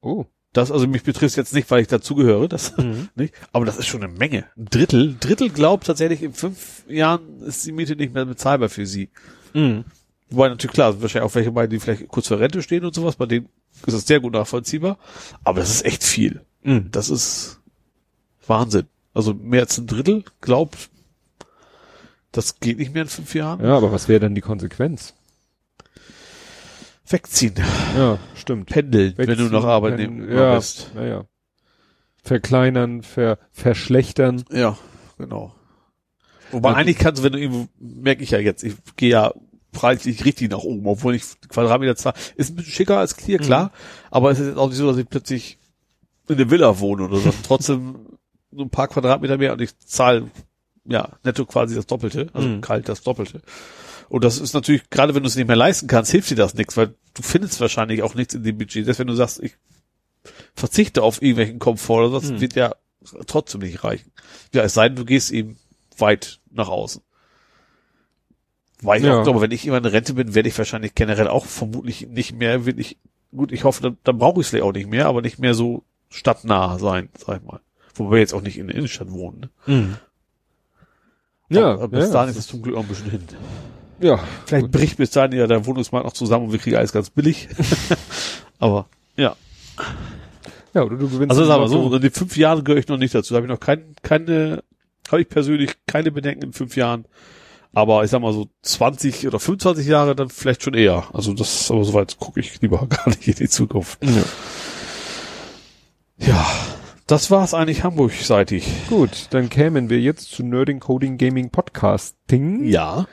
Oh. Das also mich betrifft jetzt nicht, weil ich dazugehöre, das Mhm. (laughs) nicht, aber das ist schon eine Menge. Ein Drittel, ein Drittel glaubt tatsächlich in fünf Jahren ist die Miete nicht mehr bezahlbar für sie. Mhm. Wobei natürlich klar, wahrscheinlich auch welche bei, die vielleicht kurz vor Rente stehen und sowas, bei denen ist das sehr gut nachvollziehbar. Aber das ist echt viel. Mhm. Das ist Wahnsinn. Also mehr als ein Drittel glaubt, das geht nicht mehr in fünf Jahren. Ja, aber was wäre dann die Konsequenz? Wegziehen, Ja, stimmt. pendeln, wenn du Wegziehen, noch Arbeitnehmer pen- ja, bist. Naja. Verkleinern, ver, verschlechtern. Ja, genau. Wobei Also- eigentlich kannst du, wenn du irgendwo, merke ich ja jetzt, ich gehe ja preislich richtig nach oben, obwohl ich Quadratmeter zahle. Ist ein bisschen schicker als Clear, klar, mhm. aber es ist jetzt auch nicht so, dass ich plötzlich in der Villa wohne oder so. (laughs) Trotzdem so ein paar Quadratmeter mehr und ich zahle ja netto quasi das Doppelte, also mhm. kalt das Doppelte. Und das ist natürlich, gerade wenn du es nicht mehr leisten kannst, hilft dir das nichts, weil du findest wahrscheinlich auch nichts in dem Budget. Selbst wenn du sagst, ich verzichte auf irgendwelchen Komfort oder so, mhm. wird ja trotzdem nicht reichen. Ja, es sei denn, du gehst eben weit nach außen. Weil ich ja. auch glaube, wenn ich immer in Rente bin, werde ich wahrscheinlich generell auch vermutlich nicht mehr wirklich, gut, ich hoffe, dann, dann brauche ich es auch nicht mehr, aber nicht mehr so stadtnah sein, sag ich mal. Wobei wir jetzt auch nicht in der Innenstadt wohnen. Ne? Mhm. Ja, aber bis ja, dahin ist es zum Glück auch ein bisschen hin. Ja. Vielleicht gut. bricht bis dahin ja der Wohnungsmarkt noch zusammen und wir kriegen alles ganz billig. (laughs) aber ja. Ja, oder du gewinnst. Also sag mal so, in den fünf Jahren gehöre ich noch nicht dazu. Da habe ich noch kein, keine, habe ich persönlich keine Bedenken in fünf Jahren. Aber ich sag mal so 20 oder 25 Jahre dann vielleicht schon eher. Also das, aber soweit gucke ich lieber (laughs) gar nicht in die Zukunft. Ja. ja. Das war's eigentlich Hamburg-seitig. Gut, dann kämen wir jetzt zu Nerding Coding Gaming Podcasting. Ja.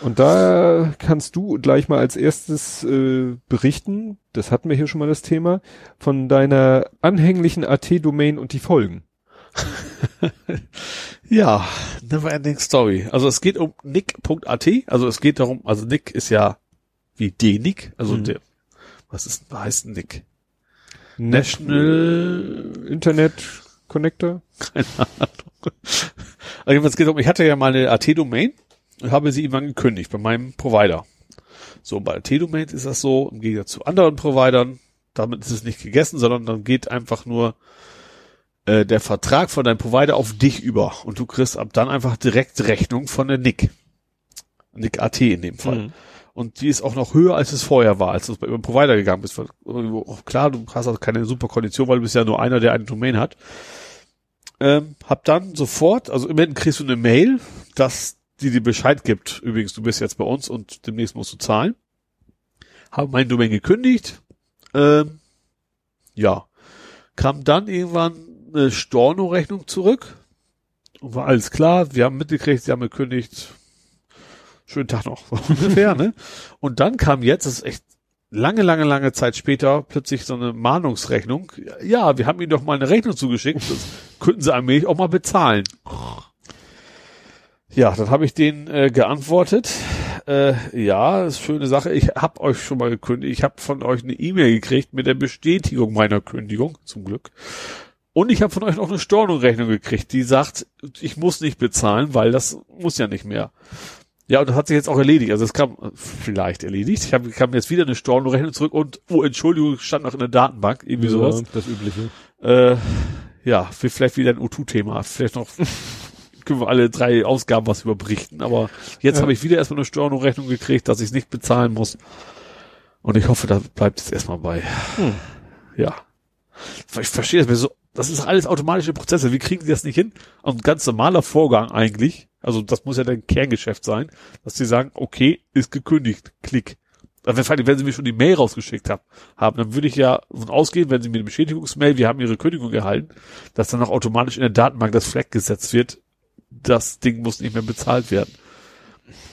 Und da kannst du gleich mal als erstes äh, berichten, das hatten wir hier schon mal das Thema, von deiner anhänglichen AT-Domain und die Folgen. (laughs) ja, never ending story. Also es geht um nick.at, also es geht darum, also Nick ist ja wie D-Nick, also mhm. der, was ist, was heißt Nick? National Internet Connector? Keine Ahnung. Also es geht um, ich hatte ja mal eine AT-Domain habe sie irgendwann gekündigt bei meinem Provider. So, bei T-Domain ist das so, im Gegensatz zu anderen Providern, damit ist es nicht gegessen, sondern dann geht einfach nur äh, der Vertrag von deinem Provider auf dich über und du kriegst ab dann einfach direkt Rechnung von der NIC. NIC AT in dem Fall. Mhm. Und die ist auch noch höher, als es vorher war, als du bei dem Provider gegangen bist. Klar, du hast also keine super Kondition, weil du bist ja nur einer, der eine Domain hat. Ähm, hab dann sofort, also immerhin kriegst du eine Mail, dass die dir Bescheid gibt. Übrigens, du bist jetzt bei uns und demnächst musst du zahlen. Habe mein Domain gekündigt. Ähm, ja. Kam dann irgendwann eine Storno-Rechnung zurück. Und war alles klar. Wir haben mitgekriegt, sie haben gekündigt. Schönen Tag noch. (laughs) ungefähr, ne? Und dann kam jetzt, das ist echt lange, lange, lange Zeit später plötzlich so eine Mahnungsrechnung. Ja, wir haben ihnen doch mal eine Rechnung zugeschickt. Das könnten sie allmählich auch mal bezahlen. Ja, dann habe ich denen äh, geantwortet. Äh, ja, ist schöne Sache. Ich habe euch schon mal gekündigt. Ich habe von euch eine E-Mail gekriegt mit der Bestätigung meiner Kündigung, zum Glück. Und ich habe von euch noch eine Stornorechnung gekriegt, die sagt, ich muss nicht bezahlen, weil das muss ja nicht mehr. Ja, und das hat sich jetzt auch erledigt. Also es kam vielleicht erledigt. Ich habe kam jetzt wieder eine Stornorechnung zurück und oh Entschuldigung, stand noch in der Datenbank, irgendwie ja, sowas. Das übliche. Äh, ja, vielleicht wieder ein O2-Thema. Vielleicht noch (laughs) können wir alle drei Ausgaben was überberichten. Aber jetzt ja. habe ich wieder erstmal eine Stornorechnung gekriegt, dass ich es nicht bezahlen muss. Und ich hoffe, da bleibt es erstmal bei. Hm. Ja. Ich verstehe das mir so. Das ist alles automatische Prozesse. Wie kriegen sie das nicht hin? ein ganz normaler Vorgang eigentlich. Also das muss ja dein Kerngeschäft sein, dass sie sagen, okay, ist gekündigt. Klick. Also wenn, wenn sie mir schon die Mail rausgeschickt haben, haben, dann würde ich ja davon ausgehen, wenn sie mir eine Bestätigungsmail, wir haben ihre Kündigung erhalten, dass dann auch automatisch in der Datenbank das Flag gesetzt wird, das Ding muss nicht mehr bezahlt werden.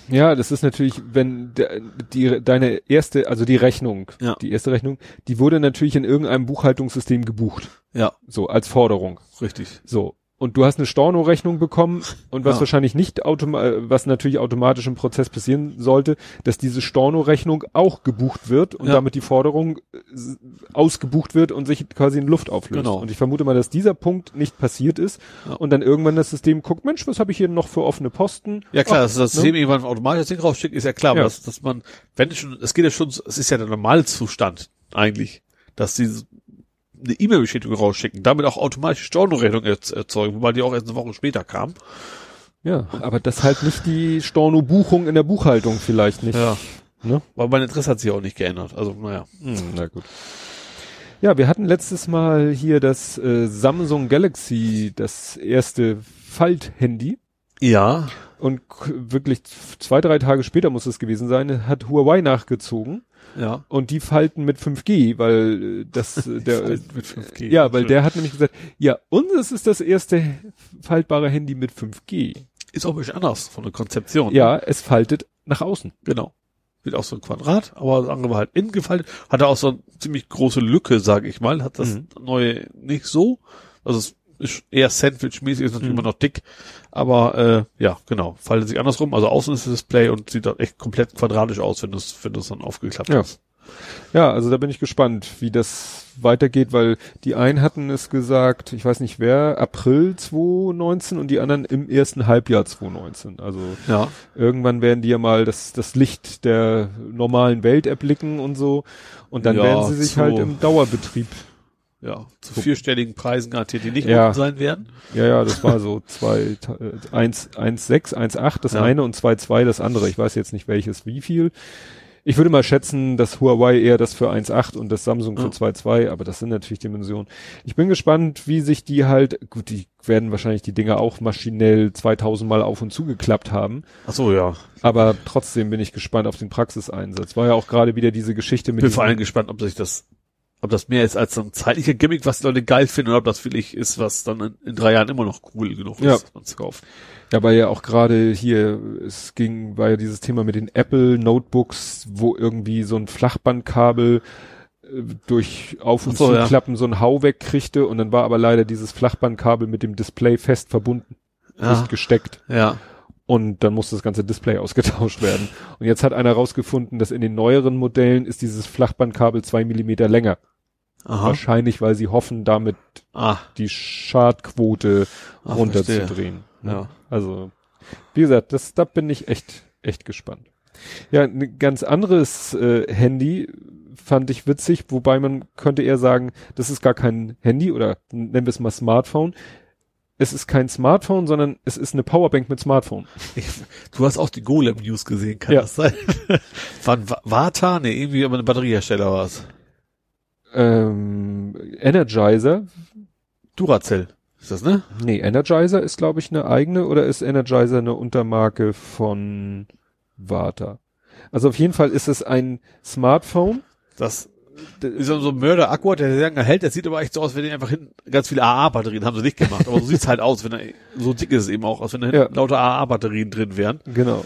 Ja, das ist natürlich, wenn der, die deine erste, also die Rechnung, ja. die erste Rechnung, die wurde natürlich in irgendeinem Buchhaltungssystem gebucht. Ja. So als Forderung. Richtig. So und du hast eine Storno-Rechnung bekommen und was ja. wahrscheinlich nicht automatisch, was natürlich automatisch im Prozz passieren sollte, dass diese Storno-Rechnung auch gebucht wird und ja. damit die Forderung äh, ausgebucht wird und sich quasi in Luft auflöst. Genau. Und ich vermute mal, dass dieser Punkt nicht passiert ist ja. und dann irgendwann das System guckt, Mensch, was habe ich hier noch für offene Posten? Ja klar, Ach, dass das ne? System ne? irgendwann automatisch das Ding rausschickt, ist ja klar, dass, dass man, wenn es schon, es geht ja schon, es ist ja der Normalzustand eigentlich, dass die eine E-Mail-Bestätigung rausschicken, damit auch automatisch Storno-Rechnung erzeugen, wobei die auch erst eine Woche später kam. Ja, aber das halt nicht die Storno-Buchung in der Buchhaltung vielleicht nicht. Ja. Ne? Weil mein Interesse hat sich auch nicht geändert. Also, naja. Hm, na gut. Ja, wir hatten letztes Mal hier das äh, Samsung Galaxy, das erste Falt-Handy. Ja. Und wirklich zwei, drei Tage später muss es gewesen sein, hat Huawei nachgezogen. Ja. Und die falten mit 5G, weil äh, das (laughs) der mit 5G. Ja, weil der hat nämlich gesagt, ja, unseres ist das erste faltbare Handy mit 5G. Ist auch ein bisschen anders von der Konzeption. Ja, es faltet nach außen. Genau. wird auch so ein Quadrat, aber das andere war halt innen gefaltet, hatte auch so eine ziemlich große Lücke, sage ich mal, hat das Mhm. neue nicht so, also es ist eher Sandwich-mäßig, ist natürlich Mhm. immer noch dick, aber äh, ja, genau, faltet sich andersrum, also außen ist das Display und sieht dann echt komplett quadratisch aus, wenn du es wenn du es dann aufgeklappt Ja. hast. Ja, also da bin ich gespannt, wie das weitergeht, weil die einen hatten es gesagt, ich weiß nicht wer, April 2019 und die anderen im ersten Halbjahr 2019. Also Ja. irgendwann werden die ja mal das, das Licht der normalen Welt erblicken und so. Und dann Ja, werden sie sich so. halt im Dauerbetrieb. Ja, zu vierstelligen Preisen garantiert, die nicht Ja. sein werden. Ja, ja, das war so zwei, äh, eins, eins, sechs, eins, acht, das Ja. eine und zwei, zwei, das andere. Ich weiß jetzt nicht welches wie viel. Ich würde mal schätzen, dass Huawei eher das für 1,8 und das Samsung für Ja. 2,2, aber das sind natürlich Dimensionen. Ich bin gespannt, wie sich die halt, gut, die werden wahrscheinlich die Dinger auch maschinell 2000 Mal auf und zugeklappt haben, Ach so, ja. aber trotzdem bin ich gespannt auf den Praxiseinsatz. War ja auch gerade wieder diese Geschichte mit bin diesem- vor allem gespannt, ob sich das, ob das mehr ist als so ein zeitlicher Gimmick, was die Leute geil finden, oder ob das wirklich ist, was dann in, in drei Jahren immer noch cool genug ist, Ja. dass man es kauft. Ja, weil ja auch gerade hier, es ging, war ja dieses Thema mit den Apple Notebooks, wo irgendwie so ein Flachbandkabel äh, durch Auf- und so, ja. Zuklappen so ein Hau wegkriegte und dann war aber leider dieses Flachbandkabel mit dem Display fest verbunden, Ja. nicht gesteckt Ja. Und dann musste das ganze Display (laughs) ausgetauscht werden. Und jetzt hat einer rausgefunden, dass in den neueren Modellen ist dieses Flachbandkabel zwei Millimeter länger. Aha. Wahrscheinlich, weil sie hoffen, damit Ah. die Schadquote Ach, runterzudrehen. Ja. Also, wie gesagt, das, da bin ich echt, echt gespannt. Ja, ein ganz anderes äh, Handy fand ich witzig, wobei man könnte eher sagen, das ist gar kein Handy oder nennen wir es mal Smartphone. Es ist kein Smartphone, sondern es ist eine Powerbank mit Smartphone. Ich, du hast auch die Golem News gesehen, kann Ja. das sein? (laughs) Va- Vata? Nee, irgendwie aber eine Batteriehersteller war es. Ähm, Energizer, Duracell. Ist das, ne? nee, Energizer ist glaube ich eine eigene oder ist Energizer eine Untermarke von Vata? Also auf jeden Fall ist es ein Smartphone. Das ist so ein Mörder-Akku, der sehr lange hält. Das sieht aber echt so aus, wenn die einfach hinten ganz viele AA-Batterien haben sie nicht gemacht. Aber so sieht's halt aus, wenn er, so dick ist es eben auch, als wenn da hinten Ja. lauter AA-Batterien drin wären. Genau.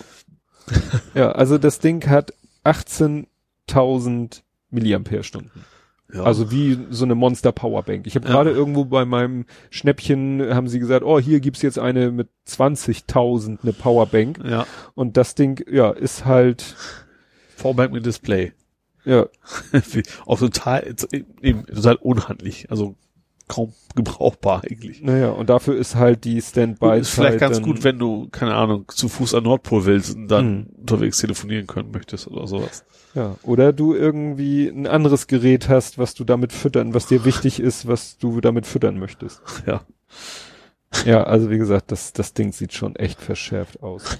ja, also das Ding hat 18.000 Milliampere-Stunden. Ja. Also wie so eine Monster Powerbank. Ich habe Ja. gerade irgendwo bei meinem Schnäppchen haben sie gesagt, oh, hier gibt's jetzt eine mit 20.000 eine Powerbank ja. und das Ding ja, ist halt Powerbank mit Display. Ja, (laughs) auch total, eben, total unhandlich. Also kaum gebrauchbar eigentlich. naja, und dafür ist halt die Standby ist vielleicht ganz gut, wenn du, keine Ahnung, zu Fuß an Nordpol willst und dann Mhm. unterwegs telefonieren können möchtest oder sowas. ja, oder du irgendwie ein anderes Gerät hast, was du damit füttern, was dir wichtig ist, was du damit füttern möchtest. (laughs) Ja. Ja, also wie gesagt, das, das Ding sieht schon echt verschärft aus.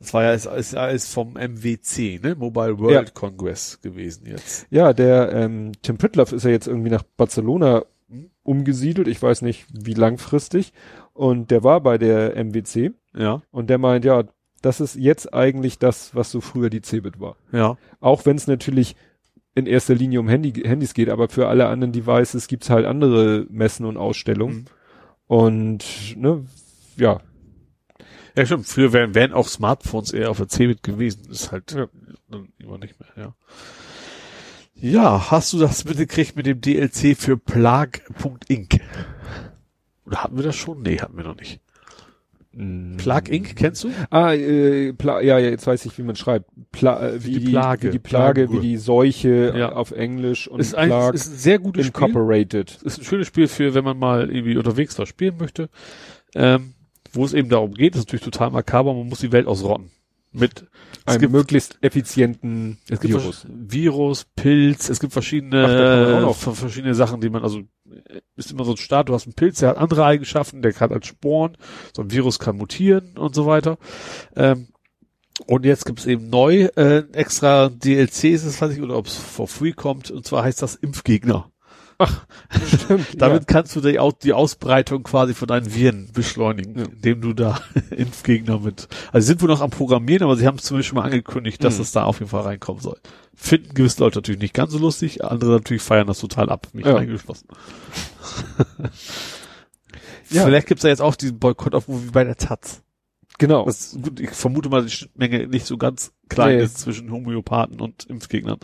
Das war ja ist, ist, ist vom MWC, ne? Mobile World Ja. Congress gewesen jetzt. Ja, der ähm, Tim Pritloff ist ja jetzt irgendwie nach Barcelona umgesiedelt, ich weiß nicht wie langfristig. Und der war bei der MWC Ja. und der meint, ja, das ist jetzt eigentlich das, was so früher die Cebit war. Ja. Auch wenn es natürlich in erster Linie um Handy, Handys geht, aber für alle anderen Devices gibt's halt andere Messen und Ausstellungen. Mhm. Und ne, ja, Ja, stimmt. Früher wären, wären auch Smartphones eher auf der Cebit gewesen. Ist halt Ja. immer nicht mehr, ja. Ja, hast du das mitgekriegt mit dem DLC für Plug.inc? Oder hatten wir das schon? Nee, hatten wir noch nicht. Plug Inc. kennst du? Ah, äh, Pla ja, ja, jetzt weiß ich, wie man schreibt. Pla äh, wie, die Plage. wie die Plage, wie die Seuche Ja. auf Englisch und Ist ein, Plague ist ein sehr gutes Spiel. Incorporated. Ist ein schönes Spiel für, wenn man mal irgendwie unterwegs was spielen möchte. Ähm, wo es eben darum geht, ist natürlich total makaber, man muss die Welt ausrotten. Mit, Einem gibt, möglichst effizienten es gibt Virus. Virus. Virus, Pilz, es gibt verschiedene, Ach, verschiedene Sachen, die man, also, ist immer so ein Start, du hast einen Pilz, der hat andere Eigenschaften, der kann als Sporen, so ein Virus kann mutieren und so weiter. Ähm, und jetzt gibt's eben neu, äh, extra DLC ist es, weiß ich, oder ob es for free kommt, und zwar heißt das Impfgegner. Stimmt. (laughs) Damit kannst du die, Au- die Ausbreitung quasi von deinen Viren beschleunigen, Ja. indem du da (laughs) Impfgegner mit. Also sie sind wohl noch am Programmieren, aber sie haben zumindest schon mal angekündigt, dass Mhm. es da auf jeden Fall reinkommen soll. Finden gewisse Leute natürlich nicht ganz so lustig, andere natürlich feiern das total ab, mich Ja. eingeschlossen. (laughs) Ja. Vielleicht gibt's da jetzt auch diesen Boykott auf wie bei der Taz. Genau. Das, gut, ich vermute mal, die Schnittmenge nicht so ganz klein Nee. ist zwischen Homöopathen und Impfgegnern.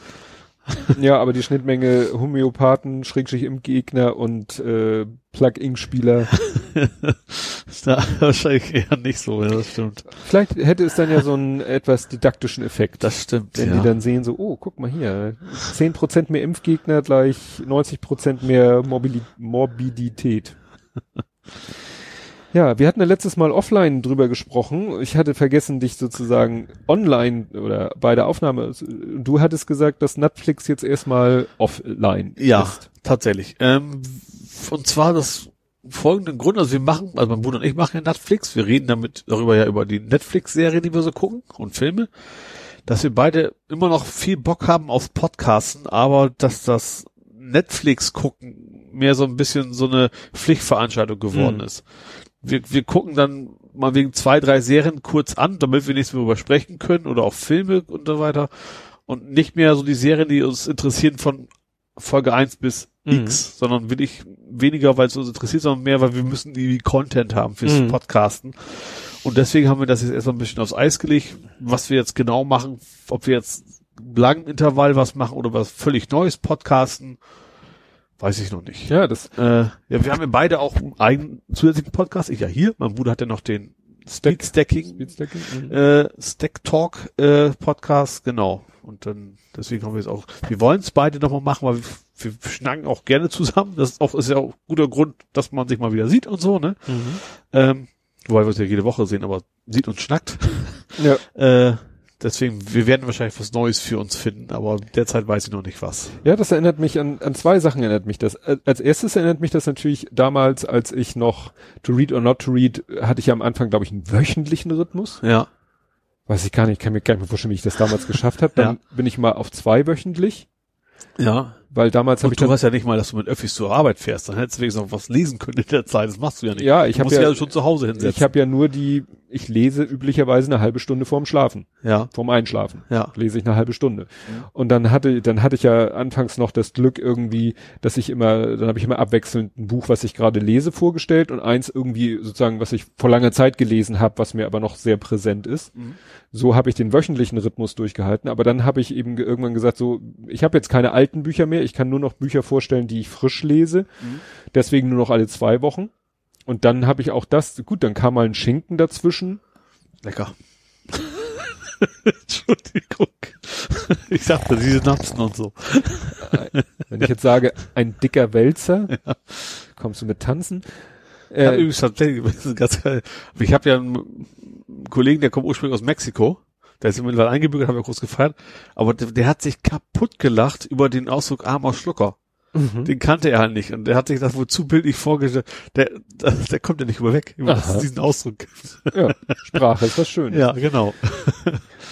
(laughs) Ja, aber die Schnittmenge Homöopathen, Schrägstrich im Gegner und äh, Plug-in-Spieler. (laughs) Ist da wahrscheinlich eher nicht so, ja, das stimmt. Vielleicht hätte es dann ja so einen etwas didaktischen Effekt. Das stimmt, wenn ja. die dann sehen, so, oh, guck mal hier, 10% mehr Impfgegner gleich 90% mehr Morbidität. (laughs) Ja, wir hatten ja letztes Mal offline drüber gesprochen. Ich hatte vergessen, dich sozusagen online oder bei der Aufnahme, du hattest gesagt, dass Netflix jetzt erstmal offline Ja, ist. tatsächlich. Ähm, und zwar das folgenden Grund, also wir machen, also mein Bruder und ich machen ja Netflix, wir reden damit darüber ja über die Netflix-Serie, die wir so gucken und Filme, dass wir beide immer noch viel Bock haben auf Podcasten, aber dass das Netflix gucken mehr so ein bisschen so eine Pflichtveranstaltung geworden Mhm. ist. Wir, wir gucken dann mal wegen zwei, drei Serien kurz an, damit wir nichts mehr darüber sprechen können oder auch Filme und so weiter und nicht mehr so die Serien, die uns interessieren von Folge 1 bis Mhm. X, sondern wirklich weniger, weil es uns interessiert, sondern mehr, weil wir müssen irgendwie Content haben fürs Mhm. Podcasten. Und deswegen haben wir das jetzt erstmal ein bisschen aufs Eis gelegt, was wir jetzt genau machen, ob wir jetzt langen Intervall was machen oder was völlig Neues podcasten, weiß ich noch nicht. Ja, das Äh, ja, wir haben ja beide auch einen eigenen zusätzlichen Podcast. Ich ja hier, mein Bruder hat ja noch den Speed Stacking, Speedstacking. Mhm. äh, Stack Talk äh, Podcast, genau. Und dann deswegen haben wir jetzt auch, wir wollen es beide nochmal machen, weil wir, wir schnacken auch gerne zusammen. Das ist auch ist ja auch ein guter Grund, dass man sich mal wieder sieht und so, ne? Mhm. Ähm, wobei wir uns ja jede Woche sehen, aber sieht und schnackt. Ja. (laughs) Äh, deswegen, wir werden wahrscheinlich was Neues für uns finden, aber derzeit weiß ich noch nicht was. Ja, das erinnert mich an, an zwei Sachen erinnert mich das. Äh, Als erstes erinnert mich das natürlich damals, als ich noch To Read or Not to Read, hatte ich ja am Anfang, glaube ich, einen wöchentlichen Rhythmus. Ja. Weiß ich gar nicht, kann mir gar nicht mehr vorstellen, wie ich das damals geschafft habe. Dann bin ich mal auf zwei wöchentlich, Ja. Weil damals habe ich du dann, hast ja nicht mal, dass du mit Öffis zur Arbeit fährst, dann hättest du wenigstens noch was lesen können in der Zeit. Das machst du ja nicht. ja, ich du habe ja, ja schon zu Hause hinsetzen. ich habe ja nur die, ich lese üblicherweise eine halbe Stunde vorm Schlafen, ja, vorm Einschlafen. ja. lese ich eine halbe Stunde. Und dann hatte, dann hatte ich ja anfangs noch das Glück irgendwie, dass ich immer, dann habe ich immer abwechselnd ein Buch, was ich gerade lese, vorgestellt und eins irgendwie sozusagen, was ich vor langer Zeit gelesen habe, was mir aber noch sehr präsent ist. Mhm. So habe ich den wöchentlichen Rhythmus durchgehalten. Aber dann habe ich eben ge- irgendwann gesagt, so, ich habe jetzt keine alten Bücher mehr, ich kann nur noch Bücher vorstellen, die ich frisch lese. Mhm. Deswegen nur noch alle zwei Wochen. Und dann habe ich auch das, gut, dann kam mal ein Schinken dazwischen. Lecker. Entschuldigung. Ich sagte diese Napsen und so. Wenn ich jetzt sage, ein dicker Wälzer, kommst du mit tanzen? Äh, übrigens tatsächlich, das (laughs) ist ganz geil. Ich habe ja einen Kollegen, der kommt ursprünglich aus Mexiko. Der ist mittlerweile eingebürgert, haben wir groß gefeiert. Aber der, der hat sich kaputt gelacht über den Ausdruck armer Schlucker. mhm. Den kannte er halt nicht. Und der hat sich das wohl zu bildlich vorgestellt. Der, der, der kommt ja nicht über weg, über diesen Ausdruck gibt. ja, Sprache ist was Schönes. Ja, genau.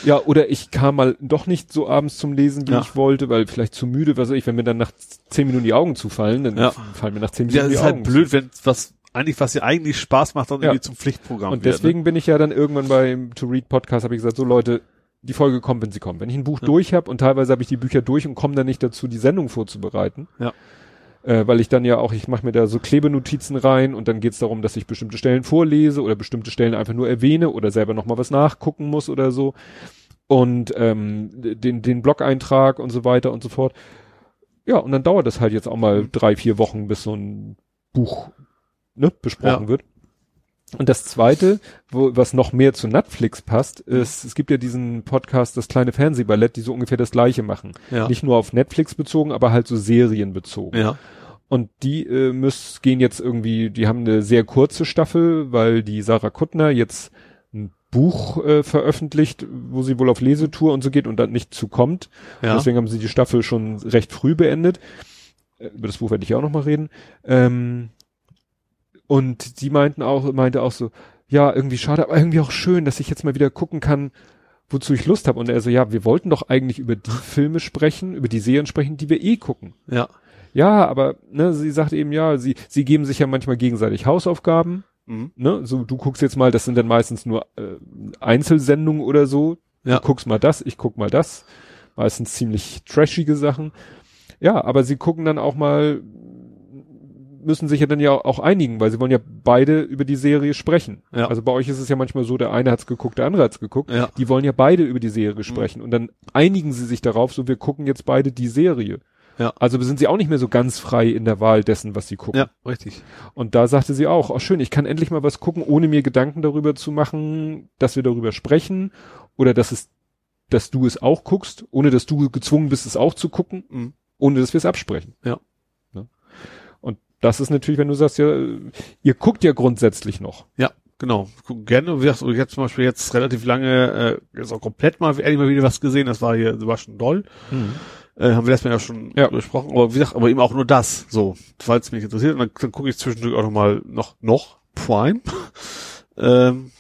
Ja, oder ich kam mal doch nicht so abends zum Lesen, wie Ja. ich wollte, weil vielleicht zu müde, was weiß ich, wenn mir dann nach zehn Minuten die Augen zufallen, dann Ja. fallen mir nach zehn Ja, Minuten das die ist Augen halt blöd, wenn was eigentlich, was ja eigentlich Spaß macht, dann Ja. irgendwie zum Pflichtprogramm Und wird, deswegen bin ich ja dann irgendwann beim To Read Podcast, habe ich gesagt, so Leute, die Folge kommt, wenn sie kommt. Wenn ich ein Buch durch habe und teilweise habe ich die Bücher durch und komme dann nicht dazu, die Sendung vorzubereiten. Ja. Äh, weil ich dann ja auch, ich mache mir da so Klebenotizen rein und dann geht es darum, dass ich bestimmte Stellen vorlese oder bestimmte Stellen einfach nur erwähne oder selber nochmal was nachgucken muss oder so. Und ähm, den, den Blog-Eintrag und so weiter und so fort. Ja, und dann dauert das halt jetzt auch mal Mhm. drei, vier Wochen, bis so ein Buch ne, besprochen Ja. wird. Und das zweite, wo, was noch mehr zu Netflix passt, ist, es gibt ja diesen Podcast, das kleine Fernsehballett, die so ungefähr das gleiche machen. Ja. Nicht nur auf Netflix bezogen, aber halt so Serien bezogen. ja. Und die äh, müssen, gehen jetzt irgendwie, die haben eine sehr kurze Staffel, weil die Sarah Kuttner jetzt ein Buch äh, veröffentlicht, wo sie wohl auf Lesetour und so geht und dann nicht zukommt. Ja. Deswegen haben sie die Staffel schon recht früh beendet. Äh, Über das Buch werde ich auch noch mal reden. Ähm, und sie meinten auch, meinte auch so, ja, irgendwie schade, aber irgendwie auch schön, dass ich jetzt mal wieder gucken kann, wozu ich Lust habe. Und er so, ja, wir wollten doch eigentlich über die Filme sprechen, über die Serien sprechen, die wir eh gucken. ja. Ja, aber ne, sie sagt eben ja, sie sie geben sich ja manchmal gegenseitig Hausaufgaben. Mhm. Ne, so du guckst jetzt mal, das sind dann meistens nur äh, Einzelsendungen oder so. Ja. Du guckst mal das, ich guck mal das. Meistens ziemlich trashige Sachen. Ja, aber sie gucken dann auch mal müssen sich ja dann ja auch einigen, weil sie wollen ja beide über die Serie sprechen. Ja. Also bei euch ist es ja manchmal so, der eine hat's geguckt, der andere hat's geguckt. Ja. Die wollen ja beide über die Serie sprechen und dann einigen sie sich darauf, so wir gucken jetzt beide die Serie. Ja. Also sind sie auch nicht mehr so ganz frei in der Wahl dessen, was sie gucken. Ja, richtig. Und da sagte sie auch, oh schön, ich kann endlich mal was gucken, ohne mir Gedanken darüber zu machen, dass wir darüber sprechen oder dass es, dass du es auch guckst, ohne dass du gezwungen bist, es auch zu gucken, Mhm. ohne dass wir es absprechen. Ja. Das ist natürlich, wenn du sagst, ja, ihr guckt ja grundsätzlich noch. Ja, genau. Gerne, wie gesagt, jetzt zum Beispiel jetzt relativ lange, äh, jetzt auch komplett mal, ehrlich mal wieder was gesehen, das war hier Sebastian Doll. Äh, haben wir das ja schon Ja. besprochen, aber wie gesagt, aber eben auch nur das, so, falls mich interessiert, und dann, dann gucke ich zwischendurch auch noch mal noch, noch Prime. (laughs) ähm,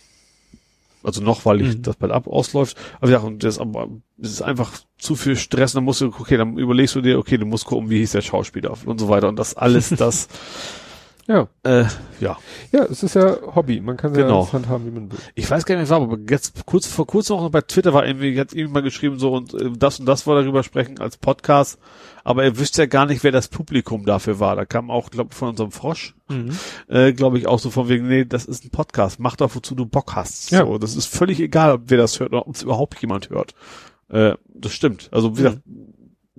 also noch, weil ich Mhm. das bald ab ausläuft. Aber gesagt, und das, aber, es ist einfach zu viel Stress, dann musst du, okay, dann überlegst du dir, okay, du musst gucken, wie hieß der Schauspieler und so weiter. Und das alles, (laughs) das, Ja. äh, ja. Ja, es ist ja Hobby. Man kann Genau. ja handhaben, wie man will. Ich weiß gar nicht, was war, aber jetzt kurz vor kurzem noch bei Twitter war irgendwie, hat irgendjemand mal geschrieben, so und äh, das und das wollte darüber sprechen als Podcast, aber er wüsste ja gar nicht, wer das Publikum dafür war. Da kam auch, glaube von unserem Frosch, äh, glaube ich, auch so von wegen, nee, das ist ein Podcast, mach doch, wozu du Bock hast. Ja. So, das ist völlig egal, ob wer das hört oder ob es überhaupt jemand hört. Äh, das stimmt. Also wie gesagt,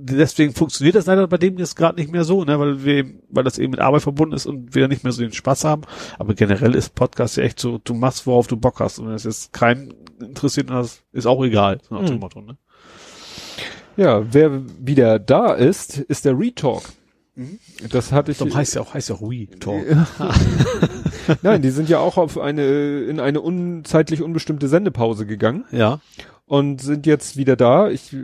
deswegen funktioniert das leider bei dem jetzt gerade nicht mehr so, ne, weil wir, eben- weil das eben mit Arbeit verbunden ist und wir nicht mehr so den Spaß haben. Aber generell ist Podcast ja echt so, du machst, worauf du Bock hast. Und wenn es jetzt keinen interessiert, das ist auch egal. So nach dem Mhm. Motto, ne? Ja, wer wieder da ist, ist der Retalk. Mhm. Das hatte ich. Darum heißt ja auch, heißt ja auch We Talk. (laughs) Nein, die sind ja auch auf eine, in eine unzeitlich unbestimmte Sendepause gegangen Ja. Und sind jetzt wieder da. Ich,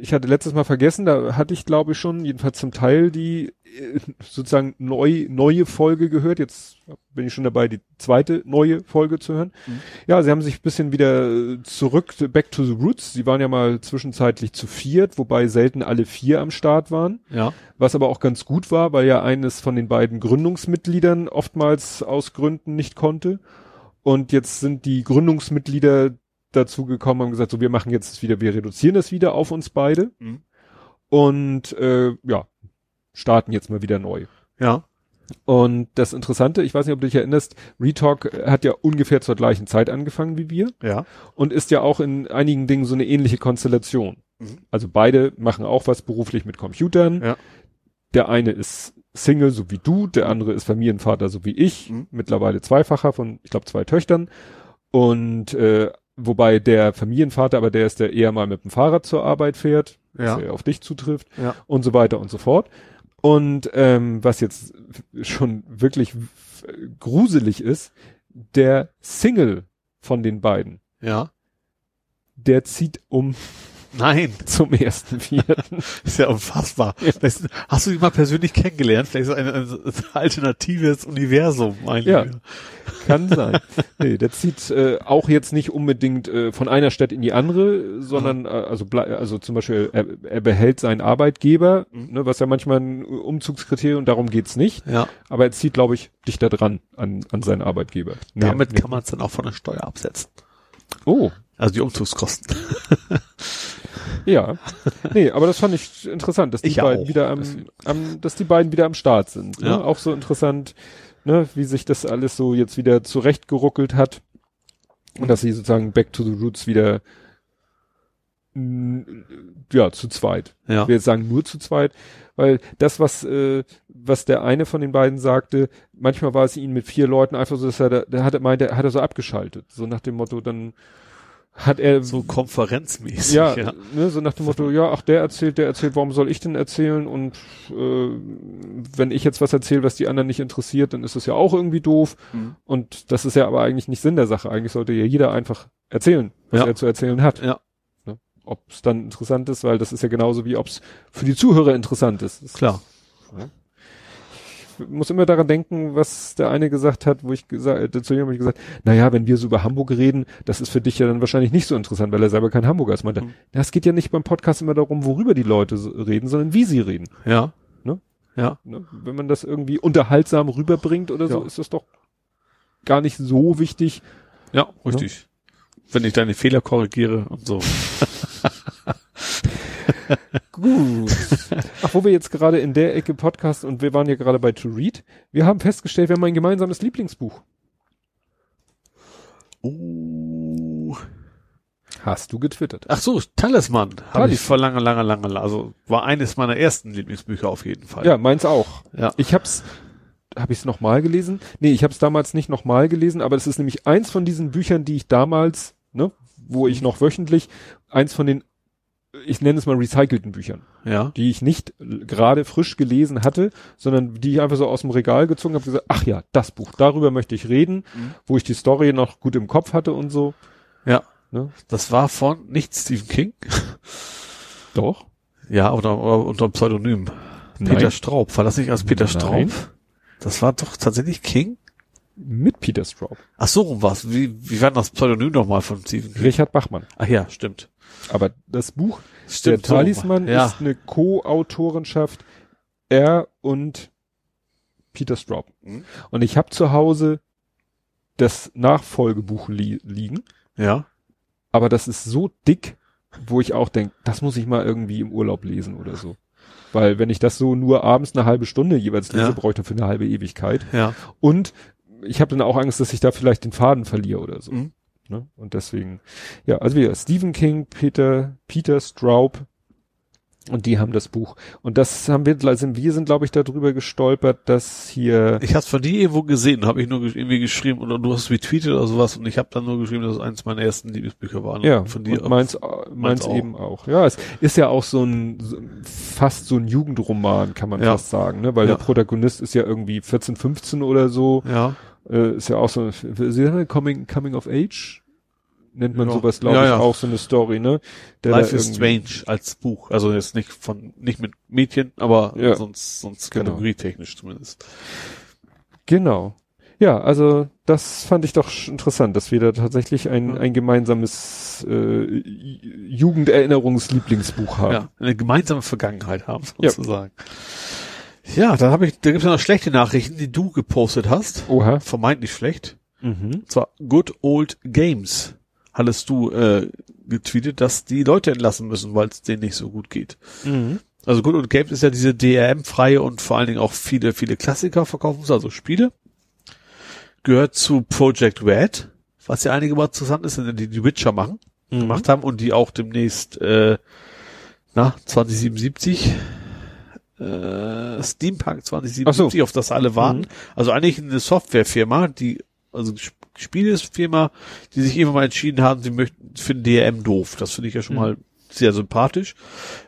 ich hatte letztes Mal vergessen, da hatte ich glaube ich schon, jedenfalls zum Teil die äh, sozusagen neu, neue Folge gehört. Jetzt bin ich schon dabei, die zweite neue Folge zu hören. Mhm. Ja, sie haben sich ein bisschen wieder zurück, back to the roots. Sie waren ja mal zwischenzeitlich zu viert, wobei selten alle vier am Start waren. Ja. Was aber auch ganz gut war, weil ja eines von den beiden Gründungsmitgliedern oftmals aus Gründen nicht konnte. Und jetzt sind die Gründungsmitglieder dazu gekommen und gesagt, so wir machen jetzt wieder, wir reduzieren das wieder auf uns beide Mhm. und äh, ja, starten jetzt mal wieder neu. Ja. Und das Interessante, ich weiß nicht, ob du dich erinnerst, Retalk hat ja ungefähr zur gleichen Zeit angefangen wie wir Ja. und ist ja auch in einigen Dingen so eine ähnliche Konstellation. Mhm. Also beide machen auch was beruflich mit Computern. Ja. Der eine ist Single, so wie du, der andere ist Familienvater, so wie ich, Mhm. mittlerweile zweifacher von, ich glaube, zwei Töchtern. Und äh, wobei der Familienvater, aber der ist der eher mal mit dem Fahrrad zur Arbeit fährt, Ja. was ja auf dich zutrifft Ja. und so weiter und so fort. Und ähm, was jetzt schon wirklich gruselig ist, der Single von den beiden, Ja. der zieht um Nein. (laughs) zum ersten Vierten. (laughs) Ist ja unfassbar. Vielleicht, hast du ihn mal persönlich kennengelernt? Vielleicht so ein, ein alternatives Universum, mein Ja. Lieber. Kann sein. Nee, der zieht äh, auch jetzt nicht unbedingt äh, von einer Stadt in die andere, sondern äh, also also zum Beispiel er, er behält seinen Arbeitgeber, Mhm. ne, was ja manchmal ein Umzugskriterium, darum geht's nicht. Ja. Aber er zieht, glaube ich, dichter dran an, an seinen Arbeitgeber. Damit Nee, kann man es dann auch von der Steuer absetzen. nee. Oh, Also die Umzugskosten. (laughs) ja. Nee, aber das fand ich interessant, dass die Ich beiden auch, wieder am, am, dass die beiden wieder am Start sind. Ne? Ja. Auch so interessant, ne, wie sich das alles so jetzt wieder zurechtgeruckelt hat. Und dass sie sozusagen back to the roots wieder ja, zu zweit. Ja. Ich will jetzt sagen nur zu zweit, weil das, was, äh, was der eine von den beiden sagte, manchmal war es ihn mit vier Leuten einfach so, dass er, da- der hat, meinte, hat er so abgeschaltet. So nach dem Motto, dann hat er So konferenzmäßig. ja, ja. Ne, so nach dem Motto, ja, ach, der erzählt, der erzählt, warum soll ich denn erzählen? Und äh, wenn ich jetzt was erzähle, was die anderen nicht interessiert, dann ist das ja auch irgendwie doof. Mhm. Und das ist ja aber eigentlich nicht Sinn der Sache. Eigentlich sollte ja jeder einfach erzählen, was Ja. er zu erzählen hat. Ja. Ne? Ob es dann interessant ist, weil das ist ja genauso wie ob es für die Zuhörer interessant ist. Das Klar. ich muss immer daran denken, was der eine gesagt hat, wo ich gesagt, äh, zu ihm habe ich gesagt, naja, wenn wir so über Hamburg reden, das ist für dich ja dann wahrscheinlich nicht so interessant, weil er selber kein Hamburger ist. Meinte, Mhm. ja, es geht ja nicht beim Podcast immer darum, worüber die Leute so reden, sondern wie sie reden. Ja. Ne? Ja. Ne? Wenn man das irgendwie unterhaltsam rüberbringt oder so, Ja. ist das doch gar nicht so wichtig. Ja, richtig. Wenn ich deine Fehler korrigiere und so. (laughs) Gut. Ach, wo wir jetzt gerade in der Ecke Podcast und wir waren ja gerade bei To Read. Wir haben festgestellt, wir haben ein gemeinsames Lieblingsbuch. Oh. Hast du getwittert? Ach so, Talisman. Habe ich vor lange, lange, lange, also war eines meiner ersten Lieblingsbücher auf jeden Fall. Ja, meins auch. Ja. Ich hab's, habe ich es nochmal gelesen? Nee, ich habe es damals nicht nochmal gelesen, aber es ist nämlich eins von diesen Büchern, die ich damals, ne, wo ich noch wöchentlich, eins von den, ich nenne es mal recycelten Büchern, Ja. die ich nicht gerade frisch gelesen hatte, sondern die ich einfach so aus dem Regal gezogen habe, gesagt, ach ja, das Buch, darüber möchte ich reden, Mhm. wo ich die Story noch gut im Kopf hatte und so. Ja. Ne? Das war von nicht Stephen King. Doch. Ja, oder, oder unter Pseudonym. Nein. Peter Straub. War das nicht als Peter Nein. Straub? Das war doch tatsächlich King? Mit Peter Straub. Ach so, rum war's. Wie, wie war denn das Pseudonym nochmal von Stephen King? Richard Bachmann. Ach ja, stimmt. Aber das Buch Stimmt. der Talisman so. ja. ist eine Co-Autorenschaft er und Peter Straub. Mhm. Und ich habe zu Hause das Nachfolgebuch li liegen, Ja. aber das ist so dick, wo ich auch denke, das muss ich mal irgendwie im Urlaub lesen oder so. Weil wenn ich das so nur abends eine halbe Stunde jeweils lese, Ja. brauche ich dafür eine halbe Ewigkeit. Ja. Und ich habe dann auch Angst, dass ich da vielleicht den Faden verliere oder so. Mhm. Ne? Und deswegen, ja, also wieder Stephen King, Peter, Peter Straub und die haben das Buch. Und das haben wir, also wir sind, glaube ich, darüber gestolpert, dass hier, Ich hab's von dir irgendwo gesehen, habe ich nur irgendwie geschrieben oder du hast retweetet oder sowas und ich habe dann nur geschrieben, dass es eins meiner ersten Lieblingsbücher war. ja, von dir. und meins, meins auch. eben auch. Ja, es ist ja auch so ein, fast so ein Jugendroman, kann man Ja. fast sagen, ne? weil Ja. der Protagonist ist ja irgendwie 14, 15 oder so. ja. Äh, ist ja auch so, haben Coming, Coming of Age? Nennt man Ja. sowas, glaube Ja, ich, ja. auch so eine Story, ne? Der Life is Strange als Buch. Also jetzt nicht von, nicht mit Mädchen, aber sonst, sonst Genau. kategorietechnisch zumindest. Genau. Ja, also das fand ich doch interessant, dass wir da tatsächlich ein, ein gemeinsames äh, Jugenderinnerungslieblingsbuch haben. Ja, eine gemeinsame Vergangenheit haben, sozusagen. Ja, dann habe ich, da gibt's ja noch schlechte Nachrichten, die du gepostet hast. Oha. Vermeintlich schlecht. Mhm. Und zwar Good Old Games. Hattest du äh, getweetet, dass die Leute entlassen müssen, weil es denen nicht so gut geht. Mhm. Also Good Old Games ist ja diese DRM-freie und vor allen Dingen auch viele, viele Klassiker verkaufen, also Spiele. Gehört zu Project Red, was ja einige mal interessant ist, die die Witcher machen, Mhm. gemacht haben und die auch demnächst, äh, na, 2077, äh, Steampunk 2077, auf das alle warten. Mhm. Also eigentlich eine Softwarefirma, die, also Sp- Spielefirma, die sich irgendwann mal entschieden haben, sie möchten, finden DRM doof. Das finde ich ja schon Mhm. mal sehr sympathisch.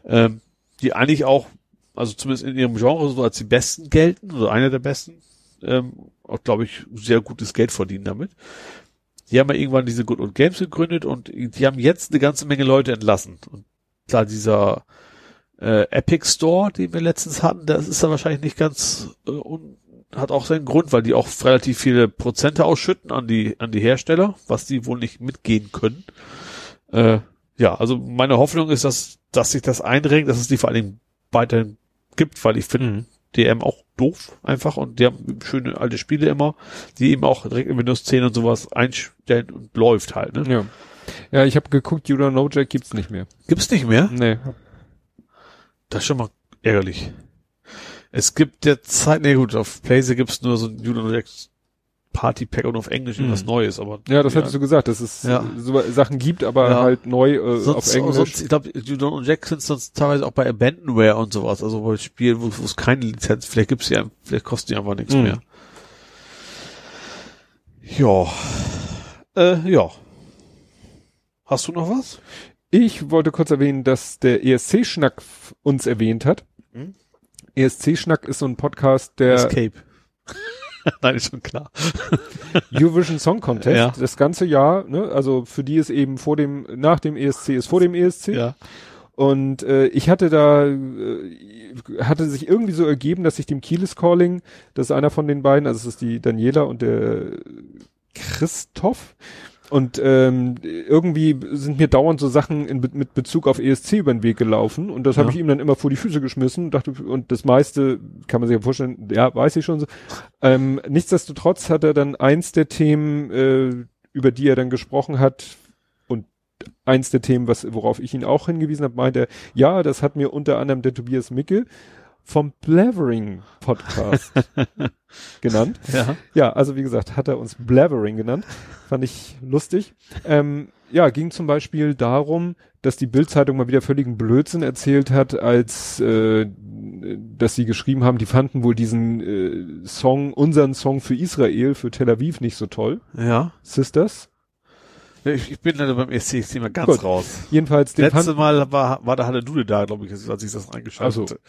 Ähm, die eigentlich auch, also zumindest in ihrem Genre so als die besten gelten, also einer der besten, ähm, auch glaube ich sehr gutes Geld verdienen damit. Die haben ja irgendwann diese Good Old Games gegründet und die haben jetzt eine ganze Menge Leute entlassen. Und klar, dieser äh, Epic Store, den wir letztens hatten, das ist ja wahrscheinlich nicht ganz äh, un hat auch seinen Grund, weil die auch relativ viele Prozente ausschütten an die an die Hersteller, was die wohl nicht mitgehen können. Äh, ja, also meine Hoffnung ist, dass dass sich das einrenkt, dass es die vor allen Dingen weiterhin gibt, weil ich finde Mhm. DM auch doof einfach und die haben schöne alte Spiele immer, die eben auch direkt in Windows 10 und sowas einstellen und läuft halt. Ne? Ja. Ja, ich habe geguckt, Don't Know Jack gibt's nicht mehr. Gibt's nicht mehr? Nee. Das ist schon mal ärgerlich. Es gibt derzeit, nee gut, auf Playse gibt's nur so ein Julian Party Pack und auf Englisch Mhm. irgendwas Neues, aber Ja, das hattest du gesagt, dass es Ja. so Sachen gibt, aber Ja. halt neu äh, sonst, auf Englisch. sonst ich glaube, Julian und Jack sind sonst teilweise auch bei Abandonware und sowas, also bei Spielen, wo es keine Lizenz, vielleicht gibt's die, ein- vielleicht kosten die einfach nichts Mhm. mehr. Ja. Äh, ja. Hast du noch was? Ich wollte kurz erwähnen, dass der ESC-Schnack uns erwähnt hat. Hm? ESC-Schnack ist so ein Podcast, der Escape. (laughs) Nein, ist schon klar. (laughs) Eurovision Song Contest, Ja. das ganze Jahr, ne? Also für die ist eben vor dem, nach dem ESC ist vor dem ESC. Ja. Und äh, ich hatte da, äh, hatte sich irgendwie so ergeben, dass ich dem Kieles Calling, das ist einer von den beiden, also es ist die Daniela und der Christoph. Und ähm, irgendwie sind mir dauernd so Sachen in, mit Bezug auf ESC über den Weg gelaufen und das habe Ja. ich ihm dann immer vor die Füße geschmissen und dachte und das meiste kann man sich ja vorstellen, ja weiß ich schon so. Ähm, nichtsdestotrotz hat er dann eins der Themen, äh, über die er dann gesprochen hat und eins der Themen, was, worauf ich ihn auch hingewiesen habe, meinte er, ja, das hat mir unter anderem der Tobias Micke vom Blavering Podcast (laughs) genannt. Ja. Ja, also wie gesagt, hat er uns Blavering genannt. Fand ich lustig. Ähm, ja, ging zum Beispiel darum, dass die Bildzeitung mal wieder völligen Blödsinn erzählt hat, als äh, dass sie geschrieben haben, die fanden wohl diesen äh, Song, unseren Song für Israel, für Tel Aviv nicht so toll. Ja. Sisters. Ich, ich bin dann beim ESC-Thema ganz Gut. raus. Jedenfalls den Letzte Mal war, war der Halle Dude da, glaube ich, als ich das reingeschaltet Also, hatte.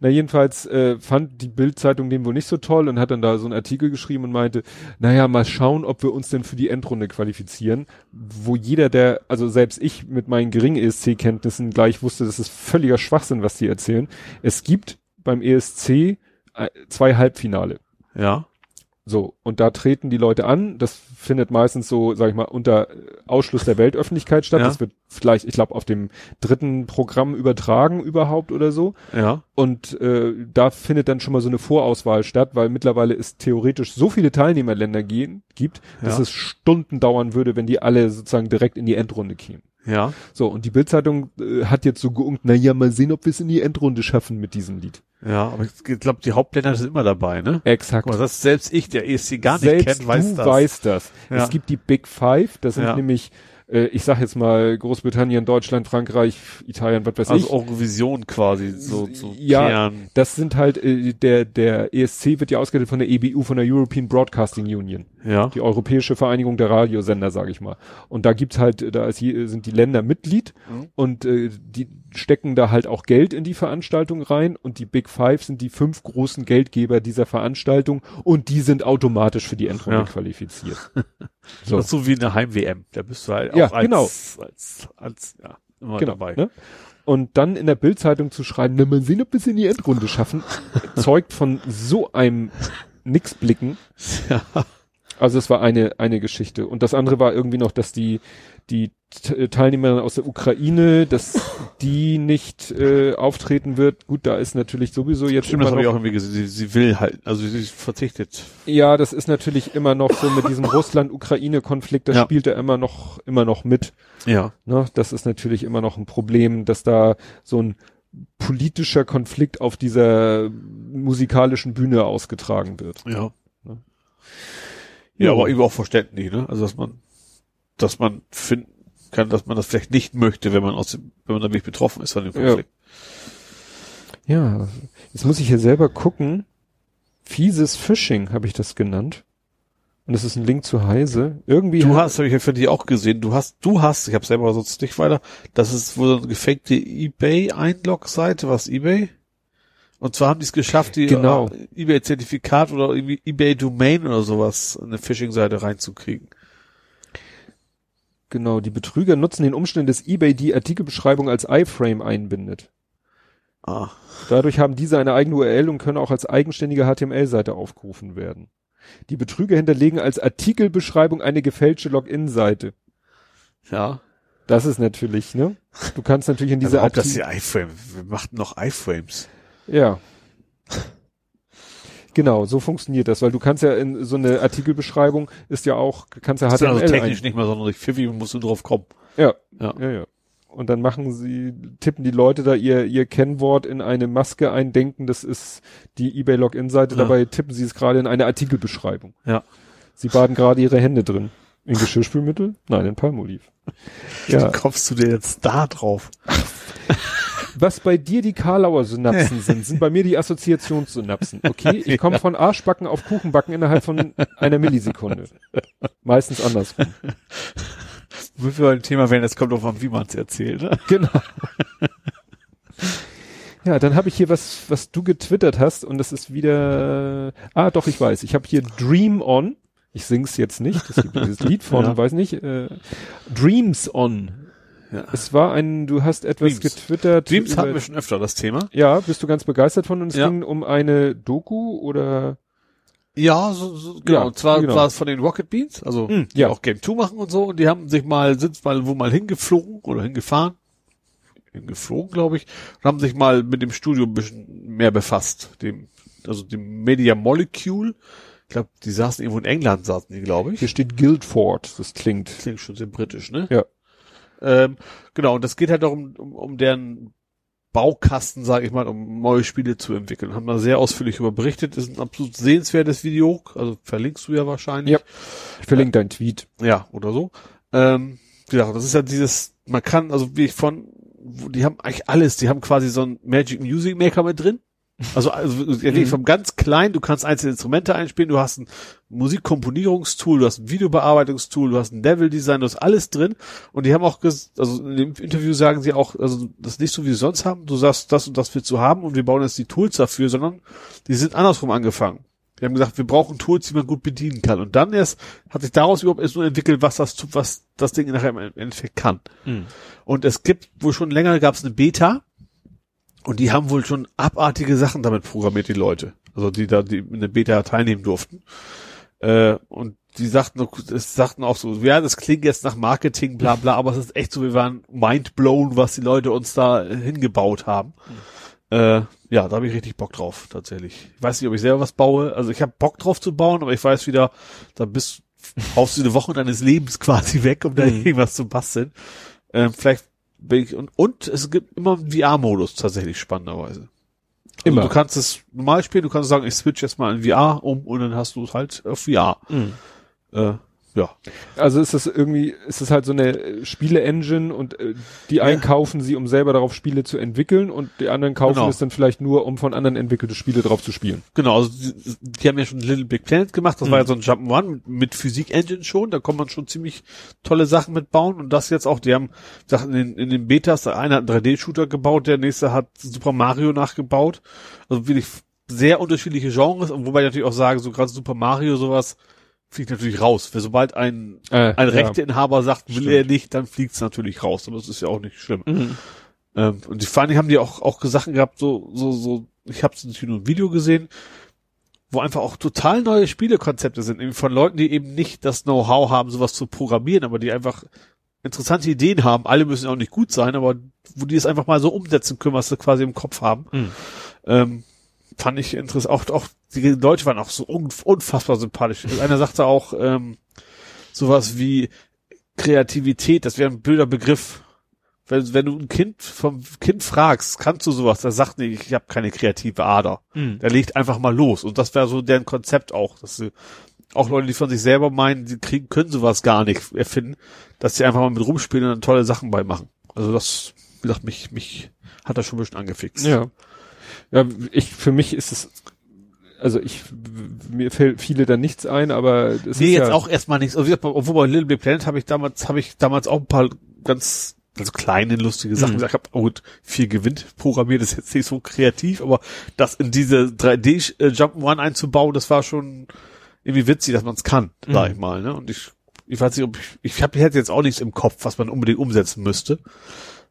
na jedenfalls äh, fand die Bildzeitung den wohl nicht so toll und hat dann da so einen Artikel geschrieben und meinte, naja, mal schauen, ob wir uns denn für die Endrunde qualifizieren, wo jeder, der, also selbst ich mit meinen geringen ESC-Kenntnissen gleich wusste, das ist völliger Schwachsinn, was die erzählen. Es gibt beim ESC äh, zwei Halbfinale. Ja. So, und da treten die Leute an. Das findet meistens so, sag ich mal, unter Ausschluss der Weltöffentlichkeit statt. Ja. Das wird vielleicht, ich glaube, auf dem dritten Programm übertragen überhaupt oder so. Ja. Und äh, da findet dann schon mal so eine Vorauswahl statt, weil mittlerweile es theoretisch so viele Teilnehmerländer gehen, gibt, dass Ja. es Stunden dauern würde, wenn die alle sozusagen direkt in die Endrunde kämen. Ja. So, und die Bildzeitung äh, hat jetzt so geunkt, na ja, mal sehen, ob wir es in die Endrunde schaffen mit diesem Lied. Ja, aber ich glaube, die Hauptländer sind immer dabei, ne? Exakt. Mal, das selbst ich, der ESC gar nicht Selbst kennt, weiß du das. weißt das. Ja. Es gibt die Big Five, das sind Ja. nämlich, äh, ich sag jetzt mal Großbritannien, Deutschland, Frankreich, Italien, was weiß also ich. Eurovision quasi, so zu Ja, Kern. Das sind halt, äh, der, der ESC wird ja ausgeleitet von der EBU, von der European Broadcasting Union. Ja. Die Europäische Vereinigung der Radiosender, sage ich mal. Und da gibt's halt, da ist, sind die Länder Mitglied Mhm. und äh, die stecken da halt auch Geld in die Veranstaltung rein und die Big Five sind die fünf großen Geldgeber dieser Veranstaltung und die sind automatisch für die Endrunde Ja. qualifiziert. So. (laughs) Das ist so wie eine Heim-WM. Da bist du halt Ja, auch als, genau. als, als, ja, immer genau. dabei. Ne? Und dann in der Bildzeitung zu schreiben, na, mal sehen, ob wir es in die Endrunde schaffen, (laughs) zeugt von so einem Nixblicken. Ja. Also es war eine, eine Geschichte. Und das andere war irgendwie noch, dass die, die T- Teilnehmer aus der Ukraine, dass die nicht äh, auftreten wird. Gut, da ist natürlich sowieso jetzt Stimmt, das habe ich auch irgendwie gesehen. Sie, sie will halt, also sie verzichtet. ja, das ist natürlich immer noch so mit diesem Russland-Ukraine-Konflikt, das Ja. spielt er immer noch, immer noch mit. Ja. Ne? Das ist natürlich immer noch ein Problem, dass da so ein politischer Konflikt auf dieser musikalischen Bühne ausgetragen wird. Ja. Ne? Ja, Ja. aber eben auch verständlich, ne? Also dass man, dass man finden kann, dass man das vielleicht nicht möchte, wenn man aus dem, wenn man dadurch betroffen ist von dem Konflikt. Ja, jetzt muss ich hier selber gucken. Fieses Phishing habe ich das genannt. Und das ist ein Link zu Heise. Irgendwie Du hast, habe ich ja für dich auch gesehen, du hast, du hast, ich habe selber sonst nicht weiter, das ist wohl so eine gefakte eBay-Einlog-Seite, was eBay? Und zwar haben die es geschafft, die Genau. äh, eBay-Zertifikat oder irgendwie eBay-Domain oder sowas in eine Phishing-Seite reinzukriegen. genau, die Betrüger nutzen den Umständen des eBay die Artikelbeschreibung als iFrame einbindet. Ah. Dadurch haben diese eine eigene URL und können auch als eigenständige HTML-Seite aufgerufen werden. Die Betrüger hinterlegen als Artikelbeschreibung eine gefälschte Login-Seite. Ja. Das ist natürlich, ne? Du kannst natürlich in (laughs) dieser Also, ob das Artikel- die iFrame, wir machten noch iFrames. Ja. Genau, so funktioniert das, weil du kannst ja in so eine Artikelbeschreibung ist ja auch, kannst ja Das ist also HTML technisch nicht mal sonderlich pfiffig musst du drauf kommen. ja, Ja. ja, ja. Und dann machen sie, tippen die Leute da ihr, ihr Kennwort in eine Maske ein, denken, das ist die eBay Login-Seite, Ja. dabei tippen sie es gerade in eine Artikelbeschreibung. Ja. Sie baden gerade ihre Hände drin. In Geschirrspülmittel? Nein, in Palmolive. (laughs) Ja. Wie kommst du dir jetzt da drauf? (laughs) Was bei dir die Karlauer Synapsen (laughs) sind, sind bei mir die Assoziationssynapsen. Okay, ich (laughs) komme von Arschbacken auf Kuchenbacken innerhalb von einer Millisekunde. Meistens andersrum. (laughs) Wenn wir ein Thema werden, es kommt drauf an, wie man es erzählt. Ne? Genau. Ja, dann habe ich hier was, was du getwittert hast und das ist wieder. Ah, doch, ich weiß. Ich habe hier Dream On. Ich sing's jetzt nicht. Es gibt dieses Lied von, Ja. weiß nicht. Äh, Dreams On. Ja. Es war ein. Du hast etwas Dreams. getwittert. Dreams über- hatten wir schon öfter, das Thema. Ja, bist du ganz begeistert von und es Ja. ging um eine Doku oder Ja, so, so genau. Ja, und zwar genau. war es von den Rocket Beans, also die ja. auch Game 2 machen und so. Und die haben sich mal, sind mal wo mal hingeflogen oder hingefahren. Hingeflogen, glaube ich. Und haben sich mal mit dem Studio ein bisschen mehr befasst. Dem, also dem Media Molecule. Ich glaube, die saßen irgendwo in England, saßen die, glaube ich. hier steht Guildford. Das klingt. Klingt schon sehr britisch, ne? Ja. Ähm, genau, und das geht halt darum, um, um deren Baukasten, sage ich mal, um neue Spiele zu entwickeln. Haben da sehr ausführlich über berichtet. Ist ein absolut sehenswertes Video. Also verlinkst du ja wahrscheinlich. Ja. Ich verlinke äh, deinen Tweet. Ja, oder so. Ähm, ja, das ist ja dieses, man kann, also wie ich von, die haben eigentlich alles. Die haben quasi so ein Magic Music Maker mit drin. Also, also mhm. vom ganz klein, du kannst einzelne Instrumente einspielen, du hast ein Musikkomponierungstool, du hast ein Videobearbeitungstool, du hast ein Level Design, du hast alles drin. Und die haben auch, also in dem Interview sagen sie auch, also das ist nicht so wie sie sonst haben, du sagst, das und das willst du haben und wir bauen jetzt die Tools dafür, sondern die sind andersrum angefangen. Die haben gesagt, wir brauchen Tools, die man gut bedienen kann. Und dann erst hat sich daraus überhaupt erst nur entwickelt, was das, was das Ding nachher im Endeffekt kann. Mhm. Und es gibt, wo schon länger gab es eine Beta, und die haben wohl schon abartige Sachen damit programmiert, die Leute. Also die da, die in der Beta teilnehmen durften. Äh, und die sagten, es sagten auch so, ja, das klingt jetzt nach Marketing, bla bla, aber es ist echt so, wir waren mindblown, was die Leute uns da hingebaut haben. Mhm. Äh, ja, da habe ich richtig Bock drauf, tatsächlich. Ich weiß nicht, ob ich selber was baue. Also ich habe Bock drauf zu bauen, aber ich weiß wieder, da bist brauchst du eine Woche deines Lebens quasi weg, um da mhm. irgendwas zu basteln. Ähm, vielleicht und, und es gibt immer einen VR-Modus tatsächlich spannenderweise. Also immer. du kannst es normal spielen, du kannst sagen, ich switch jetzt mal in VR um und dann hast du es halt auf VR. Mhm. Äh, ja. Also ist das irgendwie, ist das halt so eine Spiele-Engine und äh, die einen ja. kaufen sie, um selber darauf Spiele zu entwickeln und die anderen kaufen genau. es dann vielleicht nur, um von anderen entwickelte Spiele drauf zu spielen. Genau, also die, die haben ja schon Little Big Planet gemacht, das mhm. war ja so ein Jump'n'Run mit, mit Physik-Engine schon, da kann man schon ziemlich tolle Sachen mitbauen und das jetzt auch, die haben, in den, in den Betas, der eine hat einen 3D-Shooter gebaut, der nächste hat Super Mario nachgebaut, also wirklich sehr unterschiedliche Genres und wobei ich natürlich auch sage, so gerade Super Mario sowas, fliegt natürlich raus. Weil sobald ein, äh, ein Rechteinhaber ja. sagt, will Stimmt. er nicht, dann fliegt's natürlich raus. Aber das ist ja auch nicht schlimm. Mhm. Ähm, und die vor haben die auch, auch Sachen gehabt, so, so, so, ich habe natürlich nur ein Video gesehen, wo einfach auch total neue Spielekonzepte sind, eben von Leuten, die eben nicht das Know-how haben, sowas zu programmieren, aber die einfach interessante Ideen haben. Alle müssen auch nicht gut sein, aber wo die es einfach mal so umsetzen können, was sie quasi im Kopf haben. Mhm. Ähm, fand ich interessant. Auch, auch die Leute waren auch so unfassbar sympathisch. Einer sagte auch ähm, sowas wie Kreativität, das wäre ein blöder Begriff. Wenn, wenn du ein Kind vom Kind fragst, kannst du sowas, der sagt nicht, ich habe keine kreative Ader. Mhm. Der legt einfach mal los. Und das wäre so deren Konzept auch, dass sie, auch Leute, die von sich selber meinen, sie kriegen, können sowas gar nicht erfinden, dass sie einfach mal mit rumspielen und dann tolle Sachen beimachen. Also das, wie gesagt, mich, mich hat das schon ein bisschen angefixt. Ja. Ja, ich, für mich ist es, also ich, mir fällt viele da nichts ein, aber es nee, ist jetzt ja auch erstmal nichts. Also, obwohl bei Little Big Planet habe ich damals, habe ich damals auch ein paar ganz, also kleine, lustige Sachen. Mhm. Ich habe oh gut, viel gewinnt programmiert, ist jetzt nicht so kreativ, aber das in diese 3D äh, Jump'n'Run einzubauen, das war schon irgendwie witzig, dass man es kann, mhm. sag ich mal. Ne? Und ich, ich weiß nicht, ob ich, ich habe jetzt auch nichts im Kopf, was man unbedingt umsetzen müsste.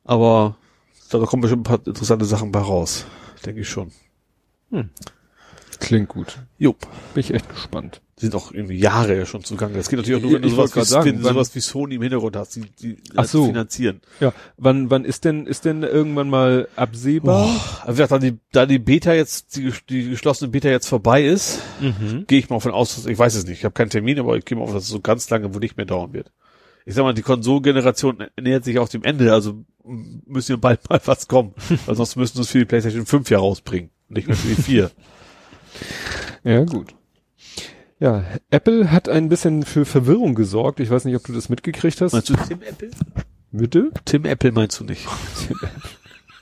Aber da kommen bestimmt ein paar interessante Sachen bei raus denke ich schon. Hm. Klingt gut. Jupp. Bin ich echt gespannt. Die sind auch irgendwie Jahre ja schon zugange. Das geht natürlich auch nur, wenn du sowas, wie, sagen, wenn du sowas wie Sony im Hintergrund hast, die, die Ach so. finanzieren. Ja. Wann, wann ist denn, ist denn irgendwann mal absehbar? Oh, also da die, da die Beta jetzt, die, die geschlossene Beta jetzt vorbei ist, mhm. gehe ich mal von aus, ich weiß es nicht, ich habe keinen Termin, aber ich gehe mal auf, dass es so ganz lange wohl nicht mehr dauern wird. Ich sag mal, die Konsolengeneration nähert sich auch dem Ende, also müssen ja bald (laughs) mal was kommen. Weil sonst müssen sie es für die PlayStation 5 ja rausbringen. Nicht mehr für die 4. (laughs) ja, gut. Ja, Apple hat ein bisschen für Verwirrung gesorgt. Ich weiß nicht, ob du das mitgekriegt hast. Meinst du Tim Apple? Bitte? Tim Apple meinst du nicht.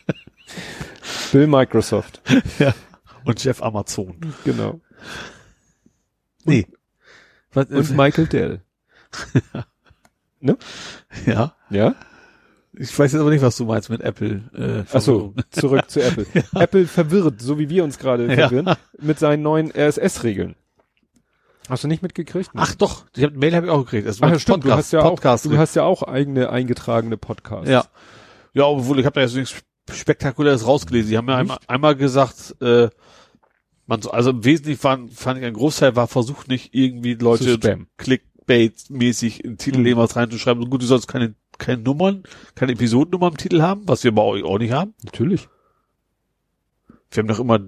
(laughs) Bill Microsoft. ja. Und Jeff Amazon. Genau. Nee. Und, und Michael Dell. Ne? Ja. Ja? Ich weiß jetzt aber nicht, was du meinst mit Apple. Äh, Ach so, (laughs) zurück zu Apple. ja. Apple verwirrt, so wie wir uns gerade verwirren, ja. mit seinen neuen RSS-Regeln. Hast du nicht mitgekriegt? Ach doch, die hab, Mail habe ich auch gekriegt. Das Ach ja, stimmt, Podcast, du hast ja Podcast auch, du hast ja auch eigene eingetragene Podcasts. Ja. Ja, obwohl ich habe da jetzt nichts Spektakuläres rausgelesen. Die haben ja einmal, einmal gesagt, äh, man so, also im Wesentlichen fand, fand ich ein Großteil war versucht nicht irgendwie Leute Clickbait-mäßig in Titel mhm. was reinzuschreiben. So gut, du sollst keine keine Nummern, keine Episodennummer im Titel haben, was wir bei euch auch nicht haben? Natürlich. Wir haben doch immer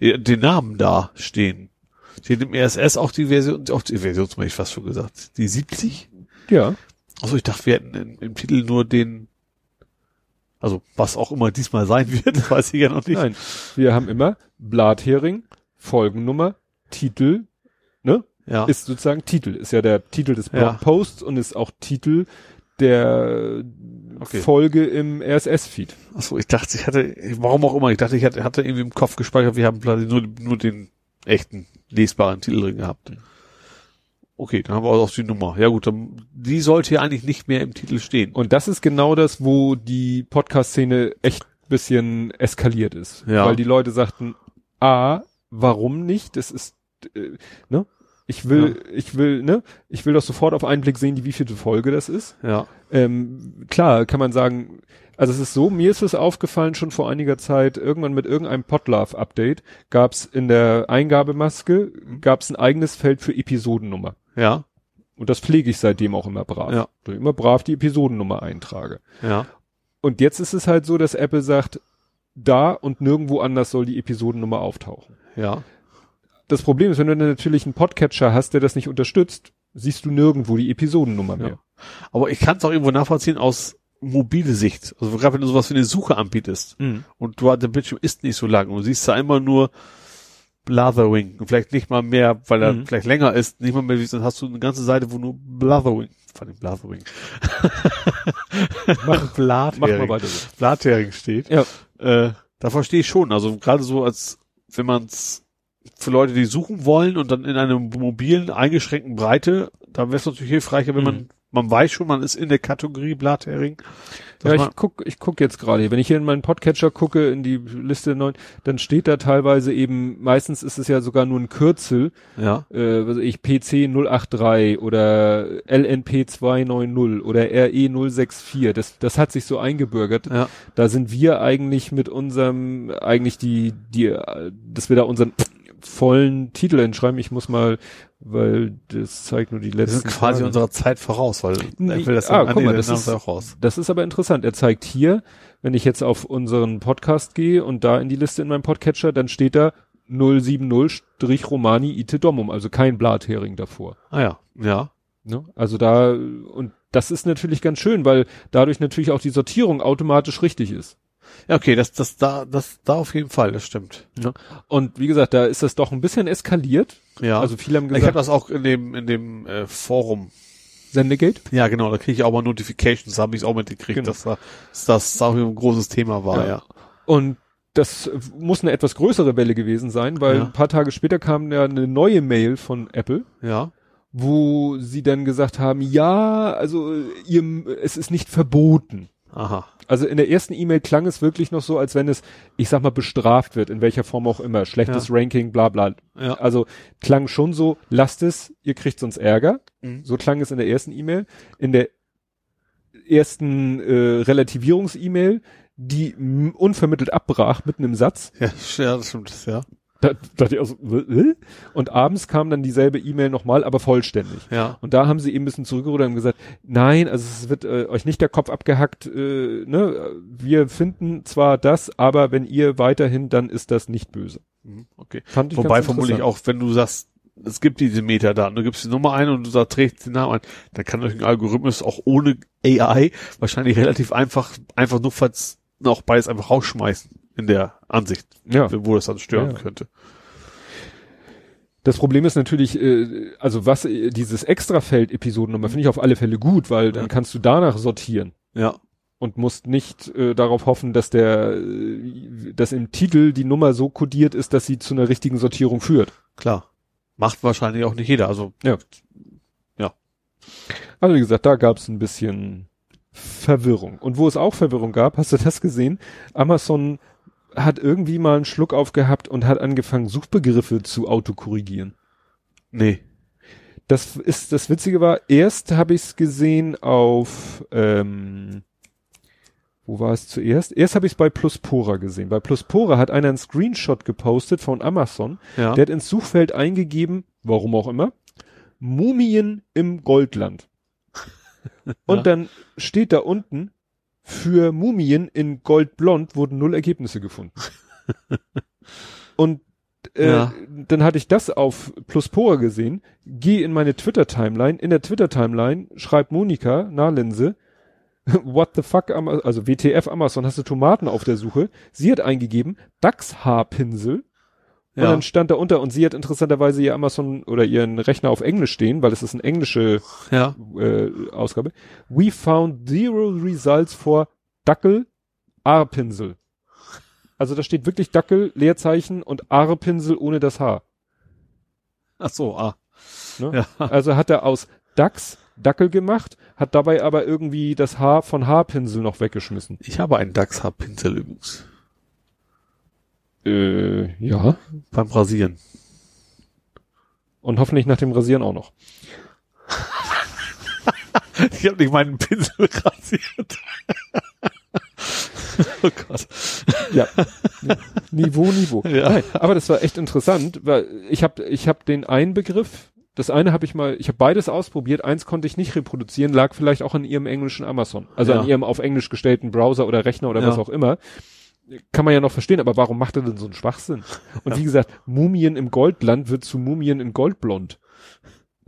den Namen da stehen. Steht im RSS auch die Version, auch die Version, habe ich fast schon gesagt, die 70? Ja. Also ich dachte, wir hätten im Titel nur den, also was auch immer diesmal sein wird, (laughs) weiß ich ja noch nicht. Nein, wir haben immer Blathering, Folgennummer, Titel? Ja. Ist sozusagen Titel, ist ja der Titel des Ja. Blogposts und ist auch Titel der Okay. Folge im RSS-Feed. Achso, ich dachte, ich hatte, warum auch immer, ich dachte, ich hatte, hatte irgendwie im Kopf gespeichert, wir haben nur, nur den echten lesbaren Titel drin gehabt. Okay, dann haben wir auch die Nummer. Ja gut, dann, die sollte ja eigentlich nicht mehr im Titel stehen. Und das ist genau das, wo die Podcast-Szene echt bisschen eskaliert ist. Ja. Weil die Leute sagten, A, warum nicht? Das ist, äh, ne? Ich will, ich will, ne? Ich will doch sofort auf einen Blick sehen, wie wievielte Folge das ist. Ja. Ähm, klar, kann man sagen, also es ist so, mir ist es aufgefallen schon vor einiger Zeit, irgendwann mit irgendeinem Podlove-Update gab's in der Eingabemaske, gab's ein eigenes Feld für Episodennummer. Ja. Und das pflege ich seitdem auch immer brav. Ja. Ich immer brav die Episodennummer eintrage. Ja. Und jetzt ist es halt so, dass Apple sagt, da und nirgendwo anders soll die Episodennummer auftauchen. Ja. Das Problem ist, wenn du dann natürlich einen Podcatcher hast, der das nicht unterstützt, siehst du nirgendwo die Episodennummer mehr. Aber ich kann es auch irgendwo nachvollziehen aus mobile Sicht. Also gerade wenn du sowas wie eine Suche anbietest Mhm. und du der Bildschirm ist nicht so lang und du siehst da immer nur Blathering und vielleicht nicht mal mehr, weil er Mhm. vielleicht länger ist, nicht mal mehr, wie- dann hast du eine ganze Seite, wo nur Blathering, von dem Blathering, Mach, (laughs) Blathering, mach mal weiter so. Blathering steht. Ja. Äh, da verstehe ich schon. Also gerade so als wenn man es für Leute, die suchen wollen und dann in einer mobilen, eingeschränkten Breite, da wäre es natürlich hilfreicher, wenn Mhm. man, man weiß schon, man ist in der Kategorie Blathering. Ja, ich guck, ich guck jetzt gerade hier. Wenn ich hier in meinen Podcatcher gucke, in die Liste neun, dann steht da teilweise eben, meistens ist es ja sogar nur ein Kürzel, ja. äh, weiß ich, PC 083 oder LNP 290 oder RE 064. Das, das hat sich so eingebürgert. Ja. Da sind wir eigentlich mit unserem, eigentlich die, die, dass wir da unseren vollen Titel hinschreiben. Ich muss mal, weil das zeigt nur die Wir letzten. sind quasi Tage. unserer Zeit voraus, weil Nee, das ah, guck mal, das das ist- auch raus. Das ist aber interessant. Er zeigt hier, wenn ich jetzt auf unseren Podcast gehe und da in die Liste in meinem Podcatcher, dann steht da 070-Romani Ite Domum, also kein Blathering davor. Ah ja, ja. Ne? Also da, und das ist natürlich ganz schön, weil dadurch natürlich auch die Sortierung automatisch richtig ist. Ja, okay, das, das, da, das, da auf jeden Fall, das stimmt. Und wie gesagt, da ist das doch ein bisschen eskaliert. Ja. Also viele haben ich habe gesagt, das auch in dem, in dem äh, Forum. Sendegate. Ja, genau, da kriege ich auch mal Notifications, da habe ich auch mitgekriegt, Genau. dass, da, dass das auch ein großes Thema war, Ja. ja. Und das muss eine etwas größere Welle gewesen sein, weil Ja. ein paar Tage später kam ja eine neue Mail von Apple. Ja. wo sie dann gesagt haben, ja, also ihr, es ist nicht verboten. Aha. Also in der ersten E-Mail klang es wirklich noch so, als wenn es, ich sag mal, bestraft wird, in welcher Form auch immer, schlechtes Ranking, bla bla. Ja. Also klang schon so, lasst es, ihr kriegt sonst Ärger. Mhm. So klang es in der ersten E-Mail. In der ersten äh, Relativierungs-E-Mail, die unvermittelt abbrach mitten im Satz, Ja, (laughs) ja, das stimmt, ja. Da dachte ich auch so, äh? und abends kam dann dieselbe E-Mail nochmal, aber vollständig. Ja. Und da haben sie eben ein bisschen zurückgerudert und gesagt, nein, also es wird äh, euch nicht der Kopf abgehackt, äh, ne? Wir finden zwar das, aber wenn ihr weiterhin, dann ist das nicht böse. Mhm, Okay. Fand ich Wobei vermutlich auch, wenn du sagst, es gibt diese Metadaten, du gibst die Nummer ein und du sagst, trägst den Namen ein, dann kann durch ein Algorithmus auch ohne AI wahrscheinlich relativ einfach, einfach nur falls auch beides einfach rausschmeißen in der Ansicht, Ja. wo das dann stören Ja. könnte. Das Problem ist natürlich, äh, also was äh, dieses Extrafeld Episodennummer finde ich auf alle Fälle gut, weil dann Ja. kannst du danach sortieren Ja. und musst nicht äh, darauf hoffen, dass der, äh, dass im Titel die Nummer so kodiert ist, dass sie zu einer richtigen Sortierung führt. Klar. Macht wahrscheinlich auch nicht jeder. Also Also wie gesagt, da gab es ein bisschen Verwirrung. Und wo es auch Verwirrung gab, hast du das gesehen? Amazon hat irgendwie mal einen Schluck aufgehabt und hat angefangen, Suchbegriffe zu autokorrigieren. nee. Das ist das Witzige war, erst habe ich es gesehen auf ähm, wo war es zuerst? Erst habe ich es bei Pluspora gesehen. Bei Pluspora hat einer einen Screenshot gepostet von Amazon. Ja. Der hat ins Suchfeld eingegeben, warum auch immer, Mumien im Goldland. (laughs) Und Ja. dann steht da unten, für Mumien in Goldblond wurden null Ergebnisse gefunden. (laughs) Und äh, Ja. dann hatte ich das auf Pluspora gesehen, geh in meine Twitter-Timeline, in der Twitter-Timeline schreibt Monika Nahlinse, (laughs) what the fuck, also WTF Amazon, hast du Tomaten auf der Suche? Sie hat eingegeben, Dachshaarpinsel. Und Ja. dann stand da unter und sie hat interessanterweise ihr Amazon oder ihren Rechner auf Englisch stehen, weil es ist eine englische Ja. äh, Ausgabe. We found zero results for Dackel Aarpinsel. Also da steht wirklich Dackel, Leerzeichen und Aarpinsel ohne das Haar. Ach so, ah. Ne? Ja. Also hat er aus Dachs Dackel gemacht, hat dabei aber irgendwie das Haar von Haarpinsel noch weggeschmissen. Ich habe einen Dachshaarpinsel übrigens. Äh, ja. Beim Rasieren. Und hoffentlich nach dem Rasieren auch noch. (laughs) Ich habe nicht meinen Pinsel (laughs) rasiert. (laughs) oh Gott. Ja. Niveau, Niveau. Ja. Nein, aber das war echt interessant, weil ich habe ich hab den einen Begriff, das eine habe ich mal, ich habe beides ausprobiert, eins konnte ich nicht reproduzieren, lag vielleicht auch an ihrem englischen Amazon, also Ja. an ihrem auf Englisch gestellten Browser oder Rechner oder Ja. was auch immer. Kann man ja noch verstehen, aber warum macht er denn so einen Schwachsinn? Und wie gesagt, Mumien im Goldland wird zu Mumien in Goldblond.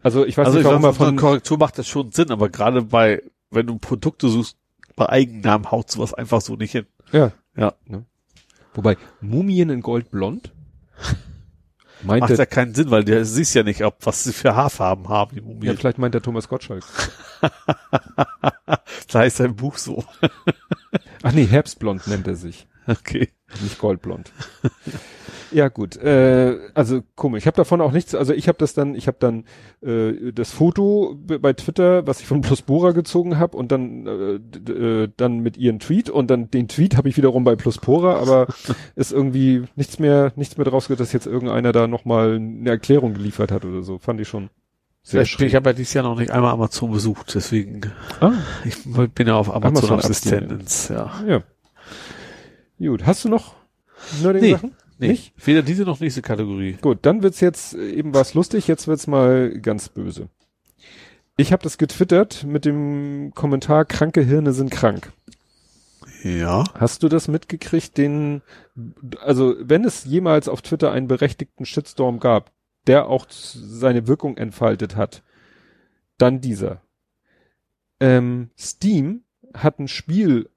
Also ich weiß also nicht, ich warum er von Korrektur macht das schon Sinn, aber gerade bei, wenn du Produkte suchst, bei Eigennamen haut sowas einfach so nicht hin. ja, Ja. Ne? Wobei, Mumien in Goldblond? (laughs) Meint Macht der, ja keinen Sinn, weil du siehst ja nicht, ob was sie für Haarfarben haben, die ja, Mumien. vielleicht meint der Thomas Gottschalk. (laughs) da heißt sein Buch so. Ach nee, Herbstblond nennt er sich. Okay. Nicht goldblond. ja gut, äh, also komisch. Ich habe davon auch nichts. Also ich habe das dann, ich habe dann äh, das Foto bei Twitter, was ich von Pluspora gezogen habe und dann äh, äh, dann mit ihren Tweet und dann den Tweet habe ich wiederum bei Pluspora, aber (laughs) ist irgendwie nichts mehr, nichts mehr draus gehört, dass jetzt irgendeiner da nochmal eine Erklärung geliefert hat oder so. Fand ich schon sehr Ich, schräg. ich habe ja dieses Jahr noch nicht einmal Amazon besucht, deswegen ah, ich bin ja auf Amazon, Amazon ins, ja. ja. Gut, hast du noch nerdige Nee. Sachen? Nee, Nicht? weder diese noch nächste Kategorie. Gut, dann wird's jetzt, äh, eben war's lustig, jetzt wird's mal ganz böse. Ich habe das getwittert mit dem Kommentar, kranke Hirne sind krank. Ja. Hast du das mitgekriegt, den, also wenn es jemals auf Twitter einen berechtigten Shitstorm gab, der auch seine Wirkung entfaltet hat, dann dieser. Ähm, Steam hat ein Spiel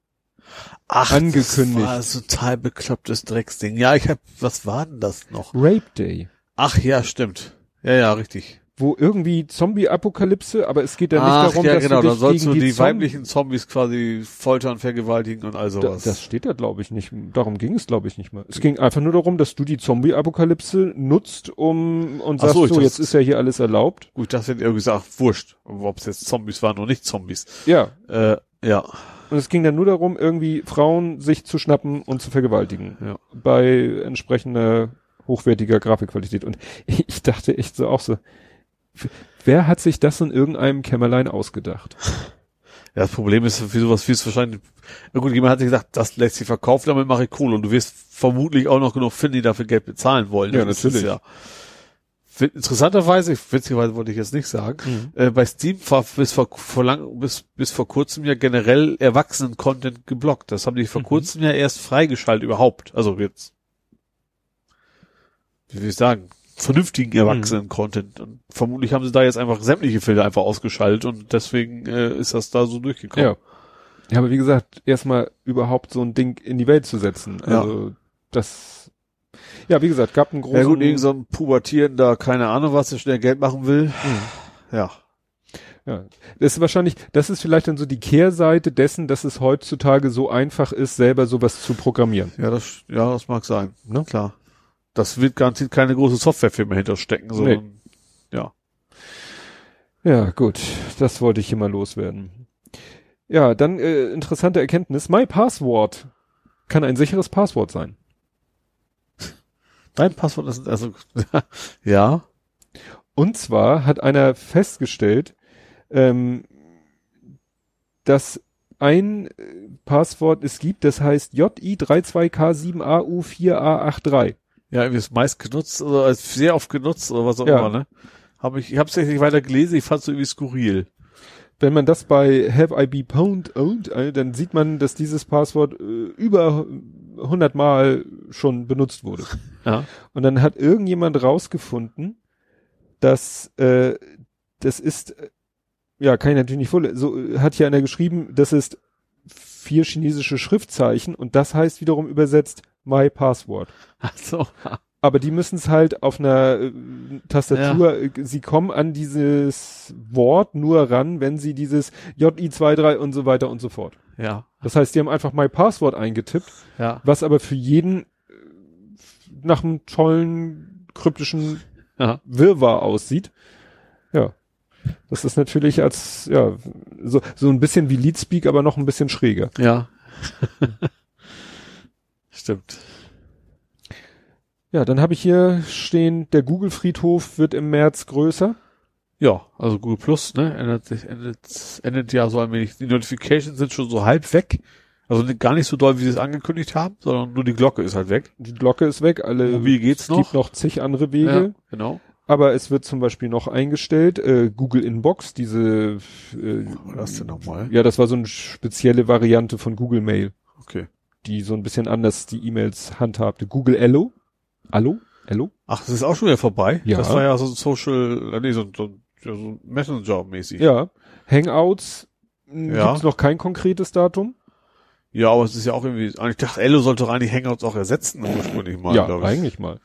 Ach, Angekündigt. Das war total beklopptes Drecksding. Ja, ich hab, was war denn das noch? Rape Day, Ach ja, stimmt. Ja, ja, richtig. wo irgendwie Zombie-Apokalypse, aber es geht ja nicht Ach darum, ja, dass genau, du da dich sollst gegen du die, Zomb- weiblichen Zombies quasi foltern, vergewaltigen und all Da, sowas. das steht da, glaube ich, nicht. Darum ging es, glaube ich, nicht mal. Es ging einfach nur darum, dass du die Zombie-Apokalypse nutzt, um und Ach sagst, so, so, jetzt ist ja hier alles erlaubt. Gut, das wird irgendwie gesagt, wurscht. Ob es jetzt Zombies waren oder nicht Zombies. Ja. Äh, ja. Und es ging dann nur darum, irgendwie Frauen sich zu schnappen und zu vergewaltigen. Ja. Bei entsprechender hochwertiger Grafikqualität. Und (laughs) ich dachte echt so auch so, wer hat sich das in irgendeinem Kämmerlein ausgedacht? Ja, das Problem ist, für sowas wie es wahrscheinlich, irgendjemand hat sich gesagt, das lässt sich verkaufen, damit mache ich Kohle. Und du wirst vermutlich auch noch genug finden, die dafür Geld bezahlen wollen. Ja, Das natürlich. Ja. Interessanterweise, witzigerweise wollte ich jetzt nicht sagen, äh, bei Steam war bis vor, vor lang, bis, bis vor kurzem ja generell Erwachsenen-Content geblockt. Das haben die vor Mhm. kurzem ja erst freigeschaltet überhaupt. Also jetzt, wie will ich sagen, vernünftigen Erwachsenen-Content. Und vermutlich haben sie da jetzt einfach sämtliche Filter einfach ausgeschaltet und deswegen äh, ist das da so durchgekommen. Ja. Ja, aber wie gesagt, erstmal überhaupt so ein Ding in die Welt zu setzen. Also das ja, wie gesagt, gab einen großen Ja gut, irgend so ein pubertierender, keine Ahnung was, der schnell Geld machen will. Mhm. Ja. Ja, das ist wahrscheinlich, das ist vielleicht dann so die Kehrseite dessen, dass es heutzutage so einfach ist, selber sowas zu programmieren. Ja, das, ja, das mag sein. Ne? Klar. Das wird garantiert keine große Softwarefirma hinterstecken, sondern, ja. Ja, gut, das wollte ich hier mal loswerden. Ja, dann äh, interessante Erkenntnis. My Password kann ein sicheres Passwort sein. Dein Passwort ist, also, (laughs) ja. Und zwar hat einer festgestellt, ähm, dass ein äh, Passwort es gibt, das heißt JI32K7AU4A83. Ja, irgendwie ist meist genutzt, oder als sehr oft genutzt, oder was auch Ja. immer, ne? Hab ich, ich hab's jetzt nicht weiter gelesen, ich fand's irgendwie skurril. Wenn man das bei Have I Be Pwned owned, äh, dann sieht man, dass dieses Passwort äh, über hundertmal schon benutzt wurde. (laughs) Ja. Und dann hat irgendjemand rausgefunden, dass äh, das ist, äh, ja, kann ich natürlich nicht voll, so äh, hat hier einer geschrieben, das ist vier chinesische Schriftzeichen und das heißt wiederum übersetzt My Password. Ach so. Aber die müssen es halt auf einer äh, Tastatur, äh, sie kommen an dieses Wort nur ran, wenn sie dieses JI23 und so weiter und so fort. Ja. Das heißt, die haben einfach My Password eingetippt, Ja. was aber für jeden äh, nach einem tollen kryptischen Ja. Wirrwarr aussieht. Ja. Das ist natürlich als, ja, so, so ein bisschen wie Leadspeak, aber noch ein bisschen schräger. Ja. (laughs) Stimmt. Ja, dann habe ich hier stehen, der Google-Friedhof wird im März größer. Ja, also Google Plus, ne, ändert sich, endet, endet ja so ein wenig. Die Notifications sind schon so halb weg. Also gar nicht so doll, wie sie es angekündigt haben, sondern nur die Glocke ist halt weg. Die Glocke ist weg, alle. Mobil geht's es noch. gibt noch zig andere Wege. Ja, genau. Aber es wird zum Beispiel noch eingestellt, äh, Google Inbox, diese, äh, Was war das denn nochmal? ja, das war so eine spezielle Variante von Google Mail, Okay. die so ein bisschen anders die E-Mails handhabte. Google Allo? Allo? Allo? Ach, das ist auch schon wieder vorbei. Ja. Das war ja so ein Social, äh, nee, so, so, so Messenger-mäßig. Ja. Hangouts mh, Ja. gibt's noch kein konkretes Datum. Ja, aber es ist ja auch irgendwie, ich dachte, Ello sollte doch eigentlich Hangouts auch ersetzen, ursprünglich mal, ja, glaub ich. eigentlich mal.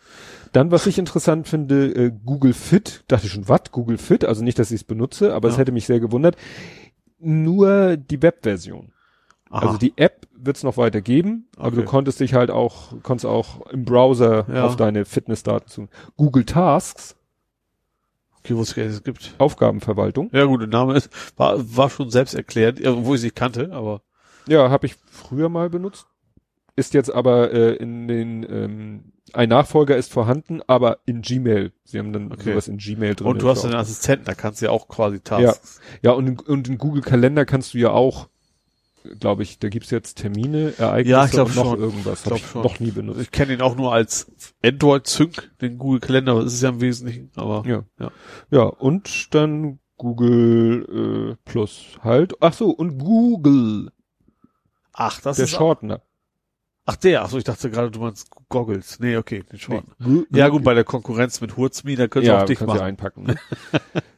Dann, was ich interessant finde, äh, Google Fit, dachte ich schon, was? Google Fit? Also nicht, dass ich es benutze, aber es Ja. hätte mich sehr gewundert. Nur die Webversion. Aha. Also die App wird es noch weiter geben, aber Okay. du konntest dich halt auch, konntest auch im Browser Ja. auf deine Fitnessdaten zu. Google Tasks, okay, wo es es gibt. Aufgabenverwaltung. Ja gut, der Name ist, war, war schon selbst erklärt, ja, wo ich sie kannte, aber Ja, habe ich früher mal benutzt. Ist jetzt aber äh, in den, ähm, ein Nachfolger ist vorhanden, aber in Gmail. Sie haben dann Okay. sowas in Gmail drin. und du hast einen Assistenten, da kannst du ja auch quasi Ja. Tasks. Ja, und in, und in Google Kalender kannst du ja auch, glaube ich, da gibt's jetzt Termine, Ereignisse Ja, ich glaub noch schon. irgendwas. Ich Hab glaub ich schon. noch nie benutzt. Ich kenne ihn auch nur als Android Sync, den Google Kalender, aber das ist ja im Wesentlichen, aber Ja. Ja. Ja, und dann Google äh, Plus halt. Ach so, und Google, ach, das der ist Shortener. Ach der, ach so, ich dachte gerade, du meinst Goggles. Nee, okay, den schon. Nee. Ja gut, bei der Konkurrenz mit Hurzmi, da könntest du ja, auch dich machen. einpacken. (laughs) Ne?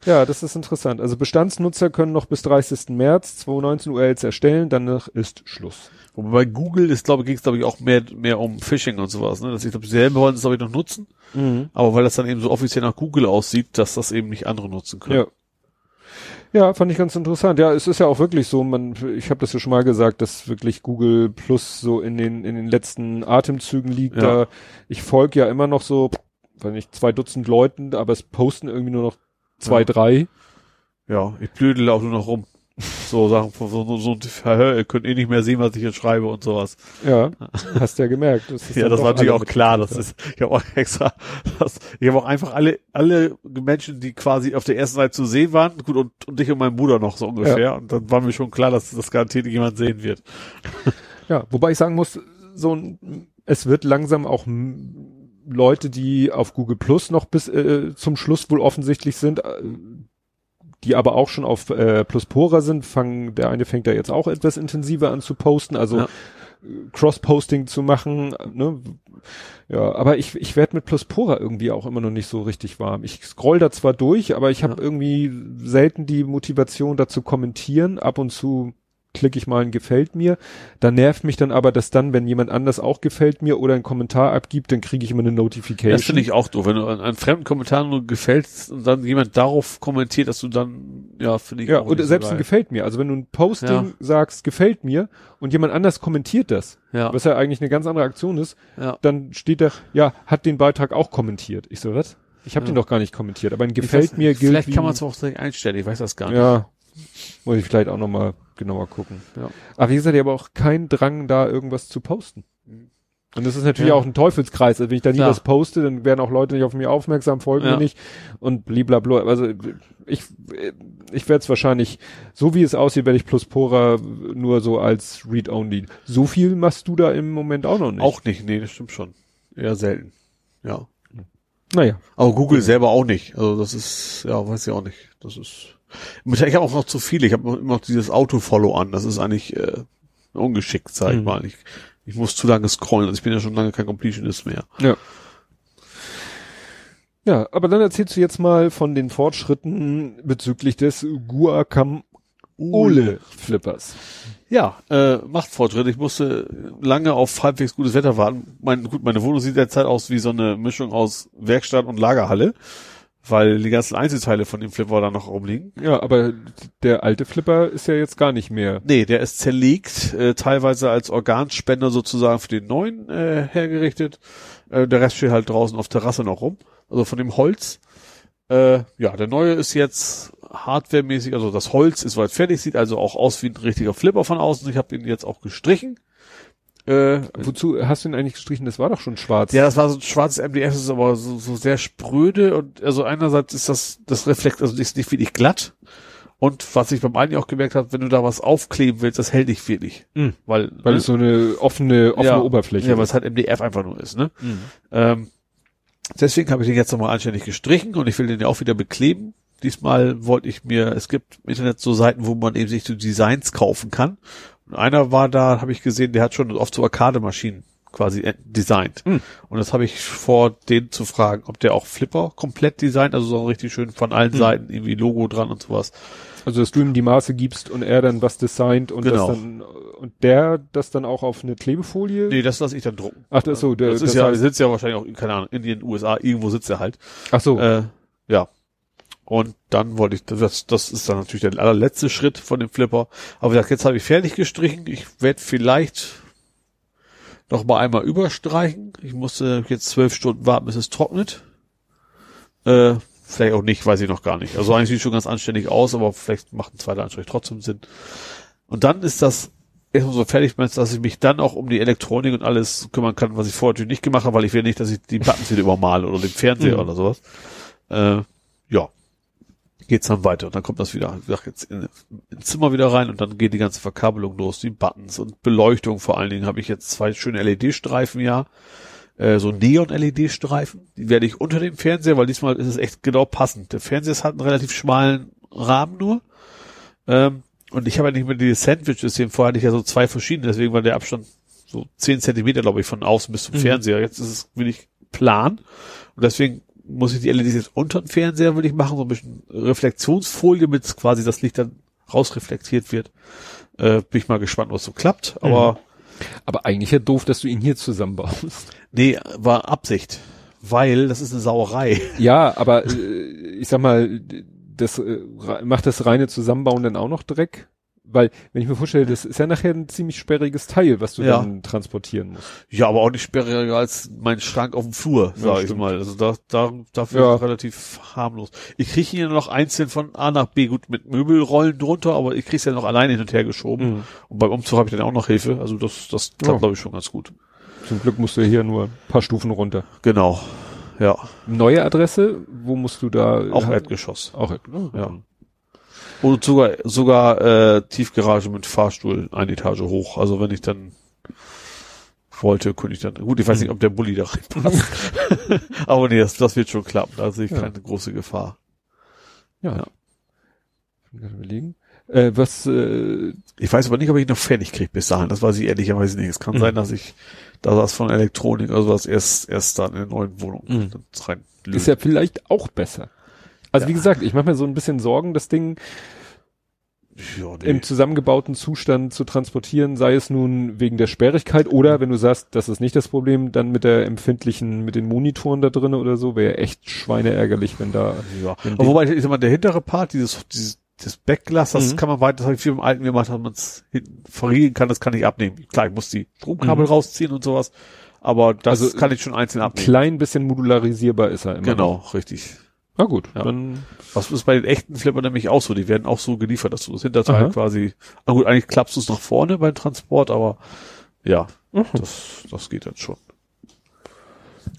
ja, das ist interessant. Also Bestandsnutzer können noch bis 30. März 2019 URLs erstellen, danach ist Schluss. Wobei bei Google ist, glaube ich, ging es, glaube ich, auch mehr, mehr um Phishing und sowas, ne? Dass ich glaube, sie selber wollen es, glaube ich, noch nutzen, aber weil das dann eben so offiziell nach Google aussieht, dass das eben nicht andere nutzen können. Ja. Ja, fand ich ganz interessant. Ja, es ist ja auch wirklich so, man, ich habe das ja schon mal gesagt, dass wirklich Google Plus so in den in den letzten Atemzügen liegt. Ja. Da ich folge ja immer noch so, wenn nicht zwei Dutzend Leuten, aber es posten irgendwie nur noch zwei, Ja. drei. Ja, ich blödel auch nur noch rum. So Sachen von so, so, so Verhör, ihr könnt eh nicht mehr sehen, was ich jetzt schreibe und sowas. Ja, hast ja gemerkt. Das ist Ja, das war natürlich auch klar. Das ist, ich habe auch (laughs) extra, das, ich habe auch einfach alle, alle Menschen, die quasi auf der ersten Seite zu sehen waren, gut, und, und dich und mein Bruder noch so ungefähr. Und dann war mir schon klar, dass das garantiert jemand sehen wird. Ja, wobei ich sagen muss, so ein, es wird langsam auch Leute, die auf Google Plus noch bis äh, zum Schluss wohl offensichtlich sind, äh, die aber auch schon auf äh, Pluspora sind, fangen, der eine fängt da jetzt auch etwas intensiver an zu posten, also Ja. Cross-Posting zu machen, ne? Ja, aber ich, ich werde mit Pluspora irgendwie auch immer noch nicht so richtig warm. Ich scroll da zwar durch, aber ich habe Ja. irgendwie selten die Motivation dazu kommentieren. Ab und zu klicke ich mal ein Gefällt mir. Da nervt mich dann aber, dass dann, wenn jemand anders auch gefällt mir oder einen Kommentar abgibt, dann kriege ich immer eine Notification. Das finde ich auch doof. Wenn du an einen fremden Kommentar nur gefällst und dann jemand darauf kommentiert, dass du dann, ja, finde ich ja, nicht selbst so ein gefällt mir. Also wenn du ein Posting Ja. sagst, gefällt mir und jemand anders kommentiert das, Ja, was ja eigentlich eine ganz andere Aktion ist, ja. dann steht da, ja, hat den Beitrag auch kommentiert. Ich so, was? Ich habe Ja. den doch gar nicht kommentiert, aber ein gefällt mir gilt Vielleicht kann man es auch direkt einstellen, ich weiß das gar nicht. Ja, muss ich vielleicht auch nochmal genauer gucken. Ja. Aber wie gesagt, ich habe auch keinen Drang, da irgendwas zu posten. Mhm. Und das ist natürlich Ja. auch ein Teufelskreis. Also wenn ich da nie Klar. was poste, dann werden auch Leute nicht auf mich aufmerksam, folgen Ja. mir nicht und blablabla. Also ich, ich werde es wahrscheinlich, so wie es aussieht, werde ich Pluspora nur so als Read-Only. So viel machst du da im Moment auch noch nicht. Auch nicht, nee, das stimmt schon. Eher selten. Ja. Naja. Aber Google selber auch nicht. Also das ist, ja, weiß ich auch nicht. Das ist. Ich habe auch noch zu viele. Ich habe immer noch dieses Auto-Follow an. Das ist eigentlich äh, ungeschickt, sag ich Mhm. mal. Ich, ich muss zu lange scrollen, also ich bin ja schon lange kein Completionist mehr. Ja. Ja, aber dann erzählst du jetzt mal von den Fortschritten bezüglich des Guacamole Flippers. Ja, äh, macht Fortschritte. Ich musste lange auf halbwegs gutes Wetter warten. Mein, gut, meine Wohnung sieht derzeit aus wie so eine Mischung aus Werkstatt und Lagerhalle, weil die ganzen Einzelteile von dem Flipper da noch rumliegen. Ja, aber der alte Flipper ist ja jetzt gar nicht mehr. Nee, der ist zerlegt, äh, teilweise als Organspender sozusagen für den neuen äh, hergerichtet. Äh, der Rest steht halt draußen auf Terrasse noch rum, also von dem Holz. Äh, ja, der neue ist jetzt hardwaremäßig, also das Holz ist weit fertig, sieht also auch aus wie ein richtiger Flipper von außen. Ich habe den jetzt auch gestrichen. Äh, Wozu hast du ihn eigentlich gestrichen? Das war doch schon schwarz. Ja, das war so ein schwarzes MDF, das ist aber so, so sehr spröde und also einerseits ist das, das Reflekt, also ist nicht wirklich glatt. Und was ich beim einen auch gemerkt habe, wenn du da was aufkleben willst, das hält nicht wirklich. Mhm. Weil, Weil es so eine offene, offene Ja. Oberfläche ja, weil es halt MDF einfach nur ist, ne? Mhm. Ähm, deswegen habe ich den jetzt nochmal anständig gestrichen und ich will den ja auch wieder bekleben. Diesmal wollte ich mir, es gibt im Internet so Seiten, wo man eben sich so Designs kaufen kann. Einer war da, habe ich gesehen, der hat schon oft so Arcade-Maschinen quasi äh, designt. Hm. Und das habe ich vor, den zu fragen, ob der auch Flipper komplett designt, also so richtig schön von allen Hm. Seiten irgendwie Logo dran und sowas. Also, dass du ihm die Maße gibst und er dann was designt und Genau. das dann, und der das dann auch auf eine Klebefolie? Nee, das lasse ich dann drucken. Ach, das so, der, Das ist ja, heißt- sitzt ja wahrscheinlich auch, keine Ahnung, in den USA, irgendwo sitzt er halt. ach so. Äh, ja. Und dann wollte ich, das, das ist dann natürlich der allerletzte Schritt von dem Flipper. Aber wie gesagt, jetzt habe ich fertig gestrichen. Ich werde vielleicht noch mal einmal überstreichen. Ich musste jetzt zwölf Stunden warten, bis es trocknet. Äh, vielleicht auch nicht, weiß ich noch gar nicht. Also eigentlich sieht es schon ganz anständig aus, aber vielleicht macht ein zweiter Anstrich trotzdem Sinn. Und dann ist das erstmal so fertig, dass ich mich dann auch um die Elektronik und alles kümmern kann, was ich vorher natürlich nicht gemacht habe, weil ich will nicht, dass ich die Buttons wieder übermale oder den Fernseher Mhm. oder sowas. Äh, ja. Geht's dann weiter und dann kommt das wieder, wie gesagt, jetzt in, ins Zimmer wieder rein und dann geht die ganze Verkabelung los, die Buttons und Beleuchtung vor allen Dingen habe ich jetzt zwei schöne LED-Streifen, ja. Äh, so Neon-LED-Streifen. Die werde ich unter dem Fernseher, weil diesmal ist es echt genau passend. Der Fernseher hat einen relativ schmalen Rahmen nur. Ähm, und ich habe ja nicht mehr die Sandwich-System. Vorher hatte ich ja so zwei verschiedene, deswegen war der Abstand so zehn Zentimeter, glaube ich, von außen bis zum Mhm. Fernseher. Jetzt ist es wirklich plan. Und deswegen muss ich die LEDs jetzt unter dem Fernseher, würde ich machen, so ein bisschen Reflexionsfolie, mit quasi das Licht dann rausreflektiert wird. Äh, bin ich mal gespannt, was so klappt. Aber aber eigentlich ja doof, dass du ihn hier zusammenbaust. nee, war Absicht. Weil das ist eine Sauerei. (laughs) Ja, aber äh, ich sag mal, das äh, macht das reine Zusammenbauen dann auch noch Dreck? Weil, wenn ich mir vorstelle, das ist ja nachher ein ziemlich sperriges Teil, was du Ja. dann transportieren musst. Ja, aber auch nicht sperriger als mein Schrank auf dem Flur, Ja, sag ich stimmt. mal. Also da, da dafür Ja. relativ harmlos. Ich kriege ihn ja noch einzeln von A nach B, gut mit Möbelrollen drunter, aber ich kriege es ja noch alleine hin und her geschoben. Mhm. Und beim Umzug habe ich dann auch noch Hilfe. Also das, das klappt, Ja. glaube ich, schon ganz gut. Zum Glück musst du hier nur ein paar Stufen runter. Genau. Ja. Neue Adresse, wo musst du da? Auch Erdgeschoss. Auch Erdgeschoss. Ja. Und sogar, sogar äh, Tiefgarage mit Fahrstuhl eine Etage hoch. Also wenn ich dann wollte, könnte ich dann. Gut, ich weiß nicht, ob der Bulli da reinpasst. (laughs) Aber nee, das, das wird schon klappen. Da sehe ich Ja. keine große Gefahr. Ja. Ja. Ich bin gerade überlegen. Äh, was, äh, Ich weiß aber nicht, ob ich noch fertig kriege bis dahin. Das weiß ich ehrlicherweise nicht. Es kann Mhm. sein, dass ich da was von Elektronik oder sowas erst, erst dann in der neuen Wohnung Mhm. rein ist ja vielleicht auch besser. Also Ja. wie gesagt, ich mache mir so ein bisschen Sorgen, das Ding ja, nee. im zusammengebauten Zustand zu transportieren, sei es nun wegen der Sperrigkeit oder wenn du sagst, das ist nicht das Problem, dann mit der empfindlichen, mit den Monitoren da drin oder so, wäre echt schweineärgerlich, wenn da. ja. wenn wobei, ich sag mal, der hintere Part, dieses, dieses das Backglas, das Mhm. kann man weiter, das habe ich viel im Alten gemacht, dass man es hinten verriegeln kann, das kann ich abnehmen. Klar, ich muss die Stromkabel Mhm. rausziehen und sowas, aber das Also, kann ich schon einzeln Ein abnehmen. klein bisschen modularisierbar ist er immer. Genau, richtig. Na gut, Ja. dann Was ist bei den echten Flipper nämlich auch so? Die werden auch so geliefert, dass du das Hinterteil Aha. quasi, na gut, eigentlich klappst du es nach vorne beim Transport, aber ja, Mhm. das, das geht dann schon.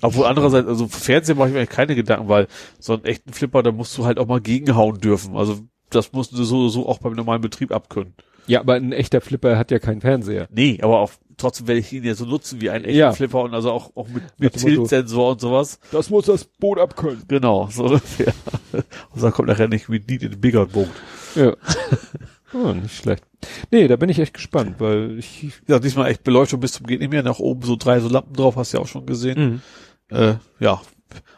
Obwohl andererseits, also Fernsehen mache ich mir eigentlich keine Gedanken, weil so einen echten Flipper, da musst du halt auch mal gegenhauen dürfen. Also das musst du so, so auch beim normalen Betrieb abkönnen. Ja, aber ein echter Flipper hat ja keinen Fernseher. Nee, aber auch trotzdem werde ich ihn ja so nutzen wie einen echten Ja. Flipper und also auch, auch mit, mit Tiltsensor und sowas. Das muss das Boot abkönnen. Genau, so ungefähr. (laughs) Und dann kommt nachher nicht we need a bigger boat. Ja. (laughs) Oh, nicht schlecht. Nee, da bin ich echt gespannt, weil ich. Ja, diesmal echt Beleuchtung bis zum geht nicht mehr. Nach oben so drei so Lampen drauf, hast du ja auch schon gesehen. Mhm. Äh, ja.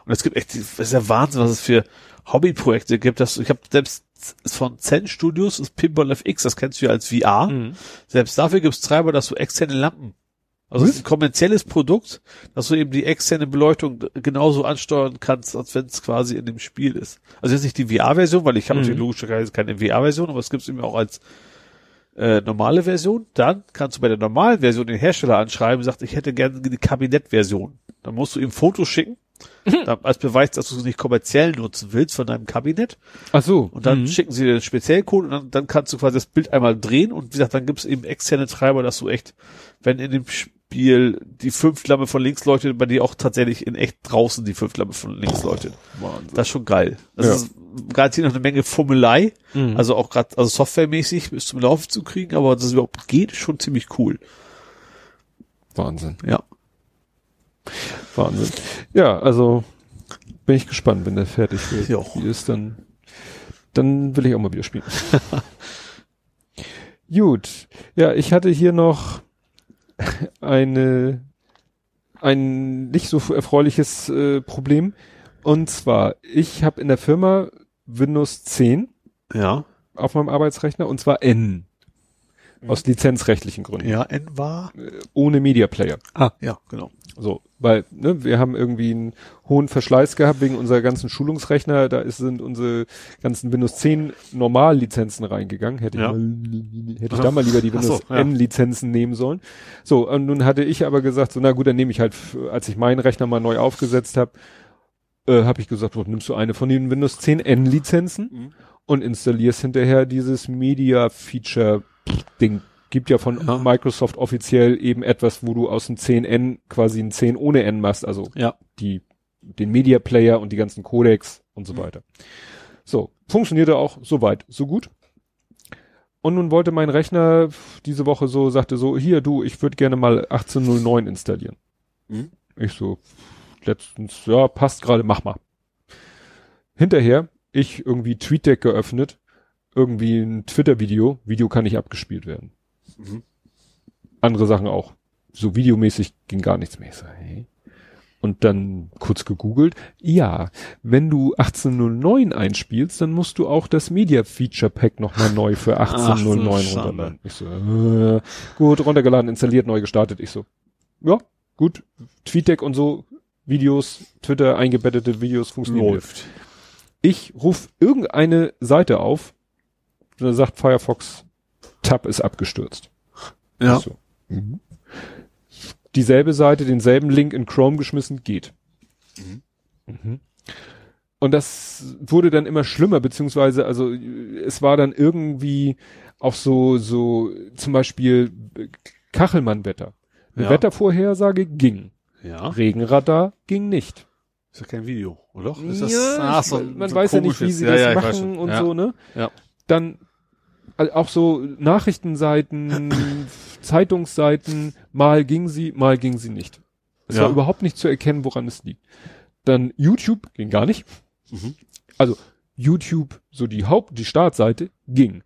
Und es gibt echt, das ist ja Wahnsinn, was es für Hobbyprojekte gibt. Das, ich habe selbst von Zen Studios, das Pinball FX, das kennst du ja als VR. Mhm. Selbst dafür gibt's Treiber, dass du externe Lampen. Also es ist ein kommerzielles Produkt, dass du eben die externe Beleuchtung genauso ansteuern kannst, als wenn es quasi in dem Spiel ist. Also jetzt nicht die VR-Version, weil ich habe Mhm. natürlich logischerweise keine VR-Version, aber es gibt's eben auch als äh, normale Version. Dann kannst du bei der normalen Version den Hersteller anschreiben, sagt, ich hätte gerne die Kabinettversion. Dann musst du ihm Fotos schicken, dann, als Beweis, dass du es nicht kommerziell nutzen willst von deinem Kabinett. Ach so. Und dann Mhm. schicken sie dir den Speziellcode und dann, dann kannst du quasi das Bild einmal drehen und wie gesagt, dann gibt's eben externe Treiber, dass du echt, wenn in dem Spiel die Fünftlampe von links leuchtet, bei dir auch tatsächlich in echt draußen die Fünftlampe von links leuchtet. Wahnsinn. Das ist schon geil. Das Ja. ist garantiert noch eine Menge Fummelei, Mhm. also auch gerade also softwaremäßig bis zum Laufen zu kriegen, aber dass es überhaupt geht, ist schon ziemlich cool. Wahnsinn. Ja. Wahnsinn. Ja, also bin ich gespannt, wenn der fertig wird. Wie ist dann, dann will ich auch mal wieder spielen. (laughs) Gut. Ja, ich hatte hier noch eine, ein nicht so erfreuliches äh, Problem. Und zwar, ich habe in der Firma Windows 10 Ja. auf meinem Arbeitsrechner und zwar N. Aus lizenzrechtlichen Gründen. Ja, N war. Ohne Media Player. Ah, ja, genau. So, weil ne, wir haben irgendwie einen hohen Verschleiß gehabt wegen unserer ganzen Schulungsrechner. Da ist, sind unsere ganzen Windows 10 Normallizenzen reingegangen. Hätte ich, Ja. mal, hätte ich da mal lieber die Ach so, Windows ja. N Lizenzen nehmen sollen. So, und nun hatte ich aber gesagt, so na gut, dann nehme ich halt, als ich meinen Rechner mal neu aufgesetzt habe, äh, habe ich gesagt, oh, nimmst du eine von den Windows 10 N Lizenzen Mhm. und installierst hinterher dieses Media Feature Ding. Gibt ja von Ja. Microsoft offiziell eben etwas, wo du aus dem 10N quasi ein 10 ohne N machst, also Ja. die, den Media Player und die ganzen Codecs und so weiter. So, funktionierte auch so weit, so gut. Und nun wollte mein Rechner diese Woche so, sagte so, hier du, ich würde gerne mal 1809 installieren. Mhm. Ich so, letztens, ja, passt gerade, mach mal. Hinterher, ich irgendwie TweetDeck geöffnet, irgendwie ein Twitter-Video, Video kann nicht abgespielt werden. Mhm. Andere Sachen auch. So videomäßig ging gar nichts mehr. So, hey. Und dann kurz gegoogelt. Ja, wenn du 1809 einspielst, dann musst du auch das Media Feature Pack nochmal neu für 1809 Ach, runterladen. Ich so, äh, gut, runtergeladen, installiert, neu gestartet. Ich so, ja, gut. TweetDeck und so, Videos, Twitter, eingebettete Videos funktionieren. Läuft. Ich rufe irgendeine Seite auf, da sagt Firefox, Tab ist abgestürzt. Ja. So. Mhm. Dieselbe Seite, denselben Link in Chrome geschmissen, geht. Mhm. Und das wurde dann immer schlimmer, beziehungsweise, also es war dann irgendwie auch so, so zum Beispiel Kachelmann-Wetter. Eine Ja. Wettervorhersage ging. Ja. Regenradar ging nicht. Ist ja kein Video, oder? Ist das, ja, ich- so, man so weiß ja nicht, wie sie ja, das machen und so, ne? Ja. Dann äh, auch so Nachrichtenseiten, (clears throat) Zeitungsseiten, mal ging sie, mal ging sie nicht. Es Ja. war überhaupt nicht zu erkennen, woran es liegt. Dann YouTube ging gar nicht. Mhm. Also YouTube, so die Haupt, die Startseite ging.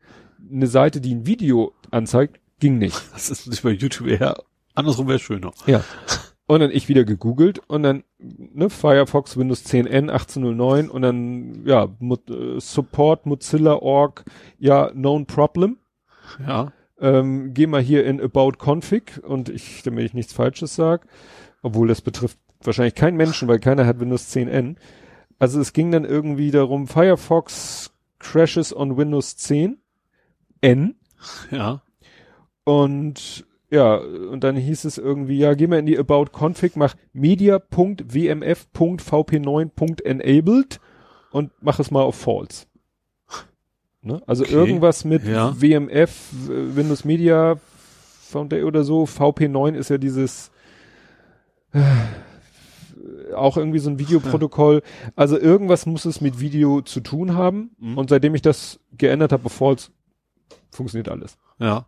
Eine Seite, die ein Video anzeigt, ging nicht. Das ist nicht bei YouTube eher, andersrum wäre schöner. Ja. Und dann ich wieder gegoogelt und dann ne, Firefox Windows 10N 1809 und dann ja Mo äh, Support Mozilla Org ja known problem. Ja. Ähm, geh mal hier in About Config und ich, damit ich nichts Falsches sag, obwohl das betrifft wahrscheinlich keinen Menschen, weil keiner hat Windows 10N. Also es ging dann irgendwie darum Firefox crashes on Windows 10 N Ja. und ja, und dann hieß es irgendwie, ja, geh mal in die About Config, mach media.wmf.vp9.enabled und mach es mal auf false. Ne? Also Okay. irgendwas mit Ja. WMF, Windows Media Foundation oder so, VP9 ist ja dieses äh, auch irgendwie so ein Videoprotokoll. Also irgendwas muss es mit Video zu tun haben. Mhm. Und seitdem ich das geändert habe auf false, funktioniert alles. Ja.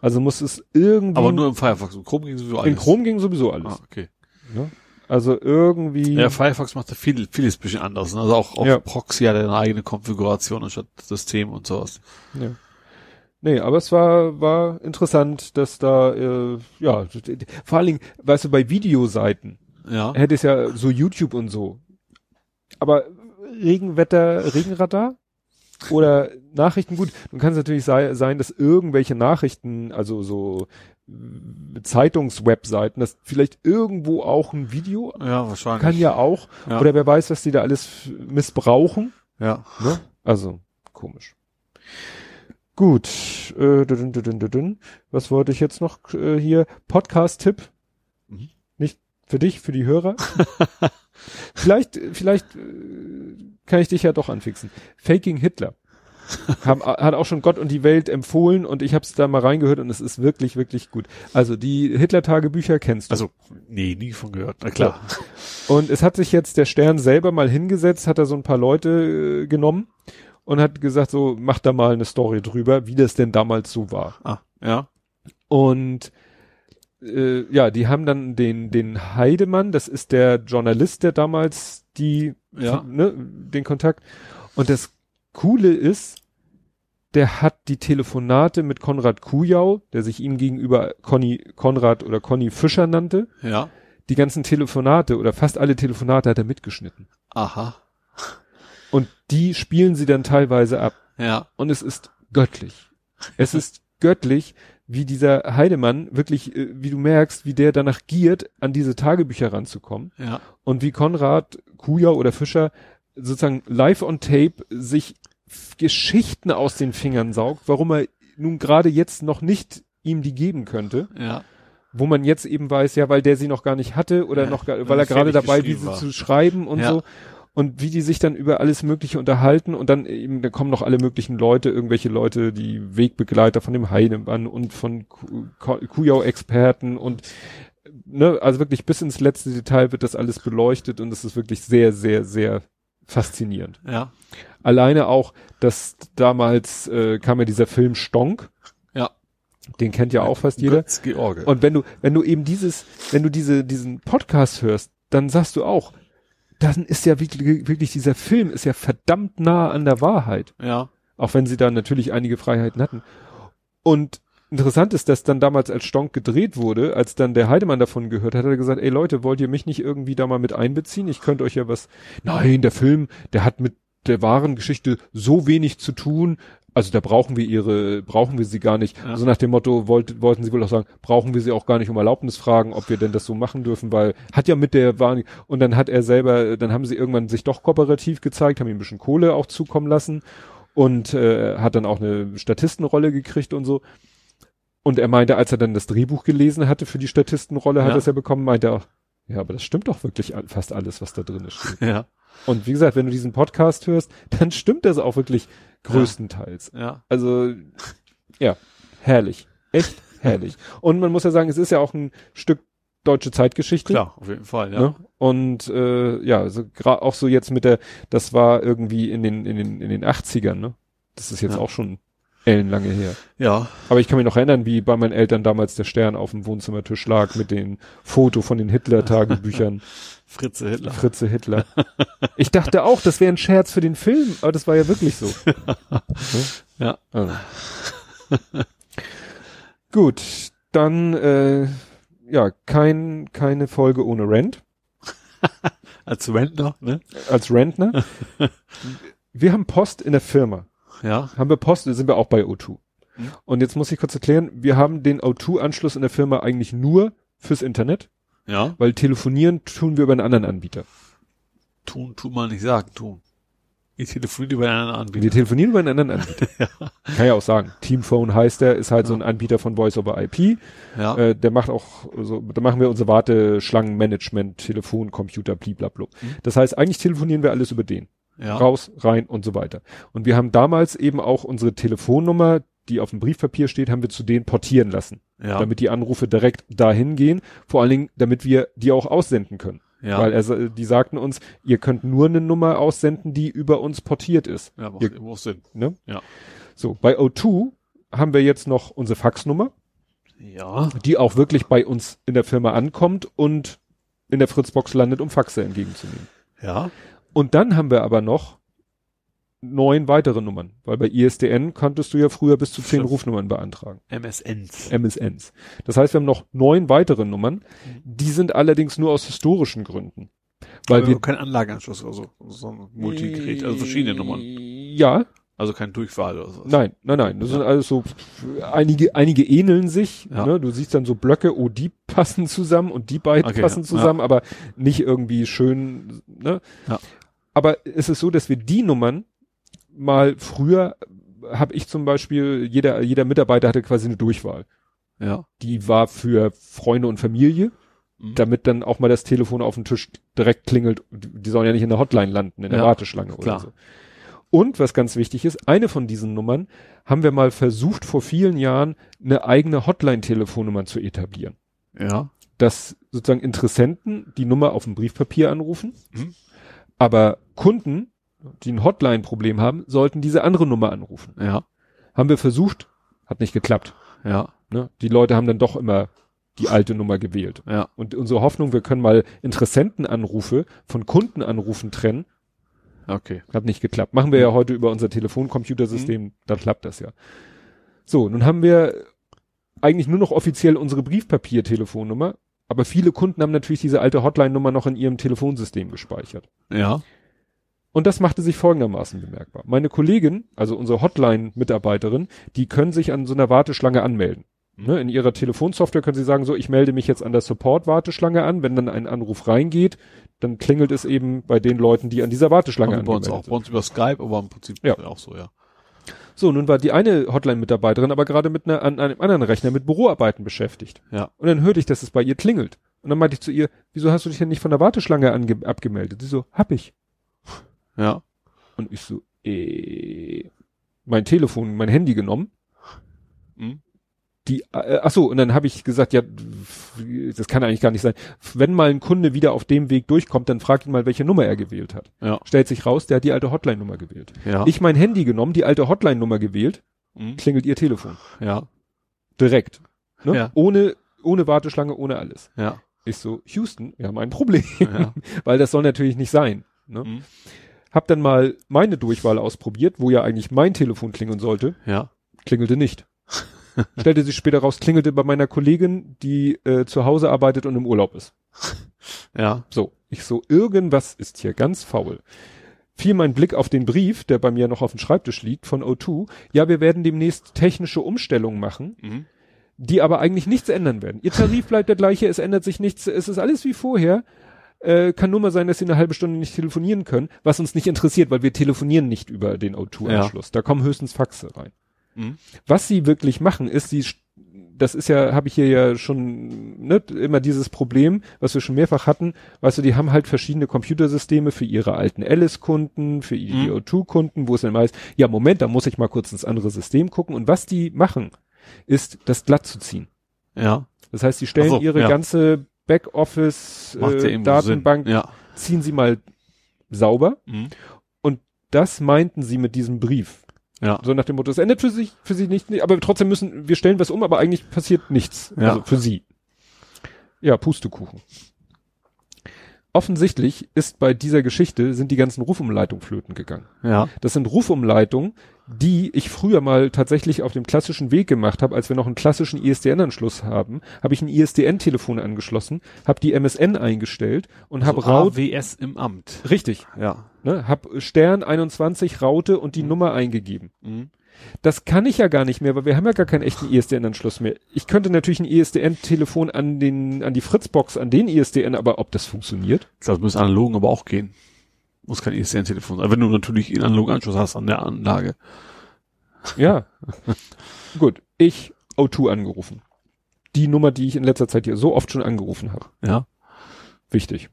Also muss es irgendwie. Aber nur im Firefox. Im Chrome ging sowieso alles. in Chrome ging sowieso alles. Ah, okay. Ne? Also irgendwie. Ja, Firefox macht da viel, vieles bisschen anders. ne? Also auch, auch Ja. Proxy hat eine eigene Konfiguration anstatt System und sowas. ja. Nee, aber es war, war interessant, dass da, äh, ja, vor allen Dingen, weißt du, bei Videoseiten Ja. hätte es ja so YouTube und so. Aber Regenwetter, Regenradar? Oder Nachrichten, gut, nun kann es natürlich sei, sein, dass irgendwelche Nachrichten, also so äh, Zeitungswebseiten, dass vielleicht irgendwo auch ein Video, Ja, wahrscheinlich. kann ja auch, Ja. oder wer weiß, was die da alles missbrauchen. Ja. Ne? Also, komisch. Gut. Äh, dünn, dünn, dünn. Was wollte ich jetzt noch äh, hier? Podcast-Tipp. Mhm. Nicht für dich, für die Hörer. (laughs) vielleicht, vielleicht äh, kann ich dich ja doch anfixen. Faking Hitler. Haben, (laughs) hat auch schon Gott und die Welt empfohlen und ich habe es da mal reingehört und es ist wirklich, wirklich gut. Also die Hitler-Tagebücher kennst du. Also, nee, nie von gehört. Na klar. Und es hat sich jetzt der Stern selber mal hingesetzt, hat er so ein paar Leute äh, genommen und hat gesagt, so, mach da mal eine Story drüber, wie das denn damals so war. Ah, ja. Und äh, ja, die haben dann den, den Heidemann, das ist der Journalist, der damals die, Ja. ne, den Kontakt. Und das Coole ist, der hat die Telefonate mit Konrad Kujau, der sich ihm gegenüber Conny, Konrad oder Conny Fischer nannte, Ja. die ganzen Telefonate oder fast alle Telefonate hat er mitgeschnitten. Aha. Und die spielen sie dann teilweise ab. Ja. Und es ist göttlich. Es ist göttlich, wie dieser Heidemann wirklich, äh, wie du merkst, wie der danach giert, an diese Tagebücher ranzukommen. Ja. Und wie Konrad Kujau oder Fischer sozusagen live on tape sich Geschichten aus den Fingern saugt, warum er nun gerade jetzt noch nicht ihm die geben könnte, Ja. wo man jetzt eben weiß, ja, weil der sie noch gar nicht hatte oder Ja, noch, gar, weil er gerade dabei, diese war. zu schreiben und Ja. so. Und wie die sich dann über alles Mögliche unterhalten und dann eben, da kommen noch alle möglichen Leute, irgendwelche Leute, die Wegbegleiter von dem Heidemann und von Ku- Ku- Kujau-Experten und ne, also wirklich bis ins letzte Detail wird das alles beleuchtet und es ist wirklich sehr, sehr, sehr faszinierend. Ja. Alleine auch, dass damals äh, kam ja dieser Film Stonk, Ja. den kennt ja auch fast jeder. Götz George. Und wenn du, wenn du eben dieses, wenn du diese, diesen Podcast hörst, dann sagst du auch, dann ist ja wirklich, wirklich dieser Film ist ja verdammt nah an der Wahrheit. ja. Auch wenn sie da natürlich einige Freiheiten hatten. Und interessant ist, dass dann damals als Stonk gedreht wurde, als dann der Heidemann davon gehört hat, hat er gesagt, ey Leute, wollt ihr mich nicht irgendwie da mal mit einbeziehen? Ich könnte euch ja was, nein, der Film, der hat mit der wahren Geschichte so wenig zu tun, also da brauchen wir ihre, brauchen wir sie gar nicht. Ja. So nach dem Motto wollt, wollten sie wohl auch sagen, brauchen wir sie auch gar nicht um Erlaubnis fragen, ob wir denn das so machen dürfen, weil hat ja mit der wahren, und dann hat er selber, dann haben sie irgendwann sich doch kooperativ gezeigt, haben ihm ein bisschen Kohle auch zukommen lassen und äh, hat dann auch eine Statistenrolle gekriegt und so. Und er meinte, als er dann das Drehbuch gelesen hatte für die Statistenrolle, hat Ja. er es ja bekommen, meinte er auch, ja, aber das stimmt doch wirklich fast alles, was da drin steht. (laughs) Ja. Und wie gesagt, wenn du diesen Podcast hörst, dann stimmt das auch wirklich größtenteils. Ja. Also, ja, herrlich. Echt herrlich. Und man muss ja sagen, es ist ja auch ein Stück deutsche Zeitgeschichte. Klar, auf jeden Fall, ja. Ne? Und äh, ja, so gra- auch so jetzt mit der, das war irgendwie in den in den in den 80ern, ne? Das ist jetzt Ja. auch schon ellenlange her. Ja. Aber ich kann mich noch erinnern, wie bei meinen Eltern damals der Stern auf dem Wohnzimmertisch lag mit dem Foto von den Hitler-Tagebüchern, (laughs) Fritze Hitler. Fritze Hitler. Ich dachte auch, das wäre ein Scherz für den Film, aber das war ja wirklich so. (laughs) Ja. Also. Gut, dann äh, ja, kein, keine Folge ohne Rent. (laughs) Als Rentner, ne? als Rentner. (laughs) wir haben Post in der Firma. Ja. Haben wir Post, sind wir auch bei O2. Mhm. Und jetzt muss ich kurz erklären, wir haben den O2-Anschluss in der Firma eigentlich nur fürs Internet, Ja. weil telefonieren tun wir über einen anderen Anbieter. Tun, tut man nicht sagen, tun. Ich telefoniere über einen anderen Wir Anbieter. telefonieren über einen anderen Anbieter. (laughs) Kann ja auch sagen. Teamphone heißt der, ist halt so ein Anbieter von Voice over IP. Ja. Äh, der macht auch, so, da machen wir unsere Warteschlangenmanagement, Telefon, Computer, blablabla. Mhm. Das heißt, eigentlich telefonieren wir alles über den. ja. raus, rein und so weiter. Und wir haben damals eben auch unsere Telefonnummer, die auf dem Briefpapier steht, haben wir zu denen portieren lassen, Ja. damit die Anrufe direkt dahin gehen. Vor allen Dingen, damit wir die auch aussenden können. ja. Weil er, sa- die sagten uns, ihr könnt nur eine Nummer aussenden, die über uns portiert ist. ja, macht ihr- irgendwo Sinn. Ne? Ja. So, bei O2 haben wir jetzt noch unsere Faxnummer, Ja. die auch wirklich bei uns in der Firma ankommt und in der Fritzbox landet, um Faxe entgegenzunehmen. Ja. Und dann haben wir aber noch neun weitere Nummern, weil bei ISDN konntest du ja früher bis zu zehn Rufnummern beantragen. MSNs. MSNs. Das heißt, wir haben noch neun weitere Nummern, die sind allerdings nur aus historischen Gründen. Weil Aber wir kein Anlageanschluss, also so ein Multigerät, also verschiedene Nummern. Ja, Also kein Durchwahl oder so. nein, nein, nein. Das sind alles so einige, einige ähneln sich. Ja. Ne? Du siehst dann so Blöcke, oh, die (laughs) passen zusammen und die beiden Okay, passen ja. zusammen, aber nicht irgendwie schön. Ne? Ja. Aber es ist so, dass wir die Nummern mal früher habe ich zum Beispiel jeder jeder Mitarbeiter hatte quasi eine Durchwahl. Ja. Die war für Freunde und Familie. Mhm. damit dann auch mal das Telefon auf dem Tisch direkt klingelt. Die sollen ja nicht in der Hotline landen, in der Ja, Warteschlange klar. oder so. Und was ganz wichtig ist, eine von diesen Nummern haben wir mal versucht, vor vielen Jahren eine eigene Hotline-Telefonnummer zu etablieren. Ja. Dass sozusagen Interessenten die Nummer auf dem Briefpapier anrufen, Mhm. aber Kunden, die ein Hotline-Problem haben, sollten diese andere Nummer anrufen. Ja. Haben wir versucht, hat nicht geklappt. Ja. Ne? Die Leute haben dann doch immer die alte Nummer gewählt. Ja. Und unsere Hoffnung, wir können mal Interessentenanrufe von Kundenanrufen trennen, Okay. hat nicht geklappt. Machen wir ja heute über unser Telefoncomputersystem, da klappt das ja. So, nun haben wir eigentlich nur noch offiziell unsere Briefpapier-Telefonnummer, aber viele Kunden haben natürlich diese alte Hotline-Nummer noch in ihrem Telefonsystem gespeichert. Ja. Und das machte sich folgendermaßen bemerkbar. Meine Kollegin, also unsere Hotline-Mitarbeiterin, die können sich an so einer Warteschlange anmelden. Ne, in ihrer Telefonsoftware können sie sagen, so, ich melde mich jetzt an der Support-Warteschlange an. Wenn dann ein Anruf reingeht, dann klingelt es eben bei den Leuten, die an dieser Warteschlange Und bei uns auch. angemeldet Bei uns über Skype, aber im Prinzip Ja. auch so, ja. So, nun war die eine Hotline-Mitarbeiterin aber gerade mit einer, an einem anderen Rechner mit Büroarbeiten beschäftigt. Ja. Und dann hörte ich, dass es bei ihr klingelt. Und dann meinte ich zu ihr, wieso hast du dich denn nicht von der Warteschlange ange abgemeldet? Sie so, hab ich. Ja. Und ich so, äh, mein Telefon, mein Handy genommen. Mhm. Die, äh, ach so, und dann habe ich gesagt, ja, das kann eigentlich gar nicht sein. Wenn mal ein Kunde wieder auf dem Weg durchkommt, dann fragt ihn mal, welche Nummer er gewählt hat. Ja. Stellt sich raus, der hat die alte Hotline-Nummer gewählt. Ja. Ich mein Handy genommen, die alte Hotline-Nummer gewählt, Mhm. klingelt ihr Telefon. Ja. Direkt. Ne? Ja. Ohne, ohne Warteschlange, ohne alles. Ja. Ich so, Houston, wir haben ein Problem. Ja. (laughs) Weil das soll natürlich nicht sein. Ne? Mhm. Hab dann mal meine Durchwahl ausprobiert, wo ja eigentlich mein Telefon klingeln sollte. Ja. Klingelte nicht. (laughs) Stellte sich später raus, klingelte bei meiner Kollegin, die äh, zu Hause arbeitet und im Urlaub ist. Ja. So, ich so, irgendwas ist hier ganz faul. Fiel mein Blick auf den Brief, der bei mir noch auf dem Schreibtisch liegt, von O2. Ja, wir werden demnächst technische Umstellungen machen, Mhm. die aber eigentlich nichts ändern werden. Ihr Tarif bleibt der gleiche, es ändert sich nichts, es ist alles wie vorher. Äh, kann nur mal sein, dass sie eine halbe Stunde nicht telefonieren können, was uns nicht interessiert, weil wir telefonieren nicht über den O2-Anschluss. Da kommen höchstens Faxe rein. Mhm. Was sie wirklich machen, ist, sie, das ist ja, habe ich hier ja schon, ne, immer dieses Problem, was wir schon mehrfach hatten, weißt du, die haben halt verschiedene Computersysteme für ihre alten Alice-Kunden, für die Mhm. O2-Kunden, wo es dann immer heißt, ja, Moment, da muss ich mal kurz ins andere System gucken. Und was die machen, ist, das glatt zu ziehen. Ja. Das heißt, sie stellen so, ihre ja. ganze Backoffice, äh, Datenbank. Ja. ziehen sie mal sauber. Mhm. Das meinten sie mit diesem Brief. Ja. So nach dem Motto, es ändert für sich, für sie nicht, aber trotzdem müssen, wir stellen was um, aber eigentlich passiert nichts. Ja. Also für sie. Ja, Pustekuchen. Offensichtlich ist bei dieser Geschichte sind die ganzen Rufumleitungen flöten gegangen. Ja. Das sind Rufumleitungen, die ich früher mal tatsächlich auf dem klassischen Weg gemacht habe, als wir noch einen klassischen ISDN-Anschluss haben, habe ich ein ISDN-Telefon angeschlossen, habe die MSN eingestellt und habe so Raut AWS im Amt. richtig, Ja. ne, hab Stern 21 Raute und die Nummer eingegeben. Mhm. Das kann ich ja gar nicht mehr, weil wir haben ja gar keinen echten ISDN-Anschluss mehr. Ich könnte natürlich ein ISDN-Telefon an den, an die Fritzbox, an den ISDN, aber ob das funktioniert? Das muss analogen aber auch gehen. Muss kein ISDN-Telefon sein. Wenn du natürlich einen analogen Anschluss hast an der Anlage. Ja. (laughs) Gut. Ich O2 angerufen. Die Nummer, die ich in letzter Zeit hier so oft schon angerufen habe. Ja. Wichtig.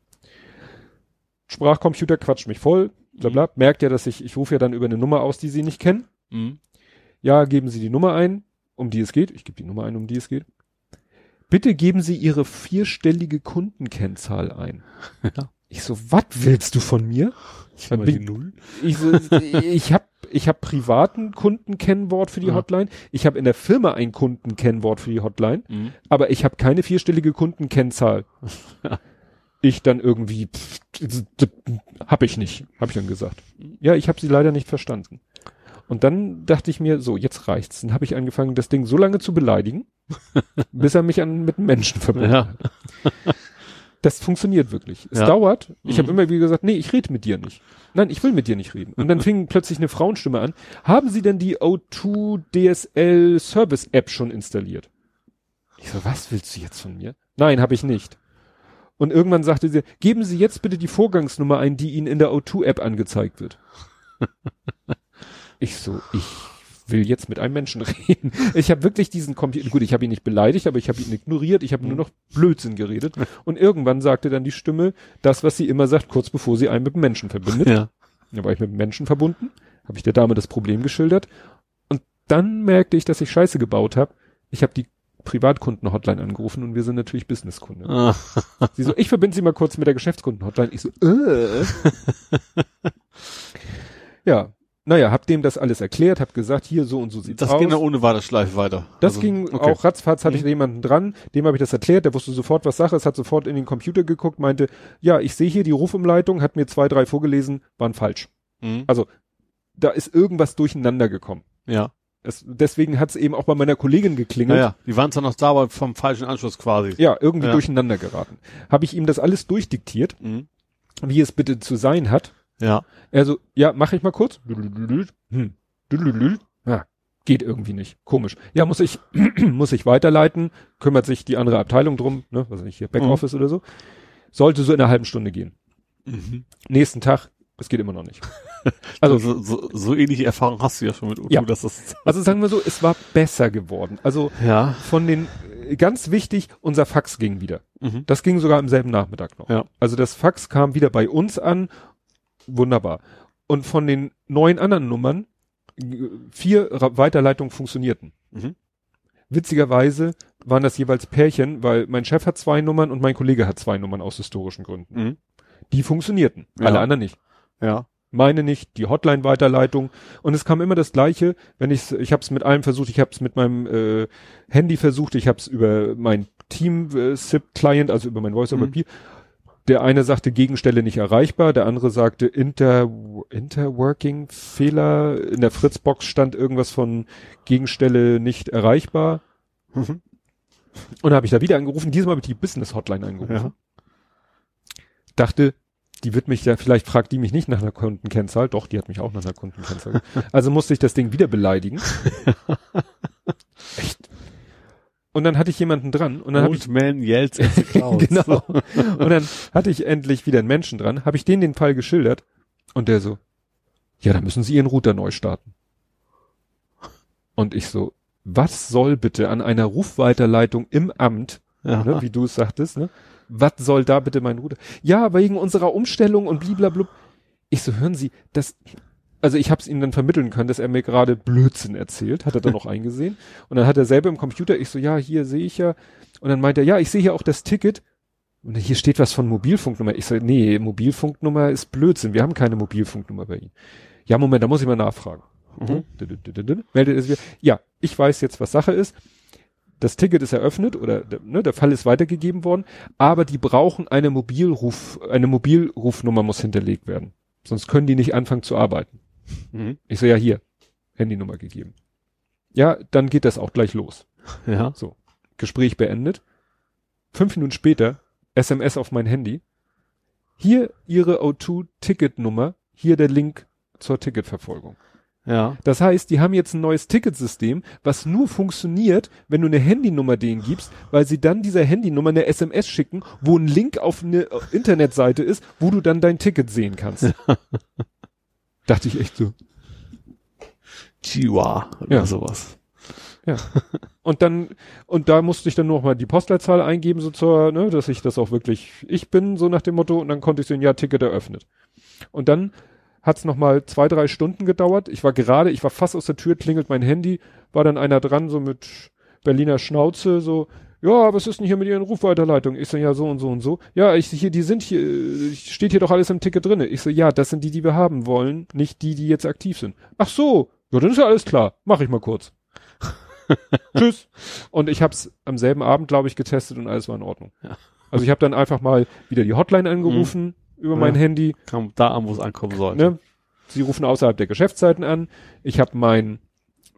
Sprachcomputer quatscht mich voll, bla bla. Merkt ja, dass ich, ich rufe ja dann über eine Nummer aus, die sie nicht kennen. Mhm. Ja, geben Sie die Nummer ein, um die es geht. Ich gebe die Nummer ein, um die es geht. Bitte geben Sie Ihre vierstellige Kundenkennzahl ein. (laughs) Ja. Ich so, was willst du von mir? Ich bin- die Null. Ich, so, ich habe ich hab privaten Kundenkennwort für die Ja. Hotline. Ich habe in der Firma ein Kundenkennwort für die Hotline, Mhm. aber ich habe keine vierstellige Kundenkennzahl. (laughs) Ja. Ich dann irgendwie, pff, hab ich nicht, hab ich dann gesagt. Ja, ich habe sie leider nicht verstanden. Und dann dachte ich mir, so, jetzt reicht's. Dann habe ich angefangen, das Ding so lange zu beleidigen, (laughs) bis er mich an mit Menschen verbunden Ja. hat. Das funktioniert wirklich. Es Ja. dauert. Ich habe Mhm. immer wieder gesagt, nee, ich rede mit dir nicht. Nein, ich will mit dir nicht reden. Und dann fing (laughs) plötzlich eine Frauenstimme an. Haben Sie denn die O2 DSL Service App schon installiert? Ich so, was willst du jetzt von mir? Nein, habe ich nicht. Und irgendwann sagte sie, geben Sie jetzt bitte die Vorgangsnummer ein, die Ihnen in der O2 App angezeigt wird. (laughs) ich so, ich will jetzt mit einem Menschen (laughs) reden. Ich habe wirklich diesen Computer, gut, ich habe ihn nicht beleidigt, aber ich habe ihn ignoriert, ich habe nur noch Blödsinn geredet. Und irgendwann sagte dann die Stimme das, was sie immer sagt, kurz bevor sie einen mit dem Menschen verbindet. Ja. Da war ich mit dem Menschen verbunden, habe ich der Dame das Problem geschildert. Und dann merkte ich, dass ich Scheiße gebaut habe. Ich habe die Privatkunden-Hotline angerufen und wir sind natürlich Businesskunde. Ah. (laughs) Sie so, ich verbinde Sie mal kurz mit der Geschäftskunden-Hotline. Ich so, äh. (laughs) ja, naja, hab dem das alles erklärt, hab gesagt, hier so und so sieht's Das aus. ging dann ohne Warteschleife weiter. Das Also, ging okay. auch ratzfatz, hatte ich jemanden dran, dem habe ich das erklärt, der wusste sofort, was Sache ist, hat sofort in den Computer geguckt, meinte, ja, ich sehe hier die Rufumleitung, hat mir zwei, drei vorgelesen, waren falsch. Mhm. Also, da ist irgendwas durcheinander gekommen. Ja. Es, deswegen hat es eben auch bei meiner Kollegin geklingelt. Naja, die waren zwar noch da, aber vom falschen Anschluss quasi. Ja, irgendwie Ja. durcheinander geraten. Habe ich ihm das alles durchdiktiert, Mhm. wie es bitte zu sein hat. Ja. Er so, ja, mach ich mal kurz. Hm. Ja, geht irgendwie nicht. Komisch. Ja, muss ich, (clears throat) muss ich weiterleiten, kümmert sich die andere Abteilung drum, ne, was weiß ich hier, Backoffice oder so. Sollte so in einer halben Stunde gehen. Mhm. Nächsten Tag, es geht immer noch nicht. (laughs) Also, so, so, so ähnliche Erfahrungen hast du ja schon mit Udo, Ja. dass das (laughs) also sagen wir so, es war besser geworden. Also ja. von den, ganz wichtig, unser Fax ging wieder. Mhm. Das ging sogar am selben Nachmittag noch. Ja. Also das Fax kam wieder bei uns an. Wunderbar. Und von den neun anderen Nummern, äh, vier Weiterleitungen funktionierten. Mhm. Witzigerweise waren das jeweils Pärchen, weil mein Chef hat zwei Nummern und mein Kollege hat zwei Nummern aus historischen Gründen. Mhm. Die funktionierten. Ja. Alle anderen nicht. Ja. Meine nicht, die Hotline-Weiterleitung. Und es kam immer das Gleiche, wenn ich ich habe es mit allem versucht, ich habe es mit meinem äh, Handy versucht, ich habe es über mein Team äh, also über mein Voice over Mhm. Der eine sagte Gegenstelle nicht erreichbar, der andere sagte Inter Interworking Fehler. In der Fritzbox stand irgendwas von Gegenstelle nicht erreichbar. Mhm. Und habe ich da wieder angerufen, diesmal habe ich die Business Hotline angerufen. Ja. Dachte, die wird mich ja, vielleicht fragt die mich nicht nach einer Kundenkennzahl. Doch, die hat mich auch nach einer Kundenkennzahl. also musste ich das Ding wieder beleidigen. (laughs) Echt. Und dann hatte ich jemanden dran und dann habe ich Man yells at the (laughs) clouds. genau. (laughs) Und dann hatte ich endlich wieder einen Menschen dran, habe ich denen den Fall geschildert und der so, ja, da müssen Sie Ihren Router neu starten. Und ich so, was soll bitte an einer Rufweiterleitung im Amt, ne, wie du es sagtest, ne? Was soll da bitte mein Router? Ja, wegen unserer Umstellung und bliblablub. Ich so, hören Sie, das, also ich habe es ihm dann vermitteln können, dass er mir gerade Blödsinn erzählt, hat er dann noch (laughs) eingesehen. Und dann hat er selber im Computer, ich so, ja, hier sehe ich ja. Und dann meint er, ja, ich sehe hier auch das Ticket. Und hier steht was von Mobilfunknummer. Ich so, nee, Mobilfunknummer ist Blödsinn. Wir haben keine Mobilfunknummer bei Ihnen. Ja, Moment, da muss ich mal nachfragen. Mhm. Meldet es wieder. Ja, ich weiß jetzt, was Sache ist. Das Ticket ist eröffnet oder der, ne, der Fall ist weitergegeben worden, aber die brauchen eine Mobilruf, eine Mobilrufnummer muss hinterlegt werden. Sonst können die nicht anfangen zu arbeiten. Mhm. Ich so, ja, hier, Handynummer gegeben. Ja, dann geht das auch gleich los. Ja. So, Gespräch beendet. Fünf Minuten später, SMS auf mein Handy. Hier Ihre O2-Ticketnummer, hier der Link zur Ticketverfolgung. Ja. Das heißt, die haben jetzt ein neues Ticketsystem, was nur funktioniert, wenn du eine Handynummer denen gibst, weil sie dann dieser Handynummer eine SMS schicken, wo ein Link auf eine Internetseite ist, wo du dann dein Ticket sehen kannst. (laughs) Dachte ich echt so. Chihuahua oder Ja. sowas. Und dann, und da musste ich dann noch mal die Postleitzahl eingeben, so zur, ne, dass ich das auch wirklich ich bin, so nach dem Motto, und dann konnte ich sehen, ja, Ticket eröffnet. Und dann hat's noch mal zwei, drei Stunden gedauert. Ich war gerade, ich war fast aus der Tür, klingelt mein Handy, war dann einer dran, so mit Berliner Schnauze, so, ja, was ist denn hier mit Ihren Rufweiterleitungen? Ich so, ja, so und so und so. Ja, ich hier, die sind hier, äh, steht hier doch alles im Ticket drinne. Ich so, ja, das sind die, die wir haben wollen, nicht die, die jetzt aktiv sind. Ach so, ja, dann ist ja alles klar. Mach ich mal kurz. (laughs) Tschüss. Und ich hab's am selben Abend, glaube ich, getestet und alles war in Ordnung. Ja. Also ich habe dann einfach mal wieder die Hotline angerufen über mein Ja. Handy. Kam da an, wo es ankommen sollte. Ne? Sie rufen außerhalb der Geschäftszeiten an. Ich habe mein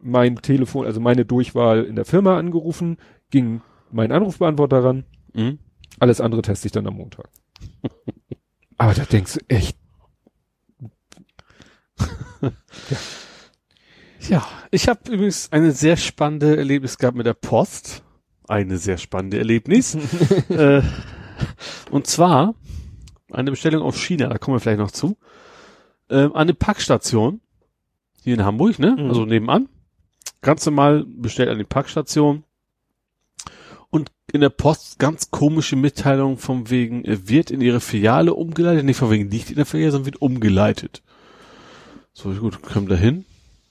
mein Telefon, also meine Durchwahl in der Firma angerufen, ging mein Anrufbeantworter ran. Mhm. Alles andere teste ich dann am Montag. (laughs) Aber da denkst du echt, (laughs) Ja, ich habe übrigens eine sehr spannende Erlebnis gehabt mit der Post. Eine sehr spannende Erlebnis. (laughs) äh, und zwar eine Bestellung aus China, da kommen wir vielleicht noch zu. Ähm, eine Packstation hier in Hamburg, ne? Mhm. Also nebenan. Ganz normal bestellt an die Packstation. In der Post ganz komische Mitteilung vom wegen, wird in ihre Filiale umgeleitet. Nicht von wegen liegt in der Filiale, sondern wird umgeleitet. So, gut, kommen da hin.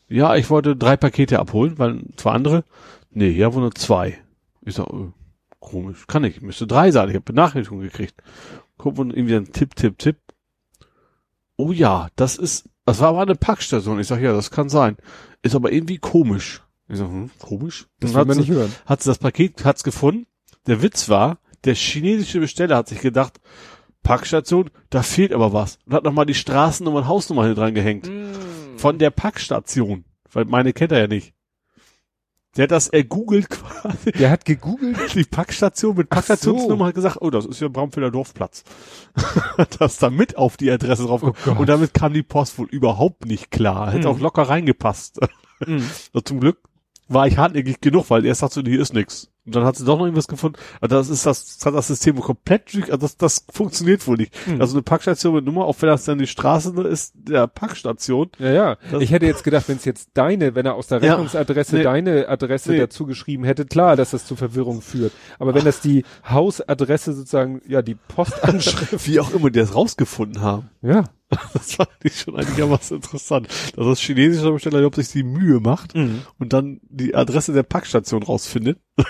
Ja, ich wollte drei Pakete abholen, weil zwei andere. Nee, ja, wohl nur zwei. Ich sag, äh, komisch, kann ich, müsste drei sein. Ich habe Benachrichtigung gekriegt. Guck und irgendwie ein Tipp, Tipp, Tipp. Oh ja, das ist, das war aber eine Packstation. Ich sag, ja, das kann sein. Ist aber irgendwie komisch. Ich sag, hm, komisch? das will man nicht hören. hat sie das Paket, hat's gefunden. Der Witz war, der chinesische Besteller hat sich gedacht, Packstation, da fehlt aber was. Und hat nochmal die Straßennummer und Hausnummer hier dran gehängt. Von der Packstation. Weil meine kennt er ja nicht. Der hat das ergoogelt (laughs) quasi. Der hat gegoogelt. Die Packstation mit Packstationsnummer hat gesagt, oh, das ist ja Bramfelder Dorfplatz. (laughs) hat das da mit auf die Adresse drauf Oh. Und damit kam die Post wohl überhaupt nicht klar. Hätte Mhm. auch locker reingepasst. Mhm. (laughs) Also zum Glück war ich hartnäckig genug, weil erst sagte, hier ist nix. Und dann hat sie doch noch irgendwas gefunden. Aber das ist das, das hat das System komplett, also das, das funktioniert wohl nicht. Mhm. Also eine Packstation mit Nummer, auch wenn das dann die Straße ist, der Packstation. Ja, ja. Ich hätte jetzt gedacht, wenn es jetzt deine, wenn er aus der Ja. Rechnungsadresse Nee. deine Adresse Nee. dazu geschrieben hätte, klar, dass das zu Verwirrung führt. Aber wenn das die Hausadresse sozusagen, ja, die Postanschrift, (laughs) Wie auch immer die das rausgefunden haben. ja. (laughs) Das fand ich schon einigermaßen interessant. Dass das chinesische Besteller überhaupt sich die Mühe macht und dann die Adresse der Packstation rausfindet. (laughs)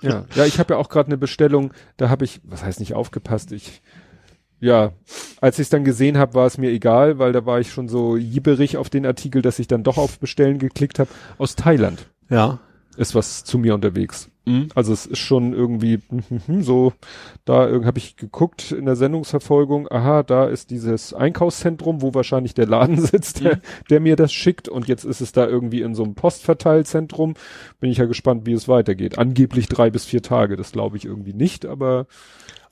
Ja, ja, ich habe ja auch gerade eine Bestellung, da habe ich, was heißt nicht aufgepasst, ich ja, als ich es dann gesehen habe, war es mir egal, weil da war ich schon so jibberig auf den Artikel, dass ich dann doch auf Bestellen geklickt habe. Aus Thailand Ja. Ist was zu mir unterwegs. Mhm. Also es ist schon irgendwie mhm, (laughs) so, da habe ich geguckt in der Sendungsverfolgung, aha, da ist dieses Einkaufszentrum, wo wahrscheinlich der Laden (laughs) sitzt, der, der mir das schickt und jetzt ist es da irgendwie in so einem Postverteilzentrum. Bin ich ja gespannt, wie es weitergeht. Angeblich drei bis vier Tage, das glaube ich irgendwie nicht, aber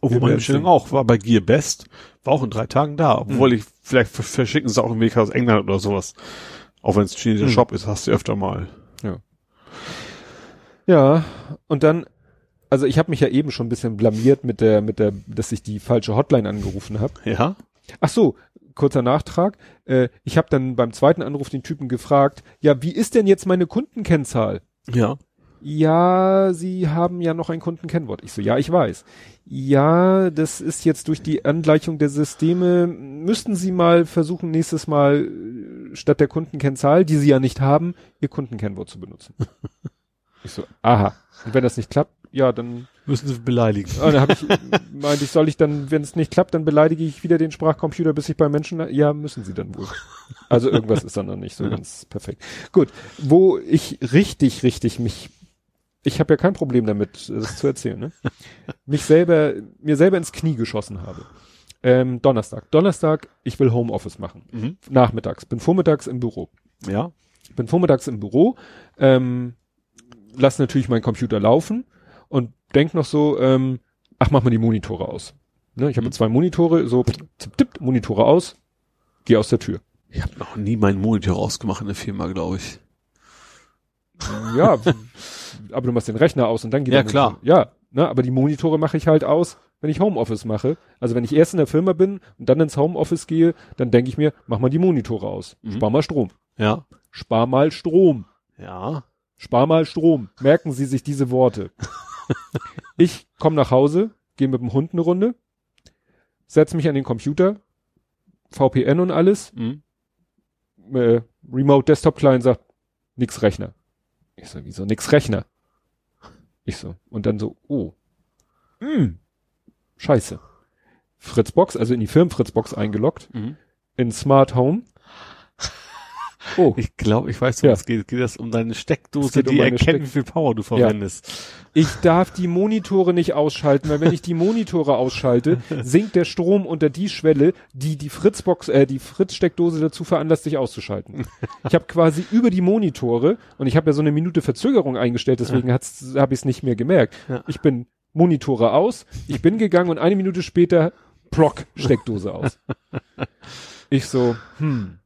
Obwohl Wir meine Bestellung auch war bei Gear Best, war auch in drei Tagen da. Obwohl Mhm. ich, vielleicht ver- verschicken sie auch einen Weg aus England oder sowas. Auch wenn es ein chinesischer Mhm. Shop ist, hast du öfter mal. ja, und dann, also ich habe mich ja eben schon ein bisschen blamiert mit der, mit der, dass ich die falsche Hotline angerufen habe. Ja? Ach so, kurzer Nachtrag. Äh, ich habe dann beim zweiten Anruf den Typen gefragt, ja, wie ist denn jetzt meine Kundenkennzahl? Ja. Ja, Sie haben ja noch ein Kundenkennwort. Ich so, ja, ich weiß. Ja, das ist jetzt durch die Angleichung der Systeme. Müssten Sie mal versuchen, nächstes Mal äh, statt der Kundenkennzahl, die Sie ja nicht haben, Ihr Kundenkennwort zu benutzen. (laughs) ich so, aha. Und wenn das nicht klappt, ja, dann Müssen sie beleidigen. Ah, dann hab ich, meinte ich, soll ich dann, wenn es nicht klappt, dann beleidige ich wieder den Sprachcomputer, bis ich bei Menschen, ja, müssen sie dann wohl. Also irgendwas ist dann noch nicht so ganz perfekt. Gut, wo ich richtig, richtig mich, ich habe ja kein Problem damit, das zu erzählen, ne? Mich selber, mir selber ins Knie geschossen habe. Ähm, Donnerstag. Donnerstag, ich will Homeoffice machen. Mhm. Nachmittags. Bin vormittags im Büro Ja. bin vormittags im Büro, ähm, lass natürlich meinen Computer laufen und denk noch so, ähm, ach, mach mal die Monitore aus. Ne, ich habe Mhm. zwei Monitore, so tipp, tipp, Monitore aus, geh aus der Tür. Ich habe noch nie meinen Monitor rausgemacht in der Firma, glaube ich. Ja, (laughs) aber du machst den Rechner aus und dann geht Ja, klar. Ja, ne, aber die Monitore mache ich halt aus, wenn ich Homeoffice mache. Also wenn ich erst in der Firma bin und dann ins Homeoffice gehe, dann denke ich mir, mach mal die Monitore aus. Mhm. Spar mal Strom. Ja. Spar mal Strom. Ja. Spar mal Strom. Merken Sie sich diese Worte. ich komme nach Hause, gehe mit dem Hund eine Runde, setz mich an den Computer, VPN und alles, Mhm. äh, Remote Desktop Client sagt, nix Rechner. Ich so, wieso nix Rechner? Ich so, und dann so, oh, hm, scheiße. Fritzbox, also in die Firmen Fritzbox eingeloggt, Mhm. in Smart Home. Oh. Ich glaube, ich weiß, worum ja. es geht. Geht das um deine Steckdose, die um erkennt, wie viel Power du verwendest. Ja. Ich darf die Monitore nicht ausschalten, weil wenn ich die Monitore ausschalte, (laughs) sinkt der Strom unter die Schwelle, die die Fritzbox, äh, die Fritz-Steckdose dazu veranlasst, sich auszuschalten. Ich habe quasi über die Monitore und ich habe ja so eine Minute Verzögerung eingestellt, deswegen ja. habe ich es nicht mehr gemerkt. Ja. Ich bin Monitore aus, ich bin gegangen und eine Minute später Plock Steckdose aus. (laughs) Ich so, hm.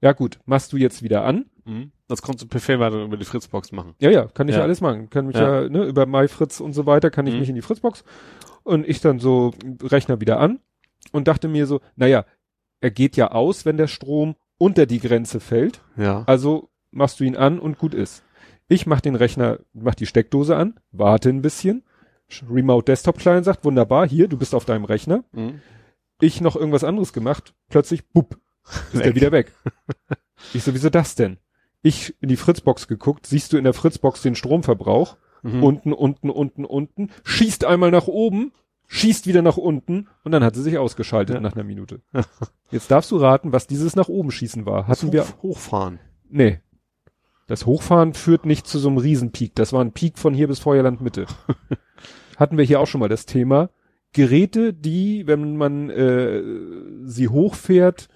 Ja gut, machst du jetzt wieder an. Mhm. Das konntest du per Fernwartung über die Fritzbox machen. Ja, ja, kann ich ja, ja alles machen. Kann mich ja, ja ne, über MyFritz und so weiter, kann ich mhm. mich in die Fritzbox und ich dann so Rechner wieder an und dachte mir so, naja, er geht ja aus, wenn der Strom unter die Grenze fällt. Ja. Also machst du ihn an und gut ist. Ich mach den Rechner, mach die Steckdose an, warte ein bisschen. Remote Desktop Client sagt, wunderbar, hier, du bist auf deinem Rechner. Mhm. Ich noch irgendwas anderes gemacht, plötzlich, bupp, (laughs) ist der wieder weg. ich so, wieso das denn? Ich in die Fritzbox geguckt, siehst du in der Fritzbox den Stromverbrauch. Mhm. Unten, unten, unten, unten. Schießt einmal nach oben, schießt wieder nach unten und dann hat sie sich ausgeschaltet ja. nach einer Minute. Jetzt darfst du raten, was dieses nach oben schießen war. Hatten Hoch, wir hochfahren? Nee. Das Hochfahren führt nicht zu so einem Riesenpeak. Das war ein Peak von hier bis Feuerland Mitte. (laughs) Hatten wir hier auch schon mal das Thema. Geräte, die, wenn man äh, sie hochfährt,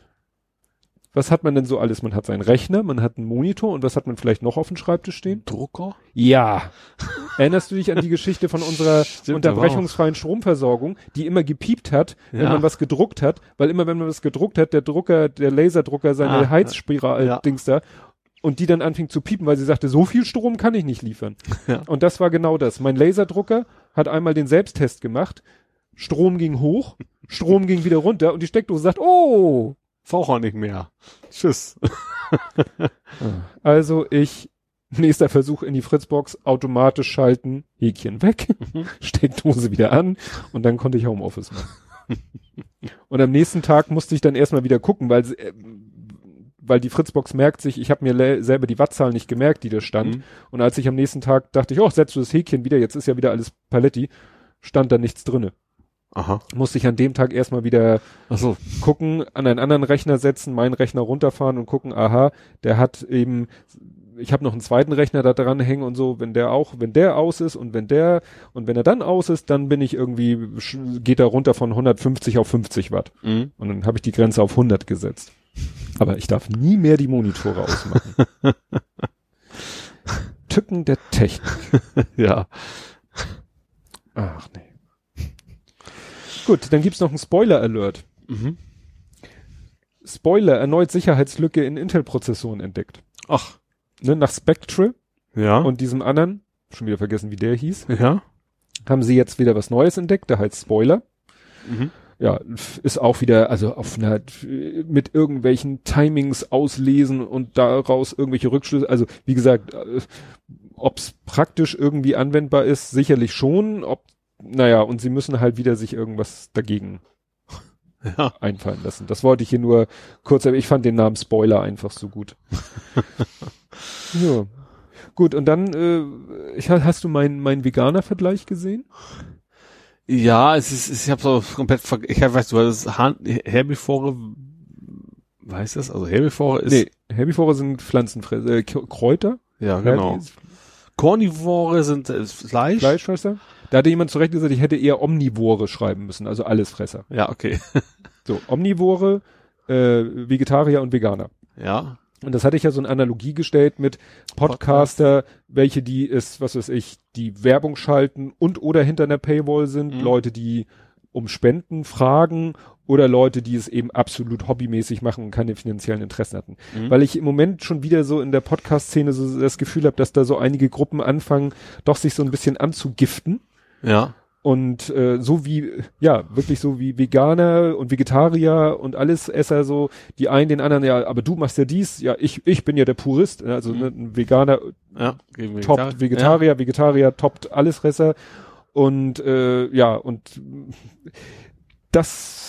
was hat man denn so alles? Man hat seinen Rechner, man hat einen Monitor und was hat man vielleicht noch auf dem Schreibtisch stehen? Drucker? Ja. (laughs) Erinnerst du dich an die Geschichte von unserer Stimmt, unterbrechungsfreien Stromversorgung, die immer gepiept hat, wenn ja. man was gedruckt hat, weil immer wenn man was gedruckt hat, der Drucker, der Laserdrucker seine ah, Heizspiral-Dings ja. da und die dann anfing zu piepen, weil sie sagte, so viel Strom kann ich nicht liefern. (laughs) Ja. Und das war genau das. Mein Laserdrucker hat einmal den Selbsttest gemacht, Strom ging hoch, Strom ging wieder runter und die Steckdose sagt, oh, Braucht auch nicht mehr. Tschüss. (laughs) also ich, nächster Versuch in die Fritzbox, automatisch schalten, Häkchen weg, mhm. (laughs) Steckdose wieder an und dann konnte ich Homeoffice machen. und am nächsten Tag musste ich dann erstmal wieder gucken, weil äh, weil die Fritzbox merkt sich, ich habe mir selber die Wattzahl nicht gemerkt, die da stand. Mhm. Und als ich am nächsten Tag dachte ich, oh, setzt du das Häkchen wieder, jetzt ist ja wieder alles Paletti, stand da nichts drinne. Aha. Musste ich an dem Tag erstmal wieder so. gucken, an einen anderen Rechner setzen, meinen Rechner runterfahren und gucken, aha, der hat eben, ich habe noch einen zweiten Rechner da dran hängen und so, wenn der auch, wenn der aus ist und wenn der, und wenn er dann aus ist, dann bin ich irgendwie, geht er runter von 150 auf 50 Watt. Mhm. Und dann habe ich die Grenze auf 100 gesetzt. Aber ich darf nie mehr die Monitore ausmachen. (laughs) Tücken der Technik. ja. Ach nee. Gut, dann gibt's noch einen Spoiler-Alert. Mhm. Spoiler, erneut Sicherheitslücke in Intel-Prozessoren entdeckt. Ach. Ne, nach Spectre ja. und diesem anderen, schon wieder vergessen, wie der hieß, ja. haben sie jetzt wieder was Neues entdeckt, der heißt Spoiler. Mhm. Ja, ist auch wieder, also auf einer, mit irgendwelchen Timings auslesen und daraus irgendwelche Rückschlüsse, also wie gesagt, äh, ob's praktisch irgendwie anwendbar ist, sicherlich schon, ob naja, und sie müssen halt wieder sich irgendwas dagegen (laughs) ja. einfallen lassen. Das wollte ich hier nur kurz, aber ich fand den Namen Spoiler einfach so gut. (laughs) ja. Gut, und dann, äh, ich, hast du meinen mein Veganer-Vergleich gesehen? Ja, es ist, ich habe so komplett, ich hab, weißt du, das Herbivore, weiß das? Also Herbivore ist. Nee, Herbivore sind Pflanzenfresser, äh, Kräuter. Ja, genau. Kornivore sind äh, Fleisch. Fleischfresser. Da hatte jemand zurecht gesagt, ich hätte eher Omnivore schreiben müssen, also Allesfresser. Ja, okay. (laughs) so, Omnivore, äh, Vegetarier und Veganer. Ja. Und das hatte ich ja so eine Analogie gestellt mit Podcaster, Podcast. welche die ist, was weiß ich, die Werbung schalten und oder hinter einer Paywall sind, mhm. Leute, die um Spenden fragen oder Leute, die es eben absolut hobbymäßig machen und keine finanziellen Interessen hatten. Mhm. Weil ich im Moment schon wieder so in der Podcast-Szene so das Gefühl habe, dass da so einige Gruppen anfangen, doch sich so ein bisschen anzugiften. Ja. Und äh, so wie, ja, wirklich so wie Veganer und Vegetarier und alles Esser so, die einen den anderen, ja, aber du machst ja dies, ja, ich, ich bin ja der Purist, ne, also mhm. ne, ein Veganer ja, toppt Vegetarier, ja. Vegetarier toppt Allesfresser und äh, ja, und das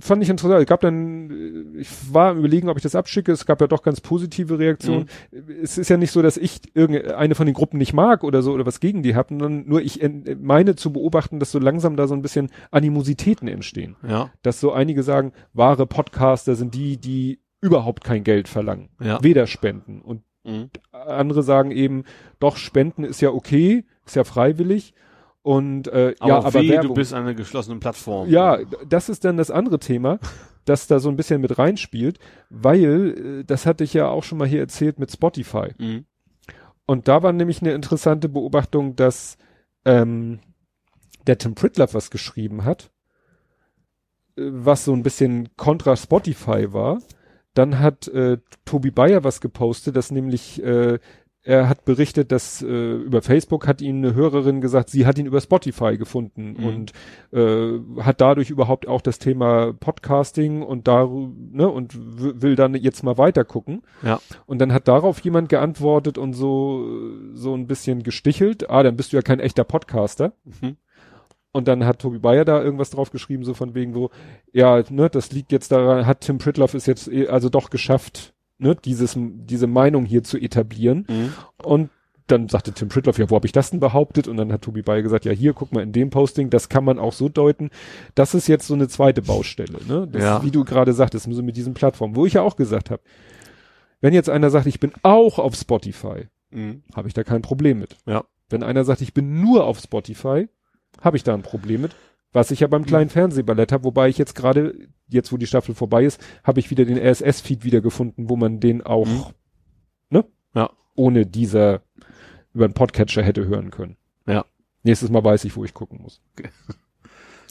fand ich interessant. Es gab dann, äh, ich war im Überlegen, ob ich das abschicke. Es gab ja doch ganz positive Reaktionen. Mhm. Es ist ja nicht so, dass ich irgendeine von den Gruppen nicht mag oder so oder was gegen die habe, sondern nur ich meine zu beobachten, dass so langsam da so ein bisschen Animositäten entstehen. Ja. Dass so einige sagen, wahre Podcaster sind die, die überhaupt kein Geld verlangen. Ja. Weder spenden. Und Mhm. andere sagen eben, doch, spenden ist ja okay, ist ja freiwillig. Und äh, Aber ja, aber weh, Werbung. du bist an einer geschlossenen Plattform. Ja, das ist dann das andere Thema, (laughs) das da so ein bisschen mit reinspielt, weil, äh, das hatte ich ja auch schon mal hier erzählt mit Spotify. Mhm. Und da war nämlich eine interessante Beobachtung, dass ähm, der Tim Pritloff was geschrieben hat, äh, was so ein bisschen kontra Spotify war. Dann hat äh, Tobi Bayer was gepostet, dass nämlich äh, er hat berichtet, dass äh, über Facebook hat ihm eine Hörerin gesagt, sie hat ihn über Spotify gefunden Mhm. und äh, hat dadurch überhaupt auch das Thema Podcasting und da ne und will dann jetzt mal weiter gucken. Ja. Und dann hat darauf jemand geantwortet und so so ein bisschen gestichelt. Ah, dann bist du ja kein echter Podcaster. Mhm. Und dann hat Tobi Bayer da irgendwas drauf geschrieben, so von wegen so, ja, ne, das liegt jetzt daran, hat Tim Pritloff es jetzt eh- also doch geschafft, ne, dieses, diese Meinung hier zu etablieren. Mhm. Und dann sagte Tim Pritloff, ja, wo habe ich das denn behauptet? Und dann hat Tobi Bayer gesagt, ja, hier, guck mal in dem Posting, das kann man auch so deuten. Das ist jetzt so eine zweite Baustelle, ne? Das, Ja. Wie du gerade sagtest, mit diesen Plattformen, wo ich ja auch gesagt habe, wenn jetzt einer sagt, ich bin auch auf Spotify, Mhm. habe ich da kein Problem mit. Ja. Wenn einer sagt, ich bin nur auf Spotify, habe ich da ein Problem mit. Was ich ja beim kleinen Fernsehballett habe, wobei ich jetzt gerade, jetzt wo die Staffel vorbei ist, habe ich wieder den RSS-Feed wiedergefunden, wo man den auch, Mhm. ne? Ja. Ohne dieser über einen Podcatcher hätte hören können. Ja. Nächstes Mal weiß ich, wo ich gucken muss. Okay.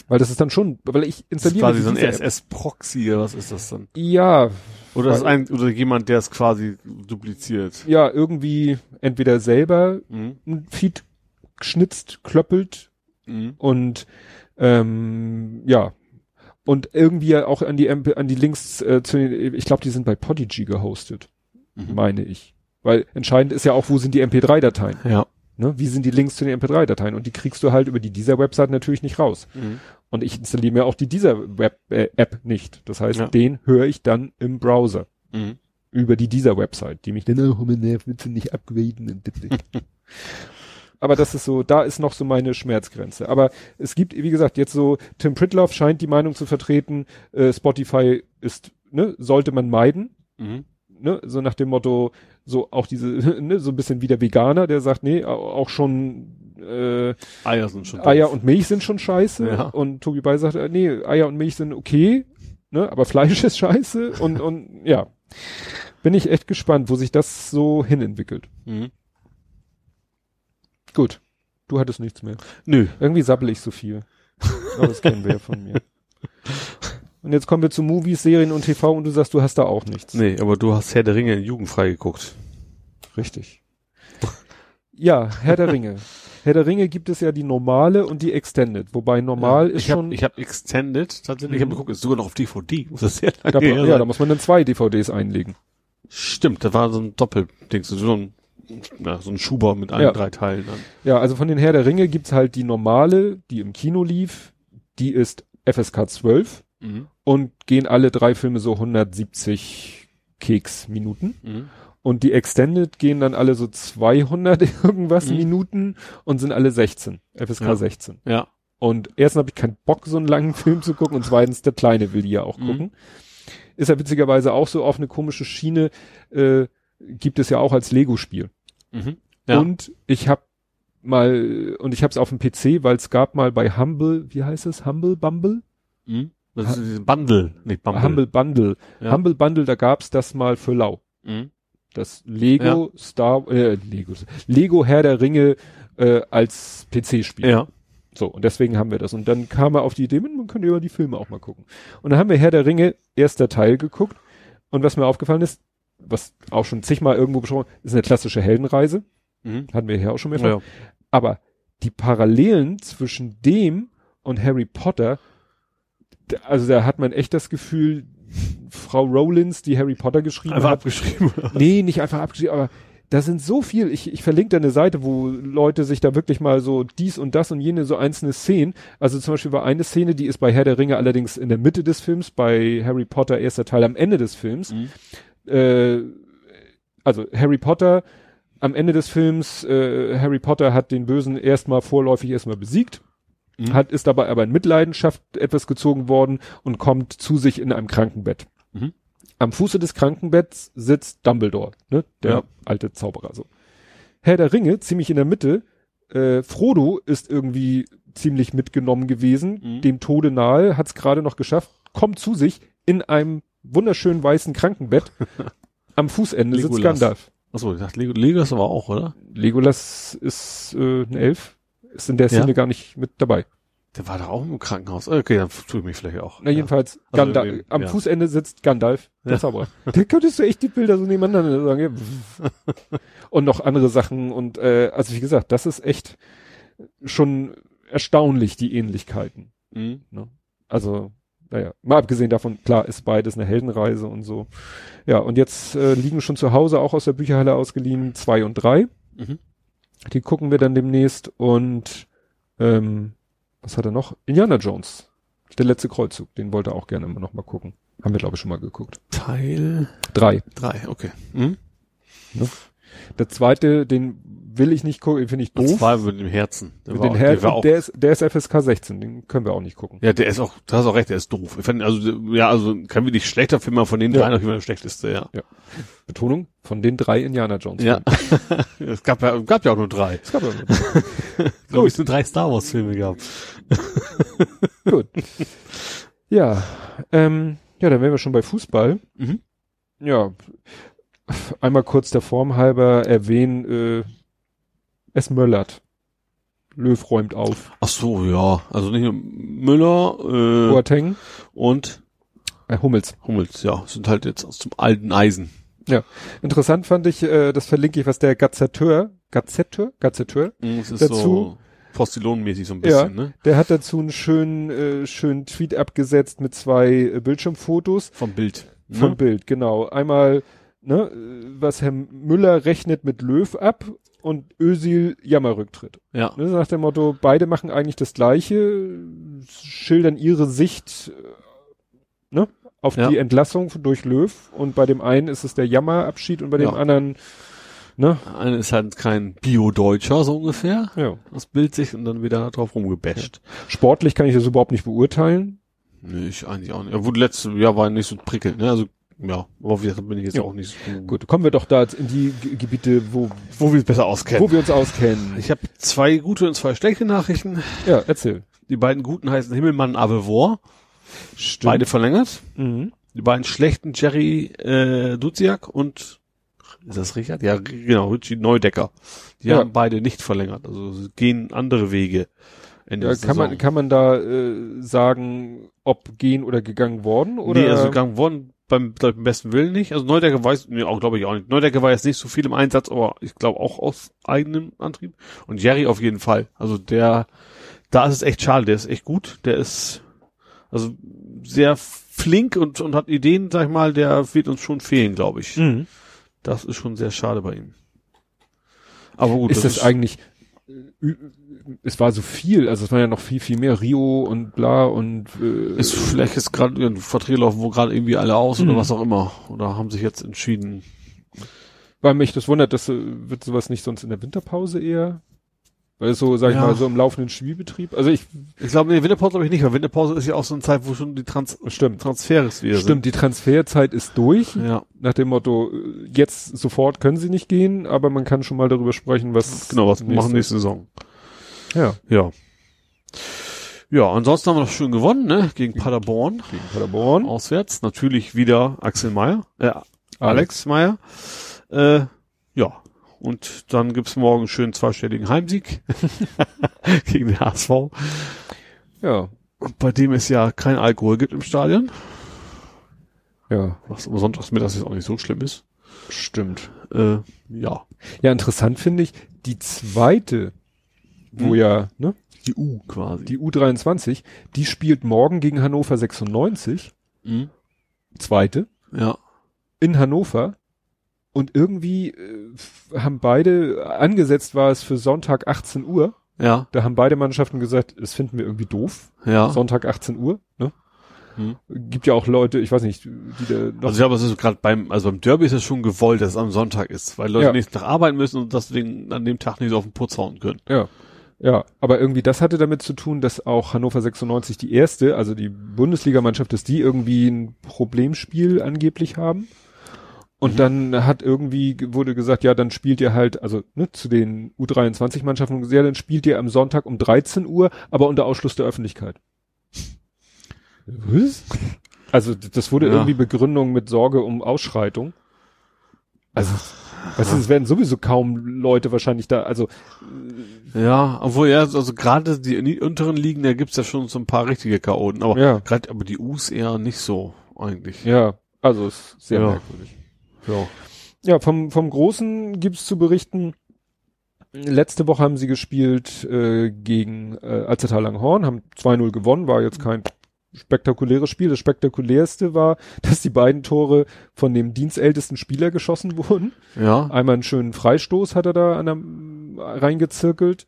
Weil das ist dann schon, weil ich Das ist installiere quasi so ein diese App. SS-Proxy, oder was ist das dann? Ja, Oder ist ein, oder jemand, der es quasi dupliziert. ja, irgendwie entweder selber Mhm. ein Feed geschnitzt, klöppelt Mhm. und ähm, ja und irgendwie ja auch an die MP, an die Links äh, zu den, ich glaube, die sind bei Podigy gehostet, Mhm. meine ich, weil entscheidend ist ja auch, wo sind die MP3-Dateien, Ja. ne? Wie sind die Links zu den MP3-Dateien und die kriegst du halt über die dieser Website natürlich nicht raus. Mhm. Und ich installiere mir auch die dieser Web äh, App nicht. Das heißt, Ja. den höre ich dann im Browser Mhm. über die dieser Website, die mich dann auch immer nervt, willst du nicht upgraden. (laughs) Aber das ist so, da ist noch so meine Schmerzgrenze. Aber es gibt, wie gesagt, jetzt so, Tim Pritloff scheint die Meinung zu vertreten, äh, Spotify ist, ne, sollte man meiden, Mhm. ne, so nach dem Motto, so auch diese, (laughs) ne, so ein bisschen wie der Veganer, der sagt, nee, au- auch schon äh, Eier sind schon Eier doof. und Milch sind schon scheiße. Ja. Und Tobi Bay sagt, äh, nee, Eier und Milch sind okay, ne, aber Fleisch ist scheiße. Und, und ja, bin ich echt gespannt, wo sich das so hinentwickelt. Mhm. Gut, du hattest nichts mehr. Nö. Irgendwie sabbel ich so viel. Aber das kennen wir ja von mir. Und jetzt kommen wir zu Movies, Serien und TV und du sagst, du hast da auch nichts. Nee, aber du hast Herr der Ringe jugendfrei geguckt. Richtig. Ja, Herr der Ringe. Herr der Ringe gibt es ja die normale und die Extended. Wobei normal ist ich hab, schon. Ich habe Extended tatsächlich, Mhm. ich habe geguckt, ist sogar noch auf DVD. Muss das sehr lange da, ja, sein. da muss man dann zwei DVDs einlegen. Stimmt, da war so ein Doppelding, so ein, ja, so ein Schuber mit allen Ja. drei Teilen dann. Ja, also von den Herr der Ringe gibt's halt die normale, die im Kino lief. Die ist FSK 12 Mhm. und gehen alle drei Filme so 170 Keksminuten. Mhm. Und die Extended gehen dann alle so 200 (laughs) irgendwas Mhm. Minuten und sind alle 16. FSK Ja. 16. Ja. Und erstens habe ich keinen Bock, so einen langen (laughs) Film zu gucken und zweitens, der Kleine will die ja auch Mhm. gucken. Ist ja witzigerweise auch so auf eine komische Schiene, äh, gibt es ja auch als Lego-Spiel. Mhm. Ja. Und ich habe mal, und ich habe es auf dem PC, weil es gab mal bei Humble, wie heißt es? Humble Bumble? Mhm. Das ist dieses Bundle, nicht Bumble. Humble Bundle. Ja. Humble Bundle, da gab's das mal für lau. Mhm. Das Lego Star, äh, Lego, Lego Herr der Ringe äh, als PC-Spiel. Ja. So, und deswegen haben wir das. Und dann kam er auf die Idee, man könnte über die Filme auch mal gucken. Und dann haben wir Herr der Ringe, erster Teil geguckt. Und was mir aufgefallen ist, was auch schon zigmal irgendwo besprochen, ist eine klassische Heldenreise. Mhm. Hatten wir hier auch schon mehrfach. Ja. Aber die Parallelen zwischen dem und Harry Potter, also da hat man echt das Gefühl, Frau Rowlands, die Harry Potter geschrieben Einfach hat, abgeschrieben. Nee, nicht einfach abgeschrieben, aber da sind so viel. Ich, ich verlinke da eine Seite, wo Leute sich da wirklich mal so dies und das und jene so einzelne Szenen. Also zum Beispiel war eine Szene, die ist bei Herr der Ringe allerdings in der Mitte des Films, bei Harry Potter erster Teil am Ende des Films. Mhm. Äh, also Harry Potter am Ende des Films, äh, Harry Potter hat den Bösen erstmal vorläufig erstmal besiegt. Mhm. Hat, ist dabei aber in Mitleidenschaft etwas gezogen worden und kommt zu sich in einem Krankenbett. Mhm. Am Fuße des Krankenbetts sitzt Dumbledore, ne? Der Ja. alte Zauberer so. Herr der Ringe, ziemlich in der Mitte. Äh, Frodo ist irgendwie ziemlich mitgenommen gewesen, Mhm. dem Tode nahe, hat's gerade noch geschafft, kommt zu sich in einem wunderschönen weißen Krankenbett. (laughs) Am Fußende sitzt Legolas. Gandalf. Achso, ich dachte, Lego, Legolas aber auch, oder? Legolas ist äh, ein Elf, ist in der Ja. Szene gar nicht mit dabei. Der war doch auch im Krankenhaus. Okay, dann tue ich mich vielleicht auch. Na jedenfalls, Also Gandalf, irgendwie, am ja. Fußende sitzt Gandalf, der Ja. Zauberer. Da könntest du echt die Bilder so nebeneinander sagen. Ja. (laughs) und noch andere Sachen und äh, also wie gesagt, das ist echt schon erstaunlich, die Ähnlichkeiten. Ja. Mhm. Ne? Also, naja, mal abgesehen davon, klar ist beides eine Heldenreise und so. Ja, und jetzt äh, liegen schon zu Hause, auch aus der Bücherhalle ausgeliehen, zwei und drei. Mhm. Die gucken wir dann demnächst und ähm, was hat er noch? Indiana Jones. Der letzte Kreuzzug, den wollte er auch gerne immer noch mal gucken. Haben wir, glaube ich, schon mal geguckt. Teil Drei. drei. okay. Mhm. Der zweite, den will ich nicht gucken, den finde ich Und doof. zwar mit dem Herzen. Der Mit war den auch- Her der war der ist, der ist FSK 16, den können wir auch nicht gucken. ja, der ist auch, du hast auch recht, der ist doof. Ich fand, also, ja, also, kein wirklich schlechter Film, aber von den Ja. drei noch immer der schlechteste, ja. Betonung von den drei Indiana Jones. Ja. (laughs) es gab ja, gab ja auch nur drei. Es gab ja (laughs) Ich glaube, es sind drei Star Wars Filme gehabt. (laughs) Gut. Ja, ähm, ja, dann wären wir schon bei Fußball. Mhm. Ja, einmal kurz der Form halber erwähnen, äh, es möllert. Löw räumt auf. Ach so, ja. Also nicht nur Müller, äh, Boateng, und äh, Hummels. Hummels, ja, sind halt jetzt aus dem alten Eisen. Interessant fand ich, äh, das verlinke ich, was der Gazetteur, Gazetteur, Gazetteur, ist Dazu- so Postillonenmäßig so ein bisschen, ne? der hat dazu einen schönen, äh, schönen Tweet abgesetzt mit zwei äh, Bildschirmfotos Vom Bild. ne? Bild, genau. Einmal, ne, äh, was Herr Müller rechnet mit Löw ab und Ösil Jammerrücktritt. Ja. Ne, nach dem Motto, beide machen eigentlich das Gleiche, schildern ihre Sicht äh, ne, auf Ja. die Entlassung durch Löw und bei dem einen ist es der Jammerabschied und bei dem Ja. anderen, ne, Eine ist halt kein Bio-Deutscher, so ungefähr. ja. Das Bild sich und dann wieder drauf rumgebasht. Sportlich kann ich das überhaupt nicht beurteilen. Nee, ich eigentlich auch nicht. Ja, wurde letzte Jahr war nicht so prickelnd, ne? Also, ja, aber gesagt, bin ich jetzt Ja. auch nicht so Gut, kommen wir doch da in die Ge Gebiete, wo, Wo wir es besser auskennen. wo wir uns auskennen. ich habe zwei gute und zwei schlechte Nachrichten. ja, erzähl. Die beiden guten heißen Himmelmann Avevor, Stimmt. beide verlängert. Mhm. Die beiden schlechten Jerry äh, Duziak und ist das Richard? Ja, genau, Richie Neudecker. Die Ja. haben beide nicht verlängert. Also gehen andere Wege. Ende Ja, kann man, kann man da äh, sagen, ob gehen oder gegangen worden? Oder? Nee, also gegangen worden beim, beim besten Willen nicht. Also Neudecker weiß, nee, auch glaube ich auch nicht. Neudecker war jetzt nicht so viel im Einsatz, aber ich glaube auch aus eigenem Antrieb. Und Jerry auf jeden Fall. Also der, da ist es echt schade. Der ist echt gut. Der ist also sehr flink und, und hat Ideen, sag ich mal, der wird uns schon fehlen, glaube ich. Mhm. Das ist schon sehr schade bei ihm. Aber gut, ist das, eigentlich, äh, es war so viel, also es war ja noch viel, viel mehr Rio und bla und äh, ist vielleicht jetzt gerade ein Verträge laufen, wo gerade irgendwie alle aus Mhm. oder was auch immer. Oder haben sich jetzt entschieden. weil mich das wundert, dass äh, wird sowas nicht sonst in der Winterpause eher, weil so, sag ich Ja. mal, so im laufenden Spielbetrieb, also ich, Ich glaube, nee, Winterpause glaube ich nicht, weil Winterpause ist ja auch so eine Zeit, wo schon die Trans stimmt, Transfers wieder stimmt, die Transferzeit ist durch, sind. Ja, nach dem Motto, äh, jetzt sofort können sie nicht gehen, aber man kann schon mal darüber sprechen, was genau, was nächste- machen nächste Saison. Ja, Ja. Ja, ansonsten haben wir noch schön gewonnen, ne? Gegen Paderborn. gegen Paderborn. Auswärts. Natürlich wieder Axel Meyer, äh, Alex Meyer. Äh, ja. Und dann gibt's morgen einen schönen zweistelligen Heimsieg (laughs) gegen den HSV. Ja, Bei dem es ja kein Alkohol gibt im Stadion. ja, Was aber sonntags mittags jetzt auch nicht so schlimm ist. stimmt. Äh, ja. Ja, interessant finde ich, die zweite, wo Hm. ja, ne, Die U quasi. die U23, die spielt morgen gegen Hannover 96, Mhm. zweite, Ja. in Hannover. Und irgendwie äh, haben beide, angesetzt war es für Sonntag 18 Uhr. Ja. Da haben beide Mannschaften gesagt, das finden wir irgendwie doof. Ja. Sonntag 18 Uhr, ne? Hm. Gibt ja auch Leute, ich weiß nicht, die da noch. Also ich glaube, es ist gerade beim, also beim Derby ist es schon gewollt, dass es am Sonntag ist, weil Leute Ja. nächsten Tag arbeiten müssen und deswegen an dem Tag nicht so auf den Putz hauen können. ja. Ja, aber irgendwie das hatte damit zu tun, dass auch Hannover 96 die erste, also die Bundesligamannschaft, dass die irgendwie ein Problemspiel angeblich haben. Und mhm. dann hat irgendwie, wurde gesagt, ja, dann spielt ihr halt, also ne, zu den U23-Mannschaften, ja, dann spielt ihr am Sonntag um 13 Uhr, aber unter Ausschluss der Öffentlichkeit. Was? Also das wurde ja. irgendwie Begründung mit Sorge um Ausschreitung. Also Weißt du, es werden sowieso kaum Leute wahrscheinlich da, also. Ja, obwohl ja, also gerade die, unteren Ligen, da gibt's ja schon so ein paar richtige Chaoten, aber ja. gerade, aber die Us eher nicht so, eigentlich. Ja, also ist sehr ja. merkwürdig. Ja. Ja, vom, vom Großen gibt's zu berichten, letzte Woche haben sie gespielt äh, gegen äh, Alzertal Langhorn, haben 2-0 gewonnen, war jetzt kein spektakuläres Spiel. Das spektakulärste war, (laughs) dass die beiden Tore von dem dienstältesten Spieler geschossen (laughs) wurden. Ja. Einmal einen schönen Freistoß hat er da an der, reingezirkelt.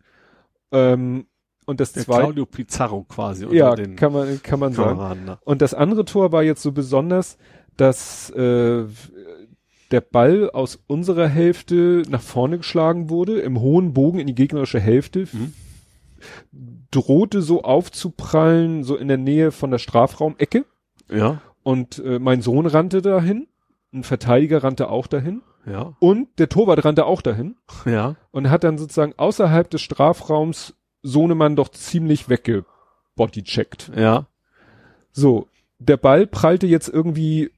Ähm, und das zweite. Claudio Pizarro quasi. ja, kann man, kann man sagen. Ne? Und das andere Tor war jetzt so besonders, dass äh, der Ball aus unserer Hälfte nach vorne geschlagen wurde, im hohen Bogen in die gegnerische Hälfte. Mhm drohte so aufzuprallen, so in der Nähe von der Strafraumecke. Ja. Und äh, mein Sohn rannte dahin, ein Verteidiger rannte auch dahin. Ja. Und der Torwart rannte auch dahin. Ja. Und hat dann sozusagen außerhalb des Strafraums Sohnemann doch ziemlich weggebodycheckt. Ja. So, der Ball prallte jetzt irgendwie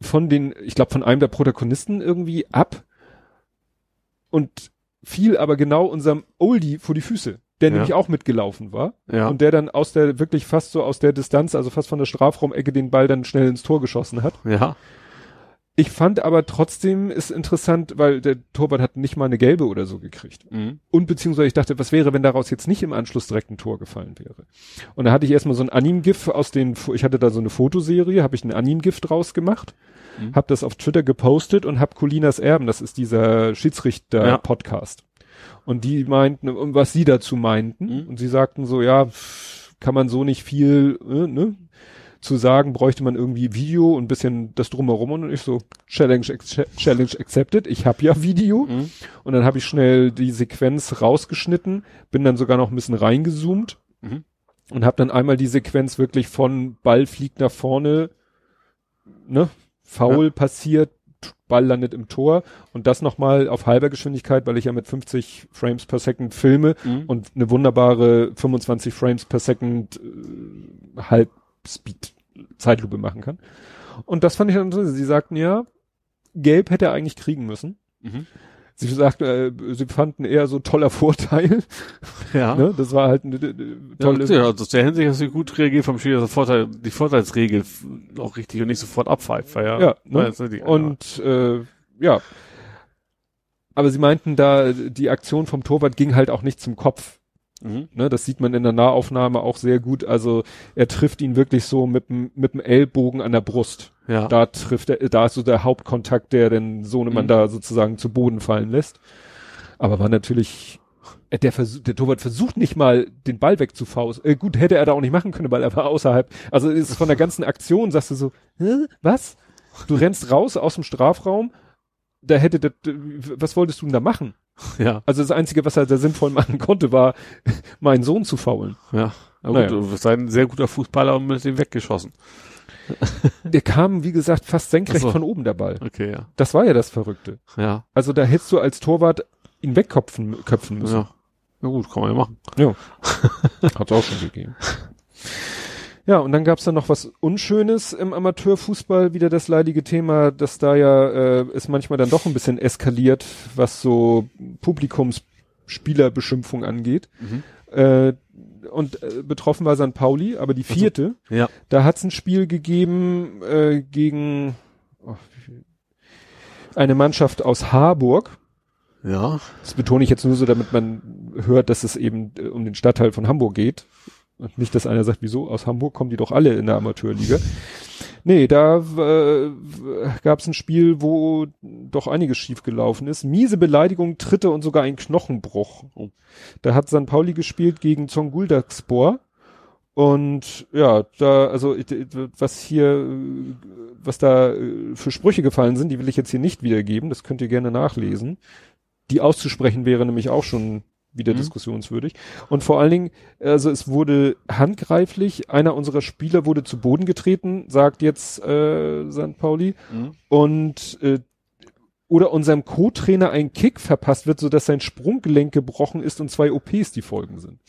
von den, ich glaube von einem der Protagonisten irgendwie ab und fiel aber genau unserem Oldie vor die Füße der ja. nämlich auch mitgelaufen war. Ja. Und der dann aus der, wirklich fast so aus der Distanz, also fast von der Strafraumecke den Ball dann schnell ins Tor geschossen hat. Ja. Ich fand aber trotzdem ist interessant, weil der Torwart hat nicht mal eine gelbe oder so gekriegt. Mhm. Und beziehungsweise ich dachte, was wäre, wenn daraus jetzt nicht im Anschluss direkt ein Tor gefallen wäre? Und da hatte ich erstmal so ein Anim-GIF aus den, ich hatte da so eine Fotoserie, habe ich ein Anim-GIF draus gemacht, mhm. habe das auf Twitter gepostet und habe Colinas Erben, das ist dieser Schiedsrichter-Podcast. Und die meinten, was sie dazu meinten. Mhm. Und sie sagten so, ja, kann man so nicht viel, äh, ne? Zu sagen, bräuchte man irgendwie Video und ein bisschen das drumherum und ich so, Challenge, Challenge accepted, ich habe ja Video. Mhm. Und dann habe ich schnell die Sequenz rausgeschnitten, bin dann sogar noch ein bisschen reingezoomt mhm. und habe dann einmal die Sequenz wirklich von Ball fliegt nach vorne, ne, faul ja. passiert, Ball landet im Tor und das nochmal auf halber Geschwindigkeit, weil ich ja mit 50 Frames per Second filme mhm. und eine wunderbare 25 Frames per Second äh, Halbspeed Zeitlupe machen kann. Und das fand ich dann interessant. Sie sagten ja, Gelb hätte er eigentlich kriegen müssen. Mhm. Sie sagten, äh, sie fanden eher so toller Vorteil. Ja. (laughs) ne? Das war halt eine, eine tolle. Ja, also aus der Hinsicht hast du gut reagiert vom Spiel, also Vorteil, die Vorteilsregel auch richtig und nicht sofort abpfeift. Ja, ja, ne? die, und äh, ja. Aber sie meinten da, die Aktion vom Torwart ging halt auch nicht zum Kopf. Mhm. Ne, das sieht man in der Nahaufnahme auch sehr gut. Also er trifft ihn wirklich so mit dem mit dem Ellbogen an der Brust. Ja. Da trifft er, da ist so der Hauptkontakt, der den Sohnemann mhm. da sozusagen zu Boden fallen lässt. Aber war natürlich, äh, der, Versuch, der Torwart versucht nicht mal den Ball wegzufausten. Äh, gut, hätte er da auch nicht machen können, weil er war außerhalb. Also ist von der ganzen Aktion, sagst du so, Hä, was? Du rennst raus aus dem Strafraum, da hätte der, was wolltest du denn da machen? (laughs) Ja. Also das Einzige, was er da sinnvoll machen konnte, war, (laughs) meinen Sohn zu faulen. Ja. Aber naja. gut, du bist ein sehr guter Fußballer und mit dem weggeschossen. (laughs) Der kam, wie gesagt, fast senkrecht so. von oben der Ball. Okay, ja. Das war ja das Verrückte. Ja. Also da hättest du als Torwart ihn wegköpfen köpfen müssen. Ja. Na gut, kann man ja machen. Ja. Hat's auch schon gegeben. Ja, und dann gab's dann noch was Unschönes im Amateurfußball, wieder das leidige Thema, dass da ja äh, es manchmal dann doch ein bisschen eskaliert, was so Publikumsspielerbeschimpfung angeht. Mhm. Äh, und äh, betroffen war St. Pauli, aber die vierte, also, ja. da hat's ein Spiel gegeben äh, gegen oh, eine Mannschaft aus Harburg. Ja. Das betone ich jetzt nur so, damit man hört, dass es eben äh, um den Stadtteil von Hamburg geht. Und nicht, dass einer sagt, wieso, aus Hamburg kommen die doch alle in der Amateurliga. Nee, da äh, gab es ein Spiel, wo doch einiges schiefgelaufen ist. Miese Beleidigung, Tritte und sogar ein Knochenbruch. Oh. Da hat San Pauli gespielt gegen Zonguldaspor. Und ja, da, also was hier, was da äh, für Sprüche gefallen sind, die will ich jetzt hier nicht wiedergeben. Das könnt ihr gerne nachlesen. Die auszusprechen wäre nämlich auch schon wieder Mhm. diskussionswürdig. Und vor allen Dingen, also es wurde handgreiflich, einer unserer Spieler wurde zu Boden getreten, sagt jetzt äh, St. Pauli, Mhm. und äh, oder unserem Co-Trainer ein Kick verpasst wird, sodass sein Sprunggelenk gebrochen ist und zwei OPs die Folgen sind.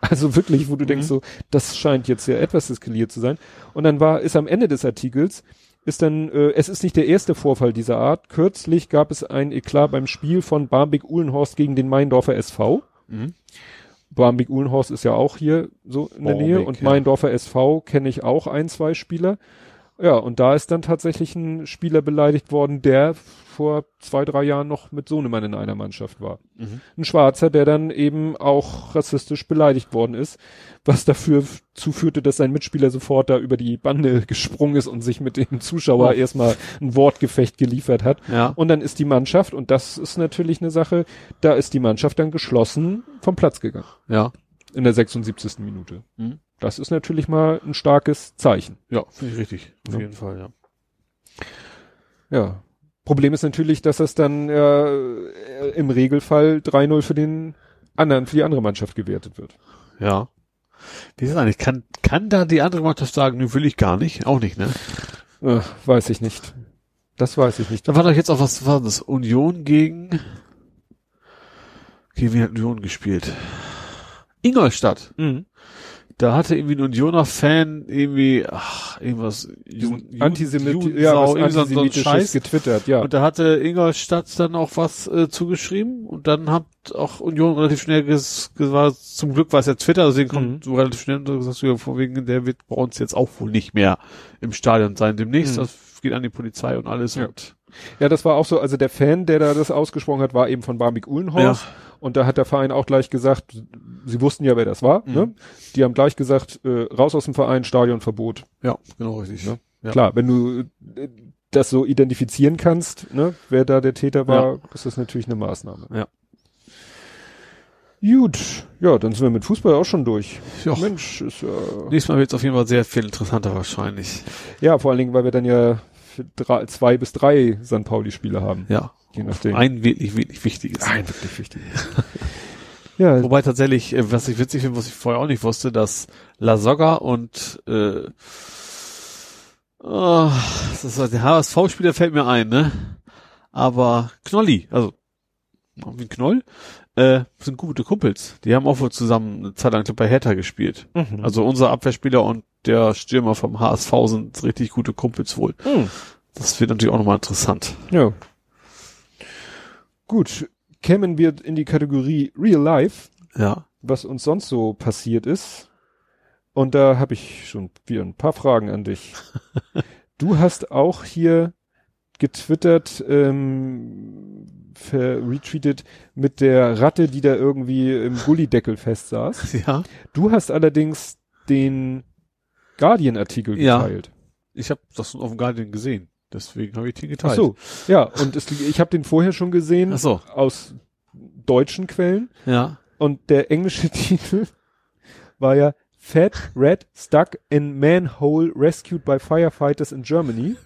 Also wirklich, wo du denkst so, das scheint jetzt ja etwas eskaliert zu sein. Und dann war, ist am Ende des Artikels, ist dann, äh, es ist nicht der erste Vorfall dieser Art. Kürzlich gab es ein Eklat beim Spiel von Barmbek-Uhlenhorst gegen den Meindorfer SV. Mhm. Barmbek-Uhlenhorst ist ja auch hier so in der Nähe und ja. Meindorfer SV kenne ich auch ein, zwei Spieler. Ja, und da ist dann tatsächlich ein Spieler beleidigt worden, der vor zwei, drei Jahren noch mit Sohnemann in einer Mannschaft war. Mhm. Ein Schwarzer, der dann eben auch rassistisch beleidigt worden ist, was dafür zuführte, dass sein Mitspieler sofort da über die Bande (laughs) gesprungen ist und sich mit dem Zuschauer Oh. erstmal ein Wortgefecht geliefert hat. Ja. Und dann ist die Mannschaft, und das ist natürlich eine Sache, da ist die Mannschaft dann geschlossen vom Platz gegangen. Ja. In der 76. Minute. Mhm. Das ist natürlich mal ein starkes Zeichen. Ja, finde ich richtig. Auf Ja. jeden Fall, ja. Ja. Problem ist natürlich, dass das dann äh, im Regelfall 3-0 für den anderen, für die andere Mannschaft gewertet wird. Ja. Wie ist das eigentlich? Kann, kann da die andere Mannschaft sagen, nö, will ich gar nicht? Auch nicht, ne? Äh, weiß ich nicht. Das weiß ich nicht. Da war doch jetzt auch was, war das? Union gegen, gegen wen hat Union gespielt? Ingolstadt. Mhm. Da hatte irgendwie ein Unioner Fan irgendwie, ach, irgendwas, Ju- Ju- Antisemit Judensau, ja, was irgendwie so ein- Scheiß. getwittert, ja. Und da hatte Ingolstadt dann auch was äh, zugeschrieben und dann hat auch Union relativ schnell ges, ges war, zum Glück war es ja Twitter, deswegen kommt Mhm. so relativ schnell und gesagt, ja, vor wegen, der wird bei uns jetzt auch wohl nicht mehr im Stadion sein. Demnächst, Mhm. das geht an die Polizei und alles Ja. und Ja, das war auch so, also der Fan, der da das ausgesprochen hat, war eben von Barmik Uhlenhorst. Und da hat der Verein auch gleich gesagt, sie wussten ja, wer das war. Mhm. Ne? Die haben gleich gesagt, äh, raus aus dem Verein, Stadionverbot. ja, genau richtig. Ne? Ja. Klar, wenn du äh, das so identifizieren kannst, ne, wer da der Täter war, ist das natürlich eine Maßnahme. Ja. Gut, ja, dann sind wir mit Fußball auch schon durch. Ja. Mensch, ist ja, Nächstes Mal wird es auf jeden Fall sehr viel interessanter wahrscheinlich. ja, vor allen Dingen, weil wir dann ja drei, zwei bis drei St. Pauli-Spiele haben. Ja. Je nachdem. Ein wirklich, wirklich wichtiges. Ein wirklich wichtig. ja, Wobei tatsächlich, äh, was ich witzig finde, was ich vorher auch nicht wusste, dass La Soga und äh, oh, das ist, der HSV-Spieler fällt mir ein, ne? Aber Knolli, also wie ein Knoll, äh, sind gute Kumpels. Die haben auch wohl zusammen eine Zeit lang bei Hertha gespielt. Mhm. Also unser Abwehrspieler und der Stürmer vom HSV sind richtig gute Kumpels wohl. Mhm. Das wird natürlich auch nochmal interessant. Ja. Gut, kämen wir in die Kategorie Real Life, Ja. was uns sonst so passiert ist. Und da habe ich schon wieder ein paar Fragen an dich. (laughs) du hast auch hier getwittert, ähm, retweetet mit der Ratte, die da irgendwie im Gullideckel festsaß. (laughs) Ja. Du hast allerdings den Guardian-Artikel Ja. geteilt. Ich habe das auf dem Guardian gesehen. Deswegen habe ich den Ach geteilt. so, ja, und es, ich habe den vorher schon gesehen Ach so. aus deutschen Quellen. Ja. Und der englische (laughs) Titel war ja Fat Rat Stuck in Manhole Rescued by Firefighters in Germany.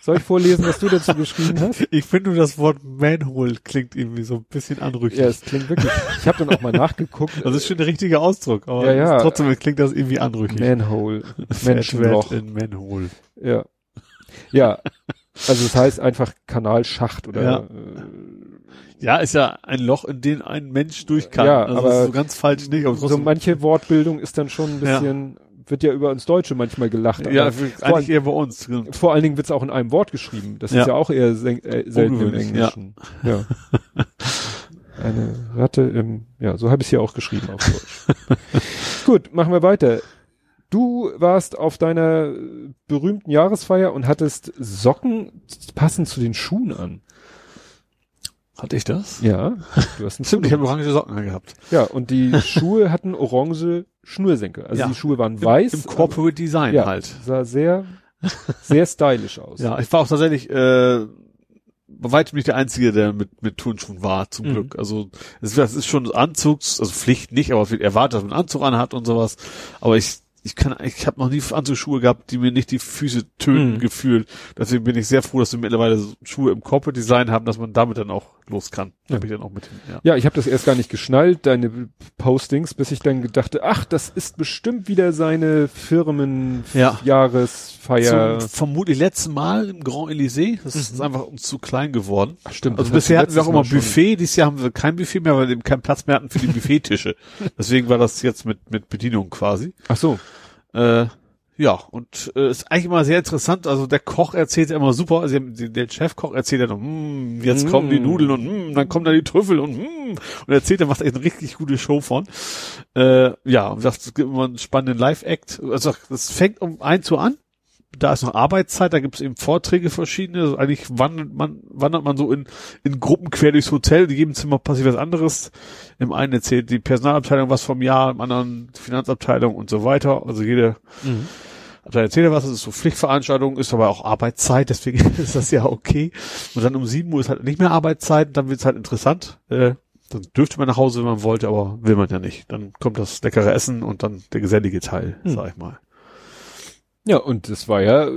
Soll ich vorlesen, was du dazu geschrieben hast? Ich finde nur das Wort Manhole klingt irgendwie so ein bisschen anrüchig. Ja, es klingt wirklich. Ich habe dann auch mal nachgeguckt. Das ist schon der richtige Ausdruck, aber Ja, ja. trotzdem klingt das irgendwie anrüchig. Manhole, Menschenloch. In Manhole. Ja. Ja. Also es heißt einfach Kanalschacht oder Ja. äh, Ja, ist ja ein Loch, in den ein Mensch durch kann. Ja, also aber so ganz falsch nicht, aber so manche Wortbildung ist dann schon ein Ja. bisschen, wird ja über uns Deutsche manchmal gelacht. ja, eigentlich eher bei uns. vor allen Dingen wird's auch in einem Wort geschrieben. Das Ja. ist ja auch eher sen- äh, selten im Englischen. Ja. (laughs) Eine Ratte im, ja, so habe ich es ja auch geschrieben auf Deutsch. (laughs) Gut, machen wir weiter. Du warst auf deiner berühmten Jahresfeier und hattest Socken passend zu den Schuhen an. Hatte ich das? Ja, du hast (laughs) einen Stimmt, ich habe orange Socken angehabt. Ja, und die Schuhe hatten orange Schnürsenkel. Also Ja. die Schuhe waren weiß. Im Corporate Design ja, halt. sah sehr, sehr stylisch aus. Ja, ich war auch tatsächlich äh, bei weitem nicht der Einzige, der mit, mit Turnschuhen war, zum Mhm. Glück. Also es ist, es ist schon Anzugs, also Pflicht nicht, aber erwartet, dass man einen Anzug anhat und sowas. Aber ich ich kann, ich habe noch nie Anzugsschuhe gehabt, die mir nicht die Füße töten Mhm. gefühlt. Deswegen bin ich sehr froh, dass wir mittlerweile Schuhe im Corporate Design haben, dass man damit dann auch los kann. Ja. Ich dann auch mit hin, ja. Ja, ich habe das erst gar nicht geschnallt, deine Postings, bis ich dann gedachte, ach, das ist bestimmt wieder seine Firmen Ja. Vermutlich letzten Mal im Grand Elysée. Das ist einfach uns zu klein geworden. Ach, stimmt. Also bisher hatten wir auch immer letztes Mal schon- Buffet, dieses Jahr haben wir kein Buffet mehr, weil wir eben keinen Platz mehr hatten für die (laughs) Buffettische. Deswegen war das jetzt mit, mit Bedienung quasi. Ach so. Äh, ja, und äh, ist eigentlich immer sehr interessant. Also der Koch erzählt ja immer super, also der Chefkoch erzählt ja noch, hm, jetzt Mm. kommen die Nudeln und hm, dann kommen da die Trüffel und hm, und erzählt, er macht echt eine richtig gute Show von. Äh, ja, und sagt, es gibt immer einen spannenden Live-Act. Also das fängt um eins Uhr an. Da ist noch Arbeitszeit, da gibt es eben Vorträge verschiedene. Also eigentlich wandert man, wandert man so in, in Gruppen quer durchs Hotel. In jedem Zimmer passiert was anderes. Im einen erzählt die Personalabteilung was vom Jahr, im anderen die Finanzabteilung und so weiter. Also jede Mhm. da erzählt er was, das ist so Pflichtveranstaltung, ist aber auch Arbeitszeit, deswegen (laughs) ist das ja okay. Und dann um 7 Uhr ist halt nicht mehr Arbeitszeit, dann wird's halt interessant. Äh, dann dürfte man nach Hause, wenn man wollte, aber will man ja nicht. Dann kommt das leckere Essen und dann der gesellige Teil, Hm. sag ich mal. Ja, und es war ja,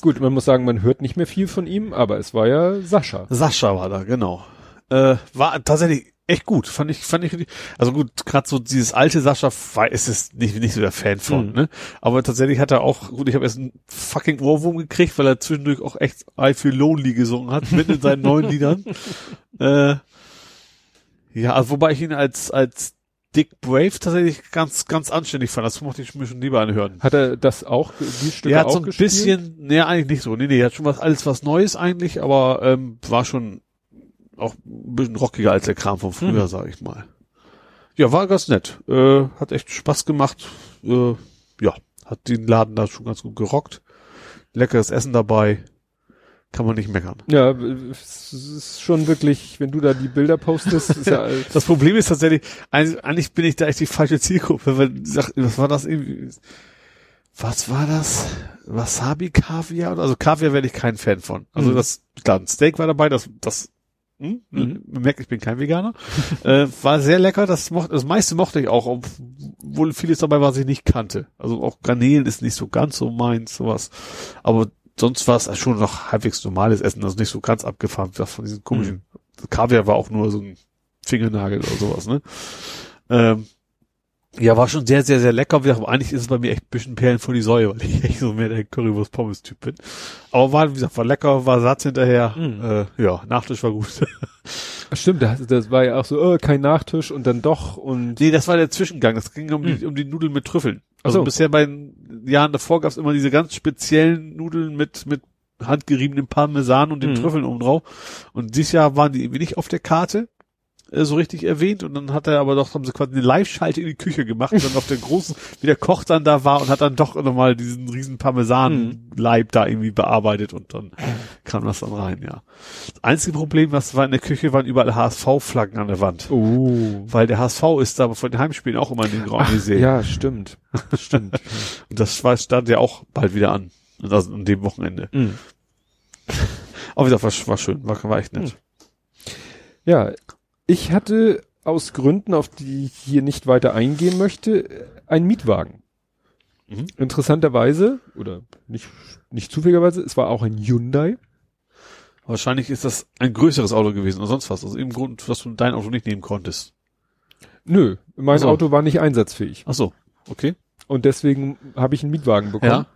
gut, man muss sagen, man hört nicht mehr viel von ihm, aber es war ja Sascha. Sascha war da, genau. Äh, war tatsächlich echt gut, fand ich, fand ich, also gut, gerade so dieses alte Sascha, war, ist es nicht, nicht so der Fan von, Mhm. ne? Aber tatsächlich hat er auch, gut, ich habe erst einen fucking Ohrwurm gekriegt, weil er zwischendurch auch echt I Feel Lonely gesungen hat, mitten in seinen neuen Liedern. (laughs) Äh, ja, also wobei ich ihn als, als Dick Brave tatsächlich ganz, ganz anständig fand. Das mochte ich mir schon lieber anhören. Hat er das auch, die Stücke Er hat auch so ein gespielt? bisschen, nee, eigentlich nicht so. Nee, nee, er hat schon was, alles was Neues eigentlich, aber ähm, war schon auch ein bisschen rockiger als der Kram von früher, Mhm. sag ich mal. Ja, war ganz nett. Äh, hat echt Spaß gemacht. Äh, ja, hat den Laden da schon ganz gut gerockt. Leckeres Essen dabei. Kann man nicht meckern. Ja, es ist schon wirklich, wenn du da die Bilder postest, ist ja, (laughs) Das Problem ist tatsächlich, eigentlich bin ich da echt die falsche Zielgruppe, weil, was war das irgendwie? Was war das? Wasabi Kaviar? Also Kaviar werde ich kein Fan von. Also Mhm. das, klar, ein Steak war dabei, das, das, hm, Mhm. man merkt, ich bin kein Veganer. (laughs) äh, war sehr lecker, das mochte, das meiste mochte ich auch, obwohl vieles dabei war, was ich nicht kannte. Also auch Garnelen ist nicht so ganz so meins, sowas. Aber sonst war es schon noch halbwegs normales Essen, also nicht so ganz abgefahren, von diesen komischen, Kaviar war auch nur so ein Fingernagel oder sowas, ne? Ähm, ja, war schon sehr, sehr, sehr lecker. Aber eigentlich ist es bei mir echt ein bisschen Perlen vor die Säue, weil ich echt so mehr der Currywurst-Pommes-Typ bin. Aber war, wie gesagt, war lecker, war Satz hinterher. Mhm. Äh, ja, Nachtisch war gut. stimmt, das, das war ja auch so, oh, kein Nachtisch und dann doch und, nee, das war der Zwischengang. Das ging um, die, Mhm. um die Nudeln mit Trüffeln. Also so. bisher bei den Jahren davor gab es immer diese ganz speziellen Nudeln mit, mit handgeriebenem Parmesan und den Mhm. Trüffeln oben drauf. Und dieses Jahr waren die irgendwie nicht auf der Karte äh, so richtig erwähnt und dann hat er aber doch, haben sie quasi eine Live-Schalte in die Küche gemacht und dann auf der großen, (laughs) wie der Koch dann da war und hat dann doch nochmal diesen riesen Parmesan-Leib da irgendwie bearbeitet und dann kam das dann rein, ja. Das einzige Problem, was war in der Küche, waren überall HSV-Flaggen an der Wand. oh. Weil der HSV ist da von den Heimspielen auch immer in den Ach, Elysée. ja, stimmt. Stimmt. (laughs) Und das war, stand ja auch bald wieder an. Also an dem Wochenende. Mhm. Aber wie gesagt, war, war schön, war, war echt nett. Ja, ich hatte aus Gründen, auf die ich hier nicht weiter eingehen möchte, einen Mietwagen. Mhm. Interessanterweise, oder nicht, nicht zufälligerweise, es war auch ein Hyundai. Wahrscheinlich ist das ein größeres Auto gewesen oder sonst was. Also im Grund, dass du dein Auto nicht nehmen konntest. Nö, mein so. Auto war nicht einsatzfähig. Ach so, okay. Und deswegen habe ich einen Mietwagen bekommen. Ja.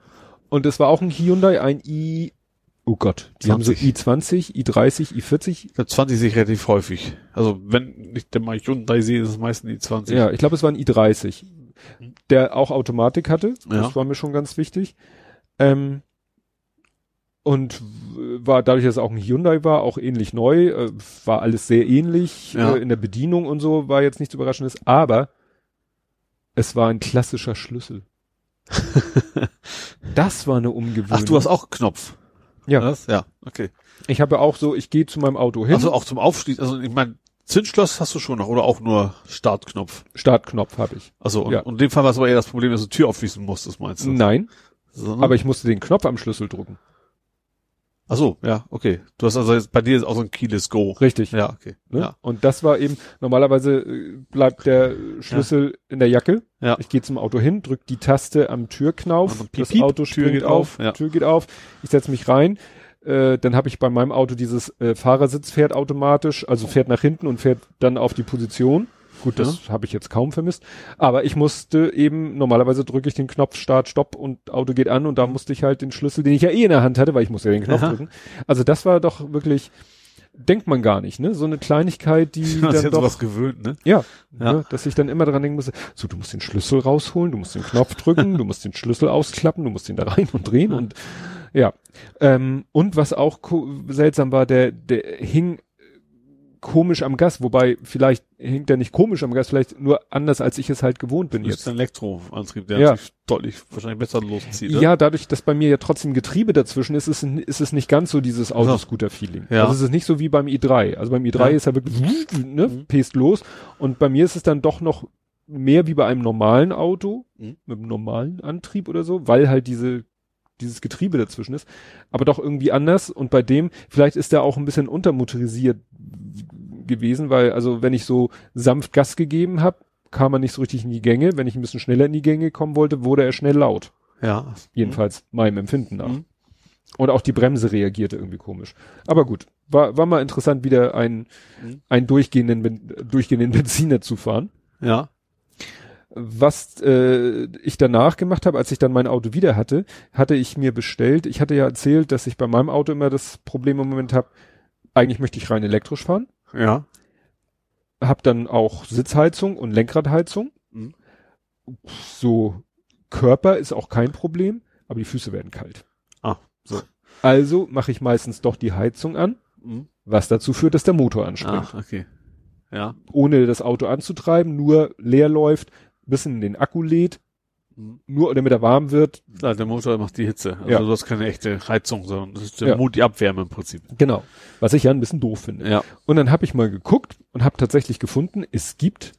Und es war auch ein Hyundai, ein i, oh Gott, die haben so 20. i20, i30, i40. Ich glaube, 20 sehe ich relativ häufig. Also wenn ich den mal Hyundai sehe, ist es meistens die 20. Ja, ich glaube, es war ein i30, der auch Automatik hatte. Ja. Das war mir schon ganz wichtig. Ähm, und war dadurch, dass es auch ein Hyundai war, auch ähnlich neu, äh, war alles sehr ähnlich Ja. äh, in der Bedienung und so, war jetzt nichts Überraschendes, aber es war ein klassischer Schlüssel. (laughs) das war eine Umgewöhnung. Ach, du hast auch einen Knopf. Ja. Das? Ja, okay. Ich habe auch so, ich gehe zu meinem Auto hin, Also auch zum Aufschließen, also ich meine, Zündschloss hast du schon noch oder auch nur Startknopf? Startknopf habe ich. Also und, Ja. und in dem Fall war es aber eher das Problem, dass du Tür aufschließen musstest, meinst du? Nein, So, ne? aber ich musste den Knopf am Schlüssel drücken. Ach so, ja, okay. Du hast also jetzt bei dir ist auch so ein Keyless Go. Richtig. Ja, okay. Ne? Ja. Und das war eben, normalerweise äh, bleibt der Schlüssel in der Jacke. Ja. Ich gehe zum Auto hin, drück die Taste am Türknauf, dann piep, das piep, Auto Tür springt geht auf, auf, ja. Tür geht auf, ich setze mich rein. Äh, dann habe ich bei meinem Auto dieses äh, Fahrersitz fährt automatisch, also fährt nach hinten und fährt dann auf die Position. Gut, das Ja. habe ich jetzt kaum vermisst. Aber ich musste eben, normalerweise drücke ich den Knopf Start, Stopp und Auto geht an und da musste ich halt den Schlüssel, den ich ja eh in der Hand hatte, weil ich muss ja den Knopf Aha. drücken. Also das war doch wirklich, denkt man gar nicht, ne? So eine Kleinigkeit, die (laughs) hast dann doch, sowas gewöhnt, ne? ja, Ja. Ne, dass ich dann immer dran denken musste, so, du musst den Schlüssel rausholen, du musst den Knopf drücken, du musst den Schlüssel ausklappen, du musst ihn da rein und drehen und ja. Ähm, und was auch seltsam war, der, der hing komisch am Gas, wobei vielleicht hing der nicht komisch am Gas, vielleicht nur anders, als ich es halt gewohnt bin Das ist jetzt. ein Elektroantrieb, der Ja. sich deutlich wahrscheinlich besser loszieht. ne? Ja, dadurch, dass bei mir ja trotzdem Getriebe dazwischen ist, ist, es- ist es nicht ganz so dieses Autoscooter-Feeling. Ja. Also es ist nicht so wie beim i3. Also beim i3 Ja. ist er wirklich, ne, Mhm. pest los. Und bei mir ist es dann doch noch mehr wie bei einem normalen Auto, Mhm. mit einem normalen Antrieb oder so, weil halt diese, dieses Getriebe dazwischen ist. Aber doch irgendwie anders. Und bei dem, vielleicht ist er auch ein bisschen untermotorisiert gewesen, weil, also wenn ich so sanft Gas gegeben habe, kam er nicht so richtig in die Gänge. Wenn ich ein bisschen schneller in die Gänge kommen wollte, wurde er schnell laut. Ja. Jedenfalls meinem Empfinden nach. Mhm. Und auch die Bremse reagierte irgendwie komisch. Aber gut, war, war mal interessant, wieder einen, Mhm. einen durchgehenden, durchgehenden Benziner zu fahren. Ja. Was äh, ich danach gemacht habe, als ich dann mein Auto wieder hatte, hatte ich mir bestellt, ich hatte ja erzählt, dass ich bei meinem Auto immer das Problem im Moment habe, eigentlich möchte ich rein elektrisch fahren, Ja. habe dann auch Sitzheizung und Lenkradheizung. Mhm. So Körper ist auch kein Problem, aber die Füße werden kalt. Ah, so. Also mache ich meistens doch die Heizung an, Mhm. was dazu führt, dass der Motor anspringt. Ah, okay. Ja. Ohne das Auto anzutreiben, nur leer läuft, bisschen in den Akku lädt, Mhm. nur damit er warm wird. Ja, der Motor macht die Hitze. Also Ja. du hast keine echte Heizung, sondern das ist der Ja. Mut, die Abwärme im Prinzip. Genau. Was ich ja ein bisschen doof finde. Ja. Und dann habe ich mal geguckt und habe tatsächlich gefunden, es gibt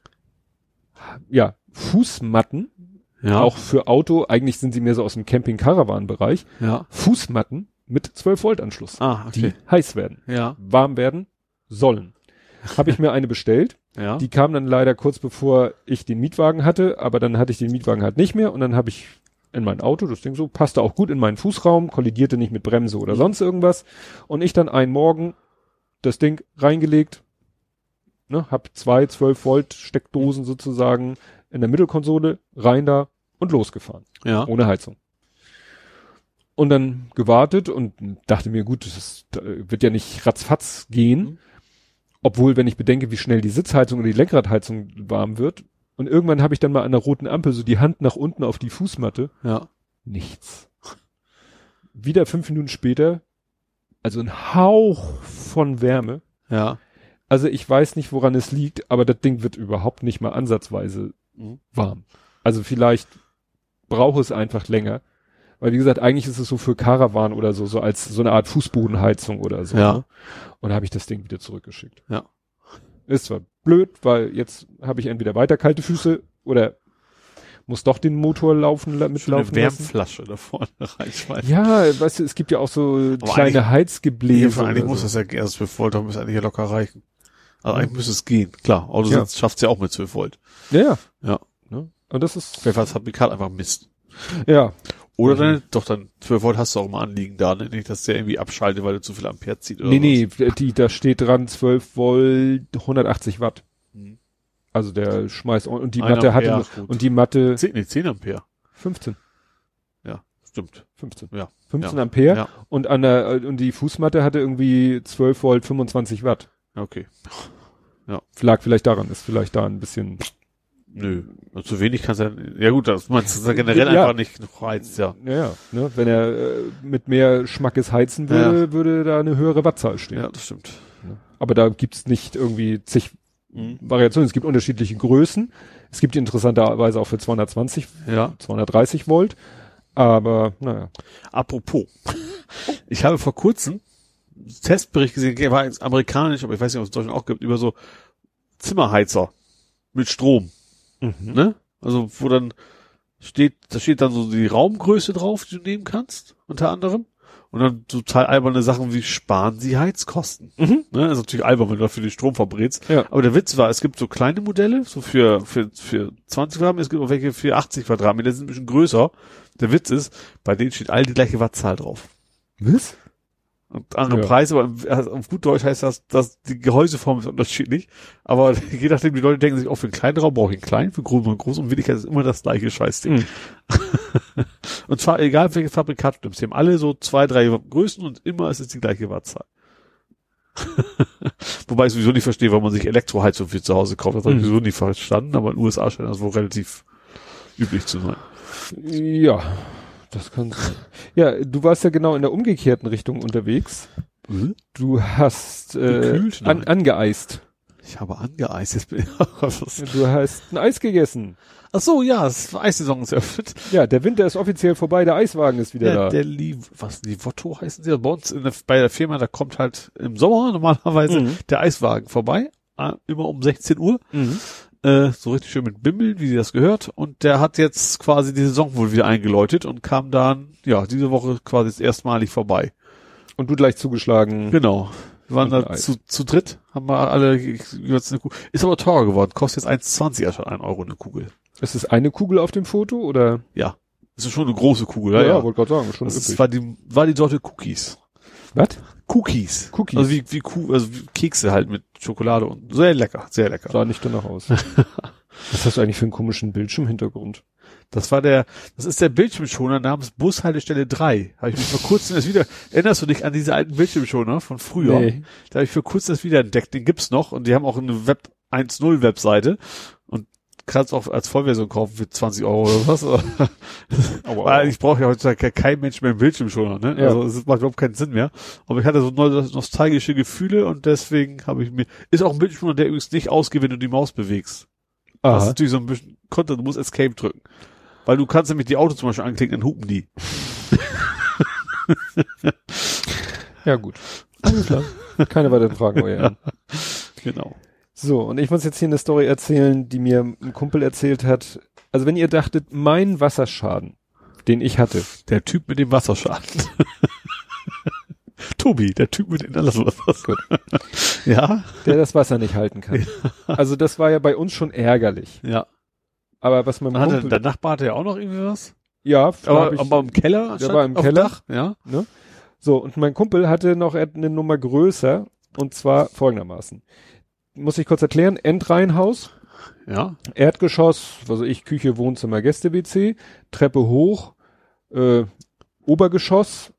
ja Fußmatten, Ja. auch für Auto, eigentlich sind sie mehr so aus dem Camping-Caravan-Bereich, Ja. Fußmatten mit 12 Volt Anschluss, Ah, okay. die heiß werden, Ja. warm werden sollen. Habe ich mir eine bestellt. Ja. Die kam dann leider kurz bevor ich den Mietwagen hatte, aber dann hatte ich den Mietwagen halt nicht mehr und dann habe ich in mein Auto, das Ding so, passte auch gut in meinen Fußraum, kollidierte nicht mit Bremse oder sonst irgendwas und ich dann einen Morgen das Ding reingelegt, ne, hab zwei 12 Volt Steckdosen sozusagen in der Mittelkonsole, rein da und losgefahren, ja. ohne Heizung. Und dann gewartet und dachte mir, gut, das ist, wird ja nicht ratzfatz gehen. Mhm. Obwohl, wenn ich bedenke, wie schnell die Sitzheizung oder die Lenkradheizung warm wird. Und irgendwann habe ich dann mal an der roten Ampel so die Hand nach unten auf die Fußmatte. Ja. Nichts. Wieder fünf Minuten später, also ein Hauch von Wärme. Ja. Also ich weiß nicht, woran es liegt, aber das Ding wird überhaupt nicht mal ansatzweise Mhm. warm. Also vielleicht brauche es einfach länger. Weil wie gesagt, eigentlich ist es so für Caravan oder so, so als so eine Art Fußbodenheizung oder so. Ja. Ne? Und da habe ich das Ding wieder zurückgeschickt. Ja. Ist zwar blöd, weil jetzt habe ich entweder weiter kalte Füße oder muss doch den Motor laufen, la- Eine mitlaufen lassen. Wärmflasche da vorne (laughs) reinschmeißen. Ja, weißt du, es gibt ja auch so kleine eigentlich- Heizgebläse. eigentlich muss so. das ja erst 12 Volt, müsste eigentlich ja locker reichen. Also eigentlich müsste es gehen. Klar, Ja. Autositz schafft's ja auch mit 12 Volt. Ja, ja. Ja. Ne? Und das ist, Vielleicht war das Fabrikat einfach Mist. ja, Oder Mhm. dann, doch dann 12 Volt hast du auch immer anliegen da, ne? Nicht, dass der irgendwie abschaltet, weil du zu viel Ampere zieht oder nee, nee, die, da steht dran 12 Volt, 180 Watt. Mhm. Also der schmeißt, und die Ein Matte hatte, gut. und die Matte, 10, nee, 10 Ampere. 15, Ja, stimmt. 15. Ja. 15 Ja. Ampere. Ja. Und an der, und die Fußmatte hatte irgendwie 12 Volt, 25 Watt. Okay. Lag vielleicht daran, ist vielleicht da ein bisschen, Nö. Und zu wenig kannst du ja, ja gut, das ist ja generell Ja. einfach nicht noch reizt, ja. ja, ja, ne, wenn er äh, mit mehr Schmackes heizen würde, würde da eine höhere Wattzahl stehen. Ja, das stimmt. Aber da gibt's nicht irgendwie zig Mhm. Variationen. Es gibt unterschiedliche Größen. Es gibt interessanterweise auch für 220, Ja. 230 Volt. Aber, naja. Apropos. Ich habe vor kurzem einen Testbericht gesehen, war jetzt amerikanisch, aber ich weiß nicht, ob es in Deutschland auch gibt, über so Zimmerheizer mit Strom, ne? Also, wo dann steht, da steht dann so die Raumgröße drauf, die du nehmen kannst, unter anderem. Und dann total alberne Sachen wie sparen sie Heizkosten. Mhm. Ne? Das ist natürlich albern, wenn du dafür den Strom verbrätst. Ja. Aber der Witz war, es gibt so kleine Modelle, so für, für, für 20 Quadratmeter, es gibt auch welche für 80 Quadratmeter, die sind ein bisschen größer. Der Witz ist, bei denen steht all die gleiche Wattzahl drauf. Was? Und andere Ja. Preise, aber also auf gut Deutsch heißt das, dass die Gehäuseform ist unterschiedlich. Aber (laughs) je nachdem, die Leute denken sich, auch für einen kleinen Raum brauche ich einen kleinen, für großen und groß und Willigkeit ist immer das gleiche Scheißding. Mhm. (laughs) und zwar egal welches Fabrikat du nimmst, die haben alle so zwei, drei Größen und immer ist es die gleiche Wattzahl. (laughs) Wobei ich sowieso nicht verstehe, warum man sich Elektroheizung für zu Hause kauft. Das habe ich Mhm. sowieso nicht verstanden, aber in den USA scheint das wohl relativ üblich zu sein. Ja, das kann. Ja, du warst ja genau in der umgekehrten Richtung unterwegs. Du hast äh, an, angeeist. Ich habe angeeist. Jetzt bin ich (laughs) Du hast ein Eis gegessen. Ach so, ja, es war Eissaison ist eröffnet. Ja, der Winter ist offiziell vorbei, der Eiswagen ist wieder Ja, da. der Liv, was, Livotto heißen sie? Bei uns der, bei der Firma, da kommt halt im Sommer normalerweise Mhm. der Eiswagen vorbei. äh, Immer um 16 Uhr. Mhm. Äh, so richtig schön mit Bimmeln, wie sie das gehört. Und der hat jetzt quasi die Saison wohl wieder eingeläutet und kam dann, ja, diese Woche quasi erstmalig vorbei. Und du gleich zugeschlagen. Genau. Wir waren da zu, zu dritt, haben wir alle jeweils eine Kugel. Ist aber teurer geworden, kostet jetzt 1,20 anstatt 1 Euro eine Kugel. Ist es eine Kugel auf dem Foto oder? Ja. Das ist schon eine große Kugel, ja, ja. wollte gerade sagen, schon Das üppig. war die, war die Sorte Cookies. Was? Cookies. Cookies. Also wie, wie, Kuh, also wie Kekse halt mit Schokolade und sehr lecker, sehr lecker. Sah nicht danach aus. (laughs) Was hast du eigentlich für einen komischen Bildschirmhintergrund? Das war der, das ist der Bildschirmschoner namens Bushaltestelle 3. Habe ich mich vor kurzem erst wieder, erinnerst du dich an diese alten Bildschirmschoner von früher? Nee. Da habe ich vor kurzem das wieder entdeckt, den gibt's noch und die haben auch eine Web 1.0 Webseite kannst auch als Vollversion kaufen für 20 Euro oder was. Aua, (laughs) Weil ich brauche ja heutzutage kein Mensch mehr einen Bildschirmschoner, ne? Ja. Also es macht überhaupt keinen Sinn mehr. Aber ich hatte so nostalgische Gefühle und deswegen habe ich mir, ist auch ein Bildschirmschoner, der übrigens nicht ausgeht, wenn du die Maus bewegst. Das ist Aha. natürlich so ein bisschen Konter, du musst Escape drücken. Weil du kannst nämlich die Auto zum Beispiel anklicken, dann hupen die. (laughs) Ja, gut. Alles klar. Keine weiteren Fragen, euer. (laughs) Genau. So, und ich muss jetzt hier eine Story erzählen, die mir ein Kumpel erzählt hat. Also wenn ihr dachtet, mein Wasserschaden, den ich hatte, Der Typ mit dem Wasserschaden. (laughs) Tobi, der Typ mit dem Anlasswasser. Gut. (laughs) Ja? der das Wasser nicht halten kann. Also das war ja bei uns schon ärgerlich. Ja. Aber was mein Hatte, Kumpel, der Nachbar hatte ja auch noch irgendwie was. ja, Aber, ich, aber im Keller? Der war im Keller. Dach? Ja. ne? So, und mein Kumpel hatte noch eine Nummer größer, und zwar folgendermaßen. Muss ich kurz erklären, Endreihenhaus, Ja. Erdgeschoss, also ich, Küche, Wohnzimmer, Gäste-WC, Treppe hoch, äh, Obergeschoss,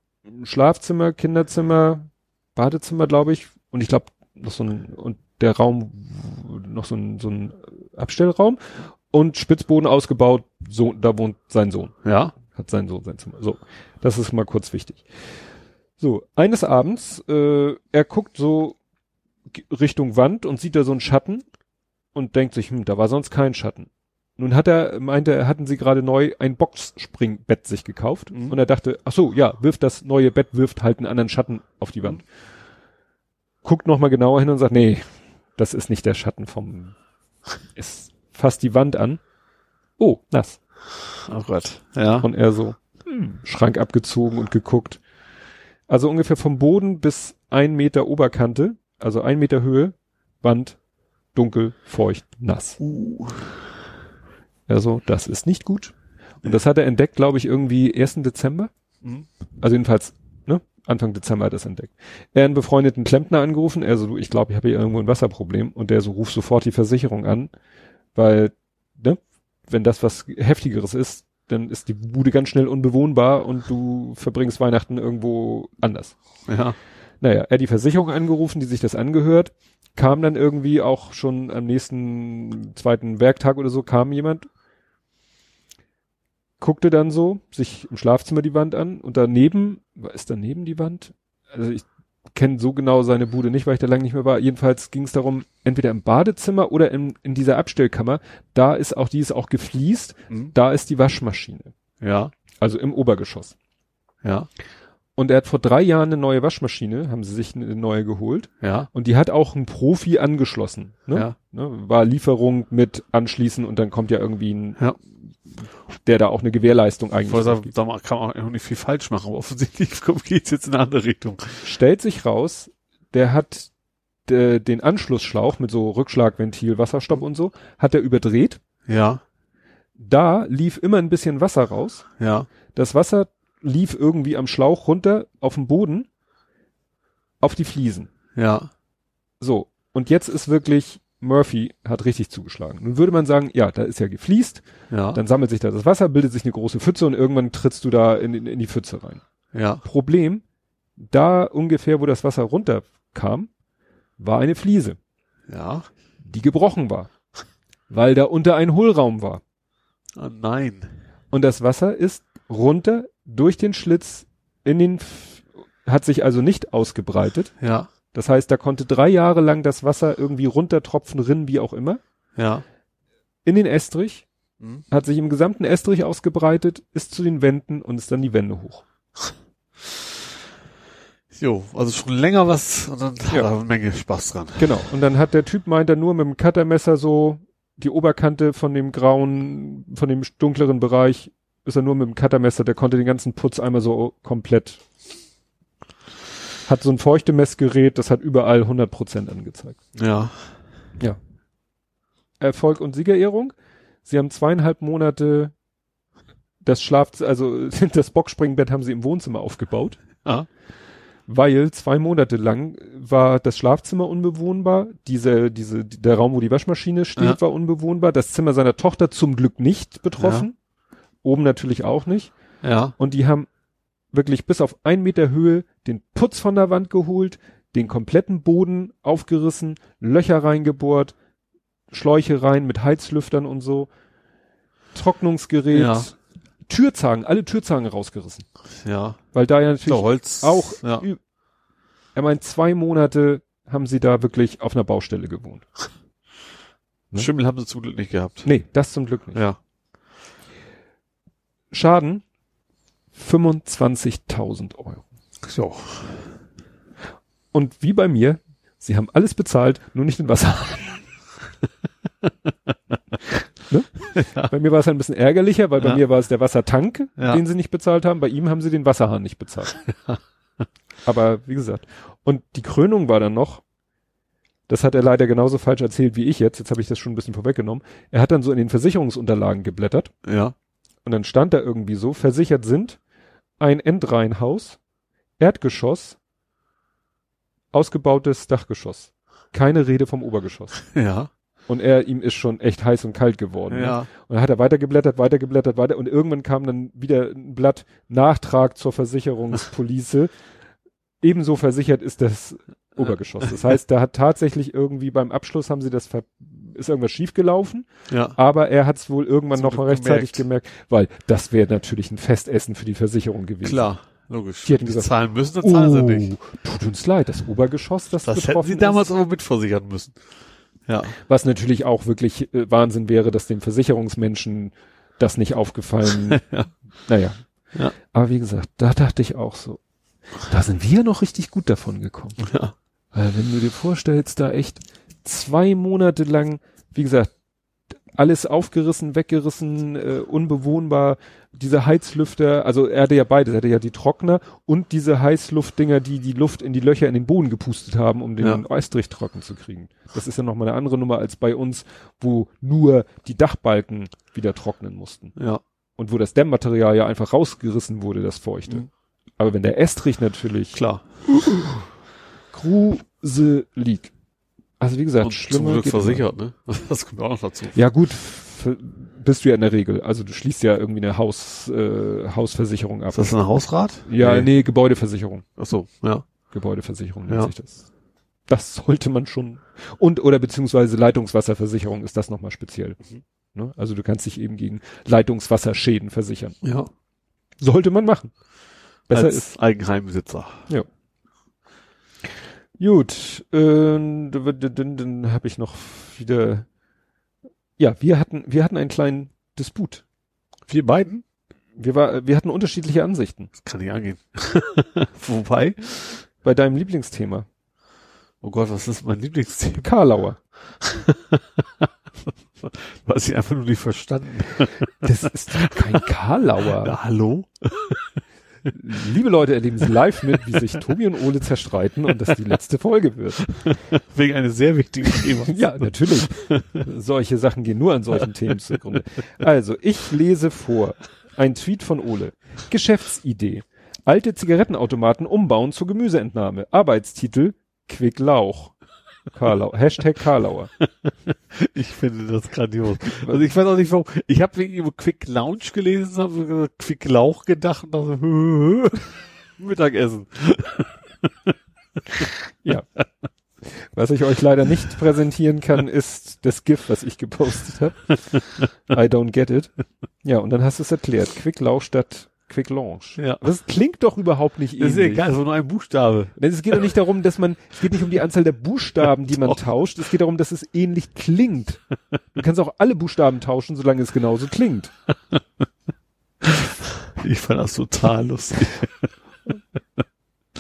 Schlafzimmer, Kinderzimmer, Badezimmer, glaube ich, und ich glaube noch so ein, und der Raum, noch so ein, so ein Abstellraum und Spitzboden ausgebaut, so, da wohnt sein Sohn Ja. hat sein Sohn sein Zimmer. So, das ist mal kurz wichtig. So, eines Abends, äh, er guckt so Richtung Wand und sieht da so einen Schatten und denkt sich, hm, da war sonst kein Schatten. Nun hat er, meinte er, hatten sie gerade neu ein Boxspringbett sich gekauft Mhm. und er dachte, ach so, ja, wirft das neue Bett, wirft halt einen anderen Schatten auf die Wand. Guckt nochmal genauer hin und sagt, nee, das ist nicht der Schatten vom, es fasst die Wand an. Oh, nass. Oh Gott. Ja. Und er so, hm, Schrank abgezogen und geguckt. Also ungefähr vom Boden bis ein Meter Oberkante, also ein Meter Höhe, Wand, dunkel, feucht, nass. Uh. Also, das ist nicht gut. Und das hat er entdeckt, glaube ich, irgendwie 1. Dezember. Mhm. Also jedenfalls, ne? Anfang Dezember hat er es entdeckt. Er einen befreundeten Klempner angerufen, er so, du, ich glaube, ich habe hier irgendwo ein Wasserproblem. Und der so, ruf sofort die Versicherung an, weil, ne? Wenn das was Heftigeres ist, dann ist die Bude ganz schnell unbewohnbar und du verbringst Weihnachten irgendwo anders. Ja. Naja, er hat die Versicherung angerufen, die sich das angehört, kam dann irgendwie auch schon am nächsten zweiten Werktag oder so, kam jemand, guckte dann so, sich im Schlafzimmer die Wand an und daneben, ist daneben die Wand? Also ich kenne so genau seine Bude nicht, weil ich da lange nicht mehr war. Jedenfalls ging es darum, entweder im Badezimmer oder in, in dieser Abstellkammer, da ist auch, die ist auch gefliest, Mhm. da ist die Waschmaschine. Ja. Also im Obergeschoss. Ja. Und er hat vor drei Jahren eine neue Waschmaschine, haben sie sich eine neue geholt. Ja. Und die hat auch ein Profi angeschlossen. Ne? Ja. Ne? War Lieferung mit anschließen und dann kommt ja irgendwie ein, Ja. der da auch eine Gewährleistung Ich eigentlich gibt. da ma- kann man auch nicht viel falsch machen, aber offensichtlich (laughs) geht's jetzt in eine andere Richtung. Stellt sich raus, der hat äh, den Anschlussschlauch mit so Rückschlagventil, Wasserstopp und so, hat er überdreht. Ja. Da lief immer ein bisschen Wasser raus. Ja. Das Wasser lief irgendwie am Schlauch runter auf den Boden. auf die Fliesen. Ja. So. Und jetzt ist wirklich, Murphy hat richtig zugeschlagen. Nun würde man sagen, ja, da ist ja gefliest, Ja. dann sammelt sich da das Wasser, bildet sich eine große Pfütze und irgendwann trittst du da in, in, in die Pfütze rein. ja. Problem, da ungefähr, wo das Wasser runterkam, war eine Fliese, Ja. die gebrochen war, weil da unter ein Hohlraum war. Ah, nein. Und das Wasser ist runter durch den Schlitz in den, F hat sich also nicht ausgebreitet. Ja. Das heißt, da konnte drei Jahre lang das Wasser irgendwie runtertropfen, rinnen, wie auch immer. Ja. In den Estrich, Hm. hat sich im gesamten Estrich ausgebreitet, ist zu den Wänden und ist dann die Wände hoch. Jo, also schon länger was und dann hat Ja. er eine Menge Spaß dran. Genau. Und dann hat der Typ meint er nur mit dem Cuttermesser so die Oberkante von dem grauen, von dem dunkleren Bereich ist er nur mit dem Cuttermesser, der konnte den ganzen Putz einmal so komplett. Hat so ein Feuchtemessgerät, das hat überall 100% angezeigt. Ja. Erfolg und Siegerehrung. Sie haben zweieinhalb Monate das Schlaf, also (laughs) das Boxspringbett haben sie im Wohnzimmer aufgebaut. Ja. weil zwei Monate lang war das Schlafzimmer unbewohnbar, diese, diese, der Raum, wo die Waschmaschine steht, Ja. war unbewohnbar, das Zimmer seiner Tochter zum Glück nicht betroffen, oben natürlich auch nicht, Ja. und die haben wirklich bis auf ein Meter Höhe den Putz von der Wand geholt, den kompletten Boden aufgerissen, Löcher reingebohrt, Schläuche rein mit Heizlüftern und so, Trocknungsgerät, Ja. Türzagen, alle Türzagen rausgerissen, Ja. weil da ja natürlich Holz. auch, Ja. er meint, zwei Monate haben sie da wirklich auf einer Baustelle gewohnt. (laughs) ne? Schimmel haben sie zum Glück nicht gehabt. Nee, das zum Glück nicht. Ja. Schaden 25.000 Euro. So. Und wie bei mir, sie haben alles bezahlt, nur nicht den Wasser. (laughs) ne? Bei mir war es ein bisschen ärgerlicher, weil bei Ja. mir war es der Wassertank, Ja. den sie nicht bezahlt haben. Bei ihm haben sie den Wasserhahn nicht bezahlt. (laughs) Aber wie gesagt, und die Krönung war dann noch, das hat er leider genauso falsch erzählt wie ich jetzt, jetzt habe ich das schon ein bisschen vorweggenommen. Er hat dann so in den Versicherungsunterlagen geblättert Ja. Und dann stand da irgendwie so, versichert sind ein Endreihenhaus, Erdgeschoss, ausgebautes Dachgeschoss. Keine Rede vom Obergeschoss. (laughs) Ja. Und er, ihm ist schon echt heiß und kalt geworden. Ne? Ja. Und dann hat er weitergeblättert, weitergeblättert, weiter und irgendwann kam dann wieder ein Blatt Nachtrag zur Versicherungspolice. (laughs) Ebenso versichert ist das Obergeschoss. Das heißt, da hat tatsächlich irgendwie beim Abschluss haben sie das ver ist irgendwas schiefgelaufen, Ja. aber er hat es wohl irgendwann Zum noch mal Glück rechtzeitig gemerkt, weil das wäre natürlich ein Festessen für die Versicherung gewesen. Klar. Logisch. Die hätten gesagt, zahlen müssen, dann zahlen sie nicht. Oh, tut uns leid, das Obergeschoss, das, Das hätten sie damals ist. aber mitversichern müssen. Ja. Was natürlich auch wirklich äh, Wahnsinn wäre, dass den Versicherungsmenschen das nicht aufgefallen. (laughs) Ja. Naja. Ja. Aber wie gesagt, da dachte ich auch so, da sind wir noch richtig gut davon gekommen. Ja. Weil wenn du dir vorstellst, da echt zwei Monate lang, wie gesagt, alles aufgerissen, weggerissen, äh, unbewohnbar, diese Heizlüfter, also er hatte ja beides, er hatte ja die Trockner und diese Heißluftdinger, die die Luft in die Löcher in den Boden gepustet haben, um den Ja. Eistrich trocken zu kriegen. Das ist ja nochmal eine andere Nummer als bei uns, wo nur die Dachbalken wieder trocknen mussten Ja. und wo das Dämmmaterial ja einfach rausgerissen wurde, das Feuchte. Mhm. Aber wenn der Estrich natürlich Klar. (gasps) gruselig. Also wie gesagt, Und zum schlimmer Glück geht immer. versichert, ne? (laughs) Das kommt auch noch dazu. Ja gut, bist du ja in der Regel. Also du schließt ja irgendwie eine Haus, äh, Hausversicherung ab. Ist das ein Hausrat? ja, nee. Gebäudeversicherung. Ach so, ja. Gebäudeversicherung nennt Ja. sich das. Das sollte man schon. Und oder beziehungsweise Leitungswasserversicherung ist das nochmal speziell. Mhm. Ne? Also du kannst dich eben gegen Leitungswasserschäden versichern. Ja. Sollte man machen. Besser Als ist. Eigenheimbesitzer. Gut, äh, dann, habe ich noch wieder. Ja, wir hatten, wir hatten einen kleinen Disput. Wir beiden? Wir, war, wir hatten unterschiedliche Ansichten Das kann nicht angehen. (laughs) Wobei? bei deinem Lieblingsthema. Oh Gott, was ist mein Lieblingsthema? Karlauer. (laughs) Was ich einfach nur nicht verstanden. Das ist doch kein Karlauer. Na, hallo? Liebe Leute, erleben Sie live mit, wie sich Tobi und Ole zerstreiten und das die letzte Folge wird. Wegen eines sehr wichtigen Themas. Ja, natürlich. Solche Sachen gehen nur an solchen Themen zugrunde. Also, ich lese vor. Ein Tweet von Ole. Geschäftsidee. Alte Zigarettenautomaten umbauen zur Gemüseentnahme. Arbeitstitel Quick Lauch. Karlau Hashtag Karlauer. (laughs) Ich finde das grandios. Also ich weiß auch nicht warum. Ich habe wegen ihm Quick Lounge gelesen, habe Quick Lauch gedacht und dachte, (laughs) Mittagessen. Ja. Was ich euch leider nicht präsentieren kann, (laughs) ist das GIF, was ich gepostet habe. I don't get it. Ja, und dann hast du es erklärt. Quick Lauch statt Quick Launch. Ja. Das klingt doch überhaupt nicht Das ist ähnlich. egal, so nur ein Buchstabe. Denn Es geht doch nicht darum, dass man, es geht nicht um die Anzahl der Buchstaben, die man tauscht. Es geht darum, dass es ähnlich klingt. Du kannst auch alle Buchstaben tauschen, solange es genauso klingt. Ich fand das total lustig.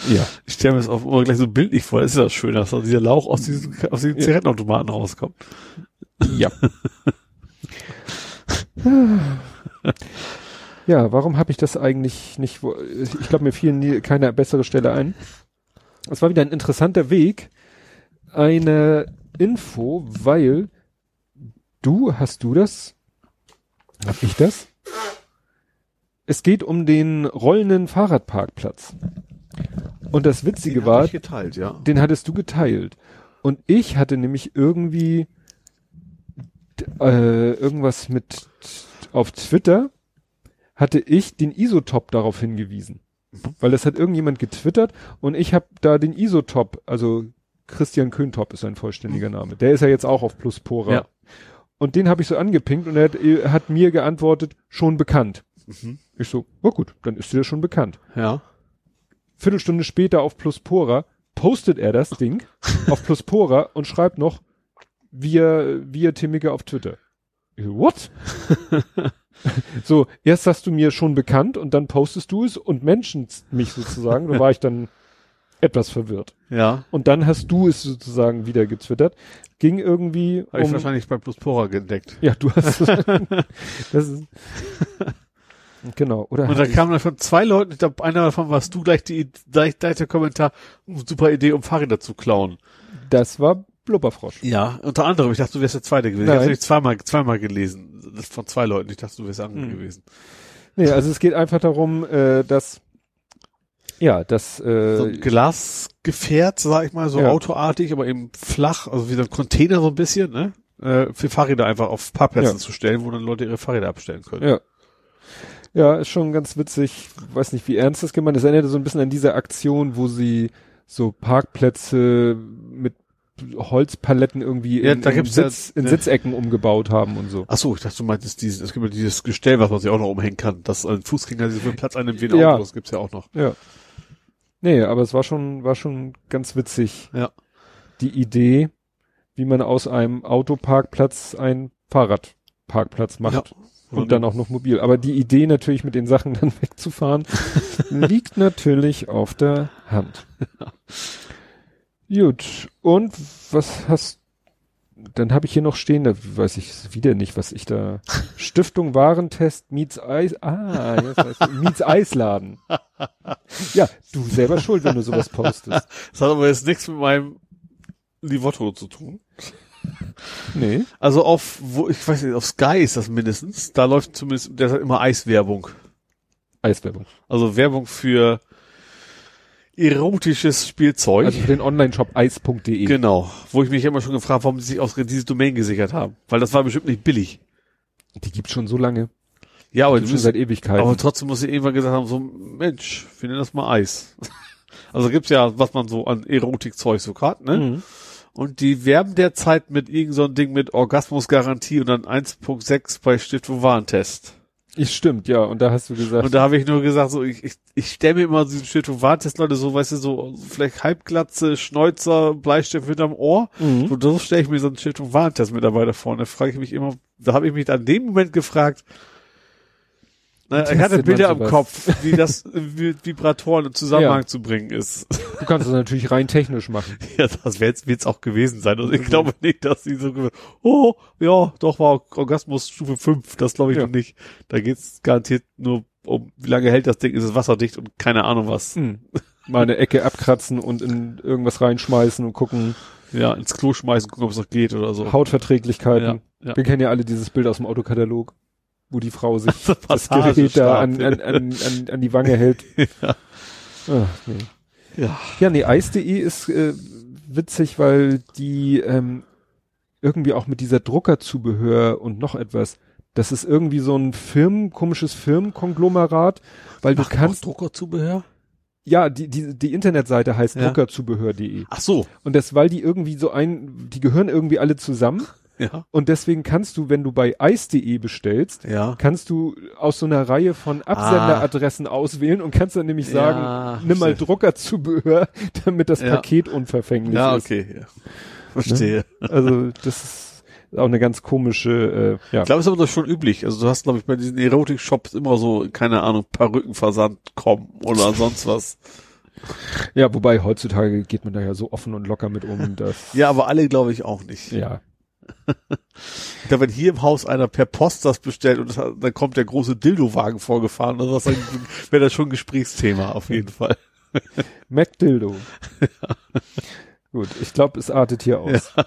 Ja. Ich stelle mir das auch immer gleich so bildlich vor. Das ist ja schön, dass da dieser Lauch aus diesen, aus diesen Zigarettenautomaten rauskommt. Ja. (laughs) Ja, warum habe ich das eigentlich nicht? Ich glaube, mir fiel nie keine bessere Stelle ein. Es war wieder ein interessanter Weg, eine Info, weil du hast du das? Hab ich das? Es geht um den rollenden Fahrradparkplatz. Und das Witzige war, ich geteilt, ja. den hattest du geteilt. Und ich hatte nämlich irgendwie äh, irgendwas mit auf Twitter hatte ich den Isotop darauf hingewiesen. Weil das hat irgendjemand getwittert und ich habe da den Isotop, also Christian Köntop ist sein vollständiger Name. Der ist ja jetzt auch auf Pluspora. Ja. Und den habe ich so angepinkt und er hat, er hat mir geantwortet, schon bekannt. Mhm. Ich so, oh gut, dann ist dir das schon bekannt. Ja. Viertelstunde später auf Pluspora postet er das Ding (laughs) auf Pluspora und schreibt noch via, via Timmike auf Twitter. Ich so, What? (laughs) (laughs) so, erst hast du mir schon bekannt und dann postest du es und mentionst mich sozusagen. Da war ich dann (laughs) etwas verwirrt. Ja. Und dann hast du es sozusagen wieder getwittert. Ging irgendwie Habe ich um, wahrscheinlich bei Pluspora entdeckt. ja, du hast, (laughs) das ist, genau, oder? Und da kamen dann von zwei Leuten, ich glaube, einer davon warst du gleich die, gleich, gleich der Kommentar, "Oh, super Idee, um Fahrräder zu klauen. das war Blubberfrosch. Ja, unter anderem, ich dachte, du wärst der Zweite gewesen. Nein. Ich habe nämlich zweimal, zweimal gelesen. Das von zwei Leuten. Ich dachte, du wärst der andere Hm. gewesen. Nee, also es geht einfach darum, äh, dass ja, dass äh, So ein Glasgefährt, sag ich mal, so Ja. autoartig, aber eben flach, also wie so ein Container so ein bisschen, ne? Äh, für Fahrräder einfach auf Parkplätzen Ja. zu stellen, wo dann Leute ihre Fahrräder abstellen können. ja. Ja, ist schon ganz witzig. Weiß nicht, wie ernst das gemeint ist. Erinnert so ein bisschen an diese Aktion, wo sie so Parkplätze mit Holzpaletten irgendwie Ja, in, in, gibt's ja- Sitz, in. Sitzecken umgebaut haben und so. Ach so, ich dachte, du meintest dieses, es gibt ja dieses Gestell, was man sich auch noch umhängen kann, dass ein Fußgänger so viel Platz einnimmt wie ein Ja. Auto, das gibt's ja auch noch. Ja. Nee, aber es war schon, war schon ganz witzig. Ja. Die Idee, wie man aus einem Autoparkplatz einen Fahrradparkplatz macht. Und dann auch noch mobil. Aber die Idee natürlich mit den Sachen dann (laughs) wegzufahren, (laughs) liegt natürlich auf der Hand. (laughs) Gut. Und was hast, dann habe ich hier noch stehen, da weiß ich wieder nicht, was ich da, (laughs) Stiftung Warentest Miets Eis, ah, jetzt weiß ich, Miets Eisladen. Ja, du selber schuld, wenn du sowas postest. (laughs) Das hat aber jetzt nichts mit meinem Livotto zu tun. Nee. Also auf, wo, ich weiß nicht, auf Sky ist das mindestens, da läuft zumindest derzeit immer Eiswerbung. Eiswerbung. Also Werbung für erotisches Spielzeug. Also für den Online-Shop eis.de. genau. Wo ich mich immer schon gefragt, warum sie sich ausgerechnet dieses Domain gesichert haben. Weil das war bestimmt nicht billig. Die gibt's schon so lange. Ja, aber, schon seit Ewigkeiten. aber trotzdem muss ich irgendwann gesagt haben, so, Mensch, wir nennen das mal Eis. (laughs) Also gibt's ja, was man so an Erotikzeug so hat, ne? Mhm. Und die werben derzeit mit irgend so ein Ding mit Orgasmusgarantie und dann 1.6 bei Stiftung Warentest. Ich stimmt, ja. Und da hast du gesagt, Und da habe ich nur gesagt, so ich, ich, ich stelle mir immer diesen Stiftung Warentest, Leute, so, weißt du, so vielleicht Halbglatze, Schnäuzer, Bleistift hinterm Ohr. Mhm. Und so stelle ich mir so einen Stiftung Warentest-Mitarbeiter vor. Und da frage ich mich immer, da habe ich mich an dem Moment gefragt, na, ich hatte Bilder im? Kopf, wie das (laughs) mit Vibratoren im Zusammenhang zu bringen ist. du kannst es natürlich rein technisch machen. (laughs) Ja, das wird es auch gewesen sein. Also ich glaube nicht, dass sie so, oh, ja, doch war Orgasmus Stufe 5. Das glaube ich Ja. noch nicht. Da geht's garantiert nur um, wie lange hält das Ding, ist es wasserdicht und keine Ahnung was. Mhm. Mal eine Ecke abkratzen und in irgendwas reinschmeißen und gucken. Ja, ins Klo schmeißen, gucken, ob es noch geht oder so. Hautverträglichkeiten. Ja, ja. Wir kennen ja alle dieses Bild aus dem Autokatalog. Wo die Frau sich (laughs) das Gerät da an, an, an, an, an die Wange hält. (laughs) ja. Ach, nee. Ja. Ja, nee, Eis.de ist äh, witzig, weil die ähm, irgendwie auch mit dieser Druckerzubehör und noch etwas, das ist irgendwie so ein Firmen, komisches Firmenkonglomerat, weil Macht du kannst. Druckerzubehör? Ja, die, die, die Internetseite heißt ja. druckerzubehör.de. Ach so. Und das, weil die irgendwie so ein, die gehören irgendwie alle zusammen. (laughs) Ja. Und deswegen kannst du, wenn du bei ice.de bestellst, ja. kannst du aus so einer Reihe von Absenderadressen ah. auswählen und kannst dann nämlich sagen, ja, nimm mal Druckerzubehör, (laughs) damit das. Paket unverfänglich ja, ist. Okay, ja, okay. Verstehe. Ne? Also, das ist auch eine ganz komische, äh, ja. Ich glaube, es ist aber doch schon üblich. Also du hast, glaube ich, bei diesen Erotik-Shops immer so, keine Ahnung, Perückenversand kommen oder (laughs) sonst was. Ja, wobei heutzutage geht man da ja so offen und locker mit um, dass. ja, aber alle glaube ich auch nicht. Ja. Glaube, wenn hier im Haus einer per Post das bestellt und das, dann kommt der große Dildo-Wagen vorgefahren was, dann wäre das schon ein Gesprächsthema auf jeden Fall. Mac Dildo. Ja. Gut, ich glaube, es artet hier aus. Ja,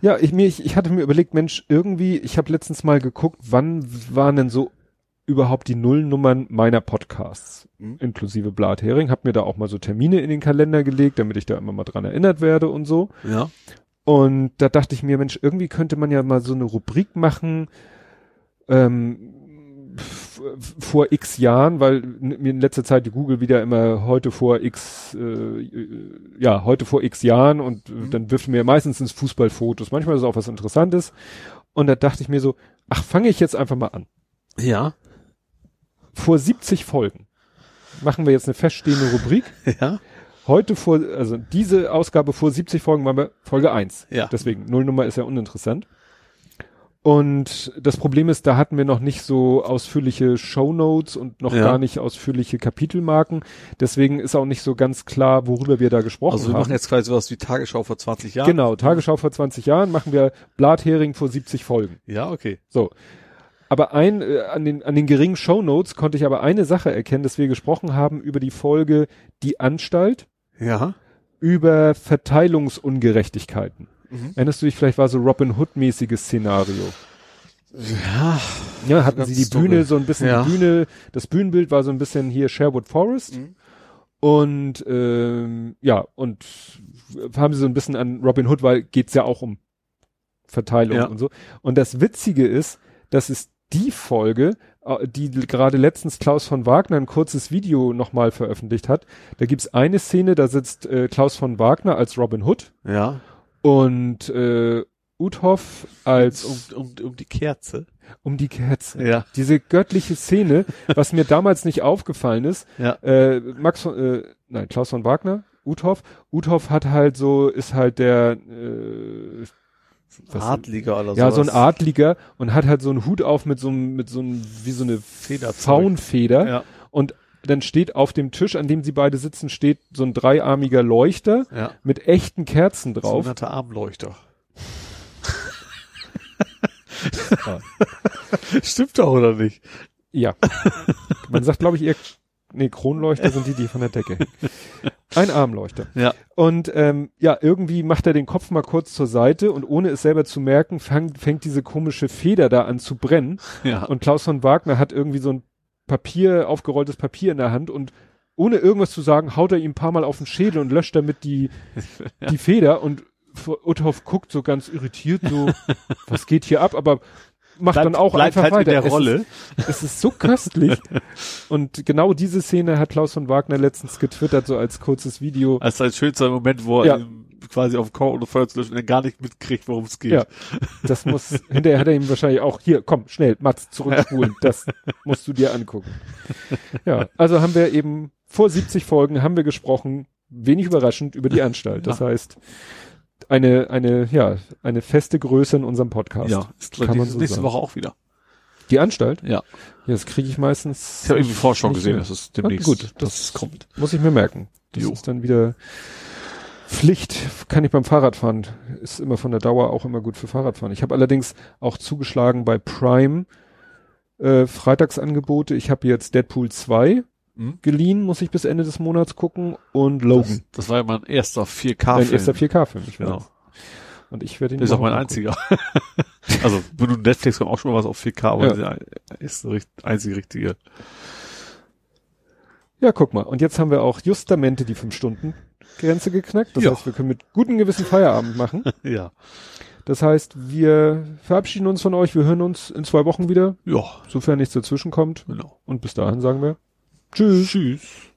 ja ich, mir, ich, ich hatte mir überlegt, Mensch, irgendwie, ich habe letztens mal geguckt, wann waren denn so überhaupt die Nullnummern meiner Podcasts, mhm. inklusive Blathering, habe mir da auch mal so Termine in den Kalender gelegt, damit ich da immer mal dran erinnert werde und so. Ja. Und da dachte ich mir, Mensch, irgendwie könnte man ja mal so eine Rubrik machen, ähm, vor x Jahren, weil mir in letzter Zeit die Google wieder immer heute vor x, äh, ja, heute vor x Jahren und mhm. dann wirft mir meistens ins Fußballfotos. Manchmal ist es auch was Interessantes. Und da dachte ich mir so, ach, fange ich jetzt einfach mal an. Ja. Vor 70 Folgen machen wir jetzt eine feststehende Rubrik. (laughs) Ja. Heute vor, also diese Ausgabe vor 70 Folgen waren wir Folge 1. Ja. Deswegen, Nullnummer ist ja uninteressant. Und das Problem ist, da hatten wir noch nicht so ausführliche Shownotes und noch ja. gar nicht ausführliche Kapitelmarken. Deswegen ist auch nicht so ganz klar, worüber wir da gesprochen haben. Also wir haben. machen jetzt quasi sowas wie Tagesschau vor 20 Jahren. Genau, Tagesschau vor 20 Jahren machen wir Blathering vor 70 Folgen. Ja, okay. So. Aber ein, äh, an den, an den geringen Shownotes konnte ich aber eine Sache erkennen, dass wir gesprochen haben über die Folge Die Anstalt. Ja. Über Verteilungsungerechtigkeiten. Mhm. Erinnerst du dich, vielleicht war so Robin Hood-mäßiges Szenario. Ja. Ja, hatten sie die Story. Bühne, so ein bisschen ja. die Bühne, das Bühnenbild war so ein bisschen hier Sherwood Forest. Mhm. Und ähm, ja, und haben sie so ein bisschen an Robin Hood, weil geht's ja auch um Verteilung ja. und so. Und das Witzige ist, dass es die Folge, äh, die gerade letztens Klaus von Wagner ein kurzes Video nochmal veröffentlicht hat. Da gibt's eine Szene, da sitzt äh, Klaus von Wagner als Robin Hood. Ja. Und äh, Uthoff als um, um, um die Kerze. Um die Kerze. Ja. Diese göttliche Szene, was mir damals nicht aufgefallen ist. Ja. Äh, Max von, äh, nein, Klaus von Wagner, Uthoff. Uthoff hat halt so, ist halt der äh, was, Adliger oder so. Ja, sowas. so ein Adliger und hat halt so einen Hut auf mit so einem, mit so einem, wie so eine Feder Faunfeder. Ja. Und dann steht auf dem Tisch, an dem sie beide sitzen, steht so ein dreiarmiger Leuchter ja. mit echten Kerzen drauf. Sogenannter Armleuchter. (laughs) (laughs) Stimmt doch, oder nicht? Ja. Man sagt, glaube ich, eher, nee, Kronleuchter sind die, die von der Decke hängen. Ein Armleuchter. Ja. Und ähm, ja, irgendwie macht er den Kopf mal kurz zur Seite und ohne es selber zu merken, fang, fängt diese komische Feder da an zu brennen. Ja. Und Klaus von Wagner hat irgendwie so ein Papier, aufgerolltes Papier in der Hand und ohne irgendwas zu sagen, haut er ihm ein paar Mal auf den Schädel und löscht damit die, ja. (laughs) die Feder und Uthoff guckt so ganz irritiert so, (laughs) was geht hier ab, aber macht bleibt, dann auch einfach halt weiter. In der Rolle. Es ist, es ist so köstlich. (laughs) und genau diese Szene hat Klaus von Wagner letztens getwittert, so als kurzes Video. Als ein schönster Moment, wo ja. er quasi auf Koch oder Feuer zu löschen und er gar nicht mitkriegt, worum es geht. Ja, das muss, hinterher hat er ihm wahrscheinlich auch, hier, komm, schnell, Mats, zurückspulen, (laughs) das musst du dir angucken. Ja, also haben wir eben, vor 70 Folgen haben wir gesprochen, wenig überraschend, über die Anstalt. Das heißt, eine, eine, ja, eine feste Größe in unserem Podcast. Ja, ist kann man so nächste sagen. Woche auch wieder. Die Anstalt? Ja. ja das kriege ich meistens. Ich habe irgendwie Vorschau gesehen, dass es demnächst gut, das, das kommt. Muss ich mir merken. Das jo. ist dann wieder Pflicht kann ich beim Fahrradfahren. Ist immer von der Dauer auch immer gut für Fahrradfahren. Ich habe allerdings auch zugeschlagen bei Prime äh, Freitagsangebote. Ich habe jetzt Deadpool 2 hm? geliehen, muss ich bis Ende des Monats gucken und Logan. Das, das war ja mein erster 4K-Film. Mein erster 4K-Film, ich genau. Und ich werde ihn Das ist auch mein einziger. (laughs) also, du Netflix kommt auch schon mal was auf 4K, aber Ja. ist der einzige richtige. Ja, guck mal. Und jetzt haben wir auch justamente die 5-Stunden-Grenze geknackt. Das Ja. heißt, wir können mit gutem Gewissen Feierabend machen. (laughs) Ja. Das heißt, wir verabschieden uns von euch. Wir hören uns in zwei Wochen wieder, Ja, sofern nichts dazwischen kommt. genau. Und bis dahin sagen wir Tschüss. Tschüss.